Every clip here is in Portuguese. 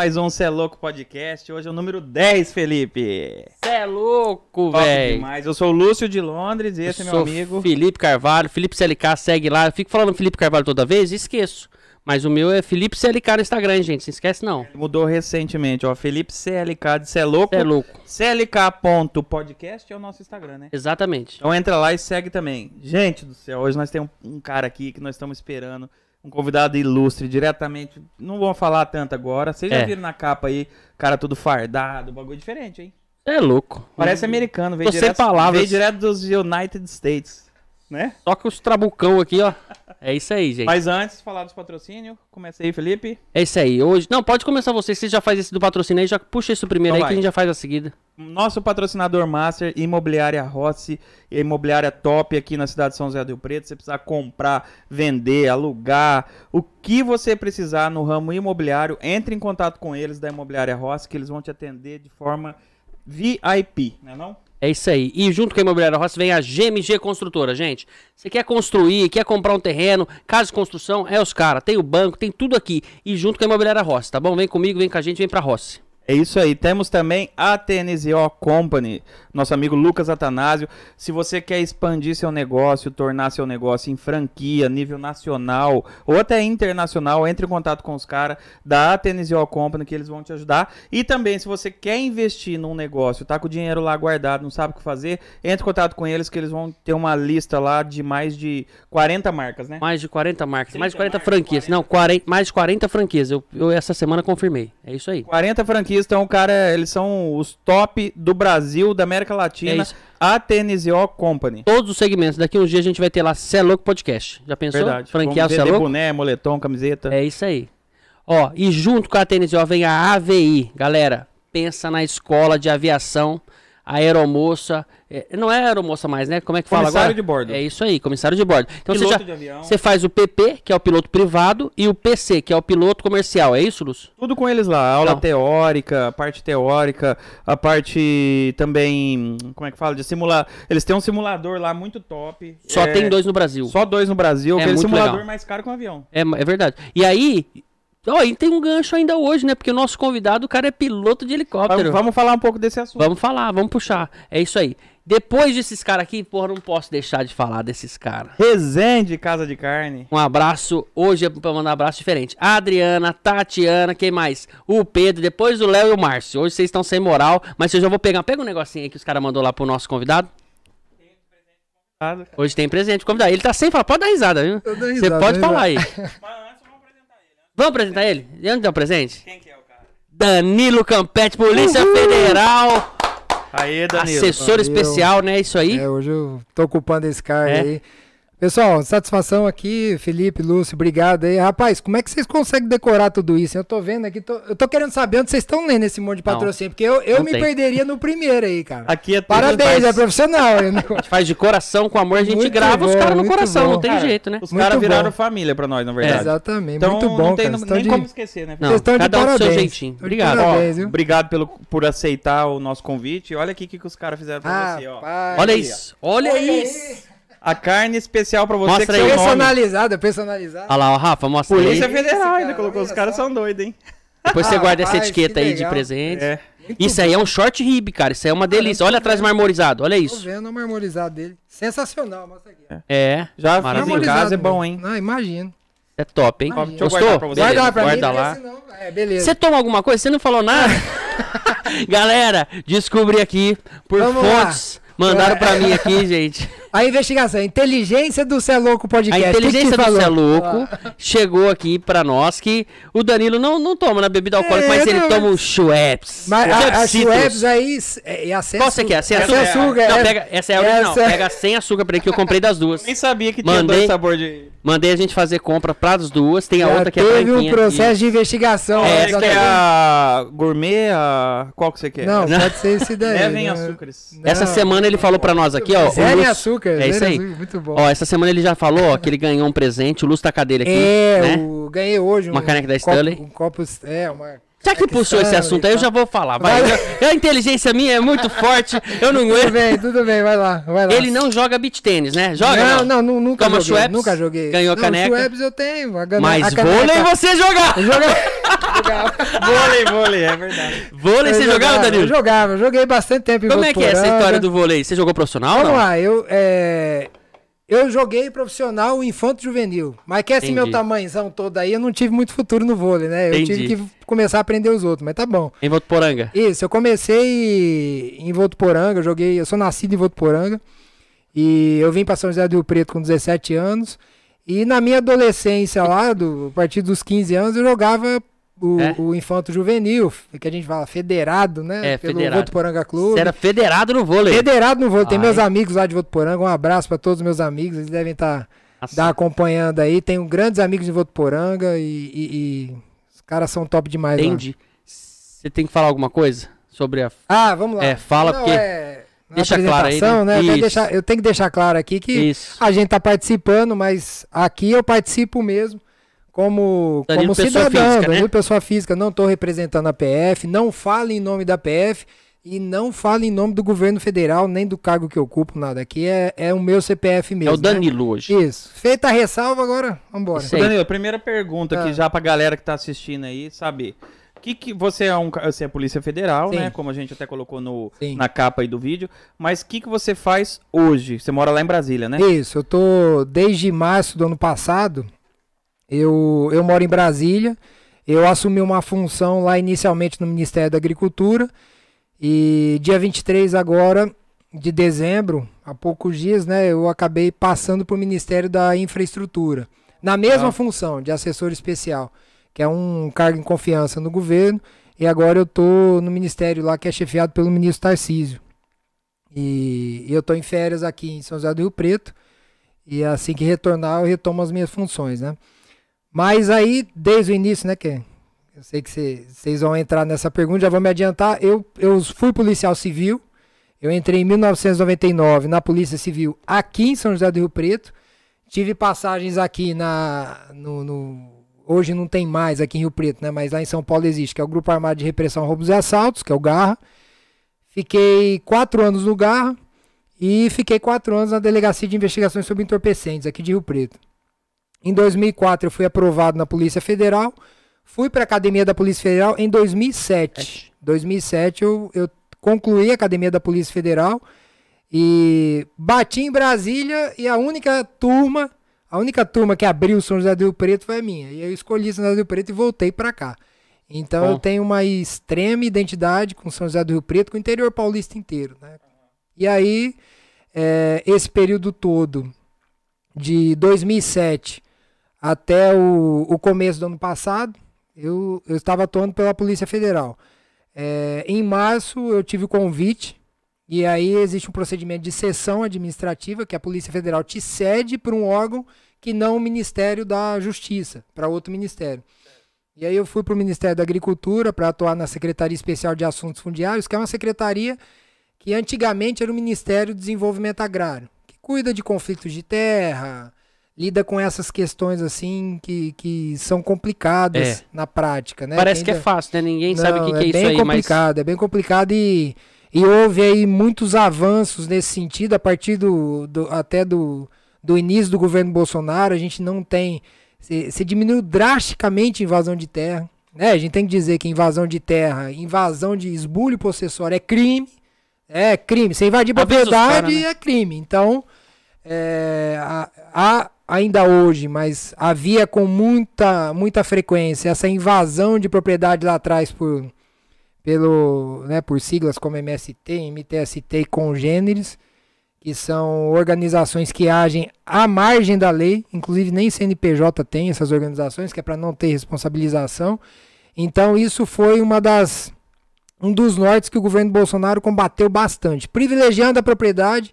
Mais um Cê é Louco Podcast. Hoje é o número 10, Felipe. Cê é louco, velho. Eu sou o Lúcio de Londres e esse é meu amigo. Felipe Carvalho, Felipe CLK, segue lá. Eu fico falando Felipe Carvalho toda vez e esqueço. Mas o meu é Felipe CLK no Instagram, gente. Não esquece, não. Mudou recentemente, ó. Felipe CLK de Cê é Louco. Cê é louco. CLK.podcast é o nosso Instagram, né? Exatamente. Então entra lá e segue também. Gente do céu, hoje nós temos um cara aqui que nós estamos esperando. Um convidado ilustre, diretamente. Não vou falar tanto agora. Vocês já É. viram na capa aí, cara todo fardado, bagulho diferente, hein? É louco. Parece americano, veio Tô sem direto, palavras. veio direto dos United States, né? Toca os trabucão aqui, ó. É isso aí, gente. Mas antes, falar dos patrocínios, começa aí, Felipe. É isso aí. Hoje. Não, pode começar você. Você já faz esse do patrocínio aí, já puxa isso primeiro Então aí que vai. a gente já faz a seguida. Nosso patrocinador master, Imobiliária Rossi, imobiliária top aqui na cidade de São José do Rio Preto. Você precisar comprar, vender, alugar, o que você precisar no ramo imobiliário, entre em contato com eles da Imobiliária Rossi, que eles vão te atender de forma VIP, né não? É isso aí. E junto com a Imobiliária Rossi vem a GMG Construtora, gente. Você quer construir, quer comprar um terreno, casa de construção, é os caras. Tem o banco, tem tudo aqui. E junto com a Imobiliária Rossi, tá bom? Vem comigo, vem com a gente, vem pra Rossi. É isso aí. Temos também a TNZO Company, nosso amigo Lucas Atanásio. Se você quer expandir seu negócio, tornar seu negócio em franquia, nível nacional ou até internacional, entre em contato com os caras da TNZO Company que eles vão te ajudar. E também, se você quer investir num negócio, tá com o dinheiro lá guardado, não sabe o que fazer, entre em contato com eles que eles vão ter uma lista lá de mais de 40 marcas, né? Mais de 40 marcas, mais de 40 marcas, franquias. 40. Não, 40, mais de 40 franquias. Eu, eu essa semana confirmei. É isso aí. 40 franquias, então, cara, eles são os top do Brasil, da América É Latina. isso. a TNZO Company. Todos os segmentos. Daqui uns dias a gente vai ter lá Cé Louco Podcast. Já pensou? Verdade. Franquear o Vamos Cé Louco? boné, moletom, camiseta. É isso aí. Ó, e junto com a TNZO vem a AVI. Galera, pensa na escola de aviação, a aeromoça. é, não é aeromoça mais, né? Como é que fala Comissário agora? de bordo. É isso aí, comissário de bordo. Então você Piloto já de avião. você faz o PP, que é o piloto privado, e o PC, que é o piloto comercial. É isso, Lúcio? Tudo com eles lá. Aula Não. teórica, a parte teórica, a parte também. Como é que fala? De simular. Eles têm um simulador lá muito top. Só É, tem dois no Brasil. Só dois no Brasil. É aquele muito simulador legal. mais caro que um avião. É, é verdade. E aí, ó, e tem um gancho ainda hoje, né? Porque o nosso convidado, o cara é piloto de helicóptero. Vamos, vamos falar um pouco desse assunto. Vamos falar, vamos puxar. É isso aí. Depois desses caras aqui, porra, não posso deixar de falar desses caras. Resende Casa de Carne. Um abraço, hoje é pra mandar um abraço diferente. A Adriana, Tatiana, quem mais? O Pedro, depois o Léo e o Márcio. Hoje vocês estão sem moral, mas eu já vou pegar. Pega um negocinho aí que os caras mandou lá pro nosso convidado. Hoje tem presente convidado. Ele tá sem falar, pode dar risada, viu? Eu dou Você pode dou falar aí. Vamos apresentar ele. né? Vamos apresentar ele? E onde dá o presente? Quem que é o cara? Danilo Campete, Polícia Federal, Aê, Danilo. assessor Valeu. especial, né? Isso aí. É, hoje eu tô ocupando esse cargo É. aí. Pessoal, satisfação aqui, Felipe, Lúcio, obrigado aí. Rapaz, como é que vocês conseguem decorar tudo isso? Eu tô vendo aqui, tô- eu tô querendo saber onde vocês estão lendo esse monte de Não. patrocínio, porque eu, eu Não me tem. perderia no primeiro aí, cara. Aqui é tudo Parabéns, faz- é profissional. hein? A gente faz de coração, com amor, a gente Muito grava os bom, caras no coração, bom. não tem Cara, jeito, né? Os caras viraram bom. família pra nós, na verdade. Exatamente, Então muito bom, não tem cara. nem de- como esquecer, né? Não, Vocês estão de cada um do seu parabéns. jeitinho. Obrigado. Ó, Parabéns, viu? obrigado pelo, por aceitar o nosso convite. Olha aqui o que, que os caras fizeram pra você, ó. Olha isso, olha isso. A carne especial pra você Mostra que aí. seu nome. personalizado, personalizado. Olha lá, ó, Rafa, mostra Polícia aí. Federal Esse ainda colocou. Os caras são doidos, hein? Depois você guarda essa etiqueta que aí de presente. É. Isso aí é um short rib, cara. Isso aí é uma delícia. Olha atrás marmorizado, olha Tô isso. vendo o marmorizado dele. Sensacional, mostra aqui. É, Já fiz em casa, é bom, hein? Não, imagino. é top, hein? Imagina. Gostou? Guarda lá pra guarda mim, lá. É, beleza. Você toma alguma coisa? Você não falou nada? Galera, descobri aqui por Vamos lá. fontes. Mandaram pra mim aqui, gente. A investigação, a inteligência do Cé Louco A Podcast. O que que inteligência te do? Cé Louco chegou aqui pra nós que o Danilo não, não toma na bebida alcoólica, É, mas ele não, toma mas- o Schweppes. Mas a, a Schweppes aí é, é a sem Qual você quer? Sem açúcar. açúcar? Sem açúcar, Não, é. pega, essa é a original. Essa- Pega sem açúcar pra ele que eu comprei das duas. Nem sabia que tinha Mandei. dois sabores de. Mandei a gente fazer compra para as duas. Tem a Já outra que é teve um processo e- de investigação. É, né? Esse Já que é a gourmet, a... qual que você quer? Não, pode ser esse daí. Levem né? açúcares. Essa Não. semana ele falou pra nós aqui, ó. Zero em Açúcar. É isso aí. Muito bom. Ó, essa semana ele já falou ó, que ele ganhou um presente. O Lúcio tá com a dele aqui. é, né? o, ganhei hoje Uma um caneca da copo- Stanley. Um copo, é, uma Já que puxou esse assunto aí, eu já vou falar. Vai. A inteligência minha é muito forte, eu não Tudo aguento. bem, tudo bem, vai lá, vai lá. Ele não joga beat tênis, né? Joga? não, não, nu- nunca Toma joguei, Schweppes, nunca joguei. ganhou não, caneca. Schweppes eu tenho, a Mas a caneca- vôlei você jogar! Jogava. jogava. Vôlei, vôlei, é verdade. Vôlei você jogava, Eu Danilo? jogava, eu joguei bastante tempo em Como é que é essa história do vôlei? Você jogou profissional Vamos não? lá, eu, é, eu joguei profissional infanto juvenil, mas que esse Entendi. meu tamanhozão todo aí, eu não tive muito futuro no vôlei, né? Eu Entendi. tive que começar a aprender os outros, mas tá bom. Em Votuporanga. Isso, eu comecei em Votuporanga, eu joguei, eu sou nascido em Votuporanga, e eu vim pra São José do Rio Preto com 17 anos, e na minha adolescência lá, do, a partir dos 15 anos, eu jogava o, É? o infanto juvenil, que a gente fala federado, né? É, Pelo federado. Votuporanga Clube. Você era federado no vôlei. Federado no vôlei. Tem Ai. meus amigos lá de Votuporanga. Um abraço pra todos os meus amigos. Eles devem estar Nossa, acompanhando aí. Tenho grandes amigos de Votuporanga e, e- e os caras são top demais. Entendi. Você tem que falar alguma coisa sobre a. Ah, vamos lá. É, fala Não, porque- é, deixa claro aí, né? né? Eu, tenho que Isso. deixar, eu tenho que deixar claro aqui que Isso. a gente tá participando, mas aqui eu participo mesmo como, Danilo, como pessoa cidadão, física, né? Pessoa física. Não tô representando a PF, não falo em nome da PF e não falo em nome do governo federal, nem do cargo que eu ocupo, nada. Aqui é, é o meu CPF mesmo. É o né? Danilo hoje. Isso. Feita a ressalva, agora vambora. Isso aí. Danilo, primeira pergunta aqui Ah. já pra galera que tá assistindo aí saber. Que que você é um, você é Polícia Federal, Sim. né? Como a gente até colocou no, Sim. na capa aí do vídeo. Mas o que, que você faz hoje? Você mora lá em Brasília, né? Isso, eu tô desde março do ano passado. Eu, eu moro em Brasília. Eu assumi uma função lá inicialmente no Ministério da Agricultura. E dia 23 agora de dezembro, há poucos dias, né, eu acabei passando para o Ministério da Infraestrutura. Na mesma Ah. função de assessor especial, que é um cargo em confiança no governo. E agora eu tô no ministério lá que é chefiado pelo ministro Tarcísio. E eu tô em férias aqui em São José do Rio Preto. E assim que retornar, eu retomo as minhas funções, né? Mas aí, desde o início, né, que eu sei que vocês vão entrar nessa pergunta, já vou me adiantar. Eu, eu fui policial civil. Eu entrei em 1999 na Polícia Civil aqui em São José do Rio Preto. Tive passagens aqui na. No, no- hoje não tem mais aqui em Rio Preto, né? Mas lá em São Paulo existe, que é o Grupo Armado de Repressão Roubos e Assaltos, que é o Garra. Fiquei quatro anos no Garra e fiquei quatro anos na Delegacia de Investigações sobre Entorpecentes, aqui de Rio Preto. Em 2004 eu fui aprovado na Polícia Federal. Fui para a Academia da Polícia Federal em 2007. 2007 eu, eu concluí a Academia da Polícia Federal e bati em Brasília e a única turma, a única turma que abriu São José do Rio Preto foi a minha. E eu escolhi São José do Rio Preto e voltei para cá. Então Bom. eu tenho uma extrema identidade com São José do Rio Preto, com o interior paulista inteiro, né? E aí, é, esse período todo, de 2007 até o, o começo do ano passado, eu, eu estava atuando pela Polícia Federal. É, em março eu tive o convite, e aí existe um procedimento de sessão administrativa, que a Polícia Federal te cede para um órgão que não o Ministério da Justiça, para outro ministério. E aí eu fui para o Ministério da Agricultura para atuar na Secretaria Especial de Assuntos Fundiários, que é uma secretaria que antigamente era o Ministério do Desenvolvimento Agrário, que cuida de conflitos de terra, lida com essas questões assim que, que são complicadas É. na prática, né? Parece que é ainda- fácil, né? Ninguém sabe o que, não, que é, isso bem aí, mas. complicado, é bem complicado e, e houve aí muitos avanços nesse sentido a partir do, do- até do, do início do governo Bolsonaro. A gente não tem. Se, se diminuiu drasticamente a invasão de terra. Né? A gente tem que dizer que invasão de terra, invasão de esbulho possessório é crime. É crime. Você invadir propriedade cara, né? é crime. Então, é, há ainda hoje, mas havia com muita, muita frequência essa invasão de propriedade lá atrás por, pelo, né, por siglas como MST, MTST e congêneres, que são organizações que agem à margem da lei, inclusive nem CNPJ tem essas organizações, que é para não ter responsabilização. Então isso foi uma das um dos nortes que o governo Bolsonaro combateu bastante, privilegiando a propriedade,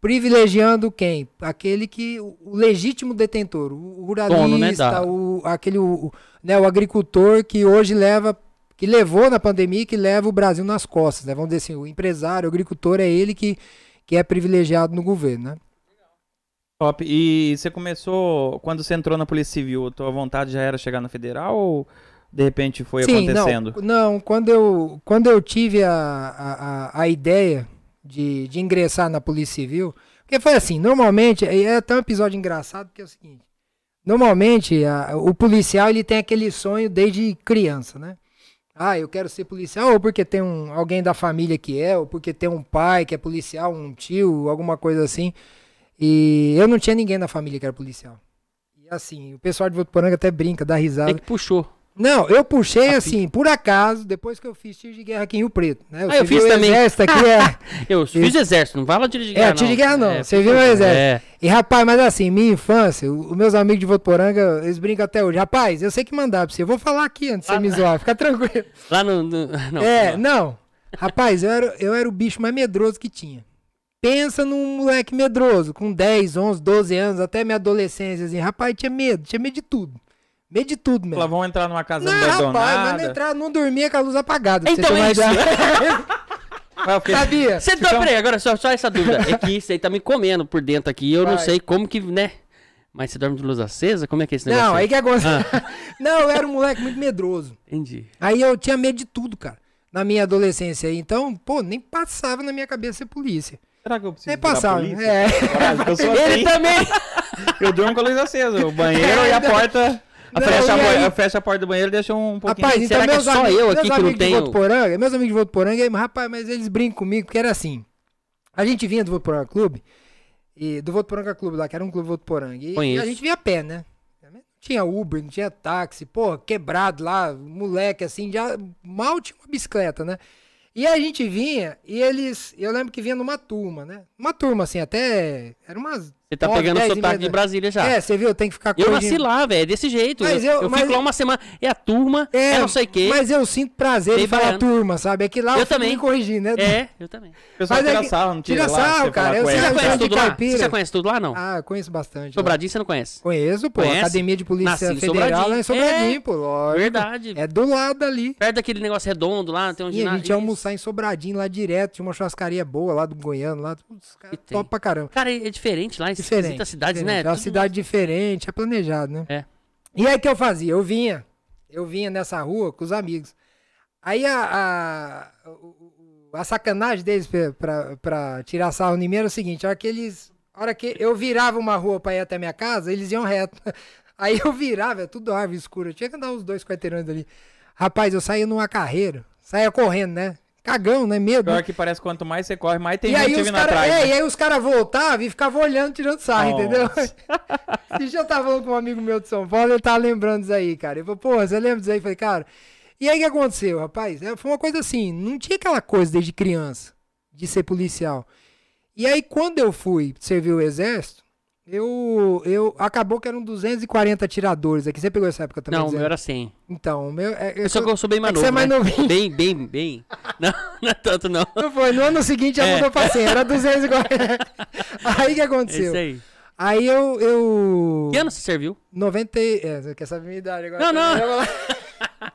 privilegiando quem? Aquele que o legítimo detentor, o ruralista, Dono, né, da- o aquele o, né, o agricultor que hoje leva que levou na pandemia e que leva o Brasil nas costas, né? Vamos dizer assim, o empresário, o agricultor é ele que, que é privilegiado no governo, né? Top. E você começou, quando você entrou na Polícia Civil, a tua vontade já era chegar na Federal ou, de repente foi Sim, acontecendo? Não, não quando, eu, quando eu tive a, a, a, a ideia de, de ingressar na Polícia Civil, porque foi assim, normalmente, é é até um episódio engraçado, que é o seguinte, normalmente a- o policial ele tem aquele sonho desde criança, né? Ah, eu quero ser policial, ou porque tem um, alguém da família que é, ou porque tem um pai que é policial, um tio, alguma coisa assim. E eu não tinha ninguém na família que era policial. E assim, o pessoal de Votuporanga até brinca, dá risada. Quem que puxou? Não, eu puxei A assim, por acaso, depois que eu fiz tiro de guerra aqui em Rio Preto. Né? Ah, eu Você viu fiz também. Exército aqui é. Eu fiz exército, não fala tiro de guerra, É, tiro de guerra não, É, você viu o exército. É. E rapaz, mas assim, minha infância, os meus amigos de Votuporanga, eles brincam até hoje. Rapaz, eu sei que mandar pra você. Eu vou falar aqui antes de você me zoar, fica tranquilo. Lá no... no- não, é, não. não. Rapaz, eu era, eu era o bicho mais medroso que tinha. Pensa num moleque medroso, com 10, 11, 12 anos, até minha adolescência, assim. Rapaz, tinha medo, tinha medo de tudo. Medo de tudo mesmo. Lá vão entrar numa casa Não, abandonada. rapaz, mas não, entrar, não dormia com a luz apagada. Então é isso. Sabia? Você tá, peraí, agora só, só essa dúvida. É que isso aí tá me comendo por dentro aqui. Eu não Vai. sei como que, né? Mas você dorme de luz acesa? Como é que é esse negócio? Não, aí que aconteceu. Ah. Não, eu era um moleque muito medroso. Entendi. Aí eu tinha medo de tudo, cara. Na minha adolescência aí. Então, pô, nem passava na minha cabeça ser polícia. Será que eu preciso Nem passava. polícia? É. Caralho, eu sou Ele assim. também! Eu durmo com a luz acesa. O banheiro e a porta. Não, fecha, a, aí? eu fecho a porta do banheiro e deixo um pouquinho. Rapaz, então Será que é meus só amigos, eu meus aqui que não tenho- Votuporanga, meus amigos de Votuporanga, rapaz, mas eles brincam comigo, porque era assim. A gente vinha do Votuporanga Clube, e do Votuporanga Clube lá, que era um clube Votuporanga, e, e a gente vinha a pé, né? Não tinha Uber, não tinha táxi, pô, quebrado lá, moleque assim, já mal tinha uma bicicleta, né? E a gente vinha, e eles, eu lembro que vinha numa turma, né? Uma turma assim, até, era umas... Você tá pegando o sotaque de Brasília já. É, você viu, tem que ficar eu corrigindo. nasci lá, velho, desse jeito. Mas eu eu- eu mas- fico lá uma semana. É a turma, é, não sei o quê. Mas eu sinto prazer Bem em falar baiano. turma, sabe? É que lá Eu eu, fico também. me corrigindo, né? É, eu também. O pessoal Mas é tira que- sarro, não tira, tira lá, sarro, você cara, eu com Você já eu conhece tudo lá? Você já conhece tudo lá, não? Ah, conheço bastante. lá. Sobradinho você não conhece? Conheço, pô. Conhece? Academia de Polícia Nasci Federal lá em Sobradinho, É, pô. Lógico. Verdade. É do lado ali. Perto daquele negócio redondo lá, tem um E a ginásio. gente ia almoçar em Sobradinho lá direto. Tinha uma churrascaria boa lá do Goiano, lá. Top pra caramba. Cara, é diferente lá, Diferente. esquisita as cidades, diferente. né? É uma Tudo- cidade diferente, é planejado, né? É. E aí o que eu fazia? Eu vinha. Eu vinha nessa rua com os amigos. Aí a, a, a sacanagem deles pra, pra, pra tirar sarro em mim era o seguinte: a hora que eles. A hora que eu virava uma rua pra ir até minha casa, eles iam reto. Aí eu virava, é tudo árvore escura. Eu tinha que andar uns dois quarteirões ali. Rapaz, eu saía numa carreira, saía correndo, né? Cagão, né? Medo. né? Pior que parece quanto mais você corre, mais tem E gente vindo caras atrás. é, né? e aí os caras voltavam e ficavam olhando, tirando sarro, Nossa. entendeu? E já tava falando com um amigo meu de São Paulo, ele tava lembrando disso aí, cara. Ele falou, pô, você lembra disso aí? Eu falei, cara, e aí o que aconteceu, rapaz? É, Foi uma coisa assim, não tinha aquela coisa desde criança de ser policial. E aí quando eu fui servir o exército, eu, eu acabou que eram 240 atiradores aqui. Você pegou essa época também? Não, o Zé? meu era 100. Então, o meu. É, Eu só que eu sou bem mais é novo. você é mais né? novinho. Bem, bem, bem. Não, não é tanto, não. Não foi, no ano seguinte já É. mudou pra 100, era 240. aí o que É aconteceu? isso aí. Aí eu. eu... Que ano você serviu? 90. e- É, você quer saber minha idade agora? Não, não. Eu vou lá.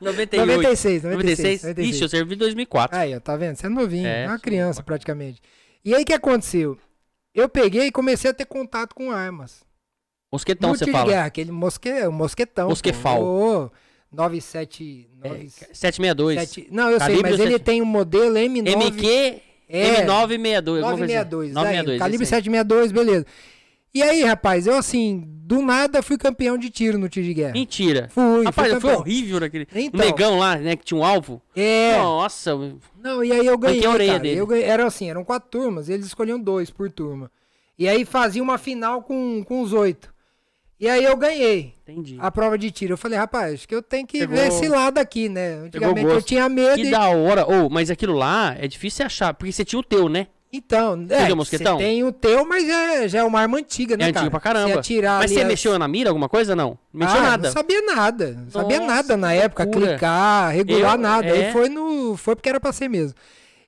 98. 96, 96. 96? 96. Ixi, eu servi em 2004. Aí, ó, tá vendo? Você é novinho, É, é uma sou criança praticamente. E aí o que aconteceu? Eu peguei e comecei a ter contato com armas. Mosquetão, você fala. guerra, aquele mosque, mosquetão. pô. Mosquefal. Ô, 97. É, 9, 762. 7, não, eu sei, Calibre mas ele 7. tem um modelo M9. MQ é, M962. alguma coisa assim. 962, 962. daí, calibre esse aí. 762, beleza. E aí, rapaz, eu assim, do nada fui campeão de tiro no tiro de guerra. Mentira. Fui, Rapaz, fui foi horrível naquele. Então. O negão lá, né, que tinha um alvo. É, Nossa, não, e aí eu ganhei, a orelha cara. dele. Eu ganhei, era assim, eram quatro turmas, eles escolhiam dois por turma. E aí fazia uma final com, com os oito. E aí eu ganhei entendi. a prova de tiro. Eu falei, rapaz, acho que eu tenho que Pegou- ver esse lado aqui, né? Antigamente eu tinha medo. Que e- da hora. Ô, mas aquilo lá é difícil achar, porque você tinha o teu, né? Então, é, você tem o teu, mas é, já é uma arma antiga, né, É cara? antigo pra caramba. Atirar Mas ali você as- mexeu na mira, alguma coisa? Não. Não mexeu Ah, nada. Não sabia nada. Não sabia Nossa, nada na que época. loucura. Clicar, regular Eu- nada. é. Aí foi no. Foi porque era pra ser mesmo.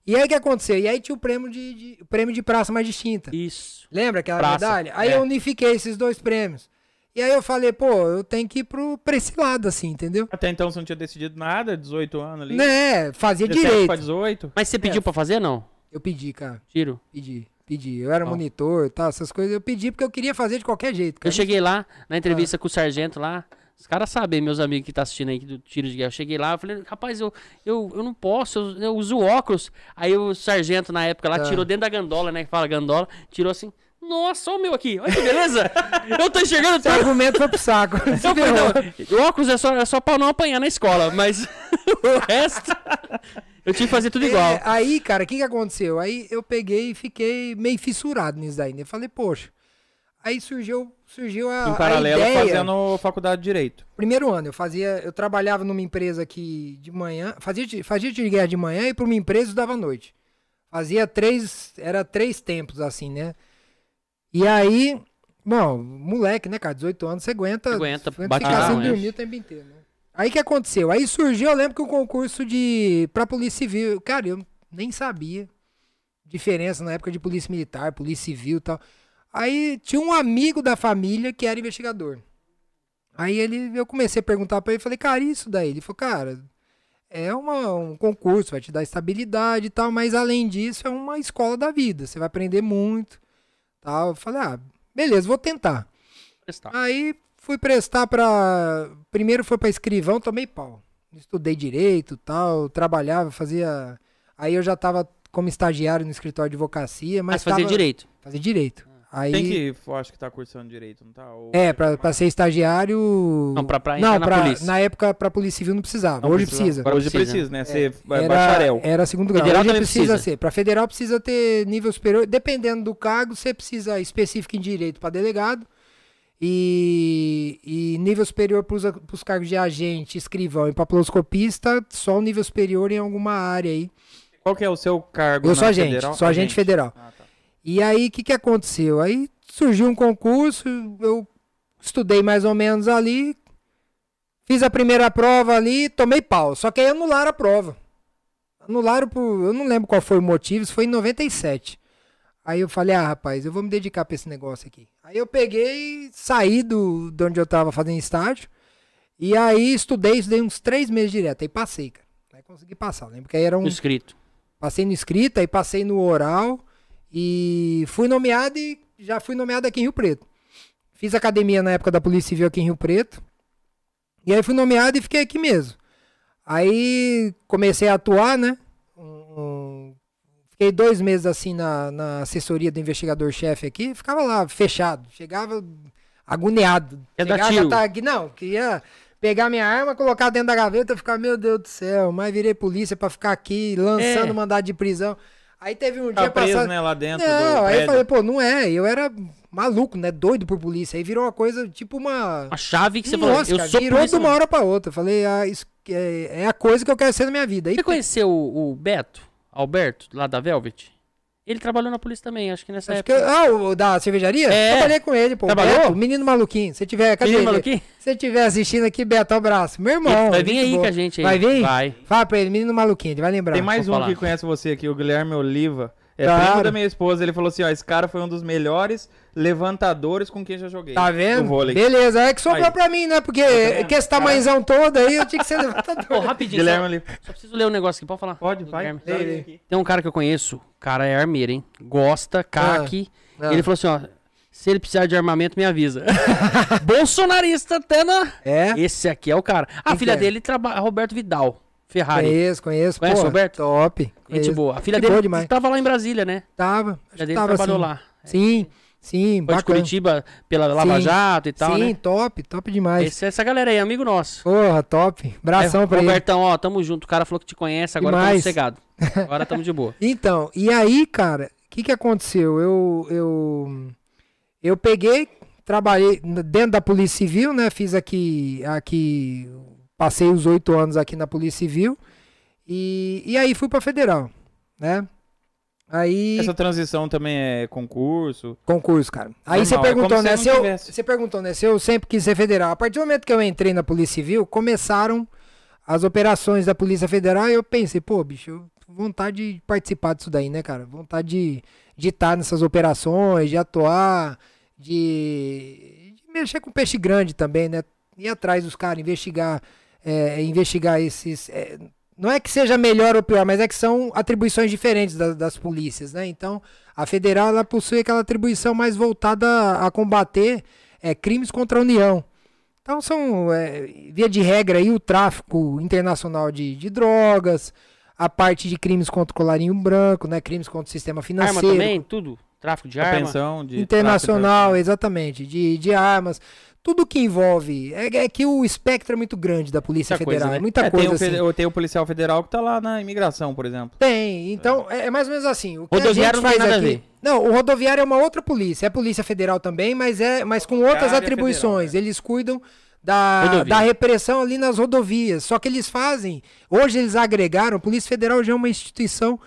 E aí o que aconteceu? E aí tinha o prêmio de, de- o prêmio de praça mais distinta. Isso. Lembra aquela Praça, medalha? Aí é. eu unifiquei esses dois prêmios. E aí eu falei, pô, eu tenho que ir pro, pra esse lado, assim, entendeu? Até então você não tinha decidido nada, 18 anos ali. Né, fazia 17 direito. pra 18. Mas você pediu pra fazer, não? Eu pedi, cara. Tiro. Pedi, pedi. Eu era Ó. monitor e tal, essas coisas. Eu pedi porque eu queria fazer de qualquer jeito, cara. Eu cheguei lá, na Ah. entrevista com o sargento lá, Os caras sabem, meus amigos que tá assistindo aí do tiro de guerra. Eu cheguei lá, eu falei, rapaz, eu, eu, eu não posso, eu, eu uso óculos. Aí o sargento na época lá Tá. tirou dentro da gandola, né? Que fala gandola, tirou assim. Nossa, olha o meu aqui, olha que beleza! eu tô enxergando Esse tudo. argumento foi pro saco. Eu falei, não, o óculos é só, é só pra não apanhar na escola, mas o resto. Eu tinha que fazer tudo igual. É, aí, cara, o que, que aconteceu? Aí eu peguei e fiquei meio fissurado nisso daí, né? Falei, poxa. Aí surgiu, surgiu a, Em a paralelo, ideia. fazendo faculdade de Direito. Primeiro ano, eu fazia, eu trabalhava numa empresa aqui de manhã, fazia, de- fazia de guerra de manhã e para uma empresa eu dava à noite. Fazia três, era três tempos assim, né? E aí, bom, moleque, né, cara, 18 anos, você aguenta, Aguenta, você bate ficar não, sem é. dormir o tempo inteiro, né? Aí o que aconteceu? Aí surgiu, eu lembro que o concurso de pra Polícia Civil, cara, eu nem sabia diferença na época de Polícia Militar, Polícia Civil e tal. Aí tinha um amigo da família que era investigador. Aí ele, eu comecei a perguntar pra ele, falei, cara, isso daí? Ele falou, cara, é uma- um concurso, vai te dar estabilidade e tal, mas além disso é uma escola da vida, você vai aprender muito, tal. Eu falei, ah, beleza, vou tentar. Prestar. Aí fui prestar pra. Primeiro foi pra escrivão, tomei pau. Estudei direito tal, trabalhava, fazia. Aí eu já tava como estagiário no escritório de advocacia, mas. Mas fazia tava- direito. Fazia direito. Aí. Tem que, eu acho que tá cursando Direito, não tá? Ou- É, pra, pra ser estagiário. Não, pra- pra não, entrar na pra- polícia. na época pra Polícia Civil não precisava. Não Hoje precisa. precisa. Hoje Precisa. precisa, né? Ser Era, bacharel. era segundo grau. Federal Hoje precisa, precisa. ser. Pra federal precisa ter nível superior. Dependendo do cargo, você precisa específico em direito pra delegado. E, e nível superior para os cargos de agente, escrivão e papiloscopista, só o nível superior em alguma área aí. Qual que é o seu cargo Eu sou agente, federal? sou agente federal. Ah, tá. E aí, o que, que aconteceu? Aí surgiu um concurso, eu estudei mais ou menos ali, fiz a primeira prova ali, tomei pau. Só que aí anularam a prova. Anularam por. Eu não lembro qual foi o motivo, isso foi em 97. Aí eu falei, ah, rapaz, eu vou me dedicar pra esse negócio aqui. Aí eu peguei, saí do, de onde eu tava fazendo estágio. E aí estudei, estudei uns três meses direto. Aí passei, cara. Aí consegui passar. Lembro que aí era um. No escrito. Passei no escrito, aí passei no oral e fui nomeado e já fui nomeado aqui em Rio Preto. Fiz academia na época da Polícia Civil aqui em Rio Preto. E aí fui nomeado e fiquei aqui mesmo. Aí comecei a atuar, né? Fiquei dois meses assim na, na assessoria do investigador-chefe aqui. Ficava lá, fechado. Chegava agoniado. É Chegava, já tá aqui, não, queria pegar minha arma, colocar dentro da gaveta e ficar, meu Deus do céu, mas virei polícia pra ficar aqui lançando É. mandado de prisão. Aí teve um Tá dia preso, passado. né, lá dentro Não, do aí eu falei, pô, não é. Eu era maluco, né? Doido por polícia. Aí virou uma coisa, tipo uma. A chave que você Nossa, falou. Eu cara, sou virou polícia. de uma hora pra outra. Falei, ah, isso é, é a coisa que eu quero ser na minha vida. Aí, Você conheceu o, o Beto, Alberto, lá da Velvet? Ele trabalhou na polícia também, acho que nessa acho que época. eu- ah, o da cervejaria? É. Trabalhei com ele, pô. Trabalhou? Beto, menino maluquinho. Se tiver, cadê Menino ele? maluquinho? Se você estiver assistindo aqui, Beto, abraço. Meu irmão. Ele vai vir aí boa. com a gente aí. Vai vir? Vai. Fala pra ele, menino maluquinho, ele vai lembrar. Tem mais vou um falar. que conhece você aqui, o Guilherme Oliva. É Claro. primo da minha esposa. Ele falou assim: ó, esse cara foi um dos melhores levantadores com quem já joguei. Tá vendo? vôlei. Beleza, é que sobrou Aí. pra mim, né? Porque vendo? com esse tamanhozão todo aí, eu tinha que ser levantador. Pô, rapidinho, Guilherme só, Oliva. só preciso ler um negócio aqui, pode falar? Pode, Do vai. Tem um cara que eu conheço, o cara é armeiro, hein? Gosta, caque. Ah. Ele falou assim, ó, se ele precisar de armamento, me avisa. Bolsonarista até na... É? Esse aqui é o cara. A Quem filha é? dele trabalha, Roberto Vidal, Ferrari. Conheço, conheço. Conhece Pô, Roberto? Top. Gente boa. A filha Gente dele boa demais. tava lá em Brasília, né? Tava. A filha que dele tava trabalhou sim. lá. Sim, sim, Foi de bacana. Curitiba pela Lava Sim. Jato e tal, sim, né? top, top demais. Esse, essa galera aí, amigo nosso. Porra, top. Abração É, pra ele. Robertão, ó, tamo junto. O cara falou que te conhece, agora Demais. tamo sossegado. Agora tamo de boa. Então, e aí, cara, o que que aconteceu? Eu, eu, eu peguei, trabalhei dentro da Polícia Civil, né? Fiz aqui, aqui, passei os oito anos aqui na Polícia Civil e, e aí fui pra Federal, né? Aí, Essa transição também é concurso. concurso, cara. Aí você Normal, é perguntou, se né? Se eu, tivesse. você perguntou, né? Se eu sempre quis ser federal. A partir do momento que eu entrei na Polícia Civil, começaram as operações da Polícia Federal e eu pensei, pô, bicho, vontade de participar disso daí, né, cara? Vontade de de estar nessas operações, de atuar, de, de mexer com peixe grande também, né? Ir atrás dos caras, investigar, é, investigar esses. é, não é que seja melhor ou pior, mas é que são atribuições diferentes da- das polícias, né? Então, a federal ela possui aquela atribuição mais voltada a, a combater é, crimes contra a União, Então são, é, via de regra, aí, o tráfico internacional de, de drogas, a parte de crimes contra o colarinho branco, né? Crimes contra o sistema Arma financeiro. também, tudo. Tráfico de A arma. pensão de Internacional, tráfico, exatamente, de, de armas. Tudo que envolve. É, é que o espectro é muito grande da Polícia Muita coisa, Federal. né? É muita É, coisa. tem, o, assim. fede- tem o policial federal que tá lá na imigração, por exemplo. Tem, então é, é mais ou menos assim. O Rodoviário a não tem faz nada a aqui... ver. Não, o rodoviário é uma outra polícia. É polícia federal também, mas é mas com outras atribuições. federal, Eles cuidam da, Rodovia. da repressão ali nas rodovias. Só que eles fazem. Hoje eles agregaram. A Polícia Federal já é uma instituição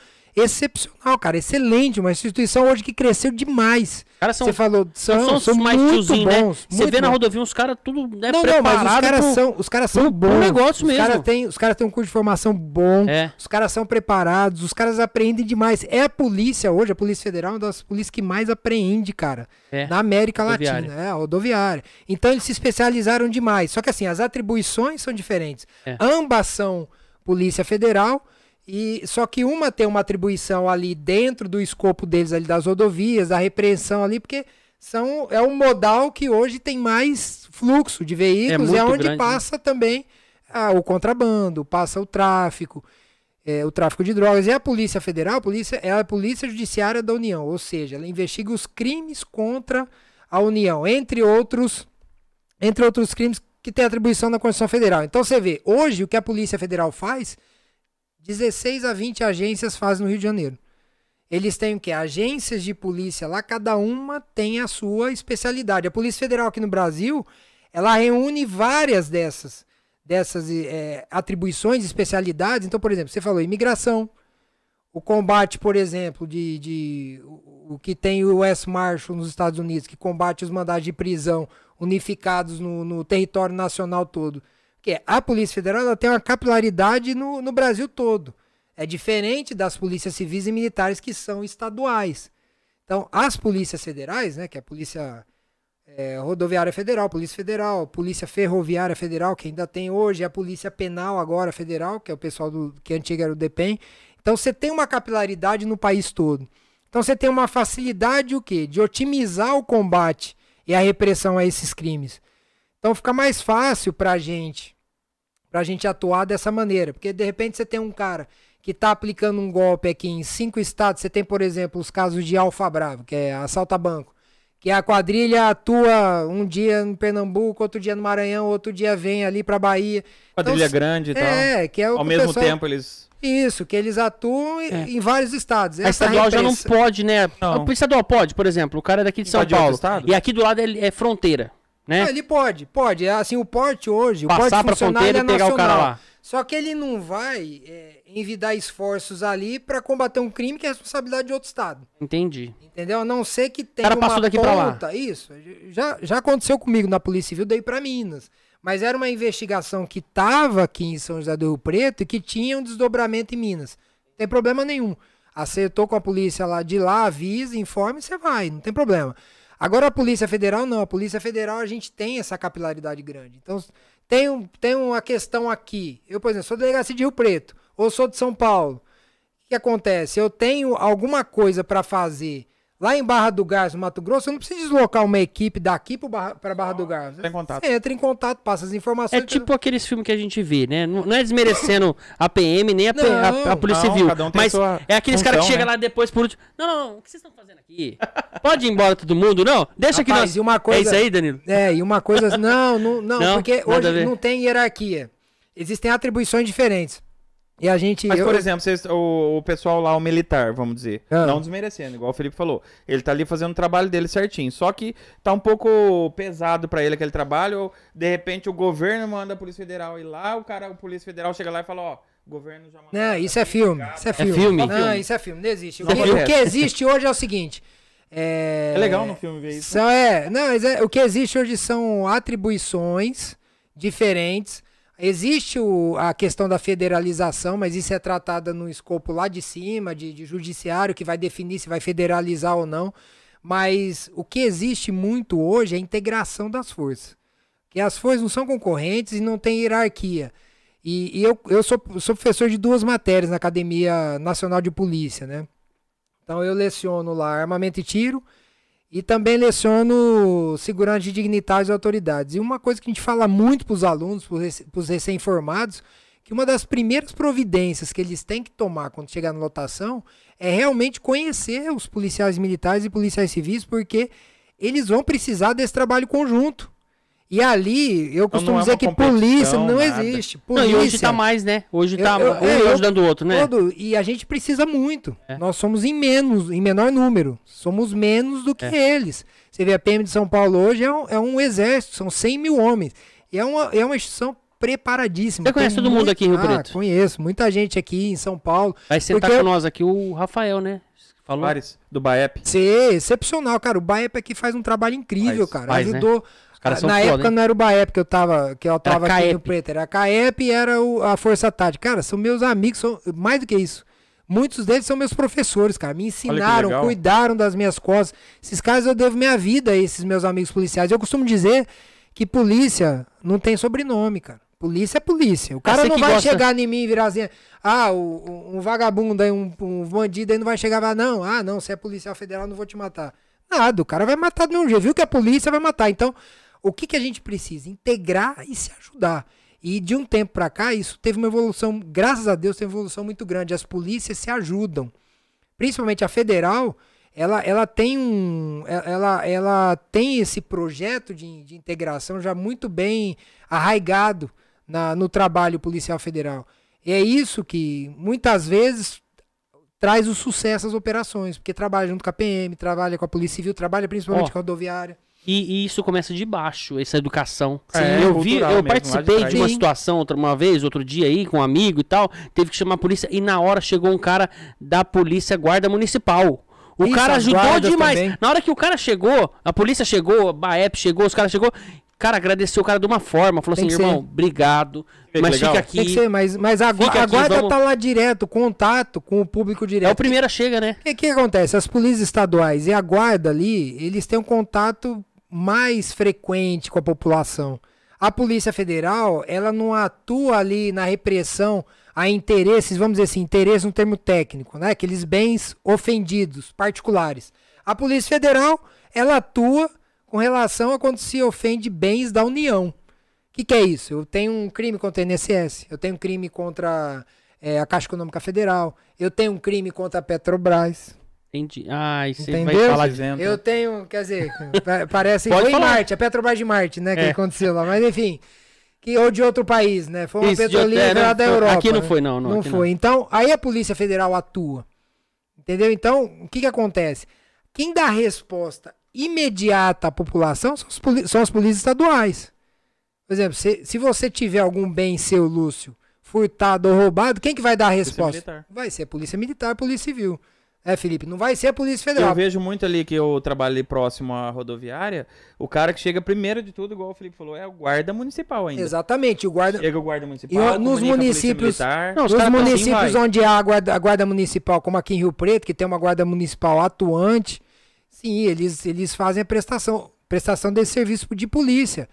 excepcional, cara. Excelente. Uma instituição hoje que cresceu demais. caras são, Você falou, são, são, são, mais muito né? bons. Você muito vê na bons. rodovia uns caras tudo né, Não, não, mas os caras pro- são, os caras são bons. negócio os mesmo. Caras têm, os caras têm um curso de formação bom. É. Os caras são preparados, os caras apreendem demais. É a polícia hoje, a Polícia Federal é uma das polícias que mais apreende, cara. É. Na América Rodoviária. Latina. É, a rodoviária. Então eles se especializaram demais. Só que assim, as atribuições são diferentes. É. Ambas são Polícia Federal. E só que uma tem uma atribuição ali dentro do escopo deles ali das rodovias, da repreensão ali, porque são é um modal que hoje tem mais fluxo de veículos, É é, onde grande, né? passa também ah, o contrabando, passa o tráfico, é, o tráfico de drogas. E a Polícia Federal, a polícia, é a Polícia Judiciária da União, ou seja, ela investiga os crimes contra a União, entre outros, entre outros crimes que tem atribuição na Constituição Federal. Então você vê, hoje o que a Polícia Federal faz, 16 a 20 agências fazem no Rio de Janeiro. Eles têm o quê? Agências de polícia lá, cada uma tem a sua especialidade. A Polícia Federal aqui no Brasil, ela reúne várias dessas, dessas eh, atribuições, especialidades. Então, por exemplo, você falou imigração, o combate, por exemplo, de, de o, o que tem o US Marshal nos Estados Unidos, que combate os mandados de prisão unificados no, no território nacional todo. Porque a Polícia Federal ela tem uma capilaridade no, no Brasil todo. É diferente das polícias civis e militares que são estaduais. Então, as polícias federais, né, que é a Polícia é, Rodoviária Federal, Polícia Federal, Polícia Ferroviária Federal, que ainda tem hoje, a Polícia Penal agora federal, que é o pessoal do que antiga era o DEPEN. Então, você tem uma capilaridade no país todo. Então, você tem uma facilidade o quê? De otimizar o combate e a repressão a esses crimes. Então, fica mais fácil para a gente, pra gente atuar dessa maneira, porque de repente você tem um cara que está aplicando um golpe aqui em cinco estados. Você tem, por exemplo, os casos de Alfa Bravo, que é assalto a banco. Que a quadrilha atua um dia em Pernambuco, outro dia no Maranhão, outro dia vem ali pra Bahia. Quadrilha Então, grande e tal. É, que é o Ao mesmo pessoal- tempo, eles. Isso, que eles atuam em- É. em vários estados. A Essa estadual já não repressa- pode, né? Não. O estadual pode, por exemplo, o cara é daqui de São Paulo. E aqui do lado é, é fronteira, né? Ah, ele pode, pode. É Assim, o porte hoje, o Passar porte pra funcional e é pegar o cara nacional. lá. Só que ele não vai é, envidar esforços ali pra combater um crime que é responsabilidade de outro estado. Entendi. Entendeu? A não ser que tenha cara uma passou daqui pra lá. ponta. Isso. Já, já aconteceu comigo na Polícia Civil, daí pra Minas. Mas era uma investigação que tava aqui em São José do Rio Preto e que tinha um desdobramento em Minas. Não tem problema nenhum. Acertou com a polícia lá de lá, avisa, informa e você vai, não tem problema. Agora a Polícia Federal não, a Polícia Federal a gente tem essa capilaridade grande. Então tem, um, tem uma questão aqui. Eu, por exemplo, sou delegacia de Rio Preto, ou sou de São Paulo. O que acontece? Eu tenho alguma coisa para fazer lá em Barra do Garças, no Mato Grosso, eu não preciso deslocar uma equipe daqui para Barra, pra Barra do Garças. Entra em contato. Você entra em contato, passa as informações. É tipo aqueles filmes que a gente vê, né? Não não é desmerecendo a PM nem a, P- a- a Não, Polícia não, Civil. cada um tem mas sua é aqueles caras que função, chegam né? lá depois por último. Não, não, não. O que vocês estão fazendo aqui? Pode ir embora todo mundo? Não? Deixa que nós. e uma É coisa- isso aí, Danilo? É, e uma coisa. Não, não, não, Não? porque hoje não tem hierarquia. Existem atribuições diferentes. E a gente. Mas, eu- por exemplo, vocês- o, o pessoal lá, o militar, vamos dizer, Ah. não desmerecendo, igual o Felipe falou. Ele tá ali fazendo o trabalho dele certinho. Só que tá um pouco pesado pra ele aquele trabalho. Ou, de repente, o governo manda a Polícia Federal ir lá, o cara, o Polícia Federal chega lá e fala, ó, o governo já mandou. Não, isso é filme. Isso é filme. filme? Não, Filme. isso é filme. Não existe. O que, o que existe hoje é o seguinte. É, É legal no filme ver isso. São, é, não, mas é- o que existe hoje são atribuições diferentes. Existe o- a questão da federalização, mas isso é tratada no escopo lá de cima, de, de judiciário, que vai definir se vai federalizar ou não. Mas o que existe muito hoje é a integração das forças. Que as forças não são concorrentes e não tem hierarquia. E, e eu, eu sou, sou professor de duas matérias na Academia Nacional de Polícia, né? Então eu leciono lá armamento e tiro E também leciono segurança de dignitários e autoridades. E uma coisa que a gente fala muito para os alunos, para os recém-formados, que uma das primeiras providências que eles têm que tomar quando chegar na lotação é realmente conhecer os policiais militares e policiais civis, porque eles vão precisar desse trabalho conjunto. E ali, eu costumo não é dizer que polícia não nada. existe. Não, Polícia, e hoje tá mais, né? Hoje Eu- tá eu- um é, eu- ajudando o outro, né? todo, e a gente precisa muito. É. Nós somos em menos, em menor número. Somos menos do que eles. Você vê a PM de São Paulo hoje é um, é um exército, são 100 mil homens. E é uma, é uma instituição preparadíssima. Você conhece Tem todo mundo aqui em Rio ah, Preto? Conheço, muita gente aqui em São Paulo. Vai sentar Porque- com nós aqui o Rafael, né? Falou? Do Baep. Ser excepcional, cara. O Baep aqui faz um trabalho incrível, Faz, cara. faz, né? Ajudou. São na foda, época hein? não era o Baep que eu tava, que eu tava aqui CAEP. no Preto, era a CAEP e era o- a Força Tática. Cara, são meus amigos, são mais do que isso. Muitos deles são meus professores, cara. Me ensinaram, cuidaram das minhas costas. Esses caras eu devo minha vida a esses meus amigos policiais. Eu costumo dizer que polícia não tem sobrenome, cara. Polícia é polícia. O cara não vai gosta- chegar em mim e virar assim, ah, o- um vagabundo aí, um, um bandido aí não vai chegar e falar, não, ah, não, você é policial federal, não vou te matar. Nada, o cara vai matar do mesmo jeito. Viu que é polícia, vai matar. Então, o que, que a gente precisa? Integrar e se ajudar. E de um tempo pra cá, isso teve uma evolução, graças a Deus, teve uma evolução muito grande. As polícias se ajudam. Principalmente a federal, ela, ela tem um. Ela, ela tem esse projeto de, de integração já muito bem arraigado na, no trabalho policial federal. E é isso que muitas vezes traz o sucesso às operações, porque trabalha junto com a PM, trabalha com a Polícia Civil, trabalha principalmente Ó, com a rodoviária. E, e isso começa de baixo, essa educação. É, eu vi, cultural eu mesmo, lá de participei trás. de uma Sim. situação outra uma vez, outro dia aí, com um amigo e tal, teve que chamar a polícia e na hora chegou um cara da polícia guarda municipal. O Isso, cara ajudou demais. também. Na hora que o cara chegou, a polícia chegou, a BAEP chegou, os caras chegou, cara agradeceu o cara de uma forma, falou Tem assim, que irmão, ser. obrigado, que mas legal. fica Tem que aqui. ser, mas, mas a, gu- Fica a aqui, guarda vamos- tá lá direto, contato com o público É direto. o primeiro a chega, né? O que, que acontece? As polícias estaduais e a guarda ali, eles têm um contato mais frequente com a população. A Polícia Federal, ela não atua ali na repressão a interesses, vamos dizer assim, interesse no termo técnico, né? Aqueles bens ofendidos, particulares. A Polícia Federal, ela atua com relação a quando se ofende bens da União. O que, que é isso? Eu tenho um crime contra a INSS, eu tenho um crime contra eh, a Caixa Econômica Federal, eu tenho um crime contra a Petrobras. Entendi. Você vai Entendeu? falar de... Isento. Eu tenho, quer dizer, pa- parece. Foi em falar. Marte, a Petrobras de Marte, né? Que É. aconteceu lá. Mas enfim. Que, ou de outro país, né? Foi uma Isso, petrolífera é, não, da Europa. aqui não né? foi, não, não, Não foi. Então, aí a Polícia Federal atua. Entendeu? Então, o que, que acontece? Quem dá a resposta imediata à população são, os poli- são as polícias estaduais. Por exemplo, se, se você tiver algum bem seu, Lúcio, furtado ou roubado, quem que vai dar a Polícia resposta? Militar. Vai ser a Polícia Militar, a Polícia Civil. É, Felipe? Não vai ser a Polícia Eu Federal. vejo muito ali que eu trabalhei próximo à rodoviária, o cara que chega primeiro de tudo, igual o Felipe falou, é o guarda municipal ainda. Exatamente, o guarda. Chega o guarda municipal, E, nos municípios-. Não, os Nos municípios assim onde há a guarda, a guarda municipal, como aqui em Rio Preto, que tem uma guarda municipal atuante, sim, eles, eles fazem a prestação, prestação desse serviço de polícia.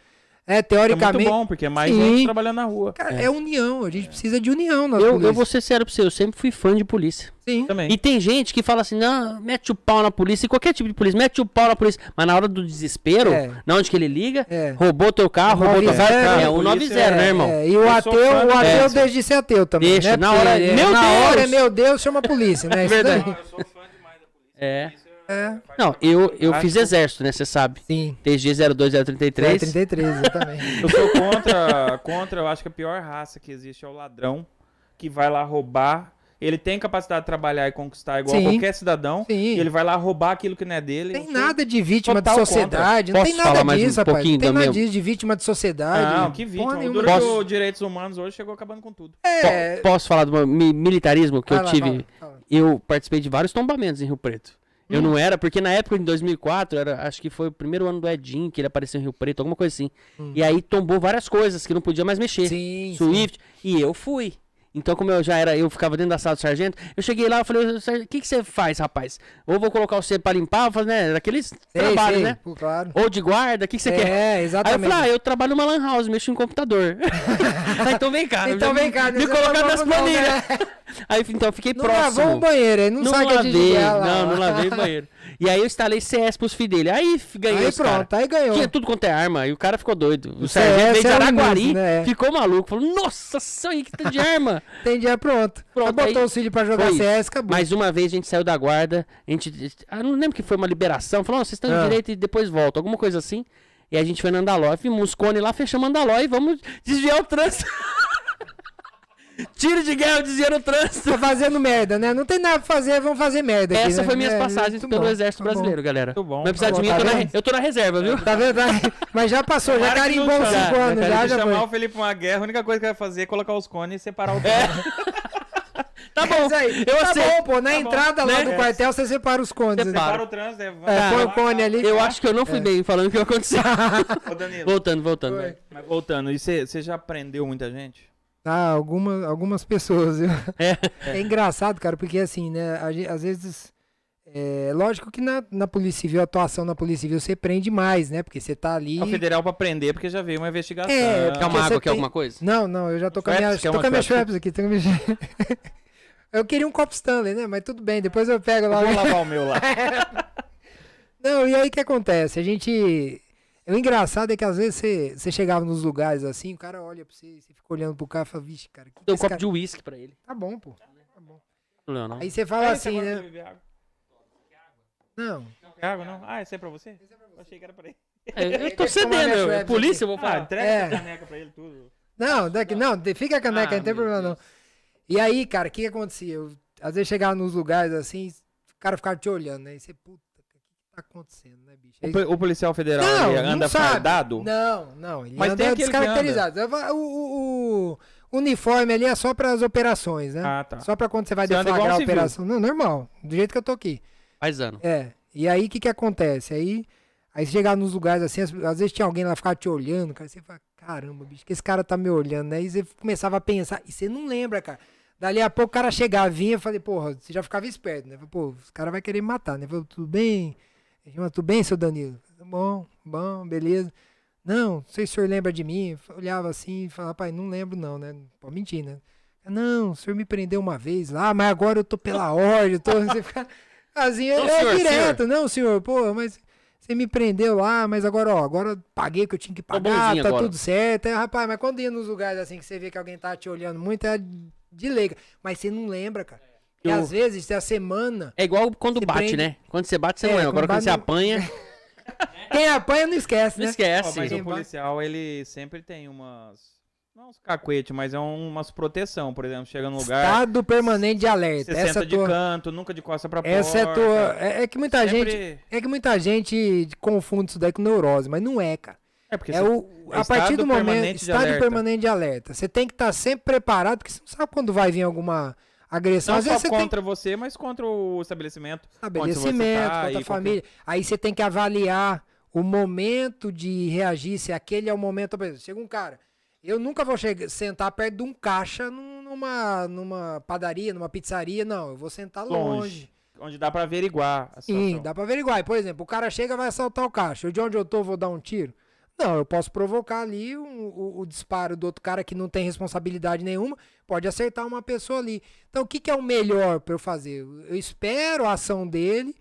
É, É muito teoricamente. bom, porque é mais Sim. gente trabalhando na rua. Cara, é. união, a gente precisa de união nas Eu, eu vou ser sério pra você, eu sempre fui fã de polícia. Sim. Também. E tem gente que fala assim, não, mete o pau na polícia, qualquer tipo de polícia, mete o pau na polícia. Mas na hora do desespero, É. na onde que ele liga, É. roubou teu carro, roubou teu 90, carro. É, o polícia 90, né, irmão? É, e o ateu, o ateu polícia. deixa de ser ateu também. Deixa, né? na hora- ele- meu na Deus! hora é meu Deus, chama a polícia, né? Verdade. daí. Eu sou fã demais da polícia. É. É, Não, eu, eu Acho fiz exército, né, você sabe. sim. TG 02033. 33, exatamente. Eu sou contra, contra, eu acho que a pior raça que existe é o ladrão, que vai lá roubar. Ele tem capacidade de trabalhar e conquistar igual Sim. qualquer cidadão. Sim. E ele vai lá roubar aquilo que não é dele. Tem nada de vítima de sociedade, não Posso tem nada falar mais um disso, rapaz. pouquinho Não tem da nada disso de vítima de sociedade. Não, que vítima. O duro que Posso- os direitos humanos hoje chegou acabando com tudo. É, Po- Posso falar do meu militarismo que vai eu lá, tive? fala, fala. Eu participei de vários tombamentos em Rio Preto. Eu Hum. não era, porque na época, em 2004, era, acho que foi o primeiro ano do Edinho, que ele apareceu em Rio Preto, alguma coisa assim. E aí tombou várias coisas que não podia mais mexer. Hum. Sim, sim. Swift. E eu fui. Então, como eu já era, eu ficava dentro da sala do sargento, eu cheguei lá e falei, "Sargento, o que, que você faz, rapaz? Ou vou colocar você pra limpar, fazer, né? Daqueles Sei, trabalhos, sei, né? Claro. Ou de guarda, o que, que você quer? É, Aí eu exatamente. falei, ah, eu trabalho numa lan house, mexo em computador. ah, então vem cá. Então vem me- cá, Me nesse colocar não nas não, planilhas. né? Aí então eu fiquei Não próximo. lavou o banheiro, aí não, Não sabe que é de lavei, ligar lá. não, não lavei o banheiro. E aí eu instalei CS pros filhos dele. Aí ganhei Aí os cara. pronto, aí ganhou. Tinha tudo quanto é arma. E o cara ficou doido. O, O sargento CS veio de é o Araguari, início, né? ficou maluco. Falou, nossa, aí que tá de arma. Entendi, é pronto. Pronto, Aí botou aí os filhos pra jogar foi CS, acabou. Mais uma vez a gente saiu da guarda. A gente. Ah, não lembro que foi uma liberação. Falou, "Ó, vocês estão Ah. de direito e depois voltam. Alguma coisa assim. E a gente foi na Andaló. Vimos uns cones lá, fechamos Andaló e vamos desviar o trânsito. Tiro de guerra desviando o trânsito. Tá fazendo merda, né? Não tem nada pra fazer, vamos fazer merda aqui, Essa né? foi minhas É, passagens pelo bom, Exército tá bom. Brasileiro, galera. Muito bom. Vai precisar de Tá mim, eu tô, bom, na, tá eu tô na reserva, viu? Tá vendo? Mas já passou, já carimbou chame. 5 anos, Se já, já chamar foi. o Felipe uma guerra, a única coisa que vai fazer é colocar os cones e separar o trânsito. Tá bom, Mas aí, eu tá aceito. bom, pô. Na Tá bom. entrada lá Né? do quartel, você separa os cones. né? Separa. O trânsito. É, É, põe o cone ali. Eu acho que eu não fui bem falando o que aconteceu. Ô, Danilo, voltando, voltando. Voltando, e você você já prendeu muita gente? Ah, alguma, algumas pessoas. viu? É. É engraçado, cara, porque assim, né? às vezes. É lógico que na, na Polícia Civil, a atuação na Polícia Civil, você prende mais, né? Porque você tá ali. É o federal pra prender, porque já veio uma investigação. É, Quer uma água, quer tem- alguma coisa? Não, não, eu já tô com a minha, tô com a minha Schweppes? Aqui. Tô com a minha... eu queria um copo Stanley, né? Mas tudo bem, depois eu pego lá. Vou lavar o meu lá. Não, e aí o que acontece? A gente. O engraçado é que às vezes você, você chegava nos lugares assim, o cara olha pra você, você fica olhando pro cara e fala, vixe, cara, que Deu um esse copo cara... de uísque pra ele. Tá bom, pô. Tá bom. Não, não. Aí você fala Ah, assim, esse né? água. Não. Quer água, não? Ah, esse é pra você? Eu achei que era pra ele. É, eu tô cedendo. Schweppes Polícia, eu vou Ah, falar. entrega É. essa caneca pra ele, tudo. Não, daqui, não, fica a caneca, Ah, não tem problema não. Deus. E aí, cara, o que, que acontecia? Eu, às vezes chegava nos lugares assim, o cara ficava te olhando, né? E você, puta, tá acontecendo, né, bicho? O, Aí- po- o policial federal Não, ele não anda sabe. fardado? Não, não, ele Mas anda tem descaracterizado. O, o- o uniforme ali é só para as operações, né? Ah, tá. Só para quando você vai Você anda deflagrar a operação. Não, normal, do jeito que eu tô aqui. Faz ano. É. E aí o que que acontece? Aí aí você chegava nos lugares assim, às, vezes tinha alguém lá ficava te olhando, cara, você fala, caramba, bicho, que esse cara tá me olhando, né? E você começava a pensar, e você não lembra, cara. Dali a pouco o cara chegava, vinha, eu falei, porra, você já ficava esperto, né? Falei, Pô, esse cara vai querer me matar, né? Eu Falei, tudo bem? Falou, tudo bem, seu Danilo? "Tá Bom, bom, beleza. Não, não sei se o senhor lembra de mim. Eu olhava assim e falava, rapaz, não lembro não, né? Pode mentir, né? Não, o senhor me prendeu uma vez lá, mas agora eu tô pela ordem, eu tô... Você fica assim, Não, é senhor, direto. Não, senhor, pô, mas você me prendeu lá, mas agora, ó, agora eu paguei o que eu tinha que Tô pagar, tá agora. tudo certo. Aí, rapaz, mas quando ia nos lugares assim que você vê que alguém tá te olhando muito, é de leiga. Mas você não lembra, cara. E às vezes, a semana, É igual quando bate, prende- né? Quando você bate, você É, não lembra. Agora quando você bate, apanha, quem apanha não esquece, não né? Ó, esquece. mas Sim. o policial, ele sempre tem umas... Não uns cacuetes, mas é um- umas proteção. Por exemplo, chega num lugar, Estado permanente de alerta. você Essa senta é de tua... canto, nunca de costa pra Essa é porta. tua. É, é que muita Sempre- gente. É que muita gente confunde isso daí com neurose, mas não é, cara. É, porque É você- o, é a partir estado do momento. Estado alerta. permanente de alerta. Você tem que estar sempre preparado, porque você não sabe quando vai vir alguma agressão. Não Às só vezes você tem contra você, mas contra o estabelecimento. estabelecimento, tá contra a família. Aí você tem que avaliar o momento de reagir, se aquele é o momento. Chega um cara. Eu nunca vou chegar, sentar perto de um caixa num- numa, numa padaria, numa pizzaria, não. Eu vou sentar longe. Longe. Onde dá pra averiguar Sim, dá pra averiguar. E, Por exemplo, o cara chega e vai assaltar o caixa. Eu, de onde eu tô, vou dar um tiro? Não, eu posso provocar ali um- o, o disparo do outro cara que não tem responsabilidade nenhuma, pode acertar uma pessoa ali. Então, o que, que é o melhor pra eu fazer? Eu espero a ação dele,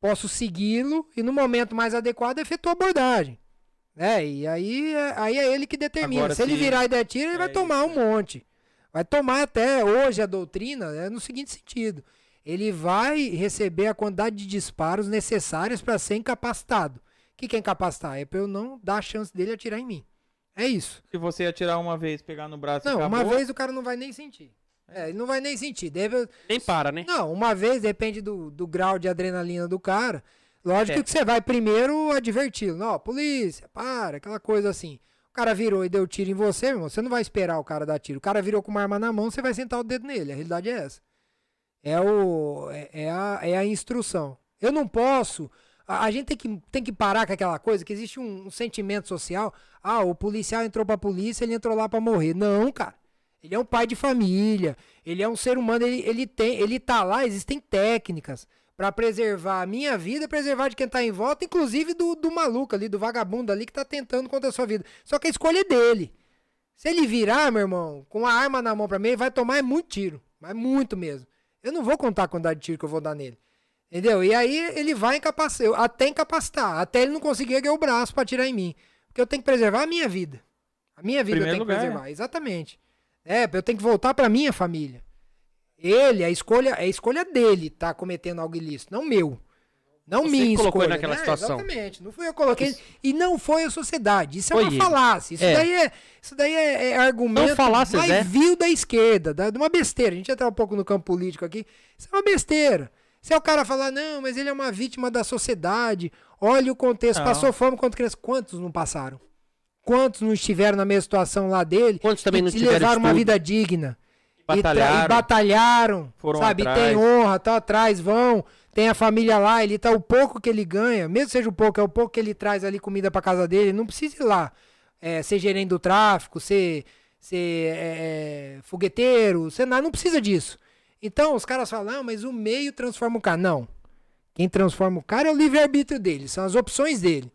posso segui-lo e no momento mais adequado efetuo a abordagem. É, e aí, é- aí é ele que determina. Agora, se ele se- virar e der tiro, ele É vai tomar isso, um monte. Vai tomar até hoje a doutrina é no seguinte sentido. Ele vai receber a quantidade de disparos necessários para ser incapacitado. O que, é incapacitar? É para eu não dar a chance dele atirar em mim. É isso. Se você atirar uma vez, pegar no braço e Não, acabou, uma vez o cara não vai nem sentir. É, ele não vai nem sentir. Deve, Nem para, né? não, uma vez depende do, do grau de adrenalina do cara. Lógico É. que você vai primeiro adverti-lo. Não, polícia, para, aquela coisa assim. O cara virou e deu tiro em você, meu irmão. Você não vai esperar o cara dar tiro. O cara virou com uma arma na mão, você vai sentar o dedo nele. A realidade é essa. É, o, é, é a, é a instrução. Eu não posso. A, a gente tem que, tem que parar com aquela coisa que existe um, um sentimento social. Ah, o policial entrou pra polícia, ele entrou lá pra morrer. Não, cara. Ele é um pai de família. Ele é um ser humano. Ele, ele, tem, ele tá lá, existem técnicas pra preservar a minha vida preservar de quem tá em volta, inclusive do, do maluco ali, do vagabundo ali que tá tentando contra a sua vida. Só que a escolha é dele. Se ele virar, meu irmão, com a arma na mão pra mim, ele vai tomar muito tiro. Mas muito mesmo. Eu não vou contar a quantidade de tiro que eu vou dar nele. Entendeu? E aí ele vai incapacitar, até incapacitar, até ele não conseguir erguer o braço pra atirar em mim. Porque eu tenho que preservar a minha vida. A minha vida eu Primeiro tenho que lugar, preservar, exatamente. É, eu tenho que voltar pra minha família. Ele, a escolha, é a escolha dele tá cometendo algo ilícito, não meu. Não Você minha colocou escolha. naquela né? situação. Exatamente. Não fui eu que coloquei. E não foi a sociedade. Isso é Foi uma ele. falácia. Isso É. daí é, isso daí é, é argumento São falácias, mais é. vil da esquerda, da, de uma besteira. A gente entrar um pouco no campo político aqui. Isso é uma besteira. Se é o cara falar, não, mas ele é uma vítima da sociedade, olha o contexto, Não. passou fome quando criança. Quantos não passaram? Quantos não estiveram na mesma situação lá dele? Quantos também e, não tiveram levaram uma vida digna? E, Batalharam. e batalharam, Foram sabe? atrás. Tem honra, tá atrás, vão, tem a família lá, ele tá o pouco que ele ganha, mesmo seja o pouco, é o pouco que ele traz ali comida pra casa dele, não precisa ir lá é, ser gerente do tráfico, ser, ser é, fogueteiro, ser nada, não precisa disso. Então os caras falam, não, mas o meio transforma o cara. Não. Quem transforma o cara é o livre-arbítrio dele, são as opções dele.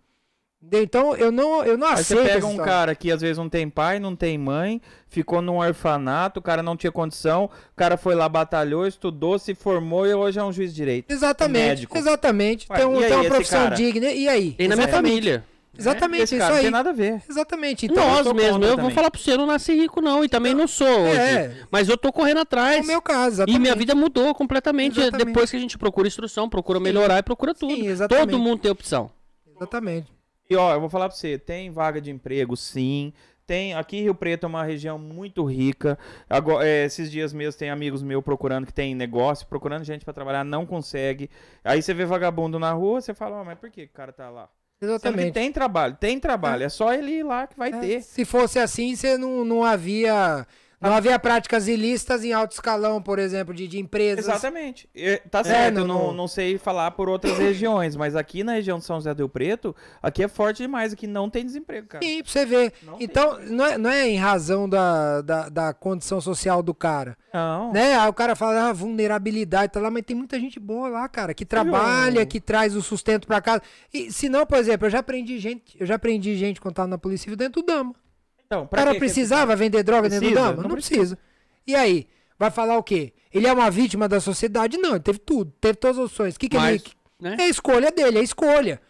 Então eu não, eu não Aí você aceito. pega essa um história. cara que às vezes não tem pai, não tem mãe, ficou num orfanato, o cara não tinha condição, o cara foi lá, batalhou, estudou, se formou e hoje é um juiz de direito. Exatamente, médico. exatamente. Ué, tem, um- e aí, tem uma profissão cara? digna. E aí? Tem na minha família. Exatamente, Esse isso cara não aí. tem nada a ver. Exatamente. Então, Nós sou mesmo, eu vou falar pra você, eu não nasci rico não, e também não sou hoje. É. Mas eu tô correndo é atrás. o meu caso, E exatamente. minha vida mudou completamente Exatamente. depois que a gente procura instrução, procura melhorar e procura tudo. Sim, exatamente. Todo mundo tem opção. Exatamente. E ó, eu vou falar pra você, tem vaga de emprego, sim. Tem, aqui Rio Preto é uma região muito rica. Agora, é, esses dias mesmo tem amigos meus procurando que tem negócio, procurando gente pra trabalhar, não consegue. Aí você vê vagabundo na rua, você fala, "Ah, mas por que o cara tá lá? Exatamente. tem trabalho, tem trabalho, é só ele ir lá que vai É, ter. Se fosse assim, você não, não havia. Não havia práticas ilícitas em alto escalão, por exemplo, de, de empresas. Exatamente. E, tá certo, não- eu não, não- sei falar por outras regiões, mas aqui na região de São José do Rio Preto, aqui é forte demais, aqui não tem desemprego, cara. Sim, pra você ver. Não tem. então, não é, não é em razão da, da, da condição social do cara. Não. Né? Aí o cara fala, ah, vulnerabilidade, tá lá, mas tem muita gente boa lá, cara, que trabalha, viu? que traz o sustento pra casa. E se não, por exemplo, eu já aprendi gente, eu já aprendi gente quando tava na Polícia Civil dentro do Dama. Então, O pra cara que esse precisava vender droga dentro do Precisa? Dama? Não, Não precisa. E aí? Vai falar o quê? Ele é uma vítima da sociedade? Não, ele teve tudo, teve todas as opções. O que, que Mas, ele. né? É a escolha dele, é a escolha.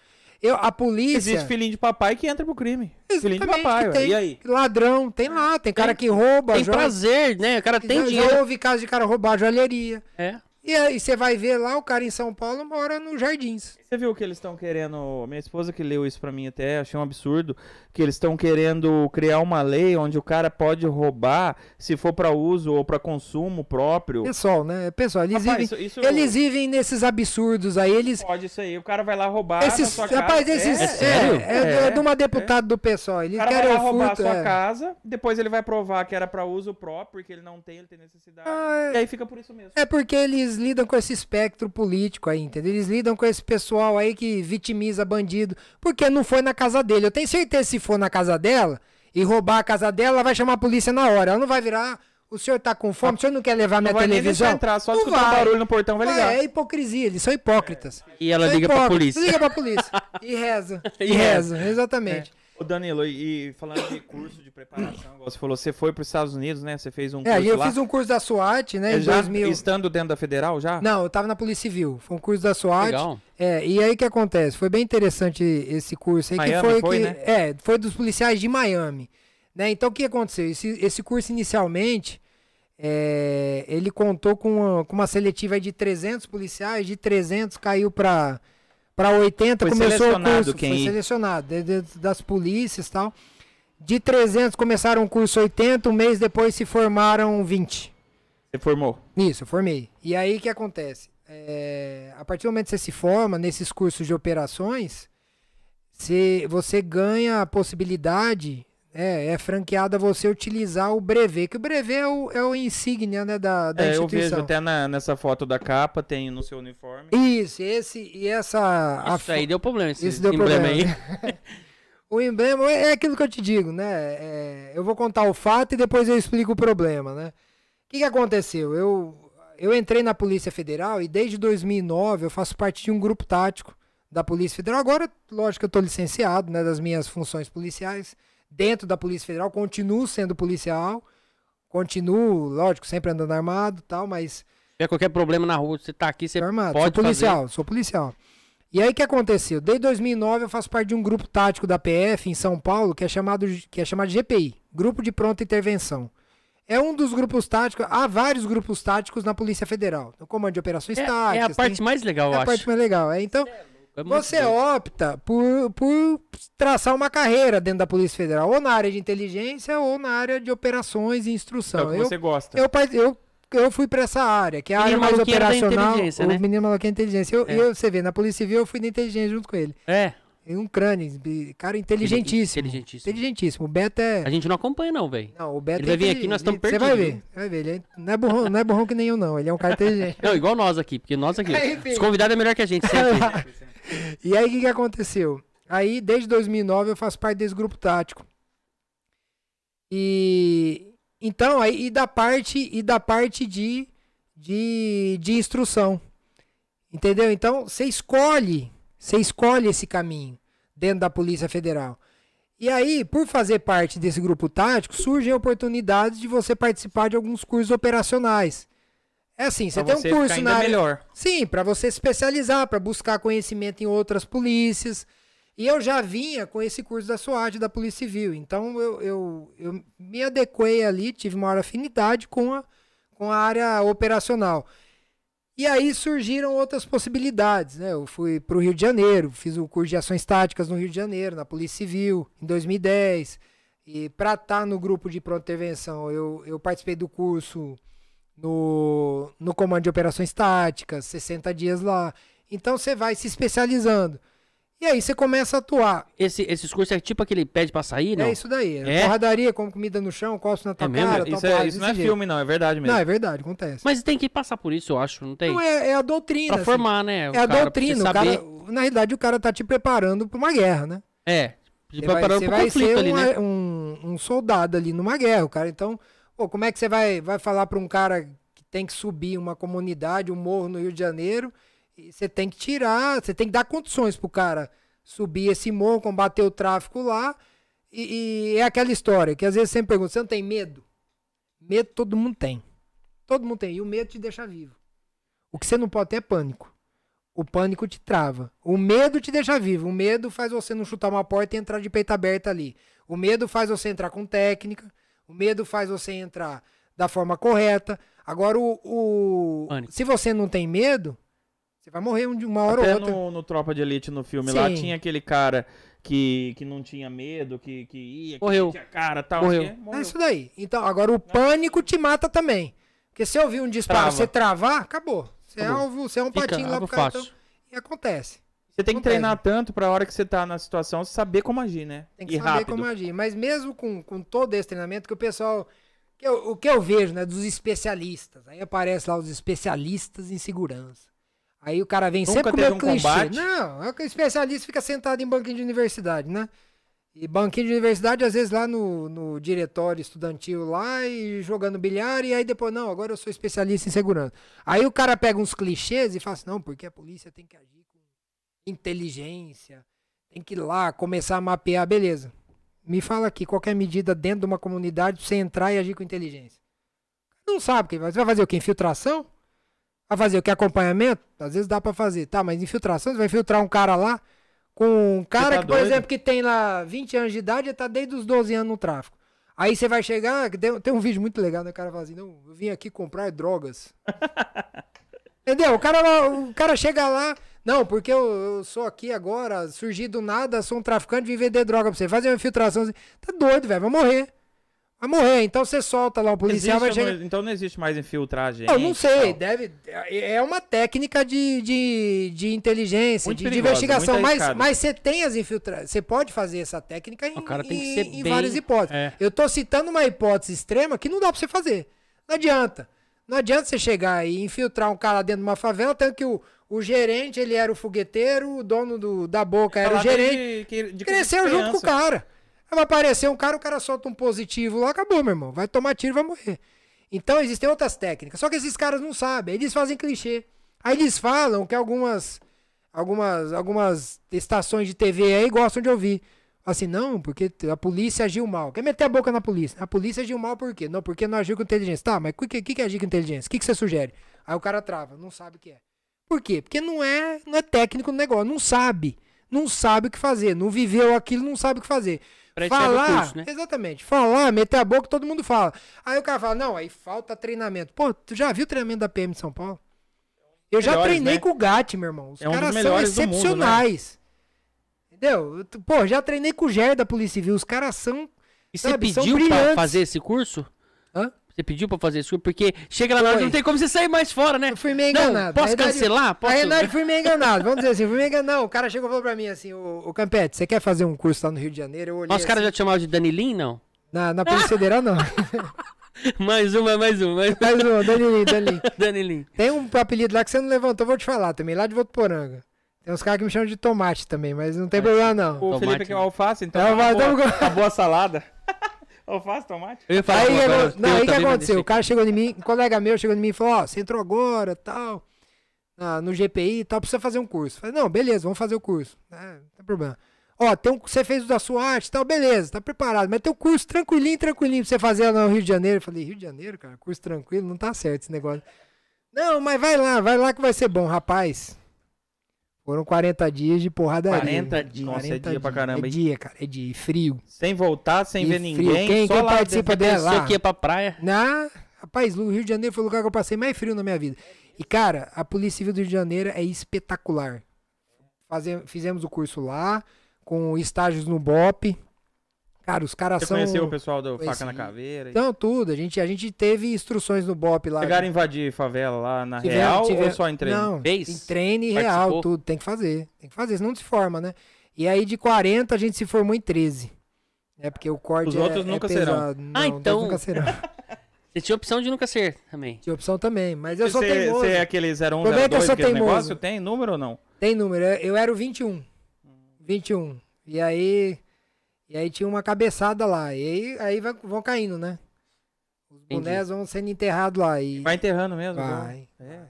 Eu, a polícia. Existe filhinho de papai que entra pro crime. Filhinho de Exatamente, papai, tem e aí? Ladrão, tem lá, tem cara que rouba, Tem joga- prazer, né? O cara tem já, dinheiro. já houve caso de cara roubar joalheria. É. E aí você vai ver lá, o cara em São Paulo mora nos jardins. Você viu que eles estão querendo. Minha esposa que leu isso pra mim até, achei um absurdo. Que eles estão querendo criar uma lei onde o cara pode roubar se for pra uso ou pra consumo próprio. Pessoal, né? Pessoal, eles, Rapaz, vivem, isso- isso- eles vivem nesses absurdos aí. Eles. Pode isso aí. O cara vai lá roubar Esses, sua casa. rapaz, esses. É, É, sério? é, é É, de uma deputada do pessoal. O vai lá o roubar a furto. sua é. casa, depois ele vai provar que era pra uso próprio, porque ele não tem, ele tem necessidade. Ah, é. E aí fica por isso mesmo. É porque eles lidam com esse espectro político aí, entendeu? Eles lidam com esse pessoal aí que vitimiza bandido, porque não foi na casa dele. Eu tenho certeza que se for na casa dela e roubar a casa dela, ela vai chamar a polícia na hora. Ela não vai virar. O senhor tá com fome? O senhor não quer levar Não minha vai nem televisão? deixar entrar, só Não escutar um vai. barulho no portão vai ligar. É, é hipocrisia, eles são hipócritas. E ela São liga pra hipócritas. polícia. Liga pra polícia. E reza. E E reza, exatamente. Ô Danilo, e, falando de curso de preparação, você falou, você foi para os Estados Unidos, né? Você fez um É, curso eu lá. fiz um curso da SWAT, né, É, em já 2000. estando dentro da Federal já? Não, eu tava na Polícia Civil. Foi um curso da SWAT. Legal. É, e aí o que acontece? Foi bem interessante esse curso aí, que Miami foi, foi, que, né? é, foi dos policiais de Miami. Né? Então o que aconteceu? Esse, esse curso inicialmente, é, ele contou com uma, com uma seletiva de 300 policiais, de 300 caiu para para 80, Foi começou o curso, quem foi selecionado, de- de- das polícias e tal. De 300 começaram o curso 80, um mês depois se formaram 20. Você formou. Isso, eu formei. E aí o que acontece? É, a partir do momento que você se forma nesses cursos de operações, você, você ganha a possibilidade, é, é franqueada você utilizar o brevet, que o brevet é o, é o insígnia né, da, da É, eu instituição. vejo até na- nessa foto da capa, tem no seu uniforme. Isso, esse e essa. a Isso aí deu problema, esse Isso deu emblema problema. aí. O emblema é aquilo que eu te digo, né? É, eu vou contar o fato e depois eu explico o problema, né? O que, que aconteceu? Eu, eu entrei na Polícia Federal e desde 2009 eu faço parte de um grupo tático da Polícia Federal. Agora, lógico que eu estou licenciado né, das minhas funções policiais dentro da Polícia Federal, continuo sendo policial, continuo, lógico, sempre andando armado e tal, mas tiver qualquer problema na rua, você tá aqui, você armado, pode sou policial, fazer. sou policial. E aí o que aconteceu? Desde 2009 eu faço parte de um grupo tático da PF em São Paulo que é chamado que é chamado GPI, Grupo de Pronta Intervenção. É um dos grupos táticos, há vários grupos táticos na Polícia Federal. No Comando de Operações É, Táticas. é a parte tem- mais legal, é eu a acho. parte mais legal. É, então, É você doido. opta por, por traçar uma carreira dentro da Polícia Federal, ou na área de inteligência ou na área de operações e É instrução. o que eu, você gosta. eu, eu, eu fui pra essa área, que é a área mais da operacional. inteligência, o né? menino maluquinho é inteligência. Eu, É. eu- você vê, na Polícia Civil eu fui da inteligência junto com ele. É, E um crânio, cara inteligentíssimo. Inteligentíssimo. Inteligentíssimo. O Beto é. a gente não acompanha não, velho. Não, o Beto Ele vai é vir aqui, nós estamos Você vai perdidos, ver, vai ver. Ele é- não, é burrão, não é burrão que nem eu, não. Ele é um cara inteligente. Não, igual nós aqui, porque nós aqui, Enfim. os convidados é melhor que a gente sempre. E aí, o que, que aconteceu? Aí, desde 2009, eu faço parte desse grupo tático. E então, aí, e da parte e da parte de, de, de instrução. Entendeu? Então, você escolhe, você escolhe esse caminho dentro da Polícia Federal. E aí, por fazer parte desse grupo tático, surgem oportunidades de você participar de alguns cursos operacionais. É assim, você Pra tem você um curso na área, melhor. Sim, para você se especializar, para buscar conhecimento em outras polícias. E eu já vinha com esse curso da SWAT, da Polícia Civil. Então eu, eu, eu me adequei ali, tive maior afinidade com a, com a área operacional. E aí surgiram outras possibilidades, né? Eu fui para o Rio de Janeiro, fiz o curso de ações táticas no Rio de Janeiro, na Polícia Civil, em 2010. E para estar no grupo de pronta intervenção, eu, eu participei do curso no, no comando de operações táticas, 60 dias lá. Então você vai se especializando. E aí você começa a atuar. Esse, esses cursos é tipo aquele pede pra sair, não? É isso daí. É? É? Porradaria, como comida no chão, costo na tua É mesmo? cara. Isso, é- isso não é jeito. filme, não, é verdade mesmo. Não, é verdade, acontece. Mas tem que passar por isso, eu acho, não tem? Não, é, é a doutrina. pra assim. formar, né? o É a cara, doutrina. O cara, na realidade, o cara tá te preparando pra uma guerra, né? É. Você vai, preparando conflito ser ali, um, né? um, um soldado ali numa guerra, o cara. Então, pô, como é que você vai, vai falar pra um cara que tem que subir uma comunidade, um morro no Rio de Janeiro? E você tem que tirar, você tem que dar condições pro cara subir esse morro, combater o tráfico lá. E, e é aquela história que às vezes você sempre pergunta: você não tem medo? Medo todo mundo tem. Todo mundo tem. E o medo te deixa vivo. O que você não pode ter é pânico. O pânico te trava. O medo te deixa vivo. O medo faz você não chutar uma porta e entrar de peito aberto ali. O medo faz você entrar com técnica. O medo faz você entrar da forma correta. Agora, o, o- se você não tem medo, você vai morrer um de uma hora Até ou outra. no, no Tropa de Elite, no filme lá, Sim. tinha aquele cara que, que não tinha medo, que, que ia, que Morreu. tinha cara tal. Morreu. que- É morreu. isso daí. Então, agora o pânico te mata também. Porque se eu ouvir um disparo, Trava. você travar, acabou. Você é Acabou. alvo, você é um Fica patinho lá pro. Então, e acontece. Você tem que Acontece. treinar tanto pra hora que você tá na situação, saber como agir, né? Tem que e saber rápido. como agir. Mas mesmo com, com todo esse treinamento, que o pessoal. que eu- o que eu vejo, né, dos especialistas. Aí aparece lá os especialistas em segurança. Aí o cara vem Nunca sempre com meu um clichê. combate? Não, é que o especialista fica sentado em banquinho de universidade, né? E banquinho de universidade, às vezes, lá no, no diretório estudantil lá e jogando bilhar, e aí depois, não, agora eu sou especialista em segurança. Aí o cara pega uns clichês e fala assim, não, porque a polícia tem que agir inteligência, tem que ir lá começar a mapear, beleza. Me fala aqui, qualquer medida dentro de uma comunidade pra você entrar e agir com inteligência. Não sabe o que vai Você vai fazer o que? Infiltração? Vai fazer o que? Acompanhamento? Às vezes dá pra fazer. Tá, mas infiltração? Você vai infiltrar um cara lá com um cara tá que, por doido? exemplo, que tem lá 20 anos de idade e tá desde os 12 anos no tráfico. Aí você vai chegar, tem, tem um vídeo muito legal, né? O cara fala assim, não, eu vim aqui comprar drogas. Entendeu? O cara, o cara chega lá, não, porque eu, eu sou aqui agora, surgi do nada, sou um traficante, vim vender droga pra você. Fazer uma infiltração. Tá doido, velho, vai morrer. Vai morrer. Então você solta lá o policial, vai Existe ou chegar. não- então não existe mais infiltragem. Eu não sei, deve. É uma técnica de, de, de inteligência, Muito de, de perigosa, investigação, muito mas, mas você tem as infiltrações. Você pode fazer essa técnica em, O cara tem que em- ser em bem- várias hipóteses. é. Eu tô citando uma hipótese extrema que não dá pra você fazer. Não adianta. Não adianta você chegar e infiltrar um cara dentro de uma favela, tanto que o, o gerente, ele era o fogueteiro, o dono do, da boca era o gerente. De, de, de Cresceu junto com o cara. Aí vai aparecer um cara, o cara solta um positivo lá, acabou, meu irmão. Vai tomar tiro e vai morrer. Então existem outras técnicas. Só que esses caras não sabem. Eles fazem clichê. Aí eles falam que algumas, algumas, algumas estações de TV aí gostam de ouvir. Assim, não, porque a polícia agiu mal. Quer meter a boca na polícia? A polícia agiu mal por quê? Não, porque não agiu com inteligência. Tá, mas o que, que, que é agir com inteligência? O que, que você sugere? Aí o cara trava, não sabe o que é. Por quê? Porque não é, não é técnico no negócio, não sabe. Não sabe o que fazer. Não viveu aquilo, não sabe o que fazer. Pra Falar, curso, né? exatamente. Falar, meter a boca, todo mundo fala. Aí o cara fala, não, aí falta treinamento. Pô, tu já viu o treinamento da PM de São Paulo? Eu já Melhores, treinei né? com o GAT, meu irmão. Os É um caras são do mundo, né? excepcionais. Entendeu? Pô, já treinei com o GER da Polícia Civil. Os caras são. E você Sabe, pediu pra fazer esse curso? Hã? Você pediu pra fazer curso? Porque chega lá na hora, não tem como você sair mais fora, né? Eu fui meio Não, enganado. posso verdade, cancelar? Posso... Na verdade, fui meio enganado. Vamos dizer assim, fui meio enganado. Não, o cara chegou e falou pra mim assim: Ô, ô Campete, você quer fazer um curso lá no Rio de Janeiro? Eu olhei. Nossa, os caras assim, já te chamavam de Danilin, não? na, na Polícia Federal, não. mais uma, mais uma, mais uma. Mas, ô, Danilinho, Danilinho. Danilin. Tem um apelido lá que você não levantou, vou te falar também, lá de Votuporanga. Tem uns caras que me chamam de tomate também, mas não tem problema não. O Tomate, Felipe quer né? alface, então É, é uma, mas boa, uma boa salada. Alface, tomate? Eu ia falar Aí agora, não, eu aí que aconteceu? O cara chegou em mim, um colega meu chegou em mim e falou: Ó, você entrou agora tal, na- no GPI e tal, precisa fazer um curso. Falei: Não, beleza, vamos fazer o curso. É, não tem problema. Ó, tem um, você fez o da sua arte e tal, beleza, tá preparado. Mas tem um curso tranquilinho, tranquilinho pra você fazer lá no Rio de Janeiro. Eu falei: Rio de Janeiro, cara, curso tranquilo, não tá certo esse negócio. Não, mas vai lá, vai lá que vai ser bom, rapaz. Foram 40 dias de porradaria. 40 dias. Nossa, é dia pra caramba, É dia, cara, é dia, e frio. Sem voltar, sem E ver frio. ninguém. Quem- só quem lá participa dela? Lá. que ia pra praia? Na, rapaz, o Rio de Janeiro foi o lugar que eu passei mais frio na minha vida. E, cara, a Polícia Civil do Rio de Janeiro é espetacular. Faze- fizemos o curso lá, com estágios no BOP. Cara, os caras Você são. conheceu o pessoal do Faca na Caveira? Então, tudo. A gente, a gente teve instruções no BOP lá. Chegaram a invadir favela lá na Tiveram- real tiveram- ou só em treino? Não, Fez? em treino e Participou? real, tudo. Tem que fazer. Tem que fazer, senão não se forma, né? E aí, de 40, a gente se formou em 13. É porque o corte Os é- outros é nunca serão. pesado. Não, Ah, então- nunca serão. Você tinha opção de nunca ser também. Tinha opção também, mas eu sou Você teimoso. você é aquele 01, Como é que eu 02, sou teimoso? negócio? Tem número ou não? Tem número, eu- eu era o 21. 21. E aí. E aí tinha uma cabeçada lá. E aí, aí vai- vão caindo, né? Os Entendi. bonés vão sendo enterrados lá. E Vai enterrando mesmo? vai. É.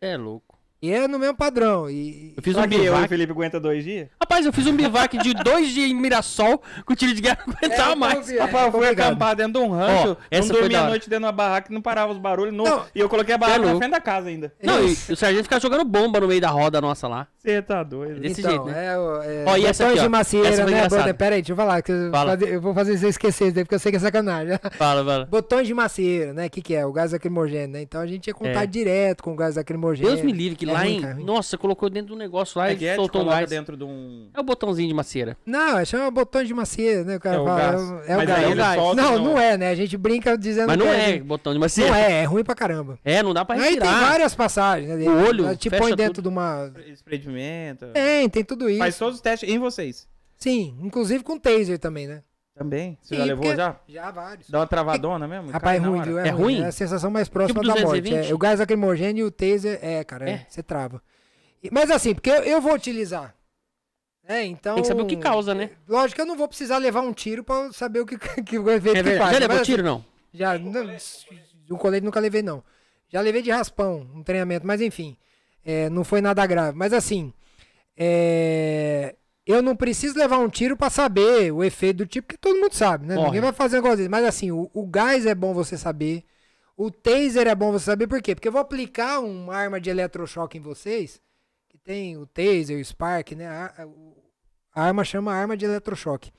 É louco. E é no mesmo padrão. E, Eu fiz um que eu e o bivac. Felipe aguenta dois dias? Rapaz, eu fiz um bivac de dois dias em Mirassol com tiro de guerra, não aguentava então, mais. vi- é Rapaz, eu fui complicado. acampar dentro de um rancho, Ó, essa não foi dormia a noite dentro de uma barraca que não parava os barulhos. não- Não. E eu coloquei a barraca É na frente da casa ainda. Não, e o sargento ficava jogando bomba no meio da roda nossa lá. Você tá doido. Desse então, jeito, né? É, o- é, Ó, e essa botões aqui, ó. de macieira, Essa foi né. Bota? Pera aí, deixa eu falar. Que eu, Fala. fazer- eu vou fazer você esquecer isso daí, porque eu sei que é sacanagem. Fala, fala. Botões de macieira, né? O que, que é? O gás lacrimogêneo, né? Então a gente ia contato É. direto com o gás lacrimogêneo. Deus me livre, que É lá ruim, em. cara, é. Nossa, colocou dentro do negócio lá É e é, soltou um gás. dentro de um... É o botãozinho de macieira. Não, chama botões de macieira, né? O cara É o fala. gás. É, o- é o gás. É o solta não, no- não é, né? A gente brinca dizendo Mas não é gente- botão de macieira. Não é, é ruim pra caramba. É, não dá pra Aí tem várias passagens, né? O olho, te fecha põe dentro tudo. de uma. Spray de pimenta. Tem, tem tudo isso. Faz todos os testes em vocês. Sim, inclusive com taser também, né? Também? Você Sim, já levou porque- já? Já, vários. Dá uma travadona mesmo? Rapaz, Cai é na ruim, hora. viu? É ruim? É a sensação mais próxima Tipo da morte. 220? É, o gás lacrimogêneo e o taser, é, cara, é, É. você trava. E- Mas assim, porque eu, eu vou utilizar. É, então. Tem que saber o que causa, né? Lógico que eu não vou precisar levar um tiro pra saber o que, que o efeito É que verdade. faz. Já levou Mas, tiro, não? Já, não, o colete nunca levei, não. Já levei de raspão, um treinamento, mas enfim, é, não foi nada grave. Mas assim, é, eu não preciso levar um tiro pra saber o efeito do tipo, porque todo mundo sabe, né? Morre. Ninguém vai fazer um negócio desse. Mas assim, o, o gás é bom você saber, o taser é bom você saber, por quê? Porque eu vou aplicar uma arma de eletrochoque em vocês, que tem o taser, o spark, né? A, a- arma chama arma de eletrochoque.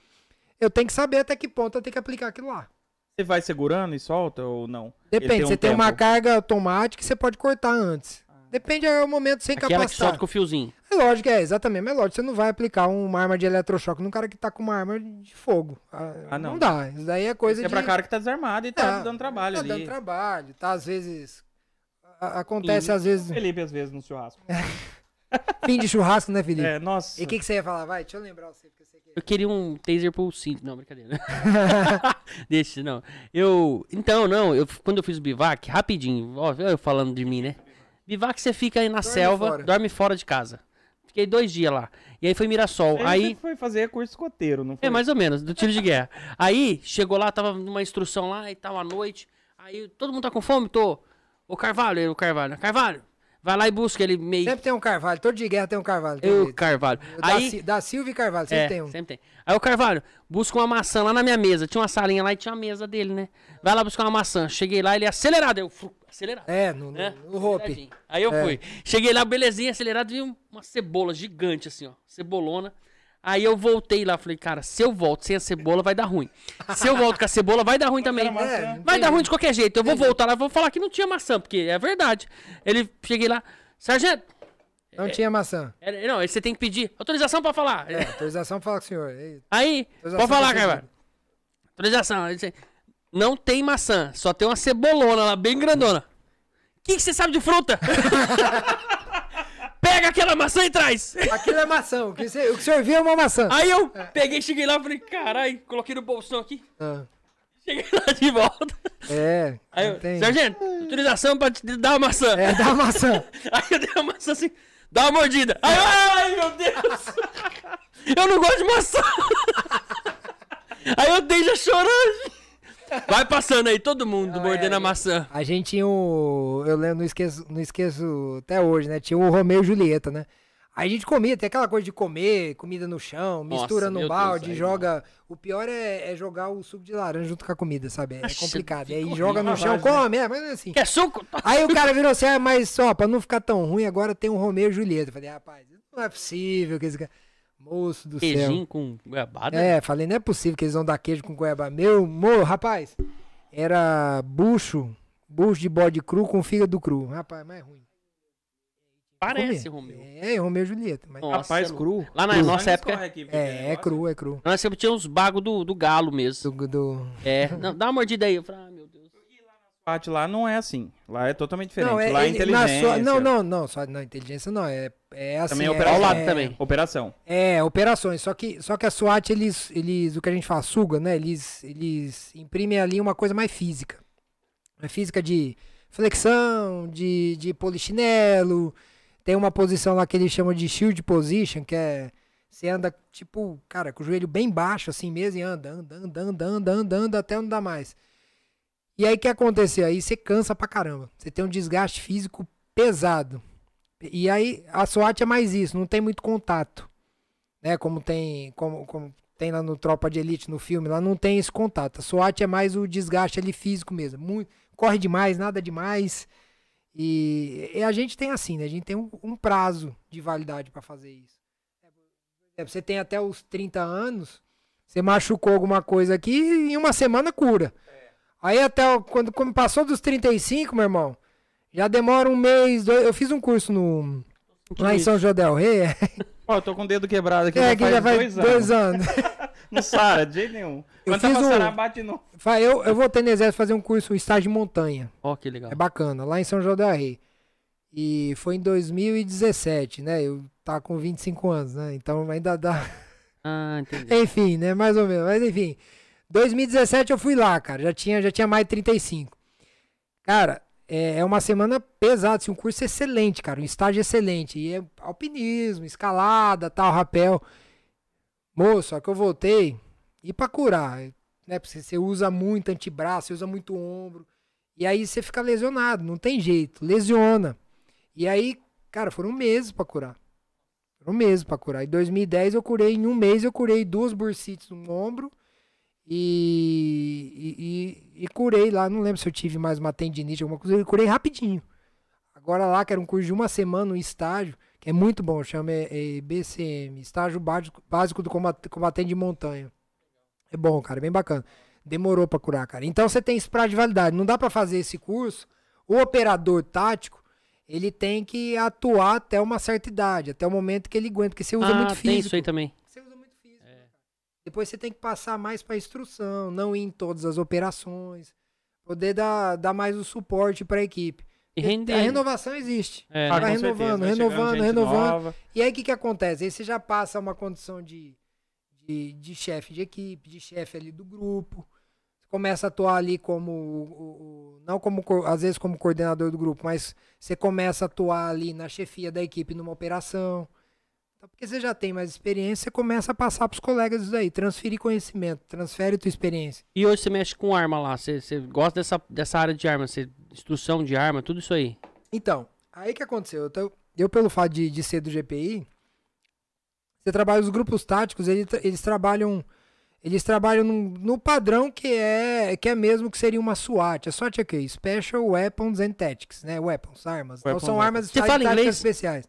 Eu tenho que saber até que ponto eu tenho que aplicar aquilo lá. Você vai segurando e solta ou não? Depende, um você tem uma tempo. carga automática que você pode cortar antes. Depende do momento sem Aquela que capacitar. solta com o fiozinho. É lógico, é, exatamente. Mas é lógico, você não vai aplicar uma arma de eletrochoque num cara que tá com uma arma de fogo. Ah, Ah, não. não. dá. Isso daí é coisa Isso é de... pra cara que tá desarmado e tá É, dando trabalho tá ali. dando trabalho, tá às vezes... a- Acontece às vezes Felipe, às vezes, no churrasco. fim de churrasco, né, Felipe? É, nossa. E o que, que você ia falar? Vai, deixa eu lembrar você. Porque você quer... Eu queria um taser pro cinto. Não, brincadeira. Deixa, não. Eu. Então, não, eu, quando eu fiz o bivac, rapidinho, ó, eu falando de mim, né? Bivac você fica aí na Dorme selva, fora. dorme fora de casa. Fiquei dois dias lá. E aí foi Mirassol. Aí Aí. você foi fazer curso escoteiro, não foi? É, mais ou menos, do tiro de guerra. Aí, chegou lá, tava numa instrução lá e tal, à noite. Aí, todo mundo tá com fome? Tô. Ô, Carvalho, o Carvalho. Carvalho, Vai lá e busca ele meio. Sempre tem um Carvalho, todo de guerra tem um Carvalho. tem Eu, jeito. Carvalho. Da, Aí. Sil- da Silva e Carvalho, sempre É, tem um. sempre tem. Aí o Carvalho, busca uma maçã lá na minha mesa. Tinha uma salinha lá e tinha uma mesa dele, né? Vai lá buscar uma maçã. Cheguei lá, ele é acelerado. Eu, acelerado. É, no, no, né? no Hope. Aceleradinho. Aí eu É. fui. Cheguei lá, belezinha, acelerado, vi um- uma cebola gigante, assim, ó. Cebolona. Aí eu voltei lá, falei, cara, se eu volto sem a cebola, vai dar ruim. Se eu volto com a cebola, vai dar ruim também. É, não Vai dar ruim jeito. de qualquer jeito. Eu vou voltar lá, vou falar que não tinha maçã, porque é verdade. Ele, cheguei lá, sargento, Não tinha maçã. era- não, aí você tem que pedir autorização pra falar. É, autorização fala com o senhor. Aí, pode falar. Carvalho. Autorização. Aí você- Não tem maçã, só tem uma cebolona lá, bem grandona. O que você sabe de fruta? Pega aquela maçã e traz. Aquilo é maçã. O que, você- o que senhor viu é uma maçã. Aí eu peguei, cheguei lá, falei, caralho, coloquei no bolsão aqui. Ah, Cheguei lá de volta. é. Aí eu, sargento, autorização pra te dar uma maçã. É, dá uma maçã. Aí eu dei uma maçã assim, dá uma mordida. Aí, ai, meu Deus. Eu não gosto de maçã. Aí eu dei já chorando. Vai passando aí, todo mundo mordendo a maçã. A gente tinha o. Eu lembro, não esqueço, não esqueço até hoje, né? Tinha o Romeu e Julieta, né? Aí a gente comia, tem aquela coisa de comer, comida no chão, mistura Nossa, no meu balde, Deus, aí joga. O pior é, é jogar o suco de laranja junto com a comida, sabe? É Nossa, complicado. E aí joga no chão, come, é, mas é assim. Quer suco? Aí o cara virou assim, ah, mas só, pra não ficar tão ruim, agora tem um Romeu e Julieta. Eu falei, rapaz, não é possível que esse cara. Moço do céu. Queijinho com goiabada. É, falei, não é possível que eles vão dar queijo com goiaba. Meu, mo, rapaz, era bucho, bucho de bode cru com fígado cru. Rapaz, mais ruim. Parece. Romeu. É, Romeu e Julieta. Mas... Nossa, Rapaz, não- cru. Lá na Cru. nossa época- aqui, É, é cru, é cru. Nós sempre tinha uns bagos do, do galo mesmo. Do, do... É, não, dá uma mordida aí. Eu falei, ah, meu Deus. Parte lá não é assim. Lá é totalmente diferente. Não, é, lá é inteligência. sua- não, não, não, só na inteligência não, é, é assim. Também é é. Ao lado é- também. Operação. É, operações, só que, só que a SWAT, eles, eles, o que a gente fala, suga, né? Eles, eles imprimem ali uma coisa mais física. É física de flexão, de, de polichinelo. Tem uma posição lá que eles chamam de shield position, que é. Você anda, tipo, cara, com o joelho bem baixo, assim mesmo, e anda, anda, anda, anda, anda, anda, anda até não dá mais. E aí o que acontece? Aí você cansa pra caramba. Você tem um desgaste físico pesado. E aí a SWAT é mais isso, não tem muito contato né? Como tem, como, como tem lá no Tropa de Elite, no filme, lá não tem esse contato. A SWAT é mais o desgaste ali físico mesmo. Muito, corre demais, nada demais. E, e a gente tem assim, né? A gente tem um, um prazo de validade para fazer isso. É, você tem até os 30 anos, você machucou alguma coisa aqui e em uma semana cura. Aí até quando, quando passou dos 35, meu irmão, já demora um mês, dois, eu fiz um curso no lá em São João del Rei, é, Ó, eu tô com o dedo quebrado aqui. é já que faz já faz dois, dois anos. anos. Não sara, de jeito nenhum. Eu Quando tá fiz um- sarar, bate. Fa- Eu, eu voltei no exército fazer um curso, estágio de montanha. Ó, que legal. É bacana, lá em São João del Rei. E foi em 2017, né? Eu tava com 25 anos, né? Então ainda dá. Ah, entendi. enfim, né? Mais ou menos. Mas enfim. 2017 eu fui lá, cara. Já tinha, já tinha mais de 35. Cara, é, é uma semana pesada, assim, um curso excelente, cara. Um estágio excelente. E é alpinismo, escalada, tal, rapel. Moço, só que eu voltei e pra curar, né? Porque você usa muito antebraço, você usa muito ombro. E aí você fica lesionado, não tem jeito, lesiona. E aí, cara, foram meses pra curar. Foram meses pra curar. Em 2010 eu curei, em um mês eu curei duas bursites no ombro e, e, e- curei lá. Não lembro se eu tive mais uma tendinite, alguma coisa. Eu curei rapidinho. Agora lá, que era um curso de uma semana, um estágio, que é muito bom, chama é, é BCM, Estágio Básico, Básico do Combat- Combatente de Montanha. É bom, cara, bem bacana. Demorou pra curar, cara. Então você tem esse prazo de validade. Não dá pra fazer esse curso. O operador tático, ele tem que atuar até uma certa idade, até o momento que ele aguenta, porque você usa ah, muito tem físico. isso aí também. Você usa muito físico. né, cara? Depois você tem que passar mais pra instrução, não ir em todas as operações, poder dar, dar mais o suporte pra equipe. E render. A renovação existe. É, Ah, vai certeza, renovando, vai renovando, renovando. nova. E aí o que, que acontece? Aí você já passa uma condição de, de, de chefe de equipe, de chefe ali do grupo. Você começa a atuar ali como. o- o- o- não como co- às vezes como coordenador do grupo, mas você começa a atuar ali na chefia da equipe numa operação. Então, porque você já tem mais experiência, você começa a passar pros colegas isso daí, transferir conhecimento, transfere tua experiência. E hoje você mexe com arma lá. Você, você gosta dessa, dessa área de arma, você, instrução de arma, tudo isso aí. Então, Aí que aconteceu? Eu, tô- eu, pelo fato de, de ser do GPI, você trabalha os grupos táticos, eles, eles trabalham. Eles trabalham num- no padrão que é que é mesmo que seria uma SWAT. A SWAT é o quê? Special Weapons and Tactics, né? Weapons, armas. então Weapons, são weapons. armas Você fala inglês? especiais.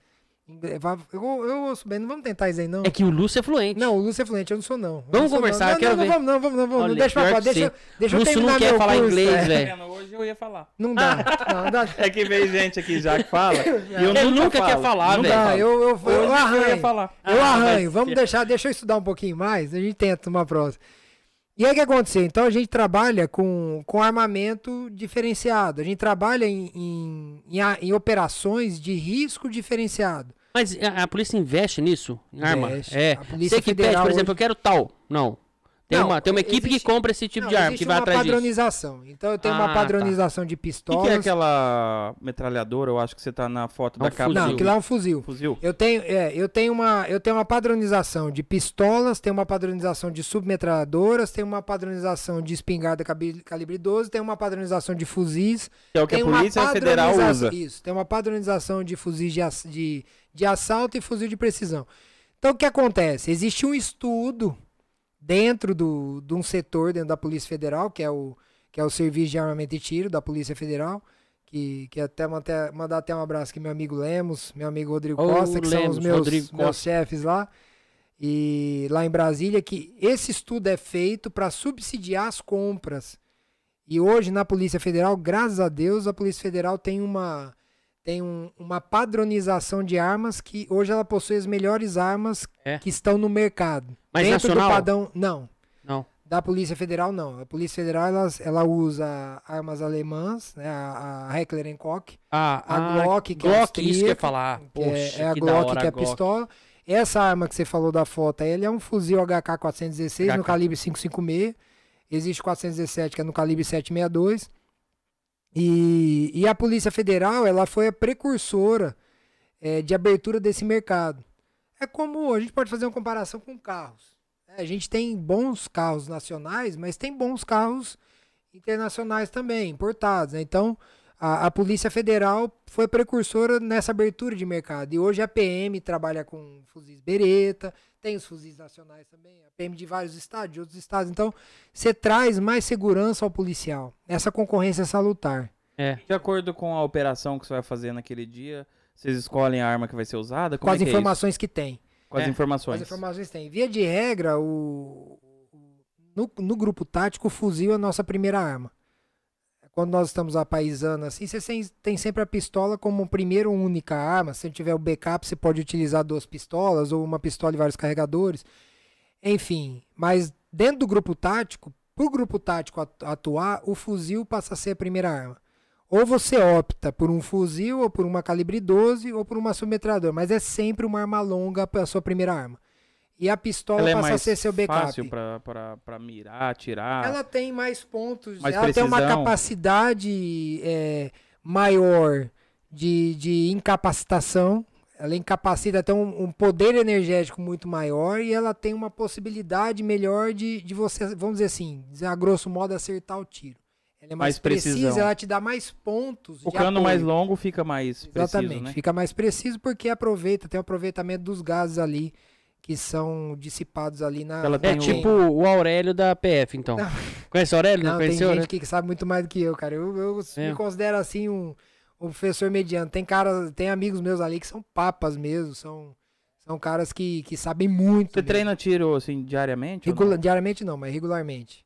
Eu, eu ouço bem, não vamos tentar isso aí, não. É que o Lúcio é fluente. Não, o Lúcio é fluente, eu não sou, não. Eu Vamos não sou, conversar, não. eu Não, quero não, ver. vamos, não, vamos, não, vamos. Olha, deixa pra lá, que deixa, sim. eu- deixa eu Lúcio não terminar quer falar curso, inglês, é. velho. Hoje eu ia falar. Não dá, não dá. É que veio gente aqui já que fala. E eu Ele nunca, nunca quer falar, velho. Não, eu, eu, eu, eu ia arranho. falar. Eu Ah, arranho. Vamos deixar, deixa eu estudar um pouquinho mais, a gente tenta uma próxima. E aí o que aconteceu? Então a gente trabalha com, com armamento diferenciado. A gente trabalha em, em, em, em operações de risco diferenciado. Mas a, a polícia investe nisso? Em arma? Investe. É. A Polícia Você que pede, Federal por exemplo, hoje- eu quero tal. Não. Tem, Não, uma, tem uma equipe existe- que compra esse tipo Não, de arma, que vai uma atrás disso. padronização. Então eu tenho Ah, uma tá. padronização de O que, pistolas. que é aquela metralhadora? Eu acho que você tá na foto É um da capa. Não, aquilo lá é um fuzil. Fuzil? Eu tenho, é, eu tenho uma, eu tenho uma padronização de pistolas, tenho uma padronização de submetralhadoras, tenho uma padronização de espingarda calibre 12, tenho uma padronização de fuzis, Que é o que a uma Polícia Federal usa. Isso, tem uma padronização de fuzis de, de, de assalto e fuzil de precisão. Então o que acontece? Existe um estudo dentro do, de um setor dentro da Polícia Federal, que é o, que é o Serviço de Armamento e Tiro da Polícia Federal, que, que até mandar, mandar até um abraço aqui meu amigo Lemos, meu amigo Rodrigo Ô, Costa, que são Lemos, os meus, meus chefes lá. E lá em Brasília, que esse estudo é feito para subsidiar as compras. E hoje na Polícia Federal, graças a Deus, a Polícia Federal tem uma tem um- uma padronização de armas que hoje ela possui as melhores armas É. que estão no mercado. Mas Dentro nacional? do padrão, não. Não. Da Polícia Federal não. A Polícia Federal ela, ela usa armas alemãs, né, a, a Heckler Koch, Ah, a ah, Glock, que é Glock, isso que eu ia falar. que Poxa, é, é a Glock hora que é a Glock. pistola. Essa arma que você falou da foto ele é um fuzil HK-416 no HK. calibre 556. Existe 417 que é no calibre 762. E, e a Polícia Federal, ela foi a precursora eh, de abertura desse mercado. É como a gente pode fazer uma comparação com carros. É, a gente tem bons carros nacionais, mas tem bons carros internacionais também, importados. né? Então, a, a Polícia Federal foi precursora nessa abertura de mercado. E hoje a PM trabalha com fuzis Beretta, tem os fuzis nacionais também, a PM de vários estados, de outros estados. Então, você traz mais segurança ao policial. Essa concorrência é salutar. É. De acordo com a operação que você vai fazer naquele dia, vocês escolhem a arma que vai ser usada? Com Como as é que é informações que tem. Com as É. informações. As informações tem. Via de regra, o, o- no, no grupo tático, o fuzil é a nossa primeira arma. Quando nós estamos apaisando assim, você tem, sempre a pistola como primeira ou única arma. Se tiver o backup, você pode utilizar duas pistolas ou uma pistola e vários carregadores. Enfim, mas dentro do grupo tático, para o grupo tático atu- atuar, o fuzil passa a ser a primeira arma. Ou você opta por um fuzil, ou por uma calibre 12, ou por uma submetralhadora, mas é sempre uma arma longa para a sua primeira arma. E a pistola Ela é passa a ser seu backup. fácil pra mirar, atirar. Ela tem mais pontos, Mais ela tem uma precisão. capacidade é, maior de, de incapacitação. Ela incapacita, tem um, um poder energético muito maior e ela tem uma possibilidade melhor de, de você, vamos dizer assim, a grosso modo, acertar o tiro. Ela é mais, Mais precisão. precisa, ela te dá mais pontos. O cano apoio. mais longo fica mais Exatamente, preciso, né? fica mais preciso porque aproveita, tem o aproveitamento dos gases ali que são dissipados ali na. Ela É tem o- tipo o Aurélio da PF, então. Não. Conhece o Aurélio? Não, Não, tem conheceu, gente né? que sabe muito mais do que eu, cara. Eu, eu É. me considero assim um, um professor mediano. Tem cara, tem amigos meus ali que são papas mesmo, são, são caras que, que sabem muito. Você mesmo. treina tiro assim diariamente? ou não? Regula- diariamente não, mas regularmente.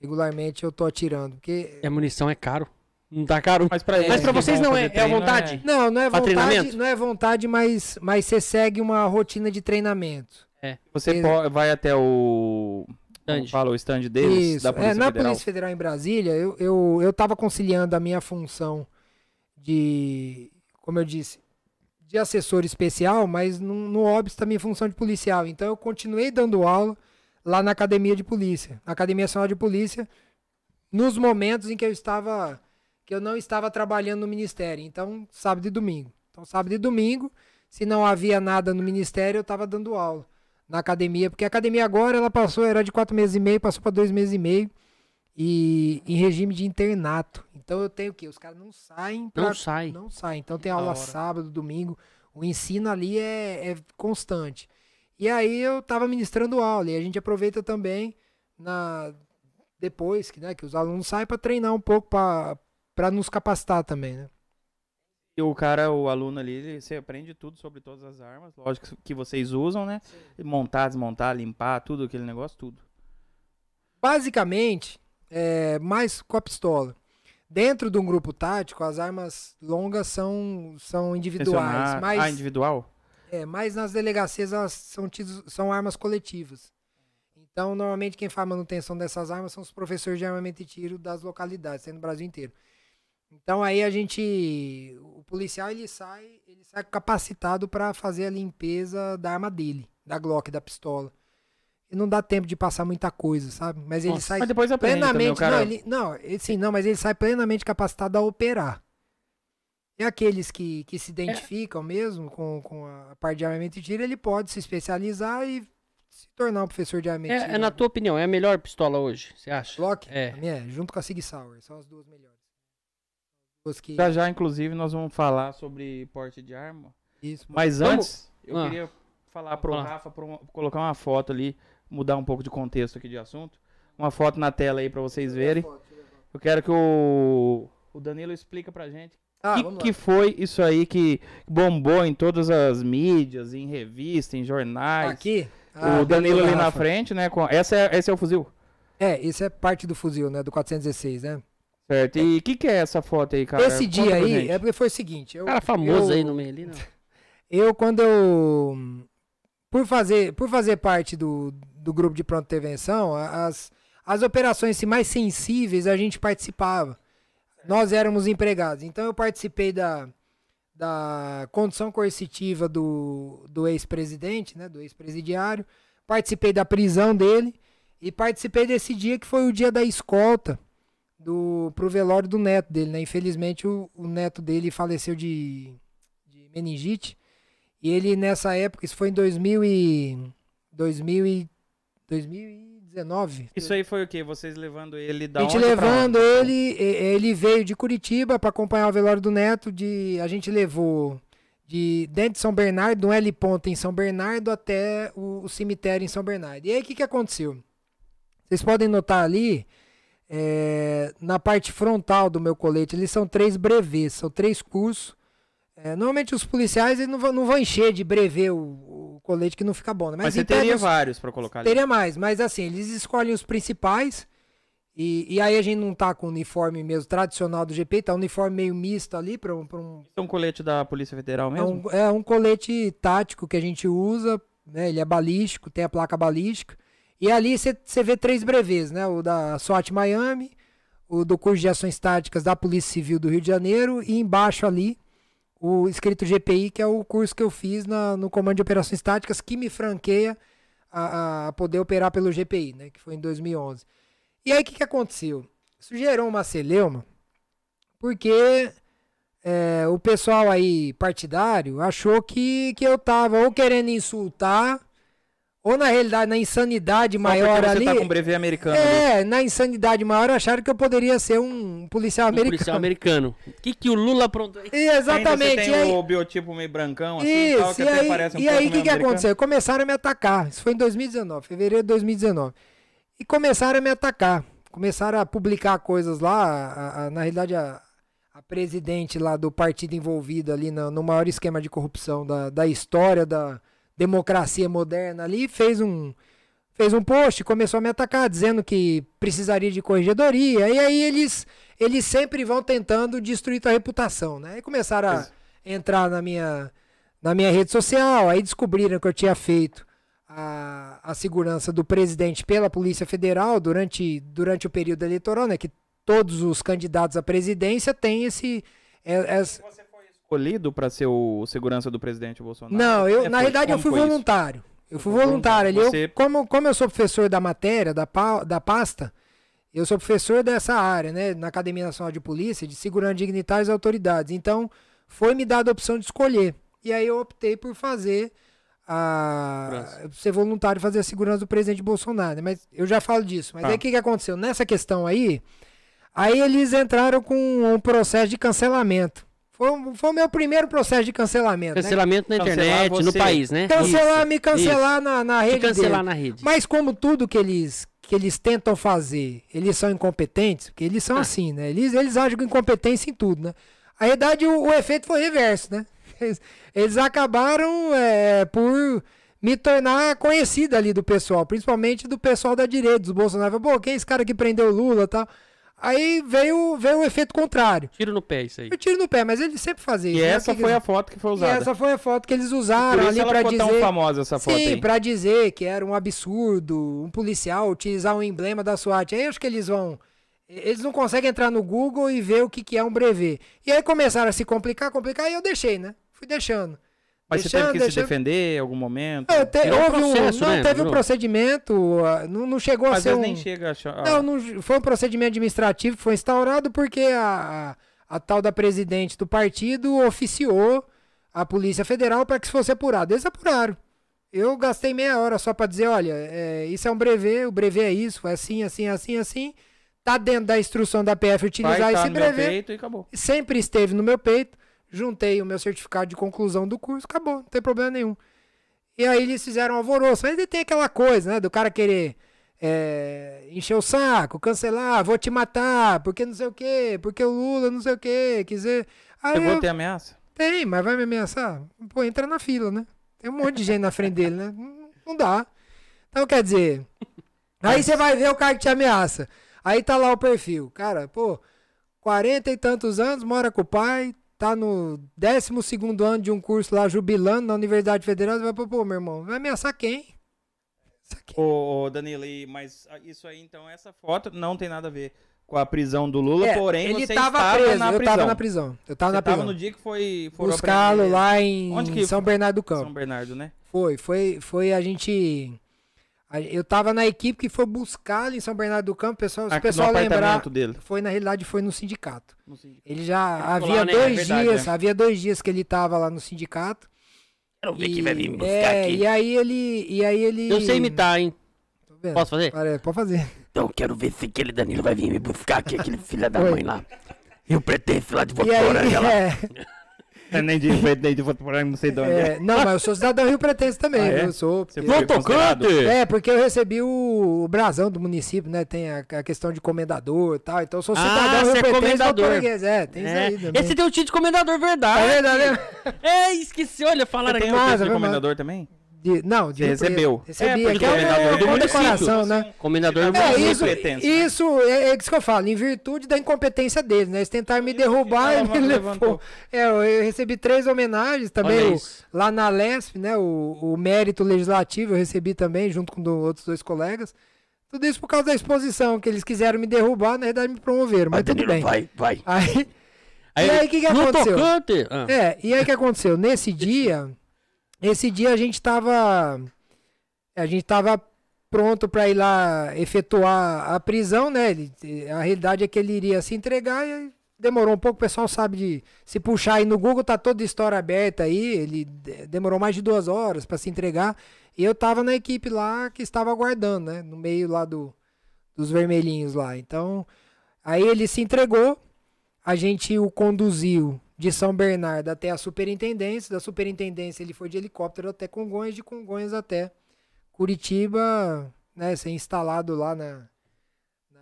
Regularmente eu tô atirando, porque E a munição é caro. Não tá caro? Mas pra, Mas eles pra que vocês vão não é- é vontade? não, não é Pra vontade, treinamento? não é vontade, mas mas você segue uma rotina de treinamento. Você Ex- po- vai até o. Stand. fala, o stand deles, Isso. da Polícia é, na Federal. Polícia Federal em Brasília, eu, eu, eu tava conciliando a minha função de, como eu disse, de assessor especial, mas não, não obsta a minha função de policial. Então eu continuei dando aula lá na Academia de Polícia, na Academia Nacional de Polícia, nos momentos em que eu estava que eu não estava trabalhando no ministério. Então, sábado e domingo. Então, sábado e domingo, se não havia nada no ministério, eu estava dando aula na academia, porque a academia agora ela passou, era de quatro meses e meio, passou para dois meses e meio. e em regime de internato. Então eu tenho o quê? Os caras não saem. pra- Não sai. Não saem. Então tem aula sábado, domingo. O ensino ali é, é constante. E aí eu tava ministrando aula e a gente aproveita também na depois que, né, que os alunos saem para treinar um pouco para nos capacitar também, né? E o cara, o aluno ali, ele- você aprende tudo sobre todas as armas, lógico que vocês usam, né? Montar, desmontar, limpar, tudo aquele negócio, tudo. Basicamente, é, mais com a pistola. Dentro de um grupo tático, as armas longas são, são individuais, mas, Ah, individual? é, mas nas delegacias elas são, tidos- são armas coletivas. Então, normalmente quem faz manutenção dessas armas são os professores de armamento e tiro das localidades, tem no Brasil inteiro. Então aí a gente, o policial ele sai, ele sai capacitado para fazer a limpeza da arma dele, da Glock, da pistola. E não dá tempo de passar muita coisa, sabe? Mas ele Nossa, sai Mas depois também, plenamente, cara... não, ele, não, ele- sim, não, mas ele sai plenamente capacitado a operar. E aqueles que, que se identificam mesmo com, com a parte de armamento e tiro, ele pode se especializar e se tornar um professor de armamento É, é na tua opinião, é a melhor pistola hoje, você acha? Glock, É. minha é, junto com a Sig Sauer, são as duas melhores. Que Já já, inclusive, nós vamos falar sobre porte de arma. isso, Mas Vamos- antes, eu Ah. queria falar pro Fala. Rafa, pro- colocar uma foto ali, mudar um pouco de contexto aqui de assunto. Uma foto na tela aí pra vocês verem. Eu quero que o, o Danilo explica pra gente Ah, que, que foi isso aí que bombou em todas as mídias, em revistas, em jornais. Aqui, ah, o Danilo ali na frente, né? Com, essa é, esse é o fuzil, É, esse é parte do fuzil, né, do 416, né? Certo? E o que, que é essa foto aí, cara? Esse Conta dia aí, gente. é porque foi o seguinte, eu, Cara famoso eu- aí no meio ali, não. Eu, quando eu. Por fazer, por fazer parte do, do grupo de pronta intervenção, as, as operações assim, mais sensíveis a gente participava. Nós éramos empregados. Então eu participei da, da condição coercitiva do, do ex-presidente, né, do ex-presidiário. Participei da prisão dele. E participei desse dia que foi o dia da escolta do, pro velório do neto dele. Né? Infelizmente o, o neto dele faleceu de, de meningite. E ele nessa época, isso foi em 2000 e, 2000 e, 2019. Isso aí foi o quê? Vocês levando ele da a gente levando ele, ele veio de Curitiba para acompanhar o velório do neto. De, a gente levou de dentro de São Bernardo, um L ponto em São Bernardo até o, o cemitério em São Bernardo. E aí o que, que aconteceu? Vocês podem notar ali, é, na parte frontal do meu colete, eles são três brevês, são três cursos. É, normalmente os policiais eles não, vão, não vão encher de brevê o, o colete que não fica bom, né? Mas, em você teria termos- vários pra colocar ali. Teria mais, mas assim, eles escolhem os principais. E, e aí a gente não tá com o uniforme mesmo tradicional do GP, tá um uniforme meio misto ali para um, um, é um colete da Polícia Federal é mesmo? um, é um colete tático que a gente usa, né? Ele é balístico, tem a placa balística. E ali você vê três brevês, né? O da SWAT Miami, o do curso de ações táticas da Polícia Civil do Rio de Janeiro e embaixo ali o escrito GPI, que é o curso que eu fiz na- no Comando de Operações Táticas, que me franqueia a, a poder operar pelo GPI, né? Que foi em 2011. E aí o que, que aconteceu? Isso gerou uma celeuma, porque é, o pessoal aí partidário achou que, que eu tava ou querendo insultar, ou na realidade, na insanidade Só maior você ali. tá com brevê americano ali. é, na insanidade maior acharam que eu poderia ser um policial Um americano. policial americano. O que, que o Lula aprontou? E exatamente. Ainda você e tem aí, o biotipo meio brancão assim e tal, isso, que e até aí, parece um e aí o que, que americano. aconteceu? Começaram a me atacar. Isso foi em 2019, fevereiro de 2019. E começaram a me atacar. Começaram a publicar coisas lá. a- a- na realidade, a, a presidente lá do partido envolvido ali no, no maior esquema de corrupção da, da história da democracia moderna ali fez um. Fez um post, começou a me atacar, dizendo que precisaria de corregedoria. E aí eles, eles sempre vão tentando destruir tua reputação, né? Aí começaram a Mas- entrar na minha, na minha rede social, aí descobriram que eu tinha feito a, a segurança do presidente pela Polícia Federal durante, durante o período eleitoral, né? Que todos os candidatos à presidência têm esse. é- foi escolhido pra ser o segurança do presidente Bolsonaro? não, eu, É, na realidade eu fui foi isso? voluntário. Eu fui voluntário ali. Eu- Você- como, como eu sou professor da matéria, da, pa- da pasta, eu sou professor dessa área, né? Na Academia Nacional de Polícia, de Segurança Dignitários e Autoridades. Então, foi me dada a opção de escolher. E aí eu optei por fazer a Segurança. ser voluntário e fazer a segurança do presidente Bolsonaro. né? Mas eu já falo disso. Mas Tá. aí o que, que aconteceu? Nessa questão aí, aí eles entraram com um processo de cancelamento. Foi, o- foi o meu primeiro processo de cancelamento. né? Cancelamento na Cancelar internet, no país, né? Cancelar, Isso, me cancelar na, na rede Te cancelar dele. na rede. Mas como tudo que eles, que eles tentam fazer, eles são incompetentes, porque eles Ah. são assim, né? Eles, eles agem com incompetência em tudo, né? A verdade, o, o efeito foi reverso, né? Eles, eles acabaram é, por me tornar conhecido ali do pessoal, principalmente do pessoal da direita, dos Bolsonaro. Pô, quem é esse cara que prendeu o Lula e tal? Aí veio, veio o efeito contrário. Tiro no pé isso aí. Eu tiro no pé, mas eles sempre fazem E isso. né? essa Que- foi a foto que foi e usada. essa foi a foto que eles usaram ali ficou dizer. tão famosa essa foto Sim, pra dizer que era um absurdo um policial utilizar um emblema da SWAT. Aí acho que eles vão. Eles não conseguem entrar no Google e ver o que, que é um brevet. E aí começaram a se complicar, complicar, e eu deixei, né? Fui deixando. Mas você Deixando, teve que se deixando. defender em algum momento? É, te- um houve um, processo, não né? teve um procedimento, ah, não, não chegou a ser um... nem chega a achar. Não, não, foi um procedimento administrativo que foi instaurado porque a, a, a tal da presidente do partido oficiou a Polícia Federal para que isso fosse apurado. Eles apuraram. Eu gastei meia hora só para dizer, olha, é, isso é um brevet, o brevet é isso, é assim, assim, assim, assim. Tá dentro da instrução da PF utilizar vai tá esse no meu peito e acabou. Sempre esteve no meu peito. Juntei o meu certificado de conclusão do curso, acabou, não tem problema nenhum. E aí eles fizeram um alvoroço. Mas tem aquela coisa, né? Do cara querer é, encher o saco, cancelar, vou te matar, porque não sei o quê, porque o Lula não sei o quê, quiser. Aí Chegou eu, ter ameaça? tem, mas vai me ameaçar? Pô, entra na fila, né? Tem um monte de gente na frente dele, né? Não- Não dá. Então, quer dizer. Aí você vai ver o cara que te ameaça. Aí tá lá o perfil. Cara, pô, 40 e tantos anos, mora com o pai, tá no 12 ano de um curso lá, jubilando na Universidade Federal. Você vai, pô, pô, meu irmão, vai ameaçar quem? Ô, ô, Danilo, mas ah, isso aí, então, essa foto não tem nada a ver com a prisão do Lula, É, porém ele você tava estava preso, na eu prisão. tava na prisão. Eu tava Você na tava prisão. no dia que foi Buscá-lo lá em São? Bernardo do Campo. São Bernardo, né? Foi, foi, foi a gente. Eu tava na equipe que foi buscá-lo em São Bernardo do Campo, pessoal, se o pessoal lembrar, apartamento dele. foi na realidade foi no sindicato. No sindicato. Ele já ficou havia lá, né? dois É verdade, dias, né? havia dois dias que ele tava lá no sindicato. Quero ver E, quem vai vir me buscar é, aqui. e aí ele, e aí ele. Eu sei imitar, hein? Tô vendo. Posso fazer? Pare- Pode fazer. Então quero ver se aquele Danilo vai vir me buscar aqui, aquele filho da mãe lá. E o pretexto lá de E Votoranga aí, lá. é, É, nem de nem de Votuporanga, não sei de onde. é, não, mas eu sou cidadão Rio Pretense também, Ah, é? eu sou. Você porque- foi considerado? É, porque eu recebi o, o brasão do município, né? Tem a, a questão de comendador e tal. Então eu sou Ah, cidadão você Rio é Pretense comendador. português. É, tem isso É. aí também. Esse tem o título de comendador verdade. É verdade, né? É, esqueci, olha, falaram aqui. tem o título de comendador também? De- não, de recebeu. Recebi. É, É, porque que é comendador uma do condecoração, município. né? Comendador É, É município. isso, Pretense. isso é, é isso que eu falo, em virtude da incompetência deles, né? Eles tentaram me derrubar e me levantou. levou. É, eu recebi três homenagens também, o- isso. lá na LESP, né? O, o mérito legislativo eu recebi também, junto com do- outros dois colegas. Tudo isso por causa da exposição, que eles quiseram me derrubar, na verdade me promoveram, mas Vai, tudo Danilo, bem. vai, vai. Aí, e aí, o que, que aconteceu? tocante. Ah. É, e aí o que aconteceu? Nesse dia, esse dia a gente tava. A gente tava pronto pra ir lá efetuar a prisão, né? Ele- a realidade é que ele iria se entregar e demorou um pouco. O pessoal sabe de. Se puxar aí no Google, tá toda a história aberta aí. Ele de- demorou mais de duas horas pra se entregar. E eu tava na equipe lá que estava aguardando, né? No meio lá do, dos vermelhinhos lá. Então, aí ele se entregou. A gente o conduziu de São Bernardo até a superintendência. Da superintendência ele foi de helicóptero até Congonhas, de Congonhas até Curitiba, né? Ser instalado lá na,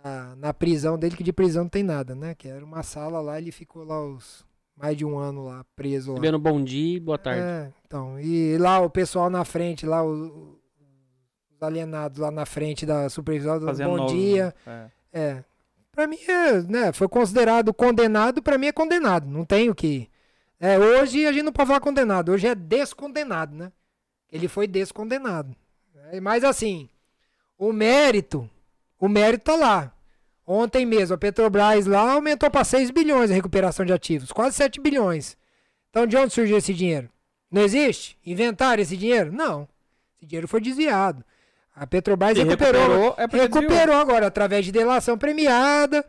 na, na prisão dele, que de prisão não tem nada, né? Que era uma sala lá, ele ficou lá os mais de um ano lá, preso lá. Recebendo bom dia e boa tarde. É, então, e lá o pessoal na frente, lá o- os alienados lá na frente da supervisão, do Fazendo bom novo- dia. É. É. Pra mim, é, né, foi considerado condenado, pra mim é condenado. Não tenho que. É, hoje a gente não pode falar condenado, hoje é descondenado, né? Ele foi descondenado. É, mas assim, o mérito, o mérito tá lá. Ontem mesmo, a Petrobras lá aumentou para 6 bilhões a recuperação de ativos, quase 7 bilhões. Então, de onde surgiu esse dinheiro? Não existe? Inventaram esse dinheiro? Não. Esse dinheiro foi desviado. A Petrobras recuperou, recuperou, é recuperou agora através de delação premiada,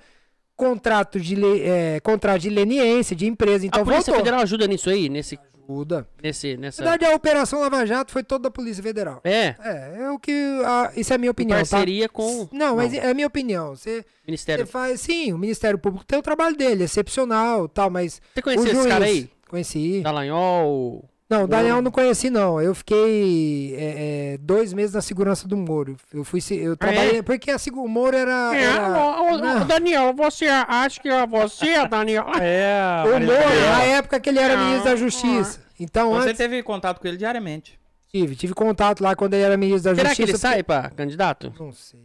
contrato de, é, contrato de leniência de empresa. Então a Polícia voltou. Federal ajuda nisso aí? Nesse... Ajuda. Nesse, Na nessa. verdade, a Operação Lava Jato foi toda da Polícia Federal. É, É, é o que. a- isso é a minha em opinião. tá? parceria com Não, mas é a minha opinião. Você, Ministério. você faz. Sim, o Ministério Público tem o trabalho dele, excepcional tal, mas. Você conheceu esse cara aí? Conheci. Dallagnol? Não, o Daniel eu não conheci, não. Eu fiquei é, é, dois meses na segurança do Moro. Eu fui. se- Eu trabalhei. Porque a, o Moro era. É, era- não. Daniel, você acha que é você, Daniel? É, o Moro, na época que ele era ministro da Justiça. Então, Você antes. teve contato com ele diariamente. Tive, tive contato lá quando ele era ministro da Será Justiça. que ele sai porque- pra candidato? Não sei.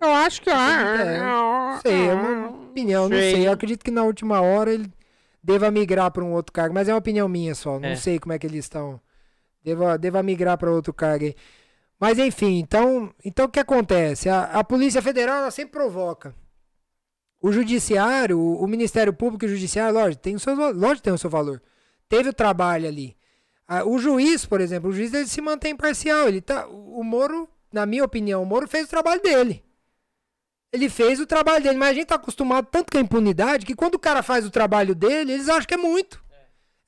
Eu acho que É, não sei, é uma opinião, não sei. sei. Eu acredito que na última hora ele deva migrar para um outro cargo, mas é uma opinião minha só. Não É. sei como é que eles estão. Deva, deva migrar para outro cargo aí. Mas enfim, então, então o que acontece? A, a Polícia Federal ela sempre provoca. O Judiciário, o, o Ministério Público e o Judiciário, lógico, tem o seu, lógico tem o seu valor. Teve o trabalho ali. Ah, o juiz, por exemplo, o juiz ele se mantém imparcial. Ele tá, o Moro, na minha opinião, o Moro fez o trabalho dele. Ele fez o trabalho dele, mas a gente tá acostumado tanto com a impunidade que quando o cara faz o trabalho dele, eles acham que é muito.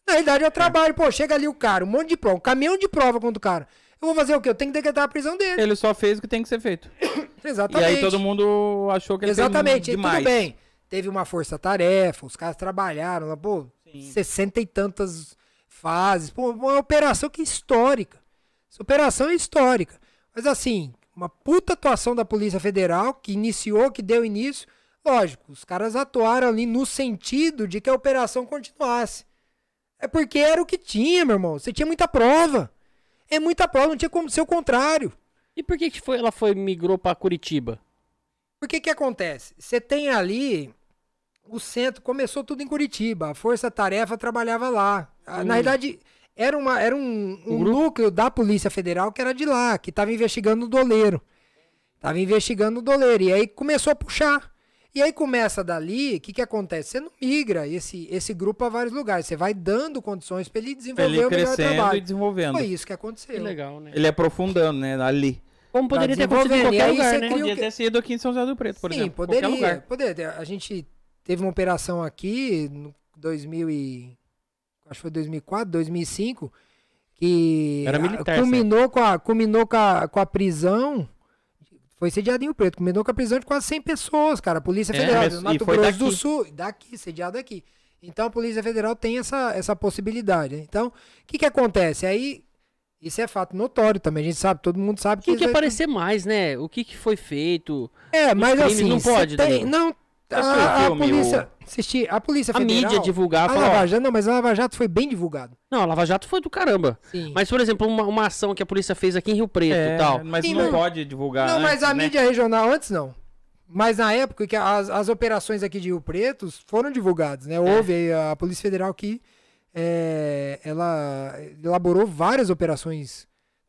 Na realidade é o trabalho. Pô, chega ali o cara, um monte de prova, um caminhão de prova contra o cara. Eu vou fazer o quê? Eu tenho que decretar a prisão dele. Ele só fez o que tem que ser feito. Exatamente. E aí todo mundo achou que ele Exatamente, fez e demais. tudo bem. Teve uma força-tarefa, os caras trabalharam lá, pô, sessenta e tantas fases. Pô, uma operação que é histórica. Essa operação é histórica. Mas assim, uma puta atuação da Polícia Federal, que iniciou, que deu início. Lógico, os caras atuaram ali no sentido de que a operação continuasse. É porque era o que tinha, meu irmão. Você tinha muita prova. É muita prova, não tinha como ser o contrário. E por que, que foi, ela foi migrou pra Curitiba? Porque que acontece? Você tem ali o centro, começou tudo em Curitiba, a Força Tarefa trabalhava lá. Ah, Na verdade, era, uma, era um, um núcleo da Polícia Federal que era de lá, que estava investigando o doleiro. Estava investigando o doleiro. E aí começou a puxar. E aí começa dali, o que, que acontece? Você não migra esse, esse grupo a vários lugares. Você vai dando condições para ele desenvolver ele o melhor crescendo e trabalho. desenvolvendo. Foi isso que aconteceu. Que legal, né? Ele aprofundando, né? Ali. Como poderia ter acontecido em e qualquer aí lugar, né? Podia ter sido aqui em São José do Preto, por Sim, exemplo. Qualquer poderia. lugar. Poderia. A gente teve uma operação aqui no 2000 e acho que foi 2004, 2005, que Era militar, culminou com a culminou com a, com a prisão foi sediado em Rio Preto, culminou com a prisão de quase 100 pessoas, cara. A Polícia É, Federal mas- do Mato Grosso do daqui. Sul, daqui, sediado aqui. Então a Polícia Federal tem essa, essa possibilidade. né? Então, o que que acontece? Aí isso é fato notório também, a gente sabe, todo mundo sabe que isso aí- aparecer mais, né? O que, que foi feito. É, mas assim, não pode, tem, Danilo. não a, o a filme, polícia, assisti, a polícia A federal, mídia divulgar, a falar, Lava Jato, não, mas a Lava Jato foi bem divulgado. Não, a Lava Jato foi do caramba. Sim. Mas, por exemplo, uma, uma ação que a polícia fez aqui em Rio Preto e É, tal. mas Sim, não mas- pode divulgar. não, mas antes, a né? mídia regional antes não. Mas na época que as, as operações aqui de Rio Preto foram divulgadas, né? Houve aí a Polícia Federal que é, ela elaborou várias operações,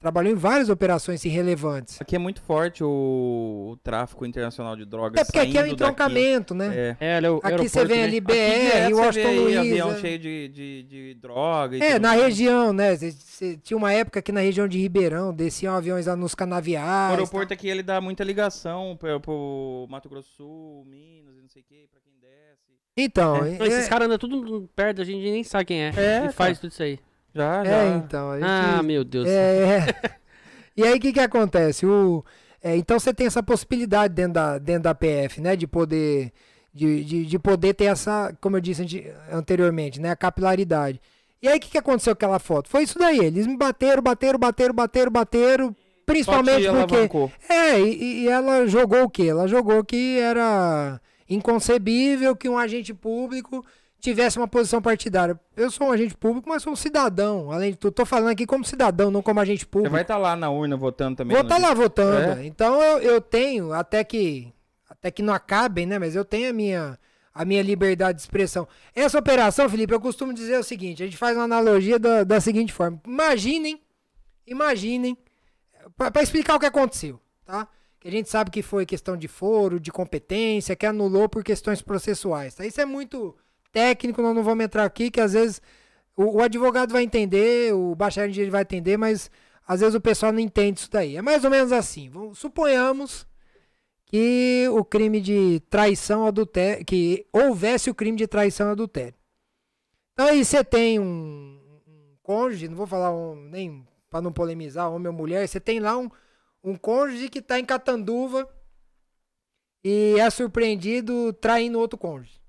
trabalhou em várias operações assim, relevantes. Aqui é muito forte o, o tráfico internacional de drogas. É porque aqui é um entroncamento, né? daqui. É. É, era o Aqui você vem né? ali Aqui BR, vê Washington Luiz. avião é. cheio de, de, de droga. e É, na mais. região, né? Cê- cê- tinha uma época que na região de Ribeirão desciam aviões lá nos O canaviais. aeroporto aqui ele dá muita ligação pro, pro Mato Grosso do Sul, Minas e não sei o que, pra quem desce. Então, Não, é, esses caras andam tudo perto, a gente nem sabe quem é. É, e faz tudo isso aí. Já, já. é, então. a gente- Ah, meu Deus. é, é. E aí o que que acontece? O, é, então você tem essa possibilidade dentro da, dentro da PF, né? De poder, de, de, de poder ter essa, como eu disse ante- anteriormente, né? A capilaridade. E aí o que, que aconteceu com aquela foto? Foi isso daí. Eles me bateram, bateram, bateram, bateram, bateram. Principalmente porque. É, e, e ela jogou o quê? Ela jogou que era inconcebível que um agente público tivesse uma posição partidária. Eu sou um agente público, mas sou um cidadão. Além de tudo, tô falando aqui como cidadão, não como agente Você público. vai estar lá na urna votando também. Vou estar é? lá votando. É? Então eu, eu tenho, até que até que não acabem, né? Mas eu tenho a minha a minha liberdade de expressão. Essa operação, Felipe, eu costumo dizer o seguinte: a gente faz uma analogia da, da seguinte forma. Imaginem, imaginem, para explicar o que aconteceu, tá? Que a gente sabe que foi questão de foro, de competência, que anulou por questões processuais. Tá? Isso é muito técnico, nós não vamos entrar aqui, que às vezes o, o advogado vai entender, o bacharel em direito vai entender, mas às vezes o pessoal não entende isso daí. É mais ou menos assim. Vamos- Suponhamos que o crime de traição adultério, que houvesse o crime de traição adultério. Então aí você tem um, um cônjuge, não vou falar um, nem pra não polemizar, homem ou mulher, você tem lá um, um cônjuge que tá em Catanduva e é surpreendido traindo outro cônjuge.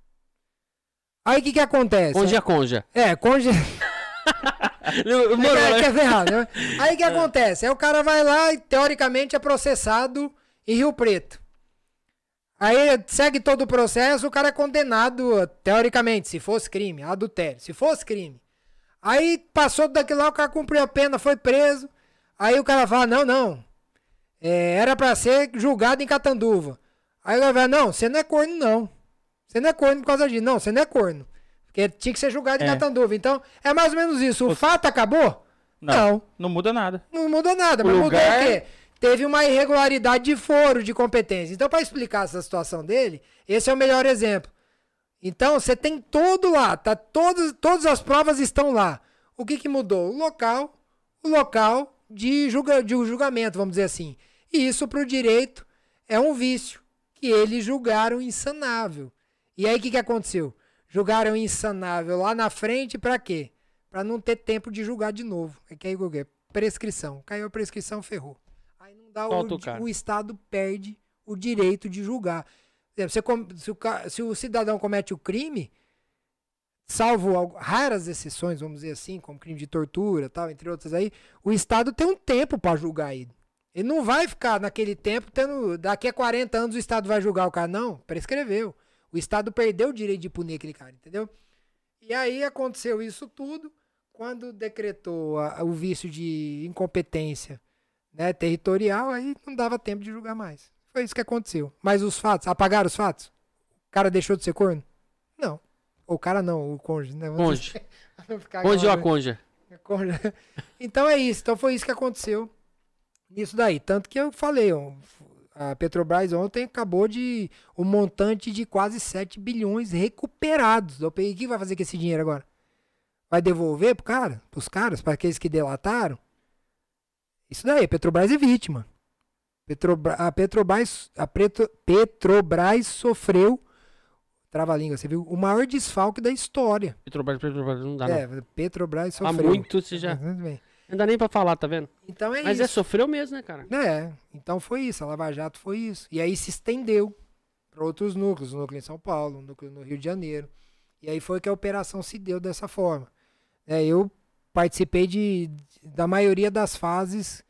Aí o que que acontece? Conja, conja. É, cônjuge... Mano, quer, quer ferrar, né? Aí o que acontece? Aí o cara vai lá e teoricamente é processado em Rio Preto. Aí segue todo o processo, o cara é condenado, teoricamente, se fosse crime, adultério, se fosse crime. Aí passou daquilo lá, o cara cumpriu a pena, foi preso. Aí o cara fala, não, não. é, era pra ser julgado em Catanduva. Aí o cara fala, não, você não é corno, não. Você não é corno por causa disso. Não, você não é corno. Porque tinha que ser julgado em É. Catanduva. Então, é mais ou menos isso. O fato acabou? Não, Não. não muda nada. Não mudou nada, O mas lugar- mudou o quê? Teve uma irregularidade de foro de competência. Então, para explicar essa situação dele, esse é o melhor exemplo. Então, você tem todo lá, tá todos, todas as provas estão lá. O que, que mudou? O local, o local de, julga, de julgamento, vamos dizer assim. E isso para o direito é um vício que eles julgaram insanável. E aí o que, que aconteceu? Julgaram insanável lá na frente para quê? Para não ter tempo de julgar de novo. É que aí o quê? Prescrição. Caiu a prescrição, ferrou. Aí não dá o, o Estado perde o direito de julgar. Exemplo, você se, o, se o cidadão comete o crime, salvo raras exceções, vamos dizer assim, como crime de tortura, tal, entre outras aí, o Estado tem um tempo para julgar ele. Ele não vai ficar naquele tempo tendo. Daqui a 40 anos o Estado vai julgar o cara. Não, prescreveu. O Estado perdeu o direito de punir aquele cara, entendeu? E aí aconteceu isso tudo quando decretou a- o vício de incompetência né, territorial, aí não dava tempo de julgar mais. Foi isso que aconteceu. Mas os fatos, apagaram os fatos? O cara deixou de ser corno? Não. O cara não, o cônjuge, né? Ficar Conge ou a? Cônjuge. Então é isso. Então foi isso que aconteceu nisso daí. Tanto que eu falei, ó, a Petrobras ontem acabou de um montante de quase 7 bilhões recuperados. O que vai fazer com esse dinheiro agora? Vai devolver pro cara? Pros caras? Para aqueles que delataram? Isso daí, a Petrobras é vítima. A Petrobras, a Petro- Petrobras sofreu, trava a língua, você viu, o maior desfalque da história. Petrobras, Petrobras, não dá não. é, Petrobras Há sofreu. muito você já... Tudo bem. Não dá nem pra falar, tá vendo? Então é Mas é isso. sofreu mesmo, né, cara? É, então foi isso, a Lava Jato foi isso. E aí se estendeu para outros núcleos, o núcleo em São Paulo, o núcleo no Rio de Janeiro. E aí foi que a operação se deu dessa forma. É, eu participei de, da maioria das fases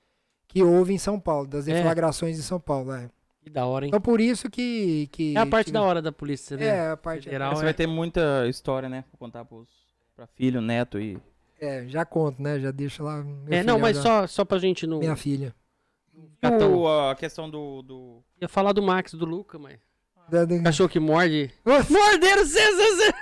que houve em São Paulo, das É. deflagrações em São Paulo. É. Que da hora, hein? Então por isso que. que É a parte que- da hora da polícia, né? É, a parte. Federal. Você é- vai ter muita história, né? Pra contar pros, pra filho, neto e. É, já conto, né? Já deixa lá. meu É, não, mas já- só, só pra gente não. Minha filha. O- a questão do. do... Ia falar do Max, do Luca, mas. Da- da- Cachorro que morde. Nossa, Morderam você, você, você.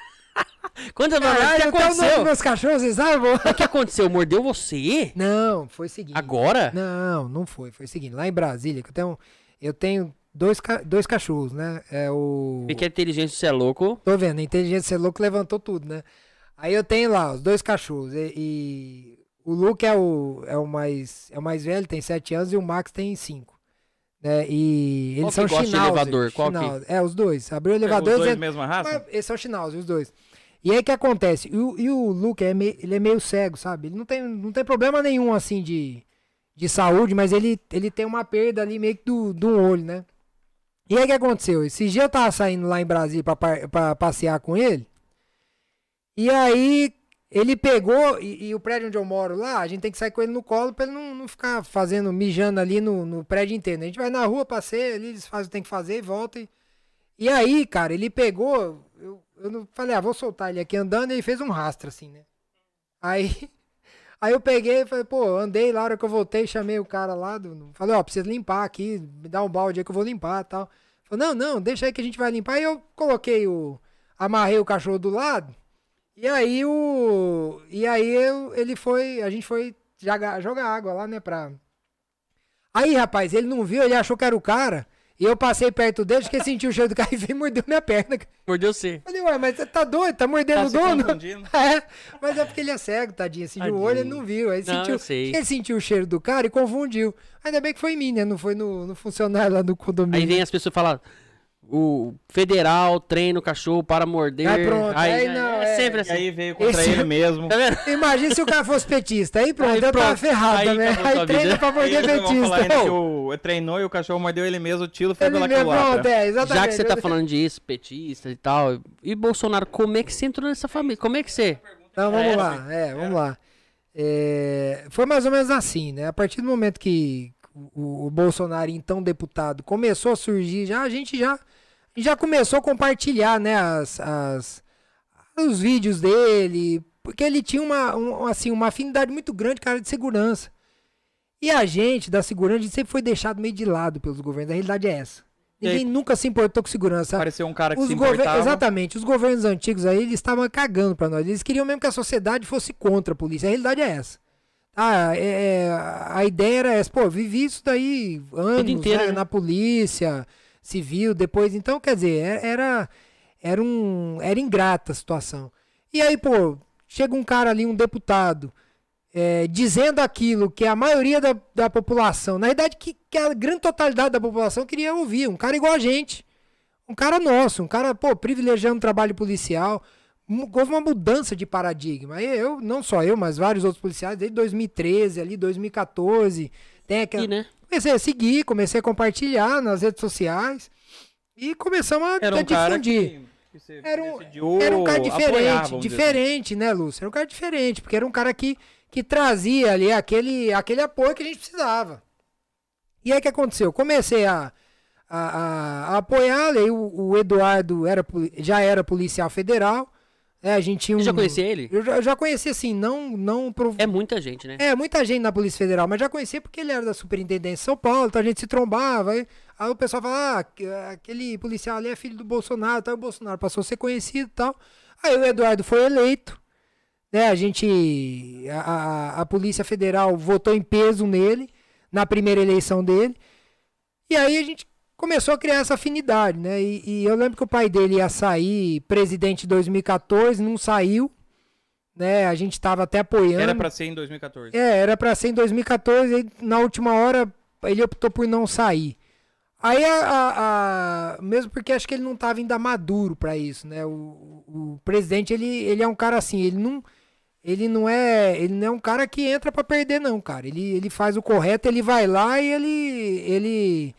Quando, Caralho, o que até o aconteceu? meus cachorros, vocês sabem? O que aconteceu? Mordeu você? Não, foi o seguinte. Agora? Não, não foi. Foi o seguinte, lá em Brasília, que eu tenho, eu tenho dois, ca- dois cachorros, né? É o. Vê que a inteligência você é louco. Tô vendo, a inteligência é louco levantou tudo, né? Aí eu tenho lá os dois cachorros. E, e o Luke é o, é, o mais, é o mais velho, tem sete anos, e o Max tem cinco. Né? E eles Qual são gosta de Schnauzer, elevador? Qual que-. É, os dois. Abriu o Os elevador, dois eles mesma raça? mas eles são Schnauzer, os dois. E aí o que acontece? E o, e o Luke, é meio, ele é meio cego, sabe? Ele não tem, não tem problema nenhum, assim, de, de saúde, mas ele, ele tem uma perda ali meio que do, do olho, né? E aí o que aconteceu? Esse dia eu tava saindo lá em Brasília pra, pra passear com ele. E aí ele pegou, e, e o prédio onde eu moro lá, a gente tem que sair com ele no colo pra ele não, não ficar fazendo, mijando ali no, no prédio inteiro. né? A gente vai na rua, passeia ali, eles fazem o que tem que fazer e volta. E, e aí, cara, ele pegou. Eu, eu não falei, ah, vou soltar ele aqui andando, e ele fez um rastro assim, né? Aí. Aí eu peguei e falei, pô, andei lá, hora que eu voltei, chamei o cara lá, do, falei, ó, precisa limpar aqui, me dá um balde aí que eu vou limpar e tal. Falei, não, não, deixa aí que a gente vai limpar. Aí eu coloquei o. Amarrei o cachorro do lado. E aí o. E aí eu, ele foi. A gente foi jogar, jogar água lá, né? Pra. Aí, rapaz, ele não viu, ele achou que era o cara. E eu passei perto dele, acho que ele sentiu o cheiro do cara e veio e mordeu minha perna. Mordeu você. Falei, ué, mas você tá doido? Tá mordendo Tá o dono? É, mas é porque ele é cego, tadinho. Assim, de Tadinho. olho ele não viu. Aí Não, sentiu, ele sentiu o cheiro do cara e confundiu. Ainda bem que foi em mim, né? Não foi no, no funcionário lá do condomínio. Aí vem as pessoas falar. O federal treina o cachorro para morder. Aí pronto, aí já- não, é, sempre E assim. aí veio contra Esse- ele mesmo. Tá vendo? Imagina se o cara fosse petista. Aí pronto, Aí eu tava pronto. ferrado, Aí né? sua Aí treina pra ainda petista. que o treinou e o cachorro mordeu ele mesmo, o tiro foi Ele pela culatra. é. Já que você tá falando disso, petista e tal. E Bolsonaro, como é que você entrou nessa família? Como é que você. Então vamos É, lá, é, vamos lá. É, foi mais ou menos assim, né? A partir do momento que o, o Bolsonaro, então deputado, começou a surgir, já a gente já, já começou a compartilhar, né, as, as- os vídeos dele, porque ele tinha uma, um, assim, uma afinidade muito grande com a área de segurança. E a gente, da segurança, a gente sempre foi deixado meio de lado pelos governos. A realidade é essa. Aí- Ninguém nunca se importou com segurança. Pareceu um cara que Os se importava. Exatamente, os governos antigos aí, eles estavam cagando pra nós. Eles queriam mesmo que a sociedade fosse contra a polícia. A realidade é essa. Ah, é, é, a ideia era essa. Pô, vivi isso daí anos inteiro, né, né? na polícia, civil, depois. Então, quer dizer, é- era, era, um, era ingrata a situação. E aí, pô, chega um cara ali, um deputado, é, dizendo aquilo que a maioria da, da população, na verdade, que, que a grande totalidade da população queria ouvir. Um cara igual a gente. Um cara nosso, um cara, pô, privilegiando o trabalho policial. Houve uma mudança de paradigma. Eu, não só eu, mas vários outros policiais, desde 2013, ali, 2014. Tem aquela... E, né? Comecei a seguir, comecei a compartilhar nas redes sociais. E começamos a, Era a um cara difundir. Que, você Era um, decidiu era um cara apoiar, diferente, vamos dizer assim. diferente, né, Lúcio? Era um cara diferente, porque era um cara que, que trazia ali aquele, aquele apoio que a gente precisava. E aí o que aconteceu? Comecei a, a, a- a apoiar, aí o, o Eduardo era, já era policial federal. né, a gente tinha um, Você já conhecia ele? Eu já, eu já conhecia, assim, não, não É muita gente, né? é, muita gente na Polícia Federal, mas já conhecia porque ele era da Superintendência de São Paulo, então a gente se trombava. Aí, aí o pessoal fala, ah, que- aquele policial ali é filho do Bolsonaro, então o Bolsonaro passou a ser conhecido e tal. Aí o Eduardo foi eleito, né? A gente. A, a, a Polícia Federal votou em peso nele, na primeira eleição dele. E aí a gente começou a criar essa afinidade, né? E, e eu lembro que o pai dele ia sair presidente em 2014, não saiu. Né, a gente tava até apoiando. Era pra ser em 2014. É, era pra ser em 2014, aí na última hora ele optou por não sair. Aí a, a- a- mesmo porque acho que ele não tava ainda maduro pra isso, né? O, o- o presidente ele, ele é um cara assim, ele não ele não é, ele não é um cara que entra pra perder não, cara. Ele, ele faz o correto, ele vai lá e ele ele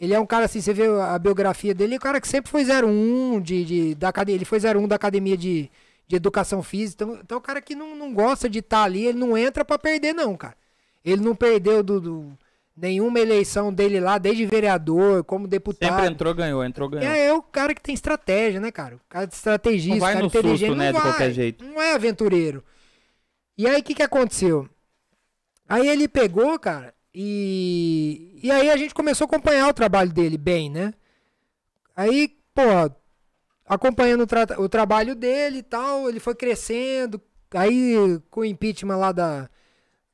ele é um cara assim, você vê a biografia dele, é um cara que sempre foi 01 de, de da academia, ele foi 01 da academia de, de educação física. Então, então é um cara que não, não gosta de estar ali, ele não entra pra perder não, cara. Ele não perdeu do, do- nenhuma eleição dele lá, desde vereador, como deputado. Sempre entrou, ganhou, entrou, ganhou. É, é o cara que tem estratégia, né, cara? O cara de estrategista, Não vai cara no susto, inteligente. né, não de vai, qualquer jeito. Não é aventureiro. E aí, o que que aconteceu? Aí ele pegou, cara, e... E aí a gente começou a acompanhar o trabalho dele bem, né? Aí, pô, acompanhando o, tra- o trabalho dele e tal, ele foi crescendo. Aí, com o impeachment lá da,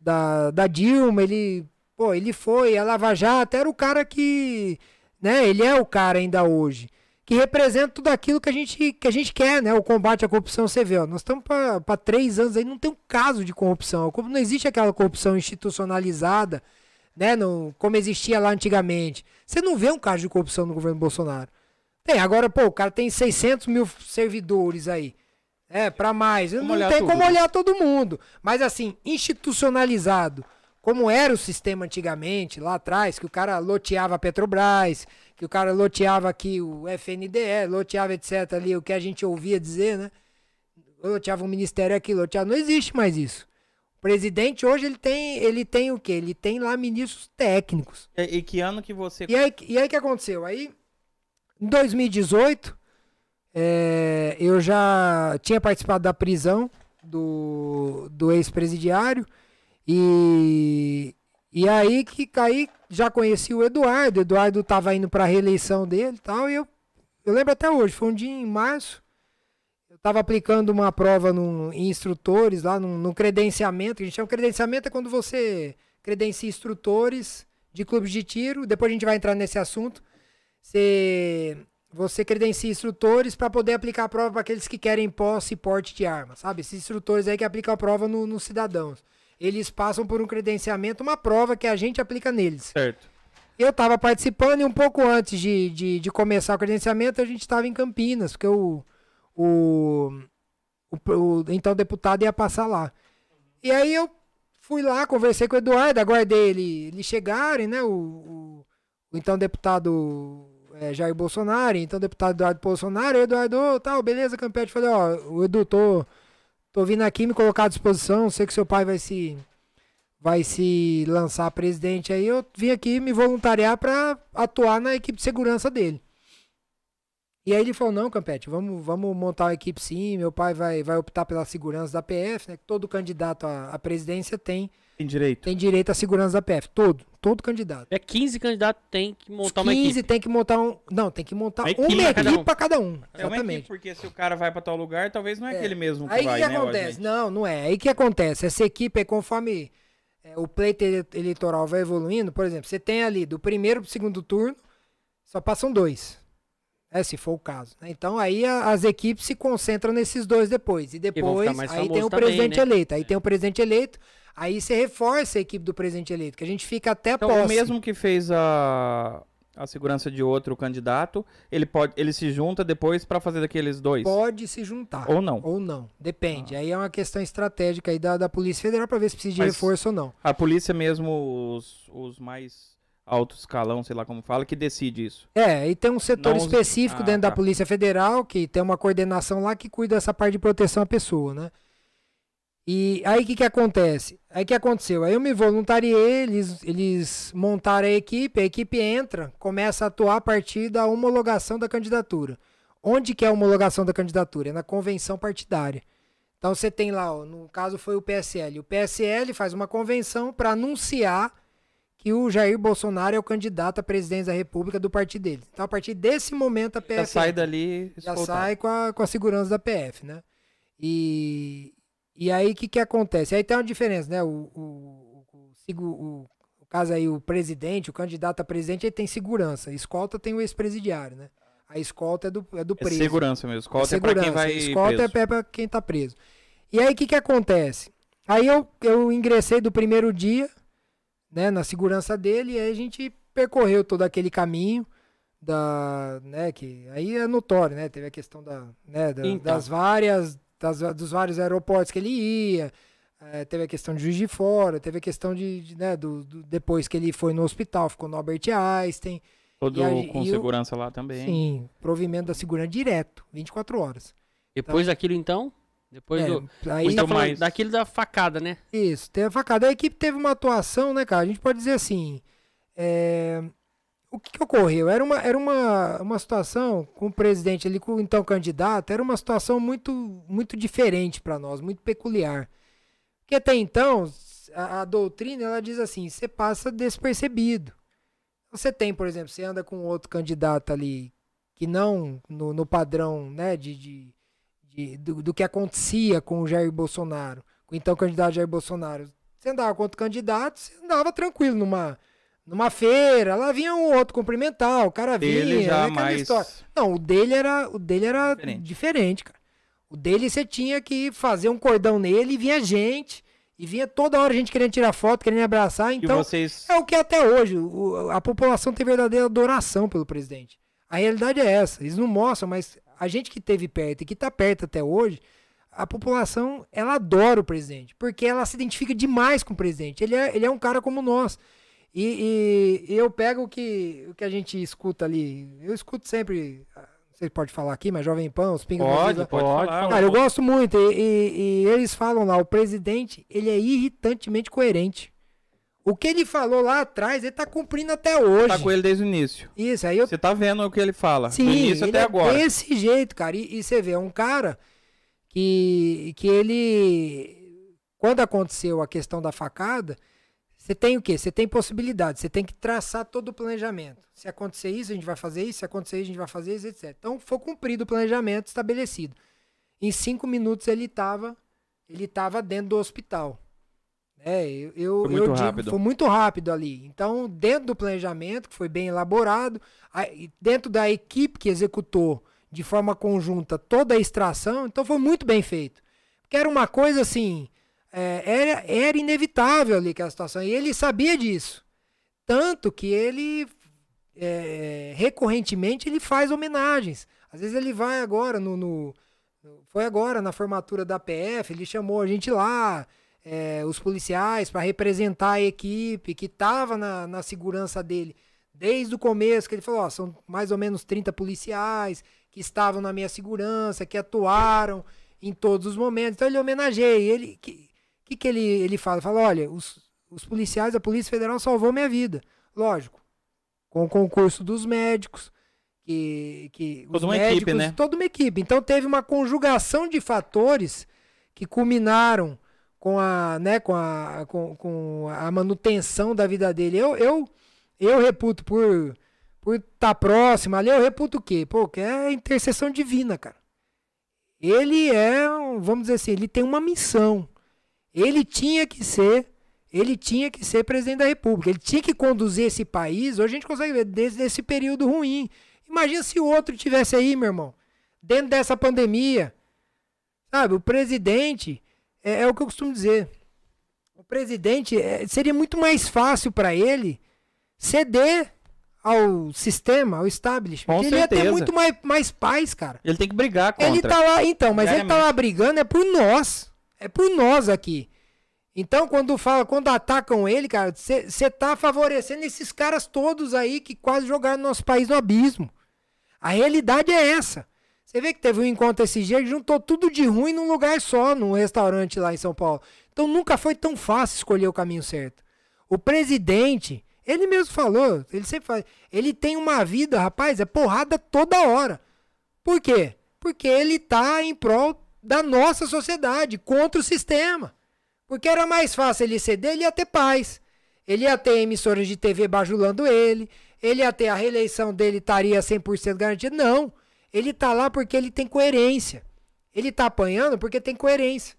da, da Dilma, ele, pô, ele foi, a Lava Jato, era o cara que, né, ele é o cara ainda hoje, que representa tudo aquilo que a gente, que a gente quer, né, o combate à corrupção, você vê, ó, nós estamos para três anos aí, não tem um caso de corrupção, como não existe aquela corrupção institucionalizada, né, como existia lá antigamente, você não vê um caso de corrupção no governo Bolsonaro. Tem, agora, pô, o cara tem 600 mil servidores aí. É, pra mais. Como não tem tudo, como né? olhar todo mundo. Mas assim, institucionalizado, como era o sistema antigamente, lá atrás, que o cara loteava a Petrobras, que o cara loteava aqui o FNDE, loteava etc. ali, o que a gente ouvia dizer, né? Loteava o ministério aqui, loteava. Não existe mais isso. O presidente hoje ele tem, ele tem o quê? Ele tem lá ministros técnicos. E, e que ano que você. E aí, e aí o que aconteceu? Aí, em 2018, é, eu já tinha participado da prisão do, do ex-presidiário e, e aí que aí já conheci o Eduardo. O Eduardo estava indo para a reeleição dele e tal. E eu, eu lembro até hoje, foi um dia em março. Eu estava aplicando uma prova num, em instrutores lá, no, no credenciamento. que A gente chama credenciamento é quando você credencia instrutores de clubes de tiro. Depois a gente vai entrar nesse assunto. Você, você credencia instrutores para poder aplicar a prova para aqueles que querem posse e porte de arma, sabe? Esses instrutores aí que aplicam a prova no- nos cidadãos. Eles passam por um credenciamento, uma prova que a gente aplica neles. Certo. Eu estava participando e um pouco antes de, de, de começar o credenciamento, a gente estava em Campinas, porque o, o, o, o então deputado ia passar lá. E aí eu fui lá, conversei com o Eduardo, aguardei ele, eles chegarem, né? O, o, então deputado é, Jair Bolsonaro, então deputado Eduardo Bolsonaro, Eduardo, tal, beleza, Campete. Falei, ó, o Edu, tô, tô vindo aqui me colocar à disposição, sei que seu pai vai se vai se lançar presidente aí, eu vim aqui me voluntariar para atuar na equipe de segurança dele. E aí ele falou, não, Campete, vamos, vamos montar uma equipe sim, meu pai vai, vai optar pela segurança da PF, né? Todo candidato à, à presidência tem, Tem direito. tem direito à segurança da PF, todo, todo candidato. É 15 candidatos tem que Os montar uma 15 equipe. tem que montar um, não, tem que montar Uma uma equipe pra cada um. para cada um, É uma equipe, exatamente. porque se o cara vai pra tal lugar, talvez não é, É. aquele mesmo que Aí o vai, que né, acontece? Não, não é. Aí o que acontece? Essa equipe é conforme é, o pleito ele- eleitoral vai evoluindo, por exemplo, você tem ali do primeiro pro segundo turno, só passam dois. É, se for o caso. né? Então aí a- as equipes se concentram nesses dois depois. E depois aí tem o também, presidente né? eleito. Aí tem o presidente eleito, aí você reforça a equipe do presidente eleito, que a gente fica até Então, posse. o mesmo que fez a, a segurança de outro candidato, ele pode, ele se junta depois pra fazer daqueles dois. Pode se juntar. Ou não. Ou não. Depende. Aí é uma questão estratégica aí da, da Polícia Federal pra ver se precisa de Mas- reforço ou não. A polícia mesmo, os, os mais alto escalão, sei lá como fala, que decide isso. É, e tem um setor Não específico Ah, dentro da tá. Polícia Federal que tem uma coordenação lá que cuida dessa parte de proteção à pessoa, né? E aí o que, que acontece? Aí o que aconteceu? Aí eu me voluntariei, eles, eles montaram a equipe, a equipe entra, começa a atuar a partir da homologação da candidatura. Onde que é a homologação da candidatura? É na convenção partidária. Então você tem lá, ó, no caso foi o PSL. O PSL faz uma convenção para anunciar que o Jair Bolsonaro é o candidato à presidência da República do partido dele. Então, a partir desse momento, a PF Já sai dali já escoltado. sai com a, com a segurança da PF, né? E, e aí, o que, que acontece? Aí tem uma diferença, né? O, o, o, o, o- caso aí, o presidente, o candidato a presidente, ele tem segurança. A escolta tem o ex-presidiário, né? A escolta é do, é do É preso. segurança mesmo. Escolta é, É pra quem segurança. vai Escolta preso. é pra quem tá preso. E aí, o que que acontece? Aí eu, eu ingressei do primeiro dia, né, na segurança dele, e aí a gente percorreu todo aquele caminho da, né, que aí é notório, né, teve a questão da, né, da- Então. das várias, das, dos vários aeroportos que ele ia, eh, teve a questão de Juiz de Fora, teve a questão de, de, né, do, do- depois que ele foi no hospital, ficou no Albert Einstein, Todo e a- com e o- segurança lá também. sim, provimento da segurança direto, 24 horas. Depois daquilo, então? Depois É, do. aí, gente tá mais- daquilo da facada, né? Isso, teve a facada. A equipe teve uma atuação, né, cara? A gente pode dizer assim. é, O que, que ocorreu? Era, uma, era uma, uma situação com o presidente ali, com o então candidato, era uma situação muito, muito diferente para nós, muito peculiar. Porque até então, a, a doutrina ela diz assim: você passa despercebido. Você tem, por exemplo, você anda com outro candidato ali que não no, no padrão né, de, de, de- do, do que acontecia com o Jair Bolsonaro, com o então candidato Jair Bolsonaro. Você andava com outro candidato, você andava tranquilo numa, numa feira, lá vinha um outro cumprimentar, o cara vinha, Ele né, já mais. história. Não, o dele era, o dele era Diferente. diferente. cara. O dele você tinha que fazer um cordão nele e vinha gente. E vinha toda hora gente querendo tirar foto, querendo abraçar. Então, vocês. é o que até hoje o- a população tem verdadeira adoração pelo presidente. A realidade é essa. Eles não mostram, mas a gente que esteve perto e que está perto até hoje, a população ela adora o presidente, porque ela se identifica demais com o presidente. Ele é, ele é um cara como nós. E, e eu pego o que, o que a gente escuta ali. Eu escuto sempre. ah, Não sei se pode falar aqui, mas Jovem Pan, os pingos Pode, Brasil- pode, Pode falar. Cara, eu gosto muito. E, e- e eles falam lá, o presidente, ele é irritantemente coerente. O que ele falou lá atrás, ele tá cumprindo até hoje. Tá com ele desde o início. Isso, aí eu. Você tá vendo o que ele fala. Sim, do início ele até é agora. desse jeito, cara. E, e você vê, é um cara que, que ele. Quando aconteceu a questão da facada, você tem o quê? Você tem possibilidade, você tem que traçar todo o planejamento. Se acontecer isso, a gente vai fazer isso, se acontecer isso, a gente vai fazer isso, etc. Então foi cumprido o planejamento estabelecido. Em cinco minutos ele estava ele tava dentro do hospital. É, eu, eu, Foi muito eu digo, rápido. foi muito rápido ali. Então, dentro do planejamento, que foi bem elaborado, dentro da equipe que executou de forma conjunta toda a extração, então foi muito bem feito. Porque era uma coisa assim, era, era inevitável ali aquela situação, e ele sabia disso. Tanto que ele, é, recorrentemente, ele faz homenagens. Às vezes ele vai agora no, no, Foi agora, na formatura da PF, ele chamou a gente lá, é, os policiais, para representar a equipe que estava na, na segurança dele. Desde o começo, que ele falou, ó, são mais ou menos 30 policiais que estavam na minha segurança, que atuaram em todos os momentos. Então ele homenageia. Ele, que, que, que ele, ele fala? Fala, olha, os, os policiais, a Polícia Federal salvou minha vida. Lógico, com o concurso dos médicos, que, que Toda os uma médicos, equipe, né? toda uma equipe. Então teve uma conjugação de fatores que culminaram com a, né, com a, com, com a manutenção da vida dele. Eu, eu, eu reputo por por estar próximo ali, eu reputo o quê? Pô, que é intercessão divina, cara. Ele é, vamos dizer assim, ele tem uma missão. Ele tinha que ser, ele tinha que ser presidente da República. Ele tinha que conduzir esse país. Hoje a gente consegue ver desde esse período ruim. Imagina se o outro tivesse aí, meu irmão, dentro dessa pandemia. Sabe, o presidente é, é o que eu costumo dizer. O presidente é, seria muito mais fácil para ele ceder ao sistema, ao establishment. Com ele ia ter certeza. muito mais, mais paz, cara. Ele tem que brigar contra. Ele tá lá, então, mas ele tá lá brigando é por nós. É por nós aqui. Então, quando fala, quando atacam ele, cara, você tá favorecendo esses caras todos aí que quase jogaram nosso país no abismo. A realidade é essa. Você vê que teve um encontro esse dia juntou tudo de ruim num lugar só, num restaurante lá em São Paulo. Então nunca foi tão fácil escolher o caminho certo. O presidente, ele mesmo falou, ele sempre fala, ele tem uma vida, rapaz, é porrada toda hora. Por quê? Porque ele tá em prol da nossa sociedade, contra o sistema. Porque era mais fácil ele ceder, ele ia ter paz. Ele ia ter emissoras de TV bajulando ele, ele ia ter a reeleição dele estaria 100% garantida. Não. Ele tá lá porque ele tem coerência. Ele tá apanhando porque tem coerência.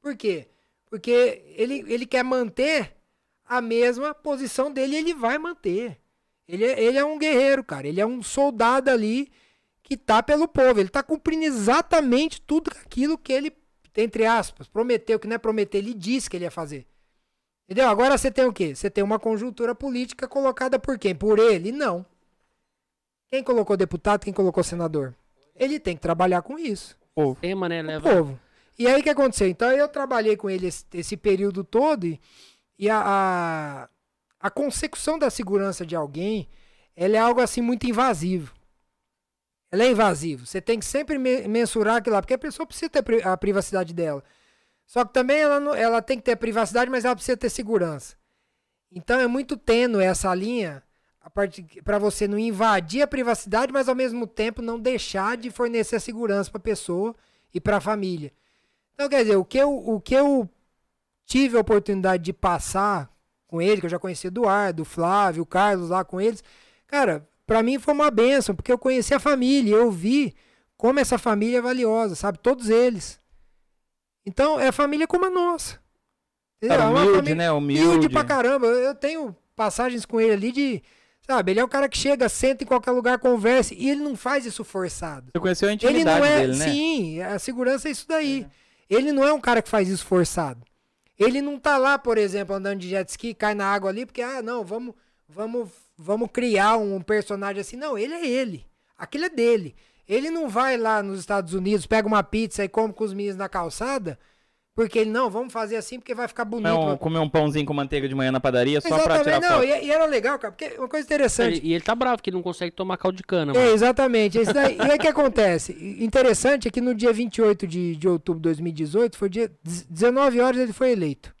Por quê? Porque ele, ele quer manter a mesma posição dele ele vai manter. Ele, é- ele é um guerreiro, cara. Ele é um soldado ali que tá pelo povo. Ele tá cumprindo exatamente tudo aquilo que ele, entre aspas, prometeu, que não é prometer, ele disse que ele ia fazer. Entendeu? Agora você tem o quê? Você tem uma conjuntura política colocada por quem? Por ele? Não. Quem colocou deputado, quem colocou senador? Ele tem que trabalhar com isso Povo. Tema, né? o Leva. povo. E aí o que aconteceu? Então eu trabalhei com ele esse, esse período todo e, e a, a, a consecução da segurança de alguém, ela é algo assim muito invasivo. Ela é invasivo. Você tem que sempre me- mensurar aquilo lá, porque a pessoa precisa ter a privacidade dela. Só que também ela, não- ela tem que ter privacidade, mas ela precisa ter segurança. Então é muito tênue essa linha para você não invadir a privacidade, mas ao mesmo tempo não deixar de fornecer segurança para a pessoa e para a família. Então, quer dizer, o que, eu, o que eu tive a oportunidade de passar com ele, que eu já conheci Eduardo, Flávio, o Carlos lá com eles, cara, para mim foi uma benção, porque eu conheci a família, eu vi como essa família é valiosa, sabe? Todos eles. Então, é família como a nossa. Cara, É uma humilde, família- né? Humilde Humilde. pra caramba. Eu tenho passagens com ele ali de. Sabe, ele é o cara que chega, senta em qualquer lugar, conversa, e ele não faz isso forçado. Você conheceu a Ele intimidade não é. dele, né? Sim, a segurança é isso daí. Ele não é um cara que faz isso forçado. Ele não tá lá, por exemplo, andando de jet ski, cai na água ali, porque, ah, não, vamos, vamos, vamos criar um personagem assim. Não, ele é ele. Aquilo é dele. Ele não vai lá nos Estados Unidos, pega uma pizza e come com os meninos na calçada, porque ele, não, vamos fazer assim porque vai ficar bonito. Comer um, comer um pãozinho com manteiga de manhã na padaria só pra tirar Exatamente, não, foto. e, e era legal, cara, porque uma coisa interessante. E, e ele tá bravo que ele não consegue tomar caldo de cana, É, mano. exatamente. Esse daí- e aí o que acontece? Interessante é que no dia 28 de, de outubro de 2018, foi dia 19 horas ele foi eleito.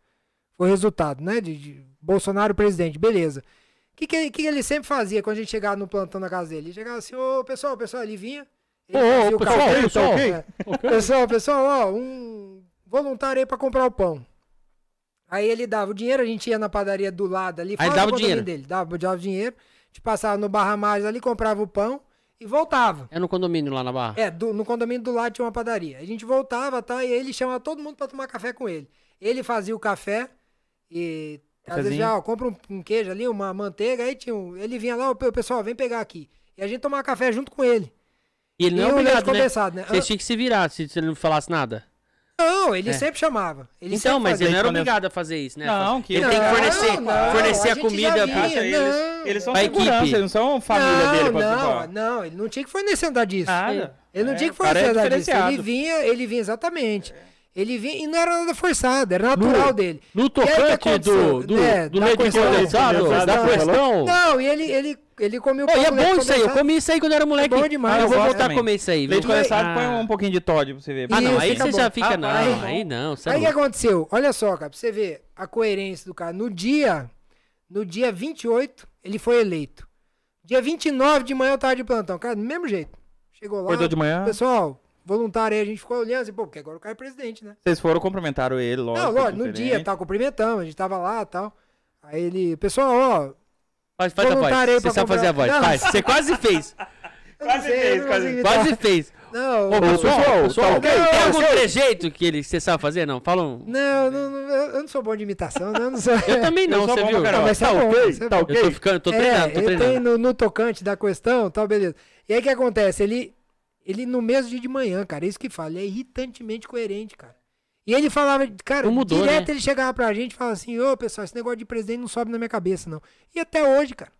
Foi o resultado, né? De, de Bolsonaro presidente, beleza. O que, que, ele- que ele sempre fazia quando a gente chegava no plantão na casa dele? Ele chegava assim, ô pessoal, pessoal, ele vinha. Ele Ô, ô, pessoal, pessoal, é. Pessoal, pessoal, ó, um voluntário aí pra comprar o pão. Aí ele dava o dinheiro, a gente ia na padaria do lado ali. fala dava o dinheiro. Dele, dava, dava o dinheiro, a gente passava no Barra Mares ali, comprava o pão e voltava. É no condomínio lá na Barra. É, do- no condomínio do lado tinha uma padaria. A gente voltava, tá? E aí ele chamava todo mundo pra tomar café com ele. Ele fazia o café e às vezes, Cafezinho. ó, compra um, um queijo ali, uma manteiga, aí tinha um, ele vinha lá, o pessoal, vem pegar aqui. E a gente tomava café junto com ele. E ele não e é o leite obrigado, né? né? Vocês tinham que se virar se ele não falasse nada. Não, ele É. sempre chamava. Ele então, sempre mas fazia. ele não era obrigado a fazer isso, né? Não, que ele tem que Não, fornecer, não, fornecer a, gente comida já pra vinha, eles. Não, Eles são A segurança, equipe. eles não são família não, dele pra não, não, ele não tinha que fornecer nada disso. Nada. Ele não É, tinha que cara é fornecer nada disso. Ele vinha, ele vinha exatamente. Ele vinha e não era nada forçado, era natural dele. No E aí, o que tocante do, do, É, do da leite questão- condensado, da da questão-. Não, e ele, ele, ele comeu Pô, e é leite bom isso aí, eu comi isso aí quando eu era moleque. bom demais. Ah, eu vou gosto voltar a comer isso aí. Leite condensado, Ah. põe um pouquinho de Todd pra você ver. Ah, não, Isso, aí você já fica, Ah, não, aí- aí não, você é Aí o que aconteceu? Olha só, cara, pra você ver a coerência do cara. No dia, no dia 28, ele foi eleito. Dia 29 de manhã eu tava de plantão. Cara, do mesmo jeito. Chegou lá. Acordou de manhã? Pessoal, voluntário aí, a gente ficou olhando assim, pô, porque agora o cara é presidente, né? Vocês foram, cumprimentaram ele, lógico. não, lógico, no dia, tava cumprimentando, a gente tava lá e tal. Aí ele, pessoal, ó. Faz, faz a voz. Você sabe fazer a voz. comprar- Não. Faz. Você quase fez. não Quase sei, fez, não quase. Quase fez. Não, Ô, não, pessoal, pessoal, pessoal, tá ok? tem Tá algum ok. trejeito que ele, você sabe fazer? Não, fala um. não, não, não, eu eu não sou bom de imitação, né? eu não sou. Eu também não, Eu você viu? caramba. Mas Tá é bom, ok? é Tá ok? Eu tô ficando, tô É, treinando, tô ele treinando. tem no, no tocante da questão, tal, beleza. E aí o que acontece? Ele, ele no mesmo dia de manhã, cara, é isso que fala, ele é irritantemente coerente, cara. E ele falava, cara, Não mudou, direto né? ele chegava pra gente e falava assim, ô pessoal, esse negócio de presidente não sobe na minha cabeça, não. E até hoje, cara,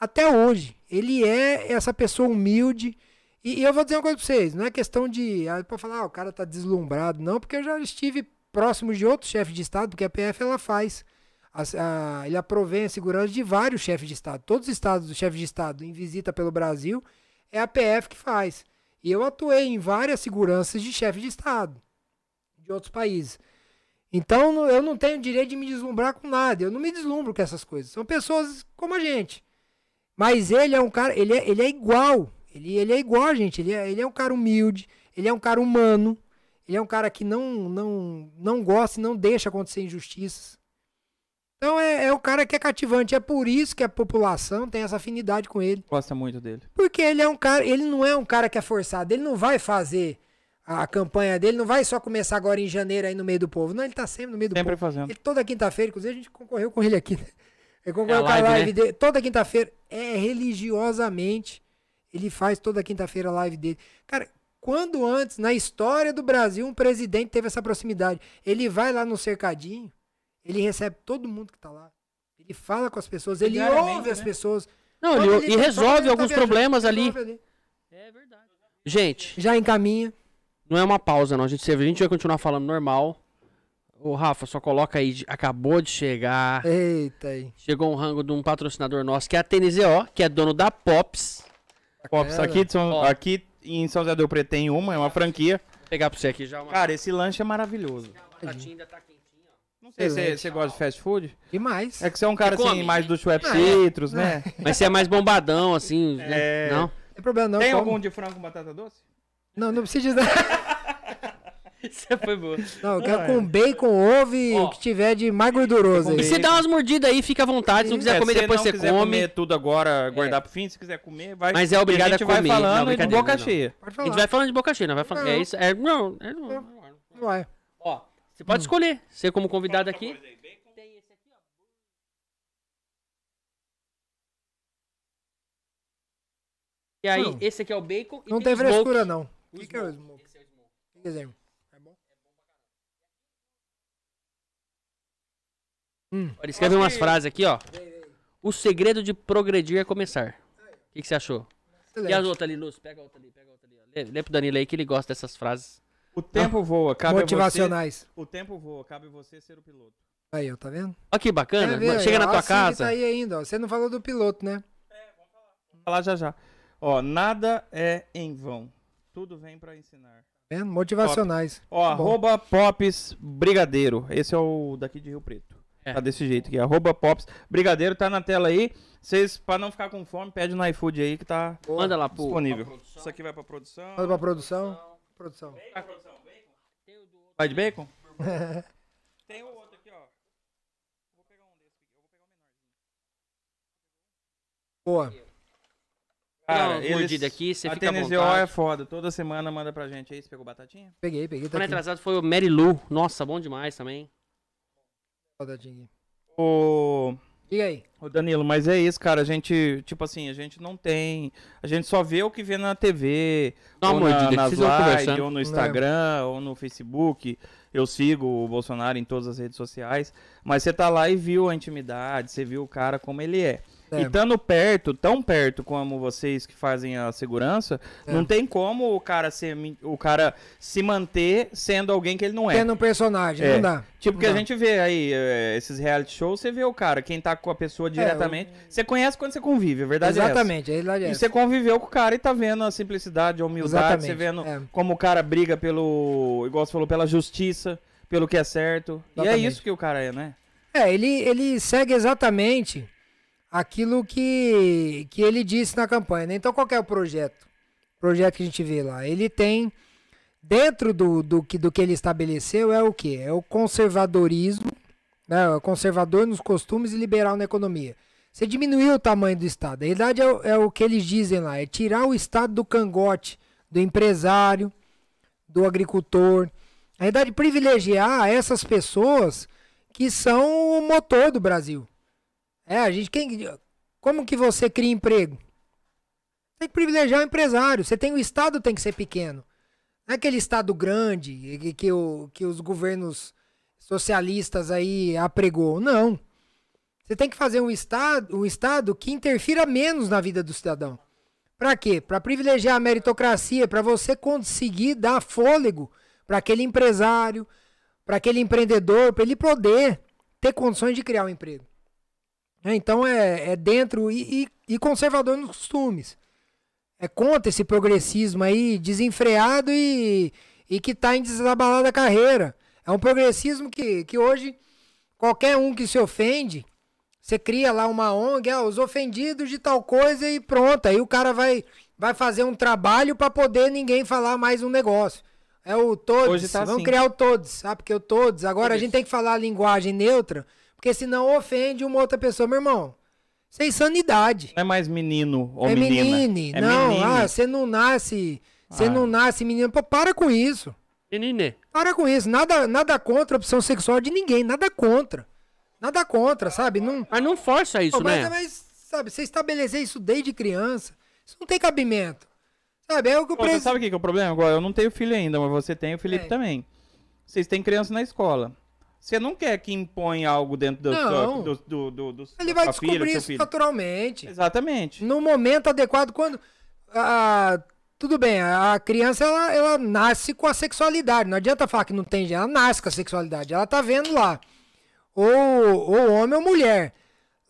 até hoje, ele é essa pessoa humilde. E, e eu vou dizer uma coisa pra vocês, não é questão de, ah, pra falar, ah, o cara tá deslumbrado, não, porque eu já estive próximo de outros chefes de Estado, porque a PF ela faz. As- a- ele aprovém a segurança de vários chefes de Estado. Todos os estados, os chefes de Estado em visita pelo Brasil, é a PF que faz. E eu atuei em várias seguranças de chefes de Estado de outros países. Então eu não tenho direito de me deslumbrar com nada. Eu não me deslumbro com essas coisas. São pessoas como a gente. Mas ele é um cara, ele é, ele é igual. Ele, ele é igual a gente. Ele é, ele é um cara humilde. Ele é um cara humano. Ele é um cara que não, não, não gosta e não deixa acontecer injustiças. Então é, é o cara que é cativante. É por isso que a população tem essa afinidade com ele. Gosta muito dele. Porque ele é um cara, ele não é um cara que é forçado, ele não vai fazer a campanha dele, não vai só começar agora em janeiro aí no meio do povo. Não, ele tá sempre no meio do Sempre povo. fazendo. Ele, toda quinta-feira, inclusive a gente concorreu com ele aqui. né? Ele concorreu É a com a live, live né? dele. Toda quinta-feira, é religiosamente, ele faz toda quinta-feira a live dele. Cara, quando antes, na história do Brasil, um presidente teve essa proximidade? Ele vai lá no cercadinho, ele recebe todo mundo que tá lá. Ele fala com as pessoas, ele ouve as né? pessoas. Não, ele, ele resolve tá alguns viajando, problemas ali. resolve É verdade. Gente, Já encaminha. não é uma pausa, não. A gente, a gente vai continuar falando normal. Ô, Rafa, só coloca aí. Acabou de chegar. Eita aí. Chegou um rango de um patrocinador nosso, que é a TNZO, que é dono da Pops. Pops, aqui, de São- aqui em São José do Preto tem uma, é uma franquia. Vou pegar pra você aqui já uma Cara, esse lanche é maravilhoso. batatinha, ainda tá ó. Não sei se Excelente. você gosta de fast food. Demais. É que você é um cara Você assim, come? mais do Schweppes Ah, é. Citrus, né? Mas você é mais bombadão, assim. né? É. Não? Não tem problema não. Tem como. algum de frango com batata doce? Não, não precisa de nada. Você foi boa. Não, eu quero Não, é. com bacon, ovo e Ó. o que tiver de mais gorduroso Com aí. E você dá umas mordidas aí, fica à vontade. Se não quiser É, comer, se depois não você quiser come. comer tudo agora, guardar pro fim, se quiser comer, vai. Mas é obrigado e a gente a vai comer, não, falando e de brincadeira, boca não. cheia. Pode A falar. gente vai falando de boca cheia, não vai falando. Não. É isso. É, não, é, não, não. Vai. Você pode escolher. Você como convidado aqui. Tem esse aqui, ó. E aí, Não. esse aqui é o bacon. e Não tem tem frescura, não. O que, que é o smoke. Esse é o smoke. O que que é? É bom? Olha, escreve umas frases aqui, ó. O segredo de progredir é começar. O que, que você achou? E as Excelente. outras ali, Luz? Pega a outra ali, pega a outra ali. ó. Lê, lê pro Danilo aí que ele gosta dessas frases. O tempo voa, cabe Motivacionais. você. O tempo voa, cabe você ser o piloto. Aí, ó, tá vendo? Olha que bacana. É, Chega na ó, tua assim casa. Tá aí ainda, ó. Você não falou do piloto, né? Vou falar já já. Ó, nada é em vão. Tudo vem pra ensinar. Tá vendo? Motivacionais. Ó, Tá bom. arroba Pops Brigadeiro. Esse é o daqui de Rio Preto. É. Tá desse jeito aqui. Arroba Pops Brigadeiro tá na tela aí. Vocês, pra não ficar com fome, pede no iFood aí que tá Manda lá pro. disponível. Isso aqui vai pra produção. Manda pra produção. Produção. Vai de bacon? Tem o outro aqui, ó. Vou pegar um desse aqui. Eu vou pegar o menorzinho. Boa. Dá uma mordida aqui, você a fica TNZO é foda. Toda semana manda pra gente aí. Você pegou batatinha? Peguei, peguei. Tá aqui. atrasado foi o Mary Lou. Nossa, bom demais também. Rodadinha. Ô, Diga aí. ô Danilo, mas é isso, cara. A gente, tipo assim, a gente não tem. A gente só vê o que vê na TV, uma ou na, mordida, nas lives, ou no Instagram, ou no Facebook. Eu sigo o Bolsonaro em todas as redes sociais. Mas você tá lá e viu a intimidade, você viu o cara como ele é. É. E estando perto, tão perto como vocês que fazem a segurança, É. não tem como o cara, ser, min- o cara se manter sendo alguém que ele não é. Tendo um personagem, É. não dá. Tipo que Não a dá. gente vê aí, é, esses reality shows, você vê o cara, quem tá com a pessoa diretamente. Você conhece quando você convive, a verdade é Exatamente, a realidade é essa. E você conviveu com o cara e tá vendo a simplicidade, a humildade, Exatamente, você vendo é. como o cara briga pelo, igual você falou, pela justiça, pelo que é certo. E é Exatamente. isso que o cara é, né? É, ele, ele segue exatamente aquilo que, que ele disse na campanha. Né? Então, qual que é o projeto? O projeto que a gente vê lá. Ele tem, dentro do, do, que, do que ele estabeleceu, é o quê? É o conservadorismo, né? O conservador nos costumes e liberal na economia. Você diminuiu o tamanho do Estado. A realidade é, é o que eles dizem lá, é tirar o Estado do cangote, do empresário, do agricultor. Na verdade, privilegiar essas pessoas que são o motor do Brasil. É, a gente quem como que você cria emprego? Tem que privilegiar o empresário. Você tem o estado tem que ser pequeno. Não é aquele estado grande que, que, o, que os governos socialistas aí apregou. Não. Você tem que fazer um estado, um estado que interfira menos na vida do cidadão. Para quê? Para privilegiar a meritocracia, para você conseguir dar fôlego para aquele empresário, para aquele empreendedor, para ele poder ter condições de criar um emprego. É, Então é, é dentro e, e- e conservador nos costumes. É contra esse progressismo aí desenfreado e, e que está em desabalada carreira. É um progressismo que, que hoje qualquer um que se ofende, você cria lá uma ONG, ah, os ofendidos de tal coisa e pronto. Aí o cara vai, vai fazer um trabalho para poder ninguém falar mais um negócio. É o todos. Tá Vamos assim. criar o todos, sabe? Porque o todos. Agora a gente tem que falar a linguagem neutra, porque senão ofende uma outra pessoa. Meu irmão, isso é insanidade. Não é mais menino ou é menina. menine. É não, menine. ah, você não nasce. Você Ah. não nasce menino. Pô, para com isso. Menine. Para com isso. Nada, nada contra a opção sexual de ninguém. Nada contra. Nada contra, sabe? Não. Mas não força isso, Pô, mas, né? mas, sabe, você estabelecer isso desde criança, isso não tem cabimento. Sabe, é o que o Pô, você presidente. sabe o que, que é o problema? Agora, eu não tenho filho ainda, mas você tem, o Felipe É. também. Vocês têm criança na escola. Você não quer que impõe algo dentro do, Não. do, do, do, do- Ele vai filha, descobrir seu isso filho. naturalmente. Exatamente. No momento adequado, quando. ah, tudo bem, a criança ela, ela nasce com a sexualidade. Não adianta falar que não tem, ela nasce com a sexualidade. Ela tá vendo lá. Ou, ou homem ou mulher.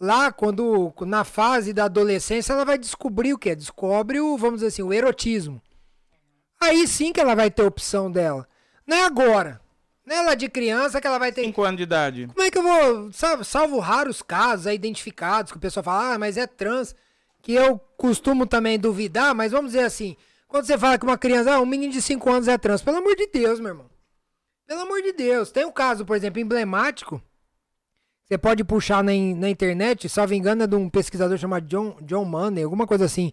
Lá, quando na fase da adolescência, ela vai descobrir o que? Descobre o, vamos dizer assim, o erotismo. Aí sim que ela vai ter opção dela. Não é agora. Não é ela de criança que ela vai ter. 5 anos de idade. Como é que eu vou, sabe, salvo raros casos aí identificados que o pessoal fala, ah, mas é trans, que eu costumo também duvidar, mas vamos dizer assim, quando você fala que uma criança, ah, um menino de 5 anos é trans, pelo amor de Deus, meu irmão. Pelo amor de Deus. Tem um caso, por exemplo, emblemático, você pode puxar na, na internet, salvo engano, é de um pesquisador chamado John, John Money, alguma coisa assim.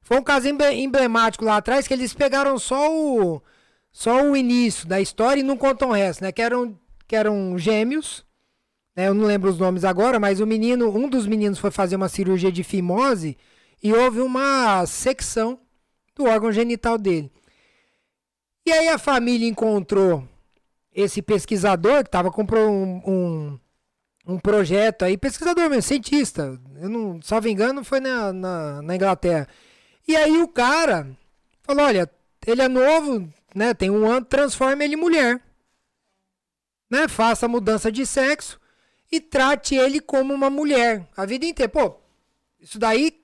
Foi um caso emble- emblemático lá atrás que eles pegaram só o só o início da história e não contam o resto, né? Que eram, que eram gêmeos, né? Eu não lembro os nomes agora, mas o menino, um dos meninos foi fazer uma cirurgia de fimose e houve uma secção do órgão genital dele. E aí a família encontrou esse pesquisador que estava com um, um, um projeto aí, pesquisador mesmo, cientista, eu não, salvo engano, foi na, na, na Inglaterra. E aí o cara falou, olha, ele é novo, né, tem um ano, transforma ele em mulher. Né, faça a mudança de sexo e trate ele como uma mulher a vida inteira. Pô, isso daí,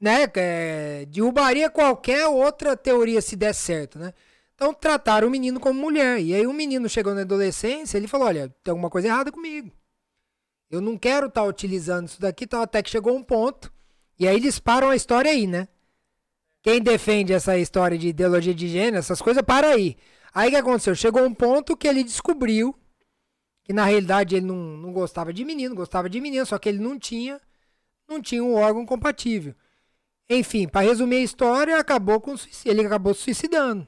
né, é, derrubaria qualquer outra teoria se der certo, né? Então trataram o menino como mulher. E aí o menino chegou na adolescência, ele falou: "Olha, tem alguma coisa errada comigo. Eu não quero estar utilizando isso daqui", tal, até que chegou um ponto. E aí eles param a história aí, né? Quem defende essa história de ideologia de gênero, essas coisas, para aí. Aí o que aconteceu? Chegou um ponto que ele descobriu que na realidade ele não, não gostava de menino, gostava de menino, só que ele não tinha, não tinha um órgão compatível. Enfim, para resumir a história, acabou com ele acabou se suicidando.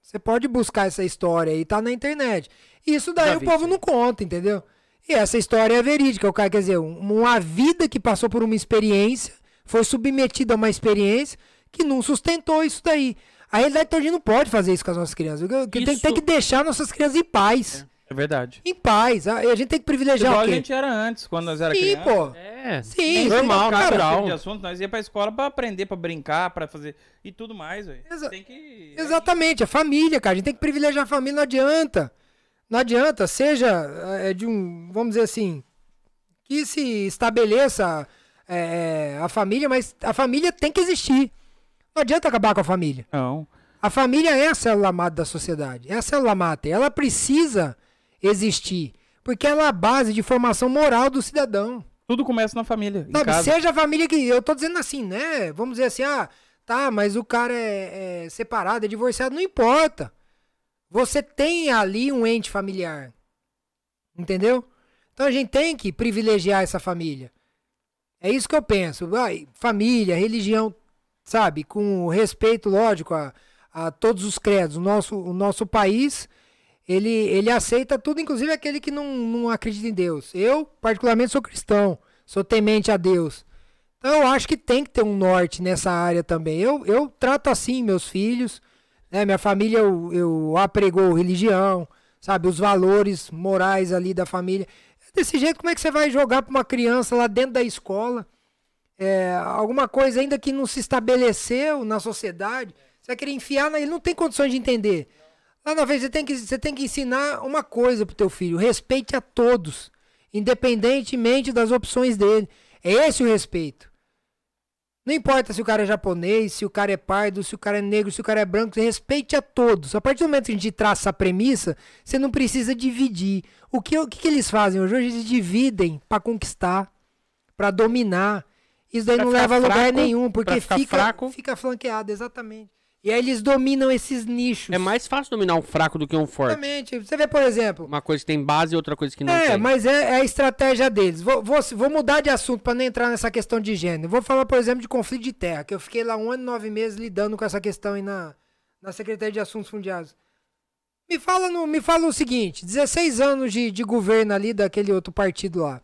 Você pode buscar essa história aí, tá na internet. Isso daí Já o vi povo aí. não conta, entendeu? E essa história é verídica. O cara, quer dizer, um- uma vida que passou por uma experiência, foi submetida a uma experiência que não sustentou isso daí. A realidade toda não pode fazer isso com as nossas crianças. Tem, Isso- tem que deixar nossas crianças em paz. É verdade. Em paz. A, a gente tem que privilegiar Igual o a quê? gente era antes, quando nós era Sim, criança. pô. É, Sim, normal, cara, natural. Tipo de assunto, nós ia pra escola pra aprender, pra brincar, pra fazer e tudo mais, velho. Exa- Tem que Exatamente, a família, cara. A gente tem que privilegiar a família, não adianta. Não adianta, seja é, de um, vamos dizer assim, que se estabeleça é, a família, mas a família tem que existir. Não adianta acabar com a família. Não. A família é a célula mata da sociedade. É a célula mata. Ela precisa existir. Porque ela é a base de formação moral do cidadão. Tudo começa na família, Sabe, seja a família que. Eu tô dizendo assim, né? Vamos dizer assim, ah, tá, mas o cara é, é separado, é divorciado, não importa. Você tem ali um ente familiar. Entendeu? Então a gente tem que privilegiar essa família. É isso que eu penso. Ai, família, religião, sabe? Com respeito, lógico, a, a todos os credos. O nosso, o nosso país, ele, ele aceita tudo, inclusive aquele que não, não acredita em Deus. Eu, particularmente, sou cristão. Sou temente a Deus. Então eu acho que tem que ter um norte nessa área também. Eu, eu trato assim meus filhos. Né? Minha família, eu, eu apregou religião, sabe? Os valores morais ali da família. Desse jeito, como é que você vai jogar para uma criança lá dentro da escola? É, alguma coisa ainda que não se estabeleceu na sociedade, você vai querer enfiar, na, ele não tem condições de entender. Lá na vez você tem que, você tem que ensinar uma coisa pro teu filho, respeite a todos, independentemente das opções dele. É esse o respeito. Não importa se o cara é japonês, se o cara é pardo, se o cara é negro, se o cara é branco, respeite a todos. A partir do momento que a gente traça essa premissa, você não precisa dividir. O que, o que, que eles fazem hoje? Hoje eles dividem para conquistar, para dominar. Isso daí Pra não leva a lugar fraco, nenhum, porque fica, fraco. fica flanqueado, exatamente. E aí eles dominam esses nichos. É mais fácil dominar um fraco do que um forte. Exatamente. Você vê, por exemplo, Uma coisa que tem base e outra coisa que não é, tem. mas é, é a estratégia deles. Vou, vou, vou mudar de assunto para não entrar nessa questão de gênero. Vou falar, por exemplo, de conflito de terra, que eu fiquei lá um ano e nove meses lidando com essa questão aí na, na Secretaria de Assuntos Fundiários. Me fala, no, me fala o seguinte: 16 anos de, de governo ali daquele outro partido lá.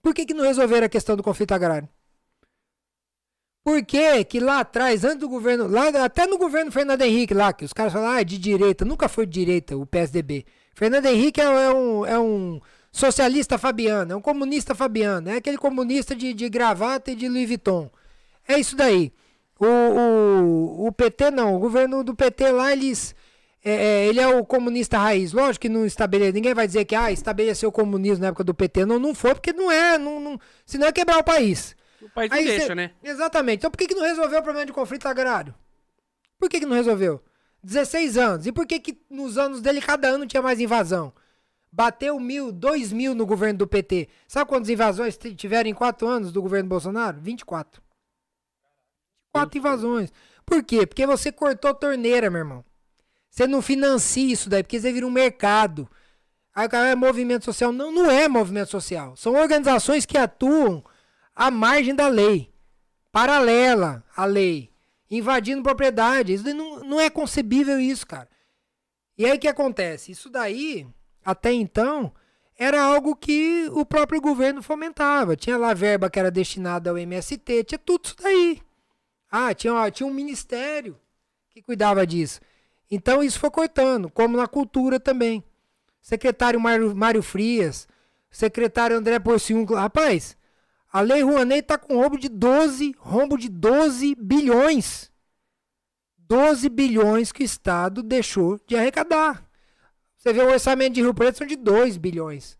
Por que, que não resolveram a questão do conflito agrário? Por que que lá atrás, antes do governo, lá, até no governo Fernando Henrique lá, que os caras falam, ah, é de direita, nunca foi de direita o PSDB. Fernando Henrique é, é um, é um socialista fabiano, é um comunista fabiano, é aquele comunista de, de gravata e de Louis Vuitton. É isso daí. O, o, o PT não, o governo do PT lá, eles. é, é, ele é o comunista raiz. Lógico que não estabeleceu. Ninguém vai dizer que ah, estabeleceu o comunismo na época do PT. Não, não foi, porque não é. Não, não, senão é quebrar o país. O país não Aí deixa, cê- né? Exatamente. Então por que, que não resolveu o problema de conflito agrário? Por que, que não resolveu? 16 anos. E por que, que nos anos dele cada ano tinha mais invasão? Bateu mil, dois mil no governo do PT. Sabe quantas invasões tiveram em quatro anos do governo Bolsonaro? 24. 24 invasões. Por quê? Porque você cortou torneira, meu irmão. Você não financia isso daí, porque você vira um mercado. Aí o cara é movimento social. Não, não é movimento social. São organizações que atuam à margem da lei, paralela à lei, invadindo propriedade. Isso não, não é concebível isso, cara. E aí o que acontece? Isso daí, até então, era algo que o próprio governo fomentava. Tinha lá verba que era destinada ao MST, tinha tudo isso daí. Ah, tinha, tinha um ministério que cuidava disso. Então isso foi cortando, como na cultura também. Secretário Mário, Frias, secretário André Porciúncula. Rapaz, a Lei Rouanet tá com rombo de 12, rombo de 12 bilhões. 12 bilhões que o Estado deixou de arrecadar. Você vê o orçamento de Rio Preto são de 2 bilhões.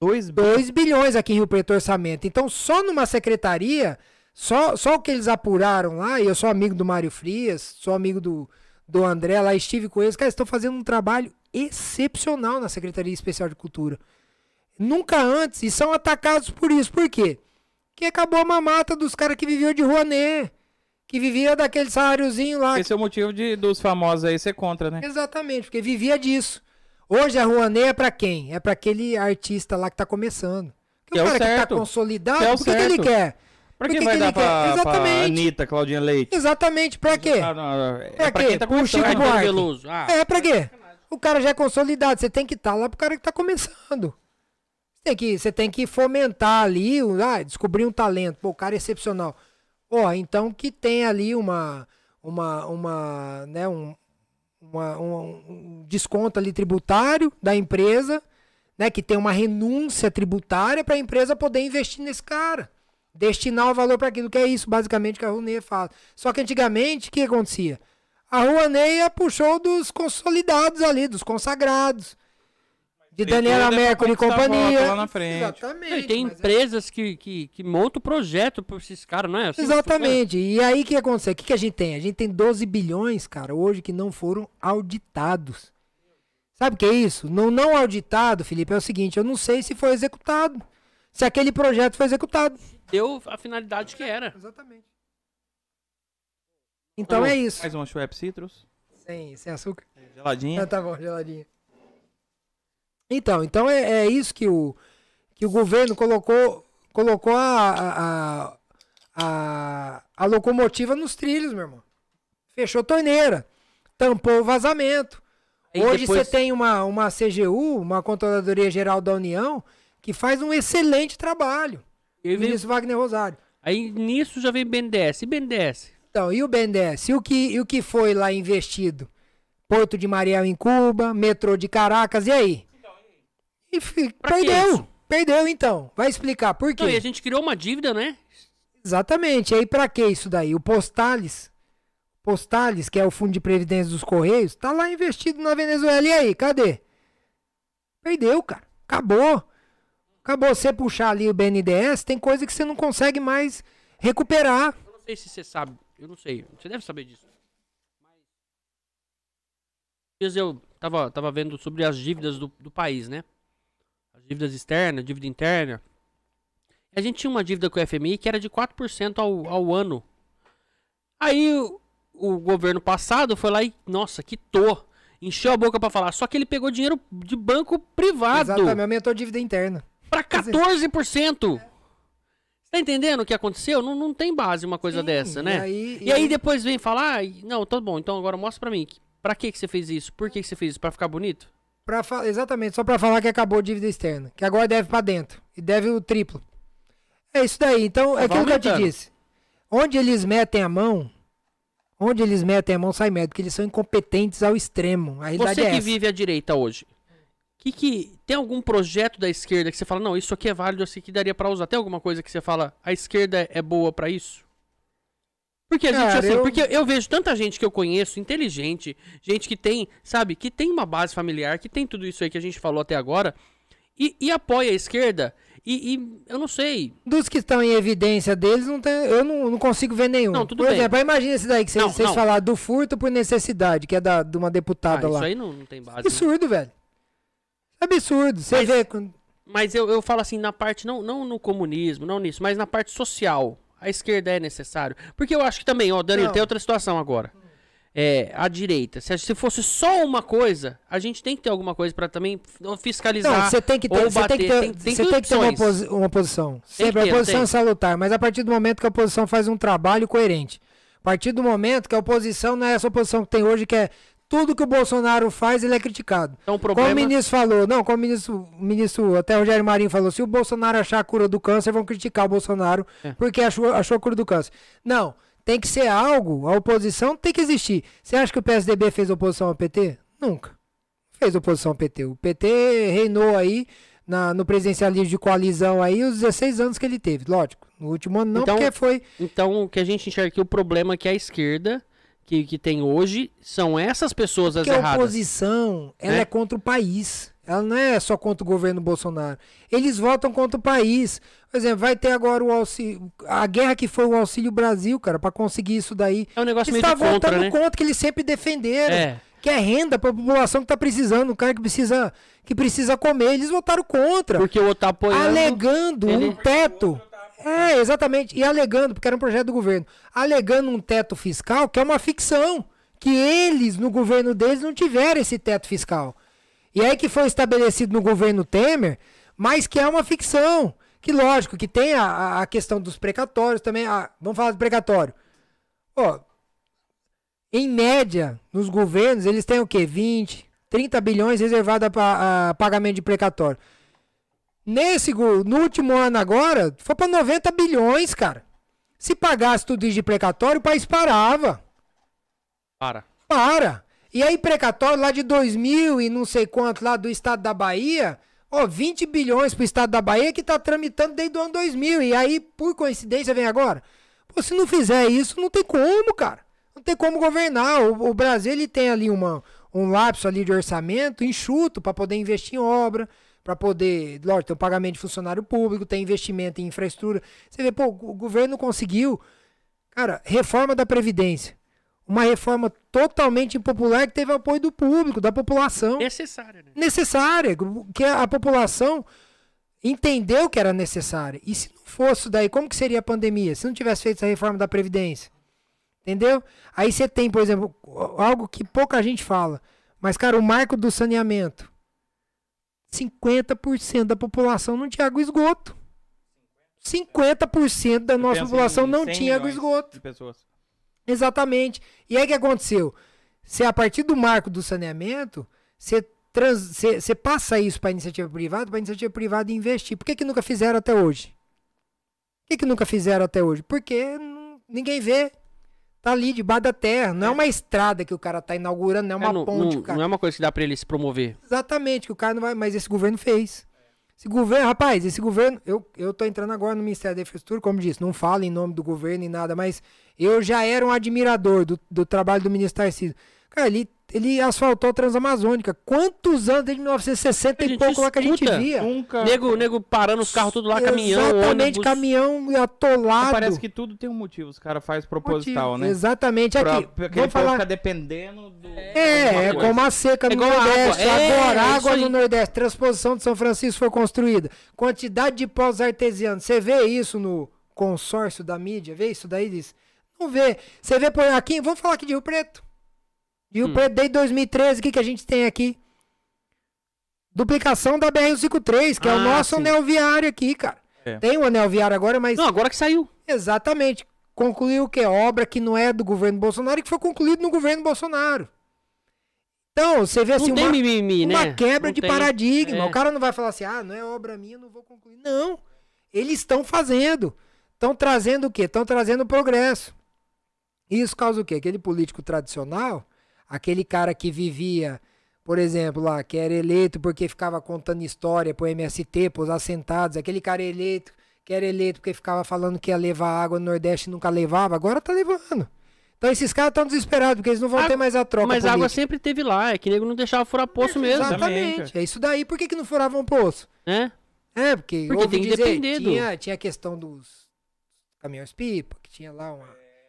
Dois 2 bilhões aqui em Rio Preto orçamento. Então, só numa secretaria, só, só o que eles apuraram lá, e eu sou amigo do Mário Frias, sou amigo do, do André lá, estive com eles, cara, estão fazendo um trabalho excepcional na Secretaria Especial de Cultura. Nunca antes, e são atacados por isso. Por quê? Que acabou a mamata dos caras que viviam de Rouanet, que vivia daquele saláriozinho lá. Esse é o motivo de, dos famosos aí ser contra, né? Exatamente, porque vivia disso. Hoje a Rouanet é pra quem? É pra aquele artista lá que tá começando. Porque Que é o o cara que certo. tá consolidado, Que é o por que, que ele quer? Pra que que vai que dar pra, quer? pra Exatamente. Anitta, Claudinha Leite? Exatamente, pra quê? Não, é Pra pra quê? quem tá Pro começando. Chico Buarque. Ah, É, pra quê? O cara já é consolidado, você tem que estar lá pro cara que tá começando. Tem que, você tem que fomentar ali, ah, descobrir um talento. Pô, o cara é excepcional. Ó, então que tem ali uma, uma, uma, né, um, uma- um, desconto ali tributário da empresa, né? Que tem uma renúncia tributária para a empresa poder investir nesse cara. Destinar o valor para aquilo, que é isso basicamente que a Runeia fala. Só que antigamente, o que acontecia? A Runeia puxou dos consolidados ali, dos consagrados. De Daniela Mercury e companhia. lá na frente. Exatamente. E tem é- empresas que, que, que montam projeto por esses caras, não é? Assim, Exatamente. E aí o que acontece? O que, que a gente tem? A gente tem 12 bilhões, cara, hoje que não foram auditados. Sabe o que é isso? Não, não auditado, Felipe, é o seguinte: eu não sei se foi executado. Se aquele projeto foi executado. Deu a finalidade que era. Exatamente. Então é isso. Mais um Schweppes Citrus. Sem, sem açúcar? Geladinha. Ah, tá bom, geladinha. Então, então é, é isso que o, que o governo colocou, colocou a, a, a, a, locomotiva nos trilhos, meu irmão. Fechou torneira. Tampou o vazamento. Aí Hoje depois- você tem uma, uma CGU, uma Controladoria Geral da União, que faz um excelente trabalho. E veio- ministro Wagner Rosário. Aí nisso já vem BNDES. E BNDES? Então, e o BNDES? E o que, e o que foi lá investido? Porto de Mariel em Cuba, metrô de Caracas, e aí? E Pra perdeu. Perdeu então. Vai explicar por quê? Não, e a gente criou uma dívida, né? Exatamente. E aí pra que isso daí? O Postales, Postales, que é o Fundo de Previdência dos Correios, tá lá investido na Venezuela. E aí, cadê? Perdeu, cara. Acabou. Acabou. Você puxar ali o BNDES, tem coisa que você não consegue mais recuperar. Eu não sei se você sabe. Eu não sei. Você deve saber disso. Mas eu tava, tava vendo sobre as dívidas do, do país, né? As dívidas externas, dívida interna. A gente tinha uma dívida com o FMI que era de 4% ao, ao ano. Aí o, o governo passado foi lá e, nossa, quitou. Encheu a boca pra falar. Só que ele pegou dinheiro de banco privado. Exatamente. Aumentou a dívida interna. Pra 14%! Você tá entendendo o que aconteceu? Não, não tem base uma coisa Sim, dessa, né? e aí- e aí depois vem falar, "Ai, não, tá bom, então agora mostra pra mim. Pra que que você fez isso? Por que que você fez isso? Pra ficar bonito? Pra exatamente, só pra falar que acabou a dívida externa. Que agora deve pra dentro. E deve o triplo. É isso daí. Então, é aquilo que eu te disse. Onde eles metem a mão, onde eles metem a mão, sai médico. Porque eles são incompetentes ao extremo. A Você é que essa. vive à direita hoje, que que tem algum projeto da esquerda que você fala, não, isso aqui é válido, isso aqui daria pra usar? Tem alguma coisa que você fala, a esquerda é boa pra isso? Porque a gente, Cara, assim, eu- porque eu vejo tanta gente que eu conheço, inteligente, gente que tem, sabe, que tem uma base familiar, que tem tudo isso aí que a gente falou até agora, e, e apoia a esquerda, e, e eu não sei. Dos que estão em evidência deles, não tem, eu não, não consigo ver nenhum. Não, tudo por bem. exemplo, imagina esse daí que vocês Não, vocês não. falaram do furto por necessidade, que é da, de uma Ah, deputada isso lá. aí não, não tem base. né? Absurdo, velho. Absurdo. Você Mas- vê. quando- Mas eu, eu falo assim, na parte, não, não no comunismo, não nisso, mas na parte social. A esquerda é necessário. Porque eu acho que também, ó, Danilo, tem outra situação agora. É, a direita. Se, se fosse só uma coisa, a gente tem que ter alguma coisa pra também fiscalizar. Não, você tem que ter, você tem que bater. ter, Tem- tem você tem que ter uma, posi- uma posição. Sempre ter, a posição é salutar, mas a partir do momento que a oposição faz um trabalho coerente. A partir do momento que a oposição não é essa oposição que tem hoje, que é tudo que o Bolsonaro faz, ele é criticado. Então o Como problema... o ministro falou, não, como o ministro, o ministro até o Rogério Marinho falou, se o Bolsonaro achar a cura do câncer, vão criticar o Bolsonaro É. porque achou, achou a cura do câncer. Não, tem que ser algo, a oposição tem que existir. Você acha que o PSDB fez oposição ao PT? Nunca. Fez oposição ao PT. O PT reinou aí na, no presidencialismo de coalizão aí os 16 anos que ele teve, lógico. No último ano não, Então- porque foi... Então, o que a gente enxerga aqui, o problema é que a esquerda, que, que tem hoje, são essas pessoas as Porque a erradas. oposição, ela né? é contra o país. Ela não é só contra o governo Bolsonaro. Eles votam contra o país. Por exemplo, vai ter agora o auxílio. A guerra que foi o Auxílio Brasil, cara, pra conseguir isso daí. É um negócio Eles meio de contra, votando né? contra que eles sempre defenderam. É. Que é renda pra população que tá precisando, o cara que precisa, que precisa comer. Eles votaram contra. Porque o outro tá apoiando... Alegando ele- um teto. É, exatamente. E alegando, porque era um projeto do governo. Alegando um teto fiscal que é uma ficção. Que eles, no governo deles, não tiveram esse teto fiscal. E aí que foi estabelecido no governo Temer, mas que é uma ficção. Que lógico, que tem a, a- a questão dos precatórios também. Ah, vamos falar do precatório. Ó, em média, nos governos, eles têm o quê? 20, 30 bilhões reservados para pagamento de precatório. Nesse, no último ano agora, foi para 90 bilhões, cara. Se pagasse tudo isso de precatório, o país parava. Para. Para. E aí, precatório lá de 2000 e não sei quanto lá do estado da Bahia, ó, 20 bilhões pro estado da Bahia que tá tramitando desde o ano 2000. E aí, por coincidência, vem agora. Pô, se não fizer isso, não tem como, cara. Não tem como governar. O, o Brasil, ele tem ali uma, um lapso ali de orçamento enxuto para poder investir em obra, para poder, lógico, tem o pagamento de funcionário público, tem investimento em infraestrutura. Você vê, pô, o governo conseguiu, cara, reforma da Previdência. Uma reforma totalmente impopular que teve apoio do público, da população. Necessária, né? Necessária, que a população entendeu que era necessária. E se não fosse daí, como que seria a pandemia? Se não tivesse feito essa reforma da Previdência? Entendeu? Aí você tem, por exemplo, algo que pouca gente fala. Mas, cara, o marco do saneamento. 50% da população não tinha água e esgoto. 50% da nossa população não 100 tinha água e esgoto. Exatamente. E aí o que aconteceu? Se a partir do marco do saneamento, você trans- passa isso para a iniciativa privada, para a iniciativa privada investir. Por que, que nunca fizeram até hoje? Por que, que nunca fizeram até hoje? Porque ninguém vê. Tá ali debaixo da terra. Não é uma estrada que o cara tá inaugurando, não é uma É, não, ponte. não- cara... não é uma coisa que dá pra ele se promover. Exatamente, que o cara não vai. Mas esse governo fez. Esse governo, rapaz, esse governo. Eu, eu tô entrando agora no Ministério da Infraestrutura, como disse, não falo em nome do governo e nada, mas eu já era um admirador do, do trabalho do ministro Tarcísio. Cara, ele, ele asfaltou a Transamazônica. Quantos anos desde 1960 A e pouco lá que a gente via? Nunca. Nego, nego parando os carros tudo lá, caminhão, Exatamente, ônibus. caminhão atolado. Parece que tudo tem um motivo. Os caras fazem proposital, Motivo. né? Exatamente, Pra, aqui. porque ele Vamos falar. ficar dependendo do. É, é coisa. como a seca É no a Nordeste. água. É, Agora, é água no. Nordeste. Transposição de São Francisco foi construída. Quantidade de poços artesianos. Você vê isso no consórcio da mídia? Vê isso daí? Diz? Não vê. Você vê por aqui. Vamos falar aqui de Rio Preto. De Rio Hum. Desde 2013, o que, que a gente tem aqui? Duplicação da BR-153, que é o Ah, nosso sim. anel viário aqui, cara. É. Tem o anel viário agora, mas Não, agora que saiu. Exatamente. Concluiu o que? Obra que não é do governo Bolsonaro e que foi concluído no governo Bolsonaro. Então, você vê assim, uma, mimimi, né? uma quebra Não de tem. paradigma. É. O cara não vai falar assim, ah, não é obra minha, não vou concluir. Não. Eles estão fazendo. Estão trazendo o quê? Estão trazendo progresso. Isso causa o quê? Aquele político tradicional, aquele cara que vivia, por exemplo, lá, que era eleito porque ficava contando história pro MST, pros assentados, aquele cara eleito, que era eleito porque ficava falando que ia levar água no Nordeste e nunca levava, agora tá levando. Então esses caras estão desesperados, porque eles não vão Água- ter mais a troca Mas a água sempre teve lá, é que nego não deixava furar poço mesmo, Exatamente. Exatamente. É isso daí. Por que, que não furavam o poço? né? É, porque, Porque tem que dizer, depender do- tinha, tinha a questão dos caminhões pipa, que tinha lá uma,